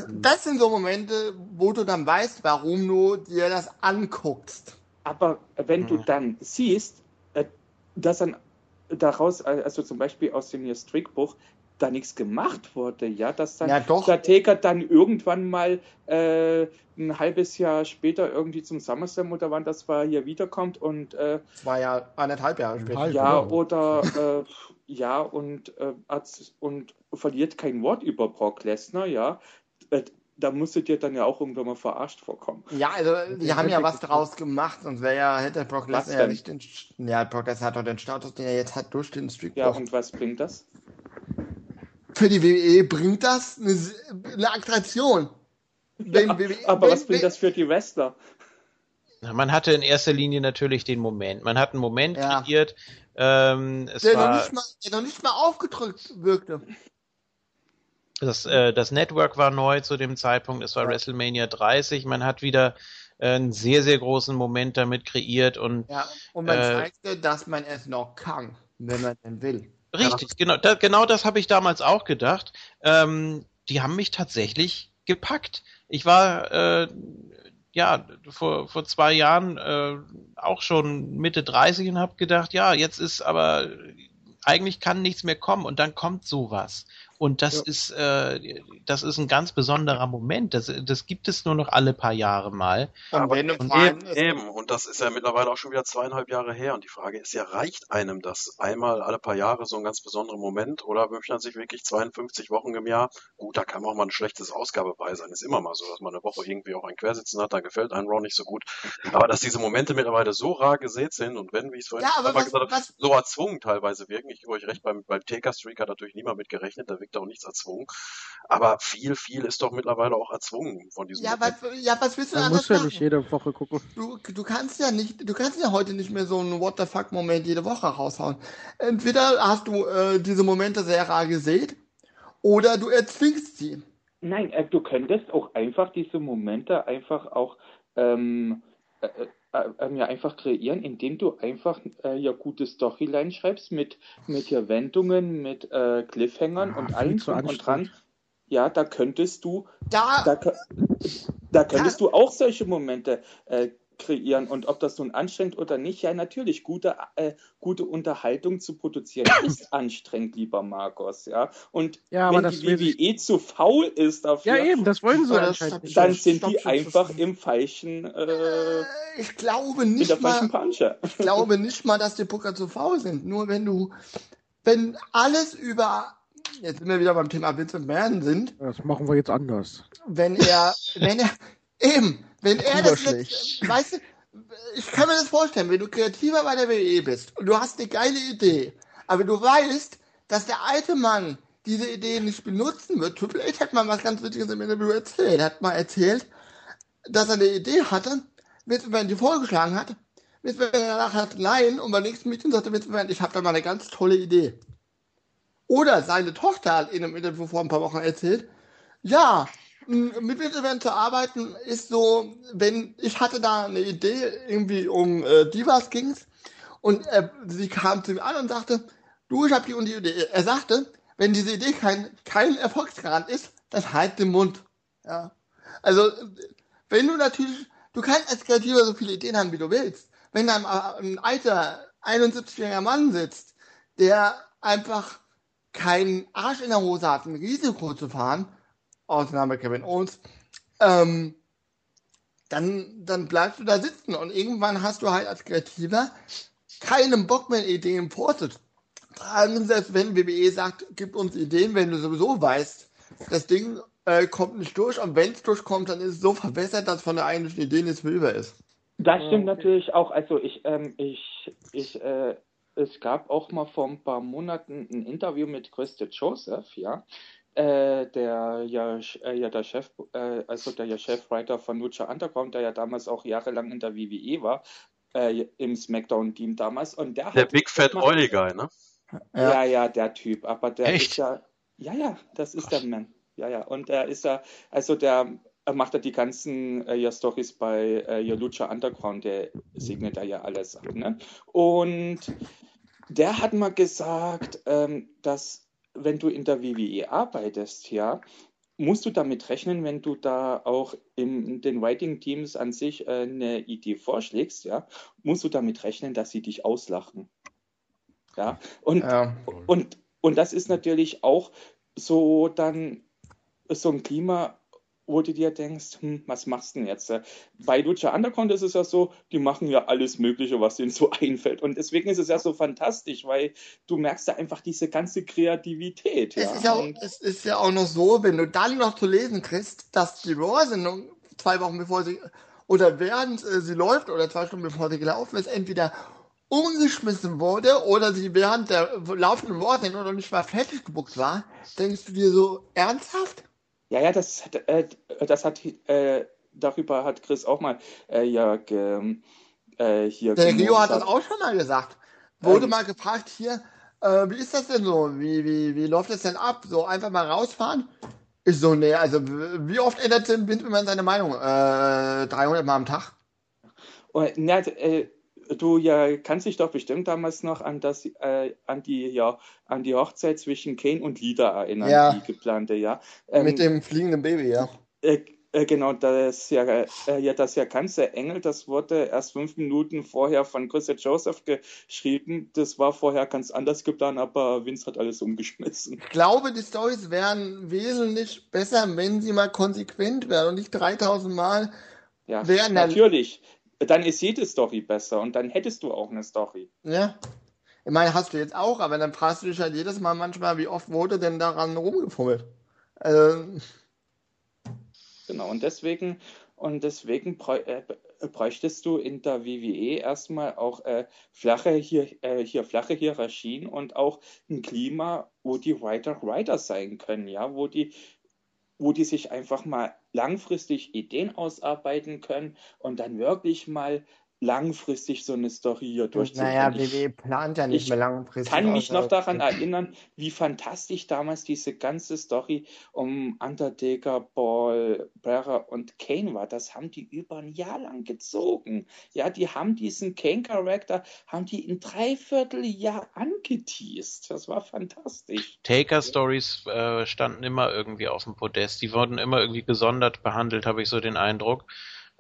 das sind so Momente, wo du dann weißt, warum du dir das anguckst. Aber wenn du Mhm. dann siehst, äh, dass dann daraus, äh, also zum Beispiel aus dem Streakbuch, da nichts gemacht wurde, ja, dass dann Ja, doch. der Taker dann irgendwann mal äh, ein halbes Jahr später irgendwie zum SummerSlam oder wann das war, hier wiederkommt und äh, Zwei Jahre, anderthalb Jahre später. Halb, ja, ja. oder äh, ja, und, äh, und verliert kein Wort über Brock Lesnar, ja. Da musst du dir dann ja auch irgendwann mal verarscht vorkommen. Ja, also die haben ja was draus gemacht, sonst wäre ja, hätte Brock Lesnar ja nicht den, ja, Brock Lesnar hat doch den Status, den er jetzt hat durch den Streak. Ja, und was bringt das? Für die WWE bringt das eine, eine Attraktion. Wenn Ja, WWE aber wenn- was bringt wenn- das für die Wrestler? Man hatte in erster Linie natürlich den Moment. Man hat einen Moment Ja. kreiert. Ähm, es der, noch war, nicht mal, der noch nicht mal aufgedrückt wirkte. Das, äh, das Network war neu zu dem Zeitpunkt. Es war Ja. WrestleMania 30. Man hat wieder äh, einen sehr, sehr großen Moment damit kreiert und Ja, und man Äh, zeigte, dass man es noch kann, wenn man denn will. Richtig, genau, da, genau das habe ich damals auch gedacht. Ähm, die haben mich tatsächlich gepackt. Ich war äh, ja vor, vor zwei Jahren äh, auch schon Mitte 30 und habe gedacht, ja, jetzt ist aber eigentlich kann nichts mehr kommen und dann kommt sowas. Und das Ja. ist äh, das ist ein ganz besonderer Moment. Das, das gibt es nur noch alle paar Jahre mal. Und Aber wenn du und Eben, eben. Und das ist ja mittlerweile auch schon wieder zweieinhalb Jahre her. Und die Frage ist ja, reicht einem das einmal alle paar Jahre so ein ganz besonderer Moment? Oder wünscht man sich wirklich 52 Wochen im Jahr? Gut, da kann auch mal ein schlechtes Ausgabe bei sein. Ist immer mal so, dass man eine Woche irgendwie auch ein Quersitzen hat, da gefällt einem Raw nicht so gut. Aber dass diese Momente mittlerweile so rar gesät sind und wenn, wie ich es vorhin Ja, aber einmal was, gesagt habe, so erzwungen teilweise wirken. Ich gebe euch recht, beim, beim Taker-Streak hat natürlich niemand mit gerechnet, da wirkt auch nichts erzwungen. Aber viel, viel ist doch mittlerweile auch erzwungen von diesem ja, Moment. was, ja, was willst du Man anders muss ja machen? nicht jede Woche gucken. Du, du kannst ja nicht, du kannst ja heute nicht mehr so einen What the fuck Moment jede Woche raushauen. Entweder hast du äh, diese Momente sehr rar gesät oder du erzwingst sie. Nein, äh, du könntest auch einfach diese Momente einfach auch ähm, äh, äh, äh, ja, einfach kreieren, indem du einfach äh, ja gute Storyline schreibst mit, mit ja Wendungen, mit äh, Cliffhangern Ja, und allem zu drum und dran. Ja, da könntest du, Da, da, da könntest du auch solche Momente äh, kreieren. Und ob das nun anstrengt oder nicht, ja, natürlich, gute, äh, gute Unterhaltung zu produzieren ist anstrengend, lieber Markus, ja. Und Ja, aber wenn das die will sich- WWE zu faul ist dafür, Ja, eben, das wollen sie anscheinend nicht. dann sind stopp, die stopp, einfach stopp. im falschen, äh, äh, ich glaube nicht falschen mal, Pansche. ich glaube nicht mal, dass die Booker zu faul sind. Nur wenn du, wenn alles über, jetzt sind wir wieder beim Thema Vince McMahon sind, Das machen wir jetzt anders. wenn er, wenn er, eben, wenn er das jetzt, weißt du, ich kann mir das vorstellen, wenn du kreativer bei der WWE bist und du hast eine geile Idee, aber du weißt, dass der alte Mann diese Idee nicht benutzen wird. Triple H hat mal was ganz Witziges im Interview erzählt. Er hat mal erzählt, dass er eine Idee hatte, Vince McMahon die vorgeschlagen hat. Vince McMahon danach hat nein und beim nächsten Meeting sagte Vince McMahon, ich habe da mal eine ganz tolle Idee. Oder seine Tochter hat in einem Interview vor ein paar Wochen erzählt, ja, mit Vince zu arbeiten ist so, wenn ich hatte da eine Idee, irgendwie um äh, Divas ging's und äh, sie kam zu mir an und sagte, du, ich habe die und die Idee. Er sagte, wenn diese Idee kein, kein Erfolgsgarant ist, dann halt den Mund. Ja. Also, wenn du natürlich, du kannst als Kreativer so viele Ideen haben, wie du willst. Wenn da ein alter 71-jähriger Mann sitzt, der einfach keinen Arsch in der Hose hat, ein Risiko zu fahren, Ausnahme Kevin Owens, ähm, dann, dann bleibst du da sitzen und irgendwann hast du halt als Kreativer keinen Bock mehr, Ideen allem selbst wenn WWE sagt, gib uns Ideen, wenn du sowieso weißt, das Ding äh, kommt nicht durch. Und wenn es durchkommt, dann ist es so verbessert, dass von der eigentlichen Idee nichts mehr über ist. Das stimmt natürlich auch. Also ich, ähm, ich, ich, äh, es gab auch mal vor ein paar Monaten ein Interview mit Christa Joseph, ja, äh, der ja, äh, ja der Chef, äh, also der ja Chefwriter von Lucha Underground, der ja damals auch jahrelang in der WWE war, äh, im SmackDown-Team damals. Und der, Der hat Big Fat Oily Guy, ne? Ja, ja, der Typ. Aber der Echt? ist ja, ja, ja, das ist der Mann. Ja, ja. Und er ist ja, also der er macht ja die ganzen äh, ja, Stories bei äh, ja, Lucha Underground, der segnet da ja alles ab. Ne? Und der hat mal gesagt, ähm, dass wenn du in der WWE arbeitest, ja, musst du damit rechnen, wenn du da auch in den Writing-Teams an sich äh, eine Idee vorschlägst, ja, musst du damit rechnen, dass sie dich auslachen. Ja, und, Ja. und, und das ist natürlich auch so dann so ein Klima, wo du dir denkst, hm, was machst du denn jetzt? Bei Lucha Underground ist es ja so, die machen ja alles Mögliche, was denen so einfällt. Und deswegen ist es ja so fantastisch, weil du merkst da einfach diese ganze Kreativität. Es, Ja? ist ja, auch, es ist ja auch noch so, wenn du dann noch zu lesen kriegst, dass die Raw-Sendung zwei Wochen bevor sie, oder während äh, sie läuft, oder zwei Stunden bevor sie gelaufen ist, entweder umgeschmissen wurde oder sie während der laufenden Raw-Sendung noch nicht mal fertig gebuckt war, denkst du dir so, ernsthaft? Ja, ja, das, hat, äh, das hat, äh, darüber hat Chris auch mal äh, ja ge, äh, hier Der Rio hat das auch schon mal gesagt. Wurde Ähm, mal gefragt, hier, äh, wie ist das denn so? Wie, wie, wie läuft das denn ab? So einfach mal rausfahren? Ich so, nee, also wie oft ändert Tim Bindmann seine Meinung? Äh, 300 Mal am Tag? Und, na, äh, du ja kannst dich doch bestimmt damals noch an das, äh, an die, ja, an die Hochzeit zwischen Kane und Lida erinnern, Ja. die geplante, ja. Ähm, Mit dem fliegenden Baby, ja. Äh, äh, genau, das ja, äh, ja, das ja ganze Engel, das wurde erst fünf Minuten vorher von Christa Joseph geschrieben. Das war vorher ganz anders geplant, aber Vince hat alles umgeschmissen. Ich glaube, die Stories wären wesentlich besser, wenn sie mal konsequent wären und nicht 3000 Mal Ja, natürlich. Dann ist jede Story besser und dann hättest du auch eine Story. ja. Ich meine, hast du jetzt auch, aber dann fragst du dich halt jedes Mal manchmal, wie oft wurde denn daran rumgefummelt? Ähm, Genau, und deswegen, und deswegen äh, bräuchtest du in der WWE erstmal auch äh, flache, hier, äh, hier flache Hierarchien und auch ein Klima, wo die Writer Writer sein können, ja, wo die, wo die sich einfach mal langfristig Ideen ausarbeiten können und dann wirklich mal langfristig so eine Story hier durchziehen naja. Ich- WWE plant ja nicht ich mehr langfristig. kann mich außer- noch daran erinnern, wie fantastisch damals diese ganze Story um Undertaker, Ball, Bearer und Kane war. Das haben die über ein Jahr lang gezogen. Ja, die haben diesen Kane-Charakter, haben die in dreiviertel Jahr angeteased. Das war fantastisch. Taker-Stories äh, standen immer irgendwie auf dem Podest. Die wurden immer irgendwie gesondert behandelt, habe ich so den Eindruck.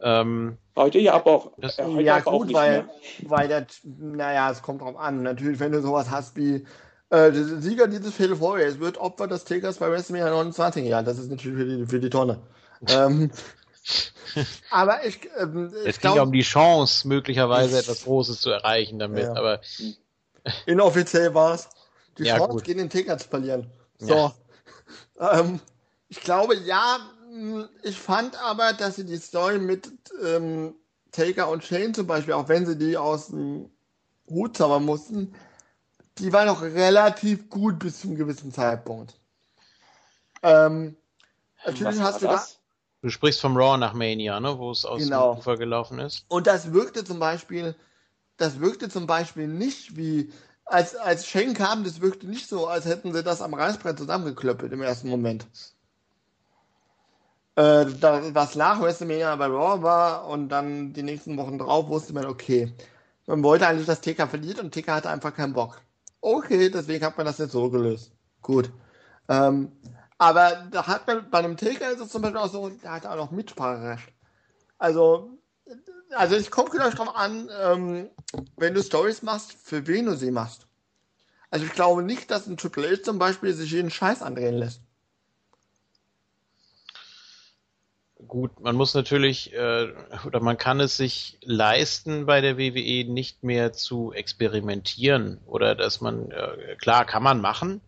Ähm, Heute ja aber auch, Das- äh, heute Ja, aber auch gut, nicht weil, mehr. weil der, naja, es kommt drauf an. Natürlich, wenn du sowas hast wie äh, der Sieger dieses Fatal Four Ways wird Opfer des Takers bei WrestleMania 29. Ja, das ist natürlich für die, für die Tonne. ähm, aber ich, ähm, es ich ging ja glaube, um die Chance, möglicherweise etwas Großes zu erreichen damit. Ja. Aber inoffiziell war es. Die Ja, Chance, gut. gegen den Taker zu verlieren. So. Ähm, ich glaube, ja, ich fand aber, dass sie die Story mit ähm, Taker und Shane zum Beispiel, auch wenn sie die aus dem Hut zaubern mussten, die war noch relativ gut bis zu einem gewissen Zeitpunkt. Ähm, natürlich hast du da, das? du sprichst vom Raw nach Mania, ne, wo es aus Genau. dem Ufer gelaufen ist. Und das wirkte zum Beispiel, das wirkte zum Beispiel nicht wie, als, als Shane kam, das wirkte nicht so, als hätten sie das am Reißbrett zusammengeklöppelt im ersten Moment. Äh, was nach WrestleMania bei Raw war und dann die nächsten Wochen drauf wusste man, okay, man wollte eigentlich, dass TK verliert und TK hatte einfach keinen Bock. Okay, deswegen hat man das jetzt so gelöst. Gut. Ähm, aber da hat man, bei einem TK ist es zum Beispiel auch so, der hat auch noch Mitspracherecht. Also, also es kommt gleich drauf an, ähm, wenn du Stories machst, für wen du sie machst. Also ich glaube nicht, dass ein Triple H zum Beispiel sich jeden Scheiß andrehen lässt. Gut, man muss natürlich äh, oder man kann es sich leisten, bei der WWE nicht mehr zu experimentieren oder dass man äh, klar kann man machen,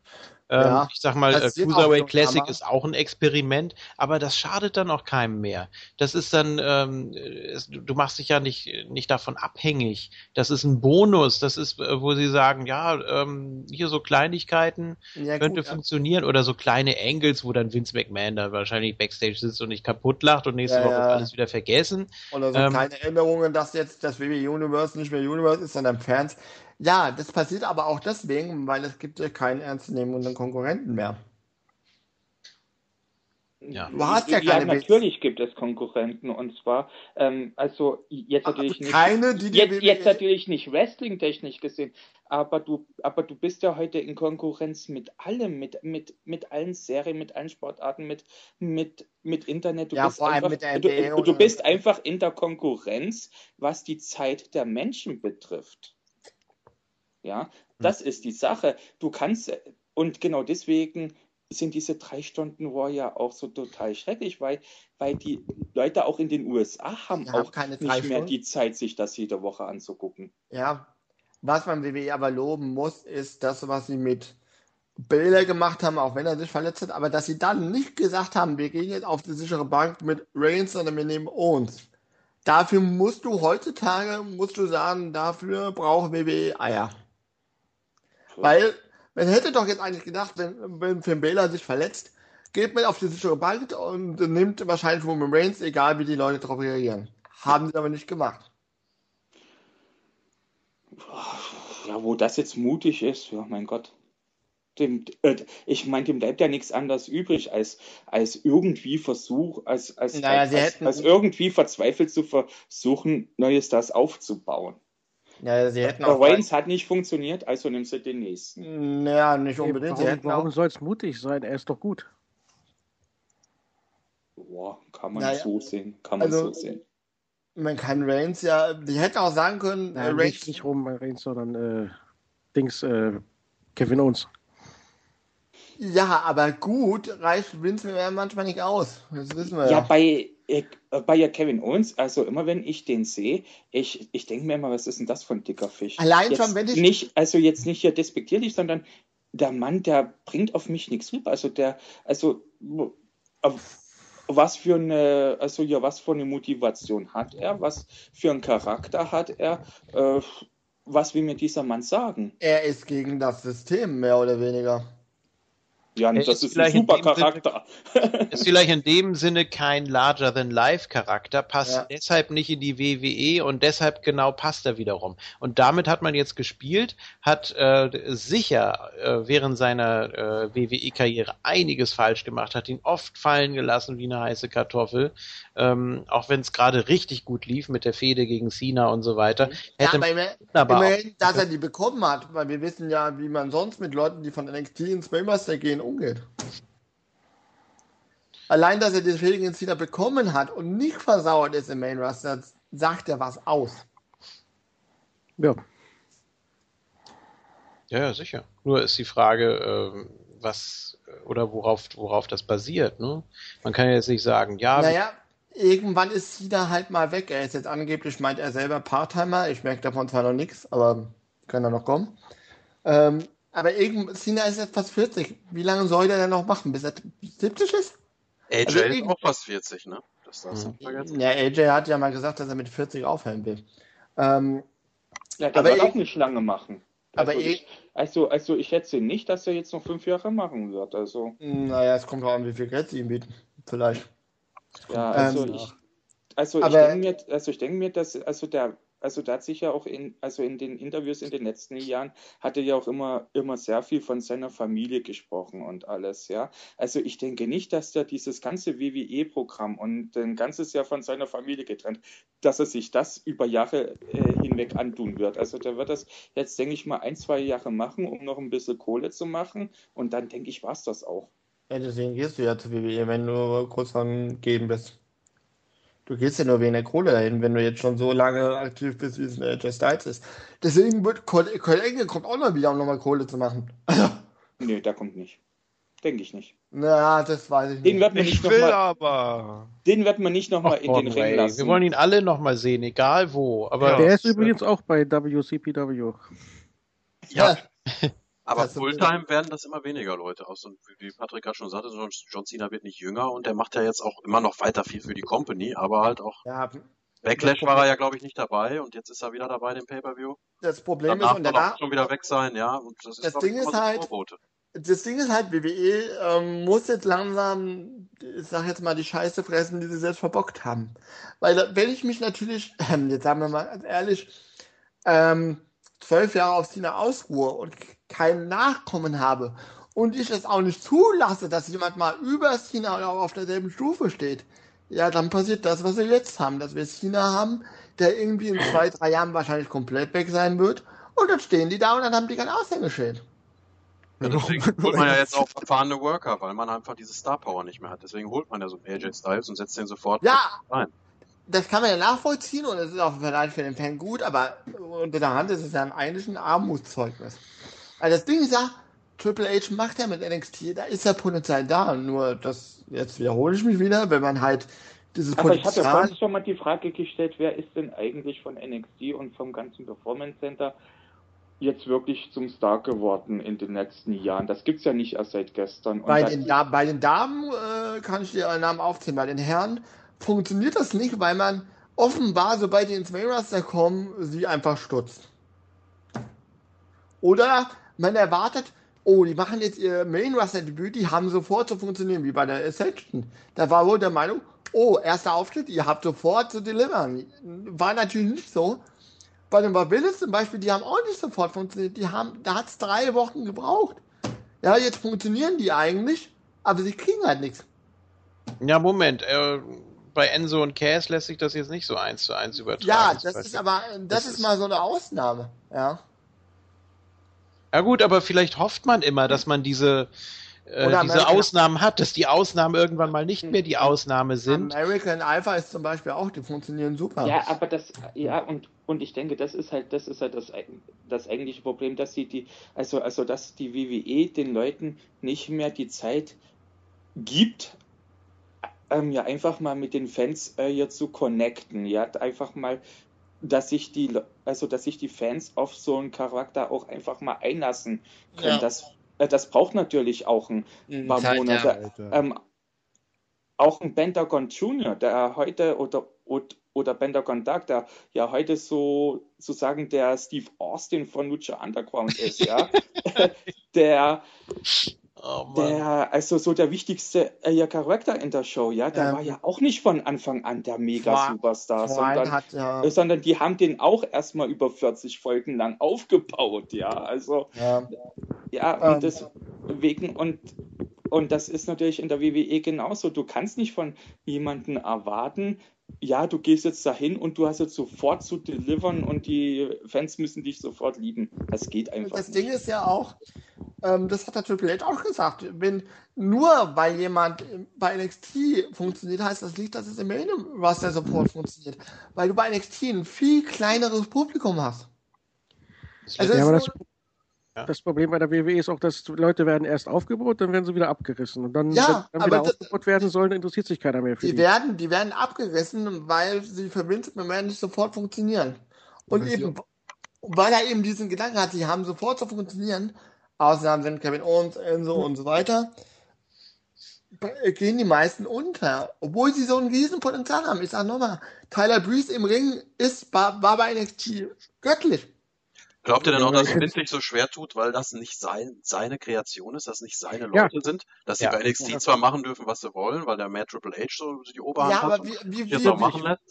ähm, ja, ich sag mal, äh, Cruiserweight Classic Hammer. ist auch ein Experiment, aber das schadet dann auch keinem mehr. Das ist dann, ähm, es, du machst dich ja nicht, nicht davon abhängig. Das ist ein Bonus. Das ist, äh, wo sie sagen, ja, ähm, hier so Kleinigkeiten ja, könnte gut, funktionieren ja. oder so kleine Angles, wo dann Vince McMahon da wahrscheinlich Backstage sitzt und nicht kaputt lacht und nächste ja, Woche alles wieder vergessen. Oder so ähm, kleine Änderungen, dass jetzt das WWE Universe nicht mehr Universe ist, sondern Fans. Ja, das passiert aber auch deswegen, weil es gibt ja keinen ernstzunehmenden Konkurrenten mehr. Ja. Du hast ja, keine ja natürlich gibt es Konkurrenten und zwar ähm, also jetzt natürlich nicht keine, die die jetzt, jetzt natürlich nicht Wrestling technisch gesehen, aber du aber du bist ja heute in Konkurrenz mit allem, mit mit mit allen Serien, mit allen Sportarten, mit mit mit Internet. Du ja, bist vor allem einfach, mit der NBA du, du bist einfach in der Konkurrenz, was die Zeit der Menschen betrifft. Ja, hm. das ist die Sache. Du kannst, und genau deswegen sind diese drei Stunden War ja auch so total schrecklich, weil, weil die Leute auch in den USA haben auch keine nicht mehr die Zeit, sich das jede Woche anzugucken. Ja, was man WWE aber loben muss, ist das, was sie mit Bilder gemacht haben, auch wenn er sich verletzt hat, aber dass sie dann nicht gesagt haben, wir gehen jetzt auf die sichere Bank mit Reigns, sondern wir nehmen uns. Dafür musst du heutzutage, musst du sagen, dafür braucht WWE Eier. Weil, man hätte doch jetzt eigentlich gedacht, wenn, wenn Finn Balor sich verletzt, geht man auf die sichere Bank und nimmt wahrscheinlich Roman Reigns, egal wie die Leute darauf reagieren. Haben sie aber nicht gemacht. Ja, wo das jetzt mutig ist, ja, mein Gott. Dem, äh, ich meine, dem bleibt ja nichts anderes übrig, als, als irgendwie Versuch, als, als, naja, als, als, als irgendwie verzweifelt zu versuchen, Neues das aufzubauen. Ja, sie hätten auch. Reigns hat nicht funktioniert, also nimmst du den nächsten. Naja, nicht unbedingt. Warum, warum soll es mutig sein? Er ist doch gut. Boah, kann man naja, so sehen. Kann man also, so sehen. Man kann Reigns ja, die hätten auch sagen können, Nein, äh, Reigns. Nicht, nicht Roman Reigns, sondern äh, Dings, äh, Kevin Owens. Ja, aber gut reicht Vince mir manchmal nicht aus. Das wissen wir ja. Ja, bei, ich, äh, bei ja Kevin Owens, also immer wenn ich den sehe, ich, ich denke mir immer, was ist denn das für ein dicker Fisch? Allein jetzt schon, wenn ich. Nicht, also jetzt nicht hier despektierlich, sondern der Mann, der bringt auf mich nichts rüber. Also der, also was für eine, also ja, was für eine Motivation hat er, was für einen Charakter hat er, äh, was will mir dieser Mann sagen? Er ist gegen das System, mehr oder weniger. Ja, das ist, ist ein super Charakter. Sinne, ist vielleicht in dem Sinne kein Larger-than-Life-Charakter, passt ja. deshalb nicht in die WWE und deshalb genau passt er wiederum. Und damit hat man jetzt gespielt, hat äh, sicher äh, während seiner äh, WWE-Karriere einiges falsch gemacht, hat ihn oft fallen gelassen wie eine heiße Kartoffel, ähm, auch wenn es gerade richtig gut lief mit der Fehde gegen Cena und so weiter. Hätte ja, aber immerhin, dass er die bekommen hat, weil wir wissen ja, wie man sonst mit Leuten, die von NXT ins Mailmaster gehen, umgeht. Allein, dass er gegen Cena bekommen hat und nicht versauert ist im Main Roster, sagt er was aus. Ja. Ja, ja, sicher. Nur ist die Frage, äh, was oder worauf, worauf das basiert. Ne? Man kann ja jetzt nicht sagen, ja. Naja, irgendwann ist Cena halt mal weg. Er ist jetzt angeblich, meint er selber Parttimer. Ich merke davon zwar noch nichts, aber kann er noch kommen. Ähm, aber irgend, Cena ist jetzt fast 40. Wie lange soll der denn noch machen, bis er 70 ist? AJ also ist auch fast 40, ne? Das darfst mhm. Ja, AJ hat ja mal gesagt, dass er mit 40 aufhören will. Ähm, ja, der wird auch nicht lange machen. Also aber ich, also, also ich schätze nicht, dass er jetzt noch fünf Jahre machen wird. Also. Naja, es kommt auch an, wie viel Geld sie ihm bieten. Vielleicht. Ja, also ähm, ich, also ich denke mir, also ich denke mir, dass also der also da hat sich ja auch in, also in den Interviews in den letzten Jahren, hat er ja auch immer, immer sehr viel von seiner Familie gesprochen und alles, ja. Also ich denke nicht, dass der dieses ganze WWE-Programm und ein ganzes Jahr von seiner Familie getrennt, dass er sich das über Jahre äh, hinweg antun wird. Also der wird das jetzt, denke ich mal, ein, zwei Jahre machen, um noch ein bisschen Kohle zu machen und dann denke ich, war es das auch. Ja, deswegen gehst du ja zu WWE, wenn du kurz von geben bist. Du gehst ja nur wegen der Kohle dahin, wenn du jetzt schon so lange aktiv bist, wie es in der AJ Styles ist. Deswegen wird Cole Engel kommt auch noch wieder, um nochmal Kohle zu machen. nee, der kommt nicht. denke ich nicht. Na, das weiß ich nicht. Den wird man Ich nicht will nochmal. aber. Den wird man nicht nochmal in den Komm, Ring lassen. wir wollen ihn alle nochmal sehen, egal wo. Aber Ja. Der ist übrigens auch bei WCPW. Ja. Aber ist- Fulltime werden das immer weniger Leute aus. Und wie Patrick gerade schon sagte, John, Cena wird nicht jünger und der macht ja jetzt auch immer noch weiter viel für die Company, aber halt auch Ja, Backlash war er ja, glaube ich, nicht dabei und jetzt ist er wieder dabei, den Pay-Per-View. das Problem ist, Danach und er danach, auch schon wieder weg sein, ja. Und das ist, Das Ding ich, ist halt- Vorbote. das Ding ist halt, WWE ähm, muss jetzt langsam, ich sag jetzt mal, die Scheiße fressen, die sie selbst verbockt haben. Weil wenn ich mich natürlich, ähm, jetzt sagen wir mal ganz ehrlich, ähm, zwölf Jahre auf Cena ausruhe und kein Nachkommen habe und ich es auch nicht zulasse, dass jemand mal über Cena oder auf derselben Stufe steht, ja, dann passiert das, was wir jetzt haben, dass wir Cena haben, der irgendwie in zwei, drei Jahren wahrscheinlich komplett weg sein wird und dann stehen die da und dann haben die kein Aushängeschild. Ja, deswegen holt man ja jetzt auch erfahrene Worker, weil man einfach diese Star Power nicht mehr hat. Deswegen holt man ja so einen AJ Styles und setzt den sofort Ja, rein. das kann man ja nachvollziehen und es ist auch vielleicht für den Fan gut, aber unter der Hand ist es ja eigentlich ein Armutszeugnis. Weil das Ding ist ja, Triple H macht ja mit NXT, da ist ja Potenzial da, nur das, jetzt wiederhole ich mich wieder, wenn man halt dieses Aber ich habe ja Potenzial, vorhin schon mal die Frage gestellt, wer ist denn eigentlich von NXT und vom ganzen Performance Center jetzt wirklich zum Star geworden in den letzten Jahren? Das gibt's ja nicht erst seit gestern. Bei den, da bei den Damen äh, kann ich dir einen Namen aufzählen, bei den Herren funktioniert das nicht, weil man offenbar, sobald die ins Main Roster kommen, sie einfach stutzt. Oder man erwartet, oh, die machen jetzt ihr Main Roster Debüt, die haben sofort zu funktionieren, wie bei der Ascension. Da war wohl der Meinung, oh, erster Auftritt, ihr habt sofort zu delivern. War natürlich nicht so. Bei den Willis zum Beispiel, die haben auch nicht sofort funktioniert. Die haben, da hat es drei Wochen gebraucht. Ja, jetzt funktionieren die eigentlich, aber sie kriegen halt nichts. ja, Moment. Äh, bei Enzo und Cass lässt sich das jetzt nicht so eins zu eins übertragen. Ja, das ist aber, das, Das ist ist- mal so eine Ausnahme. Ja. Ja gut, aber vielleicht hofft man immer, dass man diese, äh, diese American- Ausnahmen hat, dass die Ausnahmen irgendwann mal nicht mehr die Ausnahme sind. American Alpha ist zum Beispiel auch, die funktionieren super. Ja, aber das, ja, und, und ich denke, das ist halt, das ist halt das, das eigentliche Problem, dass sie die, also, also, dass die WWE den Leuten nicht mehr die Zeit gibt, ähm, ja, einfach mal mit den Fans äh, hier zu connecten, ja, einfach mal, dass sich die, also, dass sich die Fans auf so einen Charakter auch einfach mal einlassen können. Ja. Das, äh, das braucht natürlich auch ein Mhm, paar Zeit, Monate. ja. Ähm, auch ein Pentagon Junior, der heute oder, oder, oder Pentagon Dark, der ja heute so sozusagen der Steve Austin von Lucha Underground ist, ja. der, Oh der, also so der wichtigste äh, ja, Charakter in der Show, ja. Der Ähm, war ja auch nicht von Anfang an der Mega-Superstar, sondern, hat ja, äh, sondern die haben den auch erstmal über 40 Folgen lang aufgebaut, ja. Also, ja, ja, Ähm. und deswegen, und, und das ist natürlich in der WWE genauso. Du kannst nicht von jemandem erwarten, ja, du gehst jetzt dahin und du hast jetzt sofort zu delivern und die Fans müssen dich sofort lieben. Das geht einfach das nicht. Ding ist ja auch, ähm, das hat der Triple H auch gesagt, wenn nur weil jemand bei NXT funktioniert, heißt das nicht, dass es im Main Roster sofort funktioniert. Weil du bei NXT ein viel kleineres Publikum hast. Also Ja, es aber ist das, nur- Ja. das Problem bei der WWE ist auch, dass Leute werden erst aufgebaut, dann werden sie wieder abgerissen. Und dann, Ja, wenn dann aber wieder das- aufgebaut werden sollen, interessiert sich keiner mehr für Die die. werden, die werden abgerissen, weil sie für Vince McMahon nicht sofort funktionieren. Und Weil sie eben, weil er eben diesen Gedanken hat, sie haben sofort zu funktionieren, Ausnahmen sind Kevin Owens, Enzo und so weiter, gehen die meisten unter. Obwohl sie so ein Riesenpotenzial haben. Ich sag nochmal, Tyler Breeze im Ring ist, war, war bei NXT göttlich. Glaubt ihr denn auch, dass Vince sich so schwer tut, weil das nicht sein, seine Kreation ist, dass nicht seine Ja. Leute sind, dass sie Ja. bei NXT zwar machen dürfen, was sie wollen, weil der mehr Triple H so die Oberhand Ja, hat und wie, wie, sich das wie, auch machen lässt?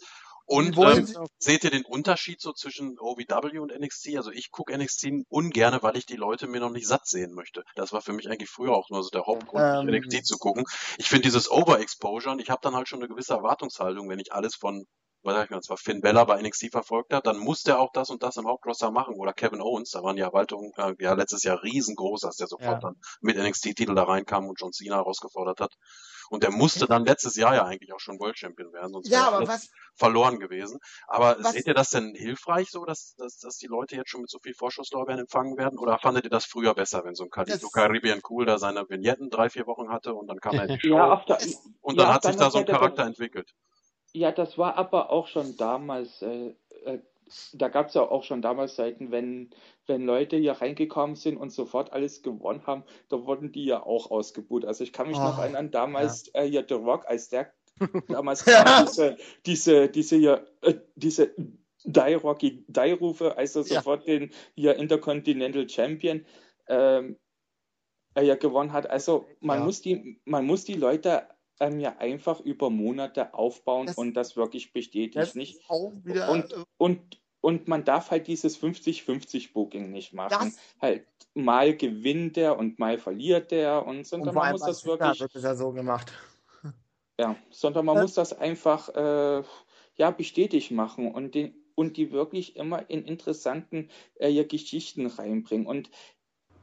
Und ähm, seht ihr den Unterschied so zwischen OVW und NXT? Also ich gucke NXT ungerne, weil ich die Leute mir noch nicht satt sehen möchte. Das war für mich eigentlich früher auch nur so der Hauptgrund, Ähm. NXT zu gucken. Ich finde dieses Overexposure und ich habe dann halt schon eine gewisse Erwartungshaltung, wenn ich alles von ich zwar Finn Bella bei NXT verfolgt hat, dann muss der auch das und das im Hauptroster machen. Oder Kevin Owens, da waren die Erwartungen äh, ja letztes Jahr riesengroß, als der sofort Ja. dann mit NXT-Titel da reinkam und John Cena herausgefordert hat. Und der musste dann letztes Jahr ja eigentlich auch schon World Champion werden, sonst Ja, wäre was, verloren gewesen. Aber Was- seht ihr das denn hilfreich so, dass, dass, dass die Leute jetzt schon mit so viel Vorschusslorbeeren empfangen werden? Oder fandet ihr das früher besser, wenn so ein Carlito Das- Caribbean Cool da seine Vignetten drei, vier Wochen hatte und dann kam er in die Show Ja, auf der, und ja, dann auf hat sich da so ein Charakter entwickelt? Ja, das war aber auch schon damals, äh, äh, da gab es ja auch schon damals Zeiten, wenn, wenn Leute hier reingekommen sind und sofort alles gewonnen haben, da wurden die ja auch ausgebuht. Also ich kann mich noch Oh, erinnern, damals äh, hier The Rock, als der damals Ja. diese, diese, diese hier, äh, diese Die Rocky Die Rufe, als er Ja. sofort den hier Intercontinental Champion ähm, äh, ja gewonnen hat. Also man Ja. muss die, man muss die Leute ähm, ja einfach über Monate aufbauen Das- und das wirklich bestätigt das nicht. wieder, Und, äh, und, und man darf halt dieses 50-50 Booking nicht machen. Das- Halt mal gewinnt der und mal verliert der und und sondern vor man muss das wirklich, wird es ja so gemacht. ja, sondern man Äh. muss das einfach äh, ja bestätigt machen und den und die wirklich immer in interessanten äh, ja, Geschichten reinbringen. Und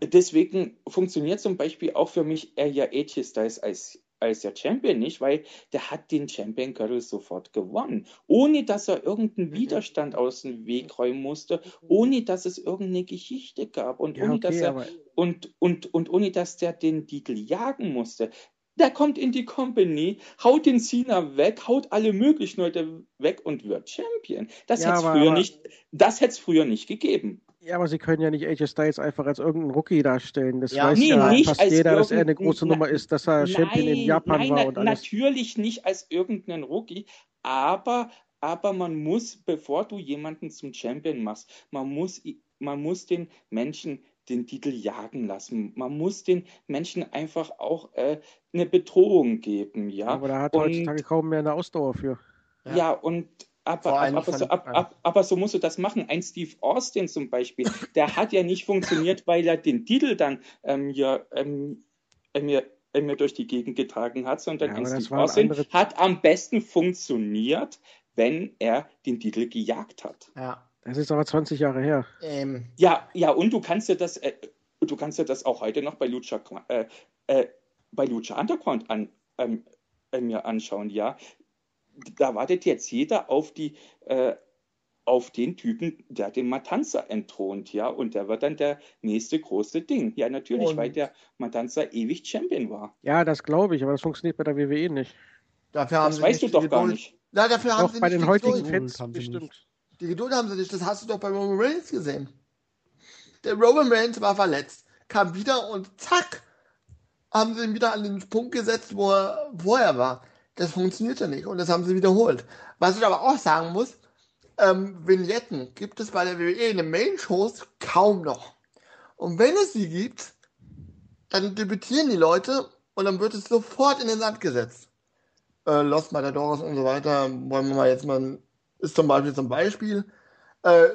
deswegen funktioniert zum Beispiel auch für mich äh, ja AJ Styles als als der Champion nicht, weil der hat den Champion Gürtel sofort gewonnen, ohne dass er irgendeinen Mhm. Widerstand aus dem Weg räumen musste, ohne dass es irgendeine Geschichte gab und Ja, ohne dass okay, er aber und, und, und ohne dass der den Titel jagen musste. Der kommt in die Company, haut den Cena weg, haut alle möglichen Leute weg und wird Champion. Das Ja, hätte es früher aber- nicht, das hätte es früher nicht gegeben. Ja, aber sie können ja nicht AJ Styles einfach als irgendeinen Rookie darstellen. Das Ja, weiß nee, ja nicht fast jeder, dass er eine große Nummer ist, dass er Champion in Japan nein, war und alles. natürlich nicht als irgendeinen Rookie, aber, aber man muss, bevor du jemanden zum Champion machst, man muss, man muss den Menschen den Titel jagen lassen. Man muss den Menschen einfach auch äh, eine Bedrohung geben, ja. Aber da hat Und- heutzutage kaum mehr eine Ausdauer für. Ja. Ja, und aber, allem aber, so, ab, ab, aber so musst du das machen. Ein Steve Austin zum Beispiel, der hat ja nicht funktioniert, weil er den Titel dann ähm, ja, ähm, ähm, ja, ähm, ja durch die Gegend getragen hat, sondern Ja, ein aber Steve Austin andere- hat am besten funktioniert, wenn er den Titel gejagt hat. Ja. Das ist aber 20 Jahre her. Ähm, Ja, ja, und du kannst dir das, äh, du kannst dir das auch heute noch bei Lucha, äh, äh, bei Lucha Underground an, ähm, äh, mir anschauen, ja. Da wartet jetzt jeder auf die, äh, auf den Typen, der den Matanza entthront, ja, und der wird dann der nächste große Ding. Ja, natürlich, Und- weil der Matanza ewig Champion war. Ja, das glaube ich, aber das funktioniert bei der WWE nicht. dafür haben Das sie weißt du nicht doch die gar nicht. Ja, dafür haben Auch sie bei nicht den die heutigen Geduld. Fans haben sie nicht. bestimmt. Die Geduld haben sie nicht. Das hast du doch bei Roman Reigns gesehen. Der Roman Reigns war verletzt, kam wieder und zack, haben sie ihn wieder an den Punkt gesetzt, wo er vorher war. Das funktionierte nicht und das haben sie wiederholt. Was ich aber auch sagen muss, ähm, Vignetten gibt es bei der WWE in den Main-Shows kaum noch. Und wenn es sie gibt, dann debütieren die Leute und dann wird es sofort in den Sand gesetzt. Äh, Los Matadores und so weiter, wollen wir mal jetzt mal, ist zum Beispiel zum Beispiel. Äh,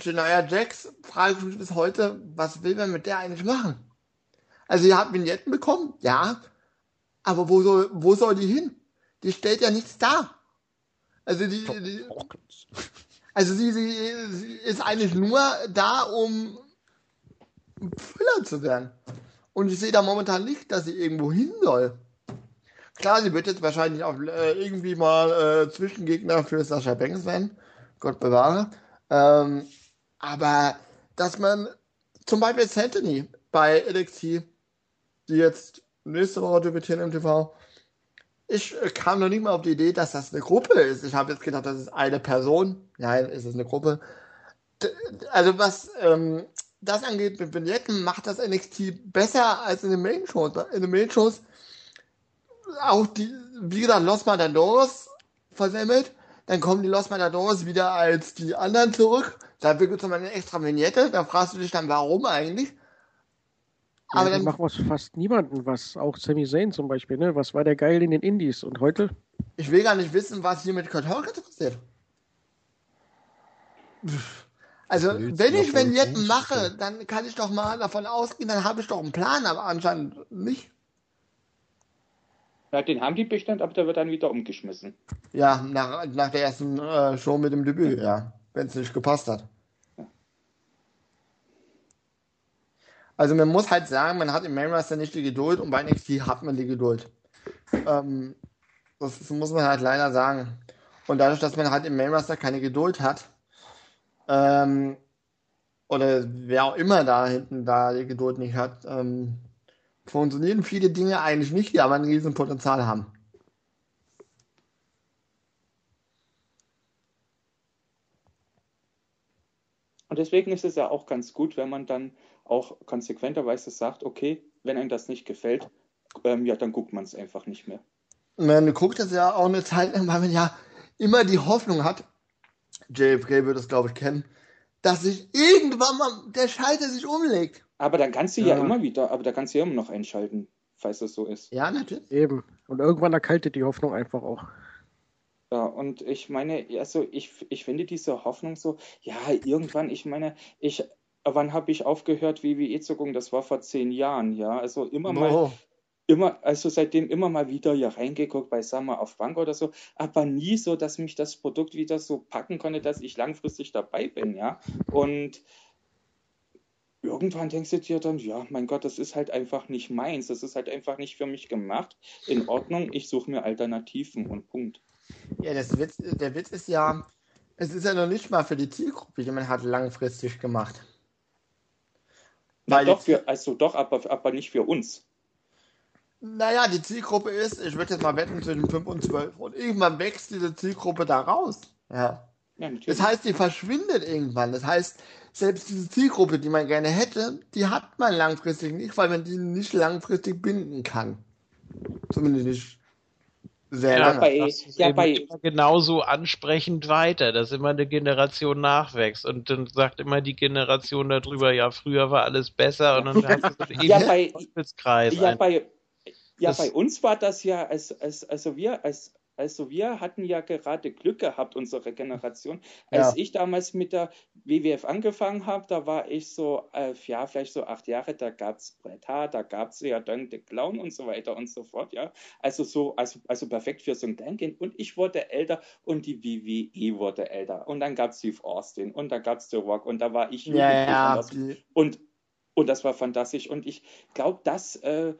Janaya Jax frage ich mich bis heute, was will man mit der eigentlich machen? Also ihr habt Vignetten bekommen, ja, aber wo soll, wo soll die hin? Die stellt ja nichts dar. Also die, die also sie, sie, sie ist eigentlich nur da, um Füller zu werden. Und ich sehe da momentan nicht, dass sie irgendwo hin soll. Klar, sie wird jetzt wahrscheinlich auch äh, irgendwie mal äh, Zwischengegner für Sascha Banks werden. Gott bewahre. Ähm, aber dass man zum Beispiel Santony bei NXT, die jetzt nächste Woche debütieren im TV, ich äh, kam noch nicht mal auf die Idee, dass das eine Gruppe ist. Ich habe jetzt gedacht, das ist eine Person. Nein, es ist eine Gruppe. Also was ähm, das angeht mit Vignetten, macht das NXT besser als in den Main-Shows. In den Main-Shows auch die, wie gesagt, Los Matadores versemmelt. Dann kommen die Los Matadores wieder als die anderen zurück. Da gibt es nochmal eine extra Vignette. Da fragst du dich dann, warum eigentlich? Aber ja, dann- macht was fast niemanden was. Auch Sami Zayn zum Beispiel, ne? Was war der geil in den Indies? Und heute? Ich will gar nicht wissen, was hier mit Kurt Hawkins passiert. Also, wenn ich Vignetten mache, dann kann ich doch mal davon ausgehen, dann habe ich doch einen Plan, aber anscheinend nicht. Ja, den haben die Bestand, aber der wird dann wieder umgeschmissen. Ja, nach, nach der ersten äh, Show mit dem Debüt, ja. Wenn es nicht gepasst hat. Also man muss halt sagen, man hat im Main Roster nicht die Geduld und bei NXT hat man die Geduld. Ähm, das, das, muss man halt leider sagen. Und dadurch, dass man halt im Main Roster keine Geduld hat, ähm, oder wer auch immer da hinten da die Geduld nicht hat, ähm, funktionieren viele Dinge eigentlich nicht, die aber ein riesen Potenzial haben. Und deswegen ist es ja auch ganz gut, wenn man dann auch konsequenterweise sagt, okay, wenn einem das nicht gefällt, ähm, ja, dann guckt man es einfach nicht mehr. Man guckt es ja auch eine Zeit lang, weil man ja immer die Hoffnung hat, JFK wird es, glaube ich, kennen, dass sich irgendwann mal der Schalter sich umlegt. Aber dann kannst du ja, ja immer wieder, aber da kannst du ja immer noch einschalten, falls das so ist. Ja, natürlich. Eben. Und irgendwann erkaltet die Hoffnung einfach auch. Ja, und ich meine, also ich, ich finde diese Hoffnung so, ja, irgendwann, ich meine, ich, wann habe ich aufgehört, WWE zu gucken? Das war vor zehn Jahren, ja. Also immer oh. mal, immer, also seitdem immer mal wieder hier reingeguckt bei Summer auf Bank oder so, aber nie so, dass mich das Produkt wieder so packen konnte, dass ich langfristig dabei bin, ja. Und irgendwann denkst du dir dann, ja, mein Gott, das ist halt einfach nicht meins, das ist halt einfach nicht für mich gemacht. In Ordnung, ich suche mir Alternativen und Punkt. Ja, das Witz, der Witz ist ja, es ist ja noch nicht mal für die Zielgruppe, die man hat langfristig gemacht. Na, doch, für, also doch, aber, aber nicht für uns. Naja, die Zielgruppe ist, ich würde jetzt mal wetten, zwischen 5 und 12. Und irgendwann wächst diese Zielgruppe da raus. Ja. ja das heißt, die verschwindet irgendwann. Das heißt, selbst diese Zielgruppe, die man gerne hätte, die hat man langfristig nicht, weil man die nicht langfristig binden kann. Zumindest nicht sehr ja, lange. Bei, das ja, bei, genauso ansprechend weiter, dass immer eine Generation nachwächst und dann sagt immer die Generation darüber, ja, früher war alles besser und dann hast du so ja, bei, ja, bei, ja, bei uns war das ja, als, als, also wir als also wir hatten ja gerade Glück gehabt, unsere Generation. Als ja. ich damals mit der WWF angefangen habe, da war ich so, äh, ja, vielleicht so acht Jahre, da gab es Bret Hart, da gab es ja dann The Clown und so weiter und so fort, ja. Also so, also, also perfekt für so ein Kleinkind. Und ich wurde älter und die WWE wurde älter. Und dann gab es Steve Austin und da gab es The Rock und da war ich ja, ja. und, und das war fantastisch. Und ich glaube, das äh,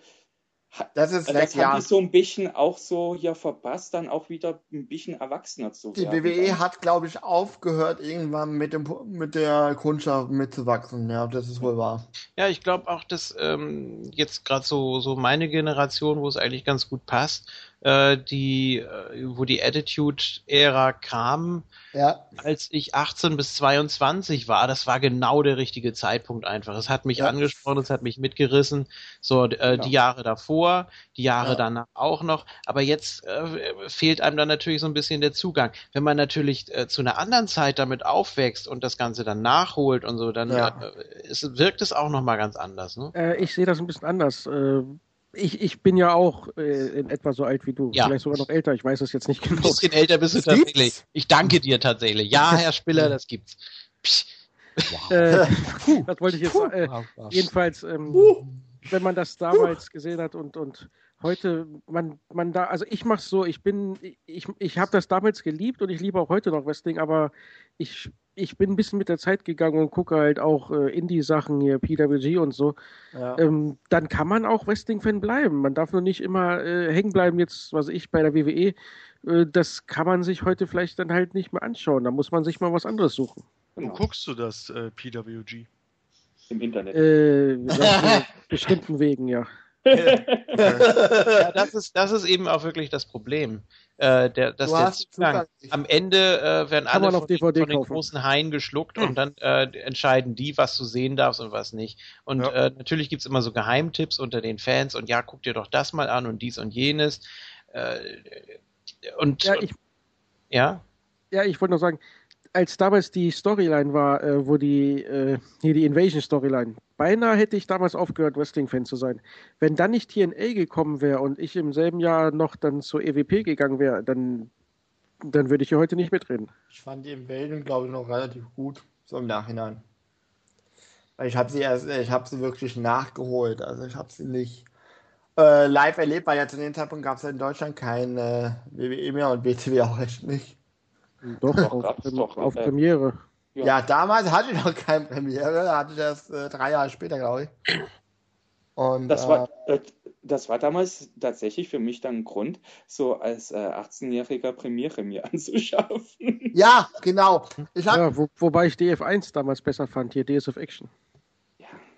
das ist also das haben die so ein bisschen auch so hier verpasst, dann auch wieder ein bisschen erwachsener zu werden. Die WWE hat, glaube ich, aufgehört, irgendwann mit, dem, mit der Kundschaft mitzuwachsen. Ja, das ist wohl wahr. Ja, ich glaube auch, dass ähm, jetzt gerade so, so meine Generation, wo es eigentlich ganz gut passt, äh, die, äh, wo die Attitude-Ära kam, ja. als ich 18 bis 22 war. Das war genau der richtige Zeitpunkt einfach. Es hat mich ja. angesprochen, es hat mich mitgerissen. So, äh, genau. die Jahre davor, die Jahre ja. danach auch noch. Aber jetzt äh, fehlt einem dann natürlich so ein bisschen der Zugang. Wenn man natürlich äh, zu einer anderen Zeit damit aufwächst und das Ganze dann nachholt und so, dann ja. äh, es, wirkt es auch nochmal ganz anders. Ne? Äh, ich sehe das ein bisschen anders. Äh, ich, ich bin ja auch äh, in etwa so alt wie du, ja. vielleicht sogar noch älter, ich weiß es jetzt nicht genau. Ein bisschen älter bist du das tatsächlich. Gibt's? Ich danke dir tatsächlich. Ja, Herr Spiller, das gibt's. Wow. Äh, das wollte ich jetzt äh, jedenfalls, ähm, wenn man das damals gesehen hat und, und heute, man, man da, also ich mach's so, ich bin, ich, ich habe das damals geliebt und ich liebe auch heute noch Wrestling, aber ich, ich bin ein bisschen mit der Zeit gegangen und gucke halt auch äh, Indie-Sachen hier, PWG und so. Ja. Ähm, dann kann man auch Wrestling-Fan bleiben. Man darf nur nicht immer äh, hängen bleiben, jetzt, was ich bei der WWE. Äh, das kann man sich heute vielleicht dann halt nicht mehr anschauen. Da muss man sich mal was anderes suchen. Wo guckst du das, äh, PWG? Im Internet. Äh, bestimmten Wegen, ja. Ja, das ist, das ist eben auch wirklich das Problem. Äh, der, dass der Zugang, am Ende äh, werden alle von, von, den großen Haien geschluckt mhm. und dann äh, entscheiden die, was du sehen darfst und was nicht. Und ja. äh, natürlich gibt's immer so Geheimtipps unter den Fans und ja, guck dir doch das mal an und dies und jenes. Äh, und ja, ich, ja? ja, ich wollte noch sagen, als damals die Storyline war, äh, wo die, äh, hier die Invasion-Storyline, beinahe hätte ich damals aufgehört, Wrestling-Fan zu sein. Wenn dann nicht TNA gekommen wäre und ich im selben Jahr noch dann zur EWP gegangen wäre, dann, dann würde ich hier heute nicht mitreden. Ich fand die Invasion, glaube ich, noch relativ gut, so im Nachhinein. Ich habe sie erst, ich habe sie wirklich nachgeholt, also ich habe sie nicht äh, live erlebt, weil ja zu dem Zeitpunkt gab es ja in Deutschland kein äh, WWE mehr und BTW auch echt nicht. Doch, Doch, auf, gab's doch, auf äh, Premiere. Ja. Ja, damals hatte ich noch keine Premiere, da hatte ich das äh, drei Jahre später, glaube ich. Und Das äh, war, äh, das war damals tatsächlich für mich dann ein Grund, so als äh, 18-jähriger Premiere mir anzuschaffen. ja, genau. Ich hab, Ja, wo, wobei ich DF1 damals besser fand, hier DS of Action.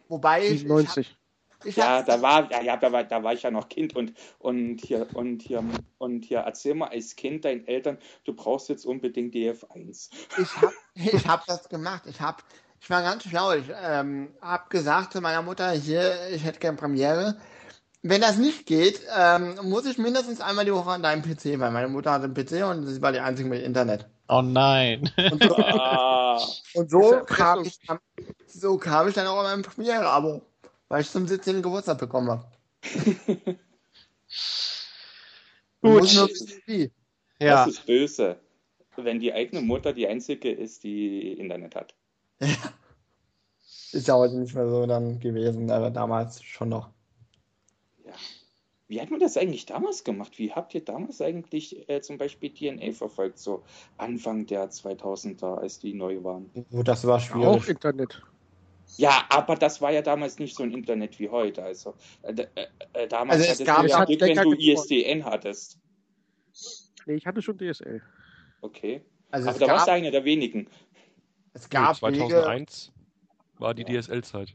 wobei ich, ich, hab, 97. ich Ja, da war, ja, ja, da war, da war ich ja noch Kind und, und hier, und hier, und hier, erzähl mal als Kind deinen Eltern, du brauchst jetzt unbedingt DF1. ich hab, ich hab das gemacht. Ich hab, ich war ganz schlau. Ich ähm, hab gesagt zu meiner Mutter, hier, ich hätte gerne Premiere. Wenn das nicht geht, ähm, muss ich mindestens einmal die Woche an deinem PC, weil meine Mutter hat einen PC und sie war die einzige mit Internet. Oh nein. Und so, Ah, und so kam ich dann, so kam ich dann auch an mein Premiere-Abo, weil ich zum 17. Geburtstag bekommen habe. Gut. Muss nur wissen, wie. Ja. Das ist böse, wenn die eigene Mutter die einzige ist, die Internet hat. Ist ja heute nicht mehr so dann gewesen, aber damals schon noch. Ja. Wie hat man das eigentlich damals gemacht? Wie habt ihr damals eigentlich äh, zum Beispiel DNA verfolgt, so Anfang der 2000er, als die neu waren? Oh, das war Auch schwierig. Internet. Ja, aber das war ja damals nicht so ein Internet wie heute. Also äh, äh, äh, damals Also es gab du ja- Glück, wenn du. ISDN hattest. Nee, ich hatte schon DSL. Okay. Also aber da warst gab, du einer der wenigen. es gab Nee, Wege, 2001 war die DSL-Zeit.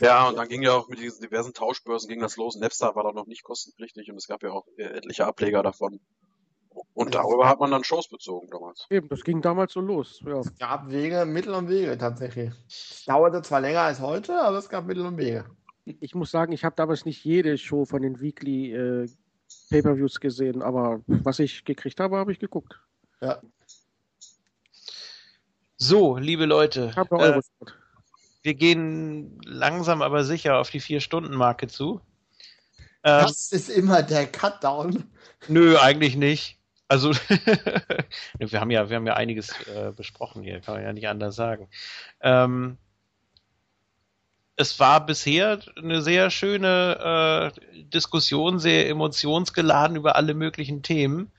Ja, und dann ging ja auch mit diesen diversen Tauschbörsen ging das los. Napster war da noch nicht kostenpflichtig und es gab ja auch äh, etliche Ableger davon. Und darüber hat man dann Shows bezogen damals. Eben, das ging damals so los. Ja. Es gab Wege, Mittel und Wege tatsächlich. Es dauerte zwar länger als heute, aber es gab Mittel und Wege. Ich muss sagen, ich habe damals nicht jede Show von den Weekly äh, Pay-Per-Views gesehen, aber was ich gekriegt habe, habe ich geguckt. Ja. So, liebe Leute, äh, wir gehen langsam aber sicher auf die Vier-Stunden-Marke zu. Ähm, Das ist immer der Cutdown. Nö, eigentlich nicht. Also, wir haben ja, wir haben ja einiges äh, besprochen hier, kann man ja nicht anders sagen. Ähm, es war bisher eine sehr schöne äh, Diskussion, sehr emotionsgeladen über alle möglichen Themen.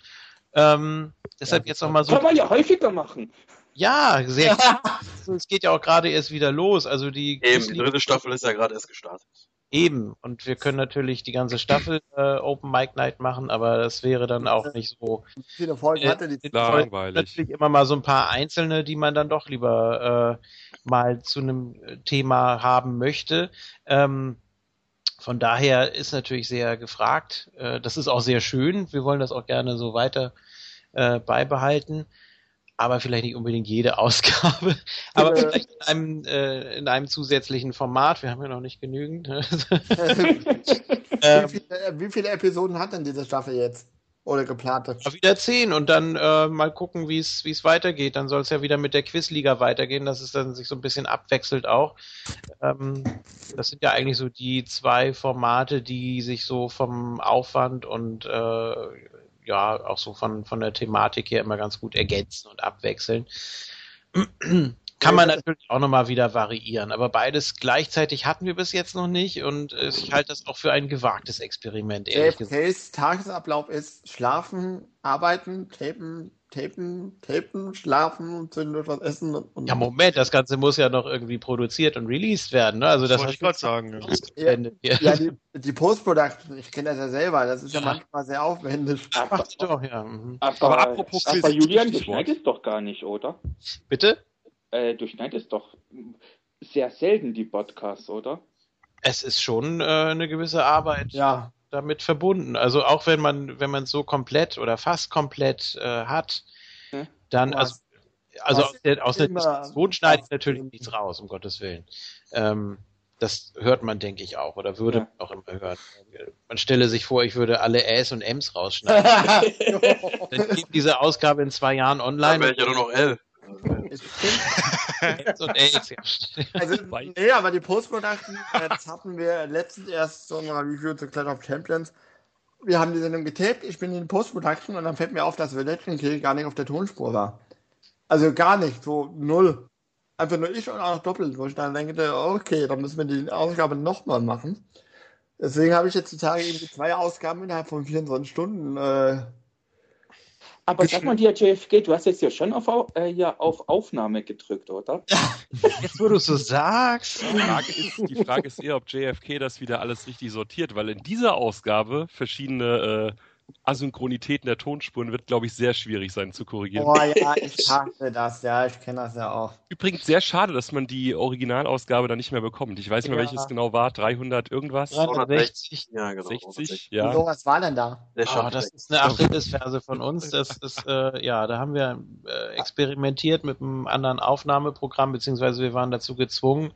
Ähm, deshalb jetzt nochmal so. Kann man ja häufiger machen. Ja, sehr. es geht ja auch gerade erst wieder los. Also die Eben, die dritte Staffel ist ja gerade erst gestartet. Eben. Und wir können natürlich die ganze Staffel äh, Open Mic Night machen, aber das wäre dann auch nicht so. Wie viele Folgen Äh, hatte die? Langweilig. Natürlich immer mal so ein paar einzelne, die man dann doch lieber äh, mal zu einem Thema haben möchte. Ähm, von daher ist natürlich sehr gefragt. Äh, das ist auch sehr schön. Wir wollen das auch gerne so weiter äh, beibehalten. Aber vielleicht nicht unbedingt jede Ausgabe. Aber Äh. vielleicht in einem, äh, in einem zusätzlichen Format. Wir haben ja noch nicht genügend. wie, ähm, viele, äh, wie viele Episoden hat denn diese Staffel jetzt? Oder geplant? Mal wieder zehn und dann äh, mal gucken, wie es wie es weitergeht. Dann soll es ja wieder mit der Quizliga weitergehen, dass es dann sich so ein bisschen abwechselt auch. Ähm, das sind ja eigentlich so die zwei Formate, die sich so vom Aufwand und äh, ja auch so von von der Thematik her immer ganz gut ergänzen und abwechseln. Kann man natürlich auch nochmal wieder variieren, aber beides gleichzeitig hatten wir bis jetzt noch nicht und ich halte das auch für ein gewagtes Experiment, ehrlich gesagt. JFKs Tagesablauf ist schlafen, arbeiten, tapen, tapen, tapen, schlafen und zwischendurch was essen. Und, Ja, Moment, das Ganze muss ja noch irgendwie produziert und released werden, ne? Also das, wollte ich gerade sagen. Ja. ja, die, die Post-Production, ich kenne das ja selber, das ist ja, manchmal sehr aufwendig. Aber, Doch, ja. mhm. aber, Aber apropos aber Julian, du schneidest doch gar nicht, oder? Bitte? Äh, du schneidest doch sehr selten die Podcasts, oder? Es ist schon äh, eine gewisse Arbeit Ja, damit verbunden. Also auch wenn man, wenn man es so komplett oder fast komplett äh, hat, Hm? dann, also, also aus der, aus der Diskussion schneide ich auf natürlich nichts raus, um Gottes Willen. Ähm, das hört man, denke ich, auch, oder würde Ja. man auch immer hören. Man stelle sich vor, ich würde alle Äs und Ms rausschneiden. Dann geht diese Ausgabe in zwei Jahren Dann online. wäre ich ja nur noch L. Ms und ja. Also, nee, aber die Post-Production, das hatten wir letztens erst so in einer Review zu Clash of Champions. Wir haben die Sendung getaped, ich bin in die Post-Production und dann fällt mir auf, dass Legend Kill gar nicht auf der Tonspur war. Also gar nicht, so null. Einfach nur ich und auch noch doppelt, wo ich dann denke, okay, dann müssen wir die Ausgabe nochmal machen. Deswegen habe ich jetzt die Tage eben die zwei Ausgaben innerhalb von 24 Stunden. Äh, Aber sag mal dir, JFK, du hast jetzt ja schon auf, Au- äh, ja, auf Aufnahme gedrückt, oder? Jetzt, wo du so sagst. Die Frage, ist, die Frage ist eher, ob JFK das wieder alles richtig sortiert, weil in dieser Ausgabe verschiedene äh, Asynchronitäten der Tonspuren wird, glaube ich, sehr schwierig sein zu korrigieren. boah, ja, ich hasse das, ja, ich kenne das ja auch. Übrigens sehr schade, dass man die Originalausgabe dann nicht mehr bekommt. Ich weiß nicht mehr, Ja. welches genau war. 300 irgendwas? 360. Ja, genau. 60? Ja. Ja. So, was war denn da? Der Oh, das ist eine Achillesferse von uns. Das ist, äh, ja, da haben wir äh, experimentiert mit einem anderen Aufnahmeprogramm, beziehungsweise wir waren dazu gezwungen.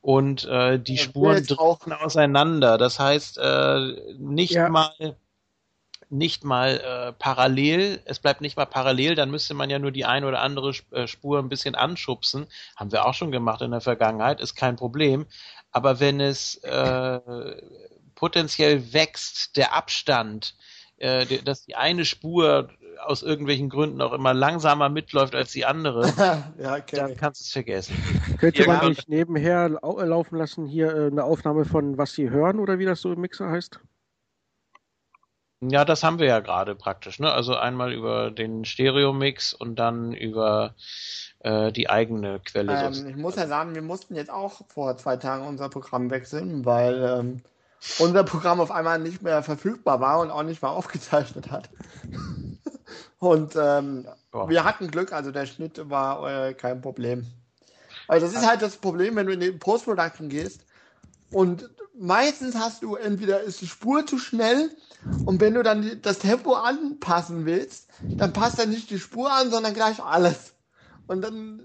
Und äh, die Ja, Spuren driften auseinander. Das heißt, äh, nicht Ja. mal nicht mal äh, parallel, es bleibt nicht mal parallel, dann müsste man ja nur die eine oder andere äh, Spur ein bisschen anschubsen. Haben wir auch schon gemacht in der Vergangenheit, ist kein Problem. Aber wenn es äh, potenziell wächst, der Abstand, äh, dass die eine Spur aus irgendwelchen Gründen auch immer langsamer mitläuft als die andere, ja, kenn dann kannst du es vergessen. Könnte man nicht nebenher lau laufen lassen, hier äh, eine Aufnahme von was Sie hören oder wie das so im Mixer heißt? Ja, das haben wir ja gerade praktisch, ne? Also einmal über den Stereo-Mix und dann über äh, die eigene Quelle. Ähm, ich muss ja sagen, wir mussten jetzt auch vor zwei Tagen unser Programm wechseln, weil ähm, unser Programm auf einmal nicht mehr verfügbar war und auch nicht mehr aufgezeichnet hat. und ähm, wir hatten Glück, also der Schnitt war äh, kein Problem. Also das ist halt das Problem, wenn du in die Post-Production gehst und meistens hast du entweder ist die Spur zu schnell und wenn du dann das Tempo anpassen willst, dann passt dann nicht die Spur an, sondern gleich alles. Und dann,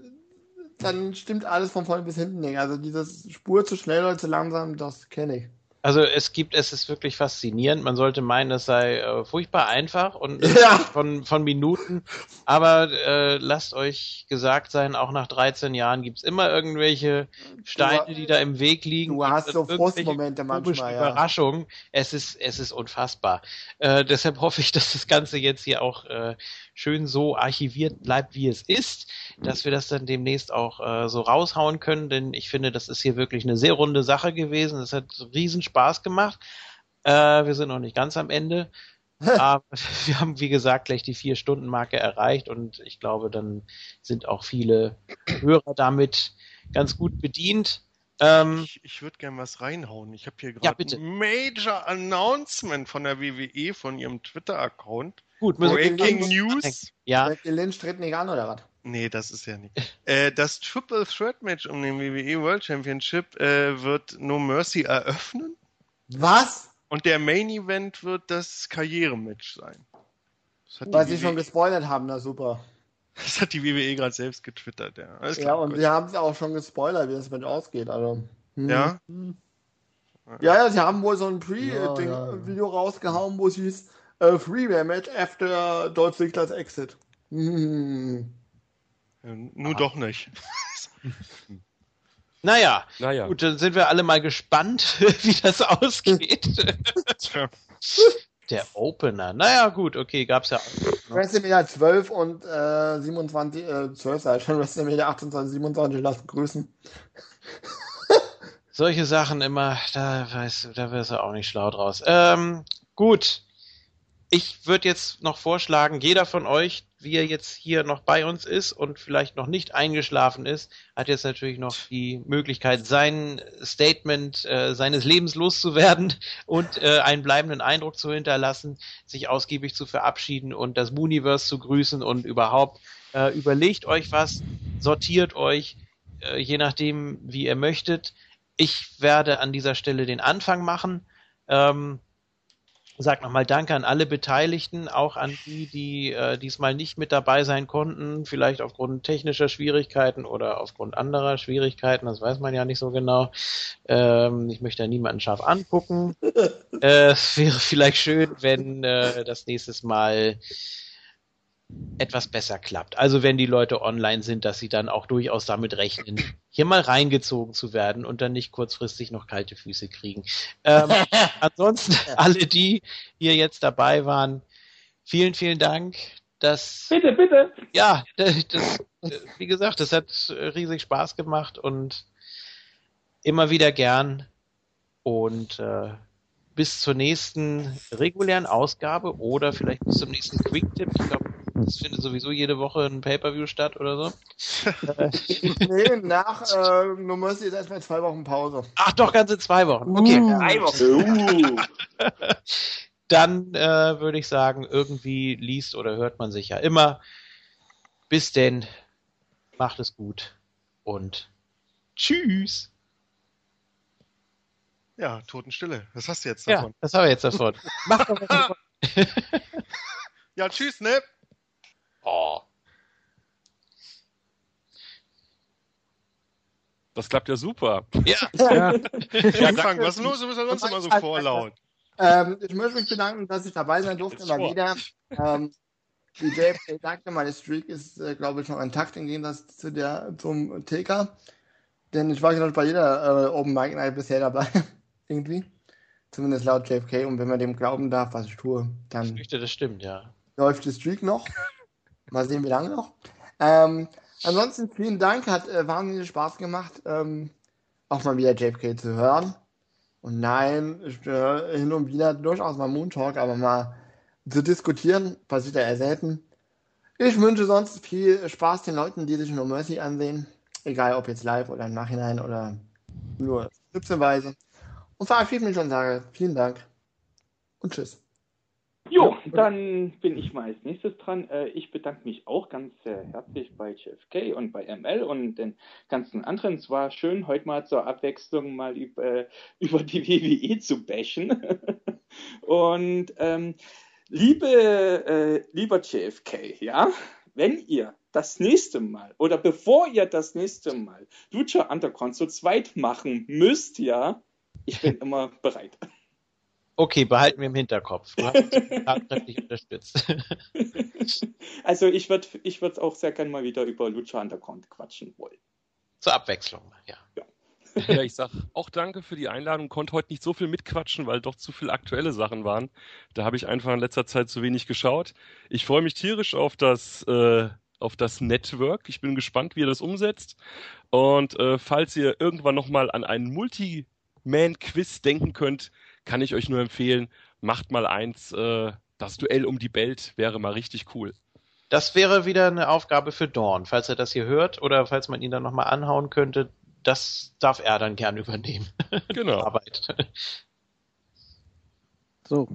dann stimmt alles von vorne bis hinten nicht. Also dieses Spur zu schnell oder zu langsam, das kenne ich. Also es gibt, es ist wirklich faszinierend. Man sollte meinen, es sei äh, furchtbar einfach und Ja. von, von Minuten. Aber äh, lasst euch gesagt sein, auch nach 13 Jahren gibt's immer irgendwelche Steine, die da im Weg liegen. Du hast so Frustmomente manchmal, ja. Überraschungen. Es ist, es ist unfassbar. Äh, deshalb hoffe ich, dass das Ganze jetzt hier auch äh, schön so archiviert bleibt, wie es ist, dass wir das dann demnächst auch äh, so raushauen können, denn ich finde, das ist hier wirklich eine sehr runde Sache gewesen. Es hat riesen Spaß gemacht. Äh, wir sind noch nicht ganz am Ende. Aber wir haben, wie gesagt, gleich die Vier-Stunden-Marke erreicht und ich glaube, dann sind auch viele Hörer damit ganz gut bedient. Ähm, Ich, ich würde gerne was reinhauen. Ich habe hier Ja, gerade bitte. ein Major Announcement von der WWE von ihrem Twitter-Account. Gut, müssen Breaking News. Ja, Lynch tritt nicht an, oder was? Nee, das ist ja nicht. äh, das Triple Threat Match um den WWE World Championship äh, wird No Mercy eröffnen Was? und der Main Event wird das Karrierematch sein. Das hat, Weil sie schon WWE, gespoilert haben, na super. das hat die WWE gerade selbst getwittert, ja. Alles Ja, klar, und sie haben es auch schon gespoilert, wie das mit ausgeht. Also. hm. Ja? Ja, ja, sie haben wohl so ein Pre-Video ja, ja. rausgehauen, wo es hieß äh, Three-Way-Match after Dolph Ziggler's Exit. Hm. Ja, nur doch nicht. naja, Naja. gut, dann sind wir alle mal gespannt, wie das ausgeht. Der Opener. Naja, gut, okay, gab's ja auch. WrestleMania 12 und äh, 27, äh, 12 sei schon, WrestleMania 28, 27 lassen grüßen. Solche Sachen immer, da weiß, da wirst du auch nicht schlau draus. Ähm, gut. Ich würde jetzt noch vorschlagen, jeder von euch, wie er jetzt hier noch bei uns ist und vielleicht noch nicht eingeschlafen ist, hat jetzt natürlich noch die Möglichkeit, sein Statement äh, seines Lebens loszuwerden und äh, einen bleibenden Eindruck zu hinterlassen, sich ausgiebig zu verabschieden und das Mooniverse zu grüßen und überhaupt äh, überlegt euch was, sortiert euch, äh, je nachdem, wie ihr möchtet. Ich werde an dieser Stelle den Anfang machen. Ähm, sag nochmal Danke an alle Beteiligten, auch an die, die äh, diesmal nicht mit dabei sein konnten, vielleicht aufgrund technischer Schwierigkeiten oder aufgrund anderer Schwierigkeiten, das weiß man ja nicht so genau. Ähm, ich möchte ja niemanden scharf angucken. äh, es wäre vielleicht schön, wenn äh, das nächstes Mal etwas besser klappt. Also wenn die Leute online sind, dass sie dann auch durchaus damit rechnen, hier mal reingezogen zu werden und dann nicht kurzfristig noch kalte Füße kriegen. Ähm, ansonsten alle die hier jetzt dabei waren, vielen, vielen Dank. Das, Bitte, bitte. ja, das, das, wie gesagt, das hat riesig Spaß gemacht und immer wieder gern. Und äh, bis zur nächsten regulären Ausgabe oder vielleicht bis zum nächsten Quick-Tipp. Ich glaube, es findet sowieso jede Woche ein Pay-Per-View statt oder so. nee, nach äh, No Mercy ist erstmal zwei Wochen Pause. Ach doch, ganze zwei Wochen. Okay. Uh. Drei Wochen. Uh. Dann äh, würde ich sagen, irgendwie liest oder hört man sich ja immer. Bis denn, macht es gut und tschüss. Ja, Totenstille. Was hast du jetzt Ja, davon? das haben wir jetzt davon. Macht doch was wollt. Ja, tschüss, ne? Oh. Das klappt ja super. Ja. Ja, Ja, Frank, was ist los? Du bist ja sonst immer so vorlaut. Ähm, ich möchte mich bedanken, dass ich dabei sein durfte, mal vor. wieder. Ähm, wie JFK sagte, meine Streak ist, äh, glaube ich, noch intakt im Gegensatz zu der, zum TK. Denn ich war, glaube ich, bei jeder äh, Open Mic Night bisher dabei. Irgendwie. Zumindest laut JFK. Und wenn man dem glauben darf, was ich tue, Ich dann fürchte, das stimmt, ja. läuft die Streak noch. Mal sehen, wie lange noch. Ähm, ansonsten vielen Dank, hat äh, wahnsinnig Spaß gemacht, ähm, auch mal wieder JFK zu hören. Und nein, ich höre hin und wieder durchaus mal Moon Talk, aber mal zu diskutieren, passiert ja eher selten. Ich wünsche sonst viel Spaß den Leuten, die sich No Mercy ansehen. Egal ob jetzt live oder im Nachhinein oder nur schnipselweise. Und verabschiede mich und sage vielen Dank und tschüss. Jo, dann bin ich mal als nächstes dran. Äh, Ich bedanke mich auch ganz herzlich bei JFK und bei ML und den ganzen anderen. Es war schön, heute mal zur Abwechslung mal über, äh, über die WWE zu bashen. Und ähm, liebe, äh, lieber JFK, ja, wenn ihr das nächste Mal oder bevor ihr das nächste Mal Lucha Underground zu zweit machen müsst, ja, ich bin immer bereit. Okay, behalten wir im Hinterkopf. Du hast tatkräftig unterstützt. Also ich würde ich würd auch sehr gerne mal wieder über Lucha Underground quatschen wollen. Zur Abwechslung, ja. Ja, ich sag auch danke für die Einladung. Konnte heute nicht so viel mitquatschen, weil doch zu viele aktuelle Sachen waren. Da habe ich einfach in letzter Zeit zu wenig geschaut. Ich freue mich tierisch auf das, äh, auf das Network. Ich bin gespannt, wie ihr das umsetzt. Und äh, falls ihr irgendwann nochmal an einen Multi-Man-Quiz denken könnt, kann ich euch nur empfehlen, macht mal eins. Äh, das Duell um die Belt wäre mal richtig cool. Das wäre wieder eine Aufgabe für Dorn, falls er das hier hört oder falls man ihn dann nochmal anhauen könnte. Das darf er dann gern übernehmen. Genau. Arbeit. so.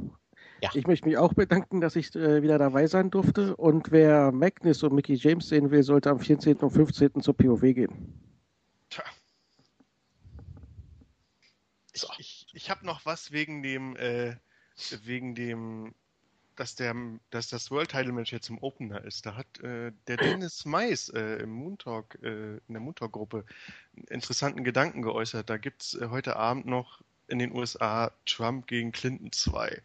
Ja. Ich möchte mich auch bedanken, dass ich äh, wieder dabei sein durfte. Und wer Magnus und Mickey James sehen will, sollte am 14. und 15. zur POW gehen. Ich, ich, ich habe noch was wegen dem, äh, wegen dem, dass der, dass das World Title Match jetzt im Opener ist. Da hat äh, der Dennis Mais äh, im Moon Talk, äh, in der Moon Talk Gruppe einen interessanten Gedanken geäußert. Da gibt's äh, heute Abend noch in den USA Trump gegen Clinton 2.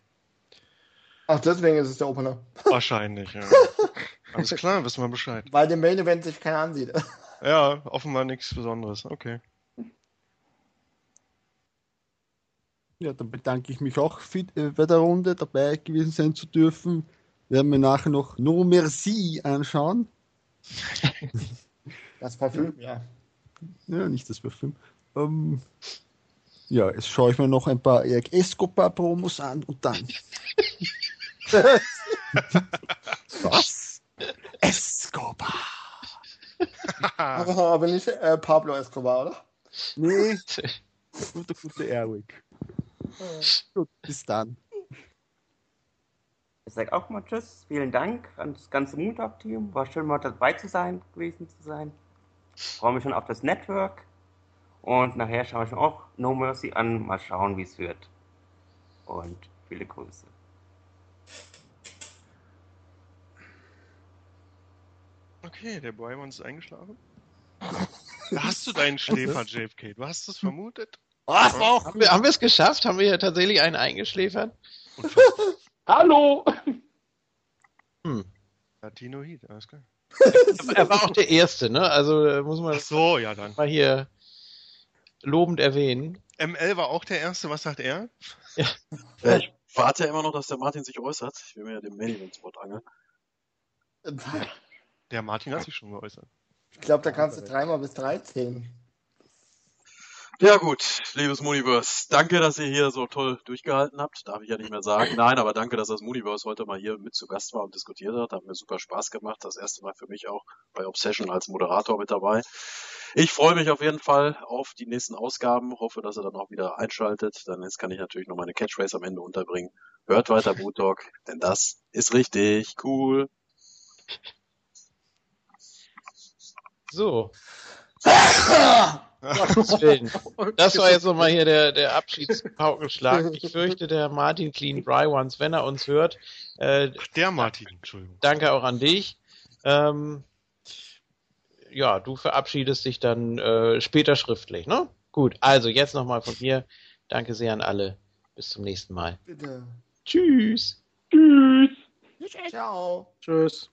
Ach, deswegen ist es der Opener. Wahrscheinlich, ja. Alles klar, wissen wir Bescheid. Weil dem Main Event sich keiner ansieht. Ja, offenbar nichts Besonderes. Okay. Ja, dann bedanke ich mich auch für, äh, bei der Runde dabei gewesen sein zu dürfen. Werden wir nachher noch No Merci anschauen. Das Parfüm, ja. Ja, nicht das Parfüm. Ähm, ja, jetzt schaue ich mir noch ein paar Eric Escobar Promos an und dann. Was? Escobar. Aber, aber nicht äh, Pablo Escobar, oder? Nee, guter, guter Eric. Gut, bis dann. Ich sage auch mal Tschüss, vielen Dank an das ganze Moontalk-Team. War schön, mal dabei zu sein, gewesen zu sein. Freue mich schon auf das Network. Und nachher schaue ich mir auch No Mercy an. Mal schauen, wie es wird. Und viele Grüße. Okay, der Boymon ist eingeschlafen. Da hast du deinen Schläfer, JFK. Du hast es vermutet. Was? Haben wir, haben wir es geschafft? Haben wir hier tatsächlich einen eingeschläfert? Hallo! Hm. Latino Heat, alles klar. Er war auch der Erste, ne? Also äh, muss man Ach so, ja dann. mal hier lobend erwähnen. ML war auch der Erste. Was sagt er? Ja, ich warte ja immer noch, dass der Martin sich äußert. Ich will mir ja den Mail ins Wort angeln. Der Martin hat sich schon geäußert. Ich glaube, da kannst du dreimal bis drei zählen. Ja gut, liebes Muniverse, danke, dass ihr hier so toll durchgehalten habt. Darf ich ja nicht mehr sagen. Nein, aber danke, dass das Muniverse heute mal hier mit zu Gast war und diskutiert hat. Hat mir super Spaß gemacht. Das erste Mal für mich auch bei Obsession als Moderator mit dabei. Ich freue mich auf jeden Fall auf die nächsten Ausgaben. Hoffe, dass ihr dann auch wieder einschaltet. Dann jetzt kann ich natürlich noch meine Catchphrase am Ende unterbringen. Hört weiter Boot Talk, denn das ist richtig cool. So. Das war jetzt nochmal hier der, der Abschiedspaukenschlag. Ich fürchte, der Martin Clean Dry Ones, wenn er uns hört. Äh, Ach, der Martin, Entschuldigung. Danke auch an dich. Ähm, ja, du verabschiedest dich dann äh, später schriftlich, ne? Gut, also jetzt nochmal von mir. Danke sehr an alle. Bis zum nächsten Mal. Bitte. Tschüss. Tschüss. Ciao. Tschüss.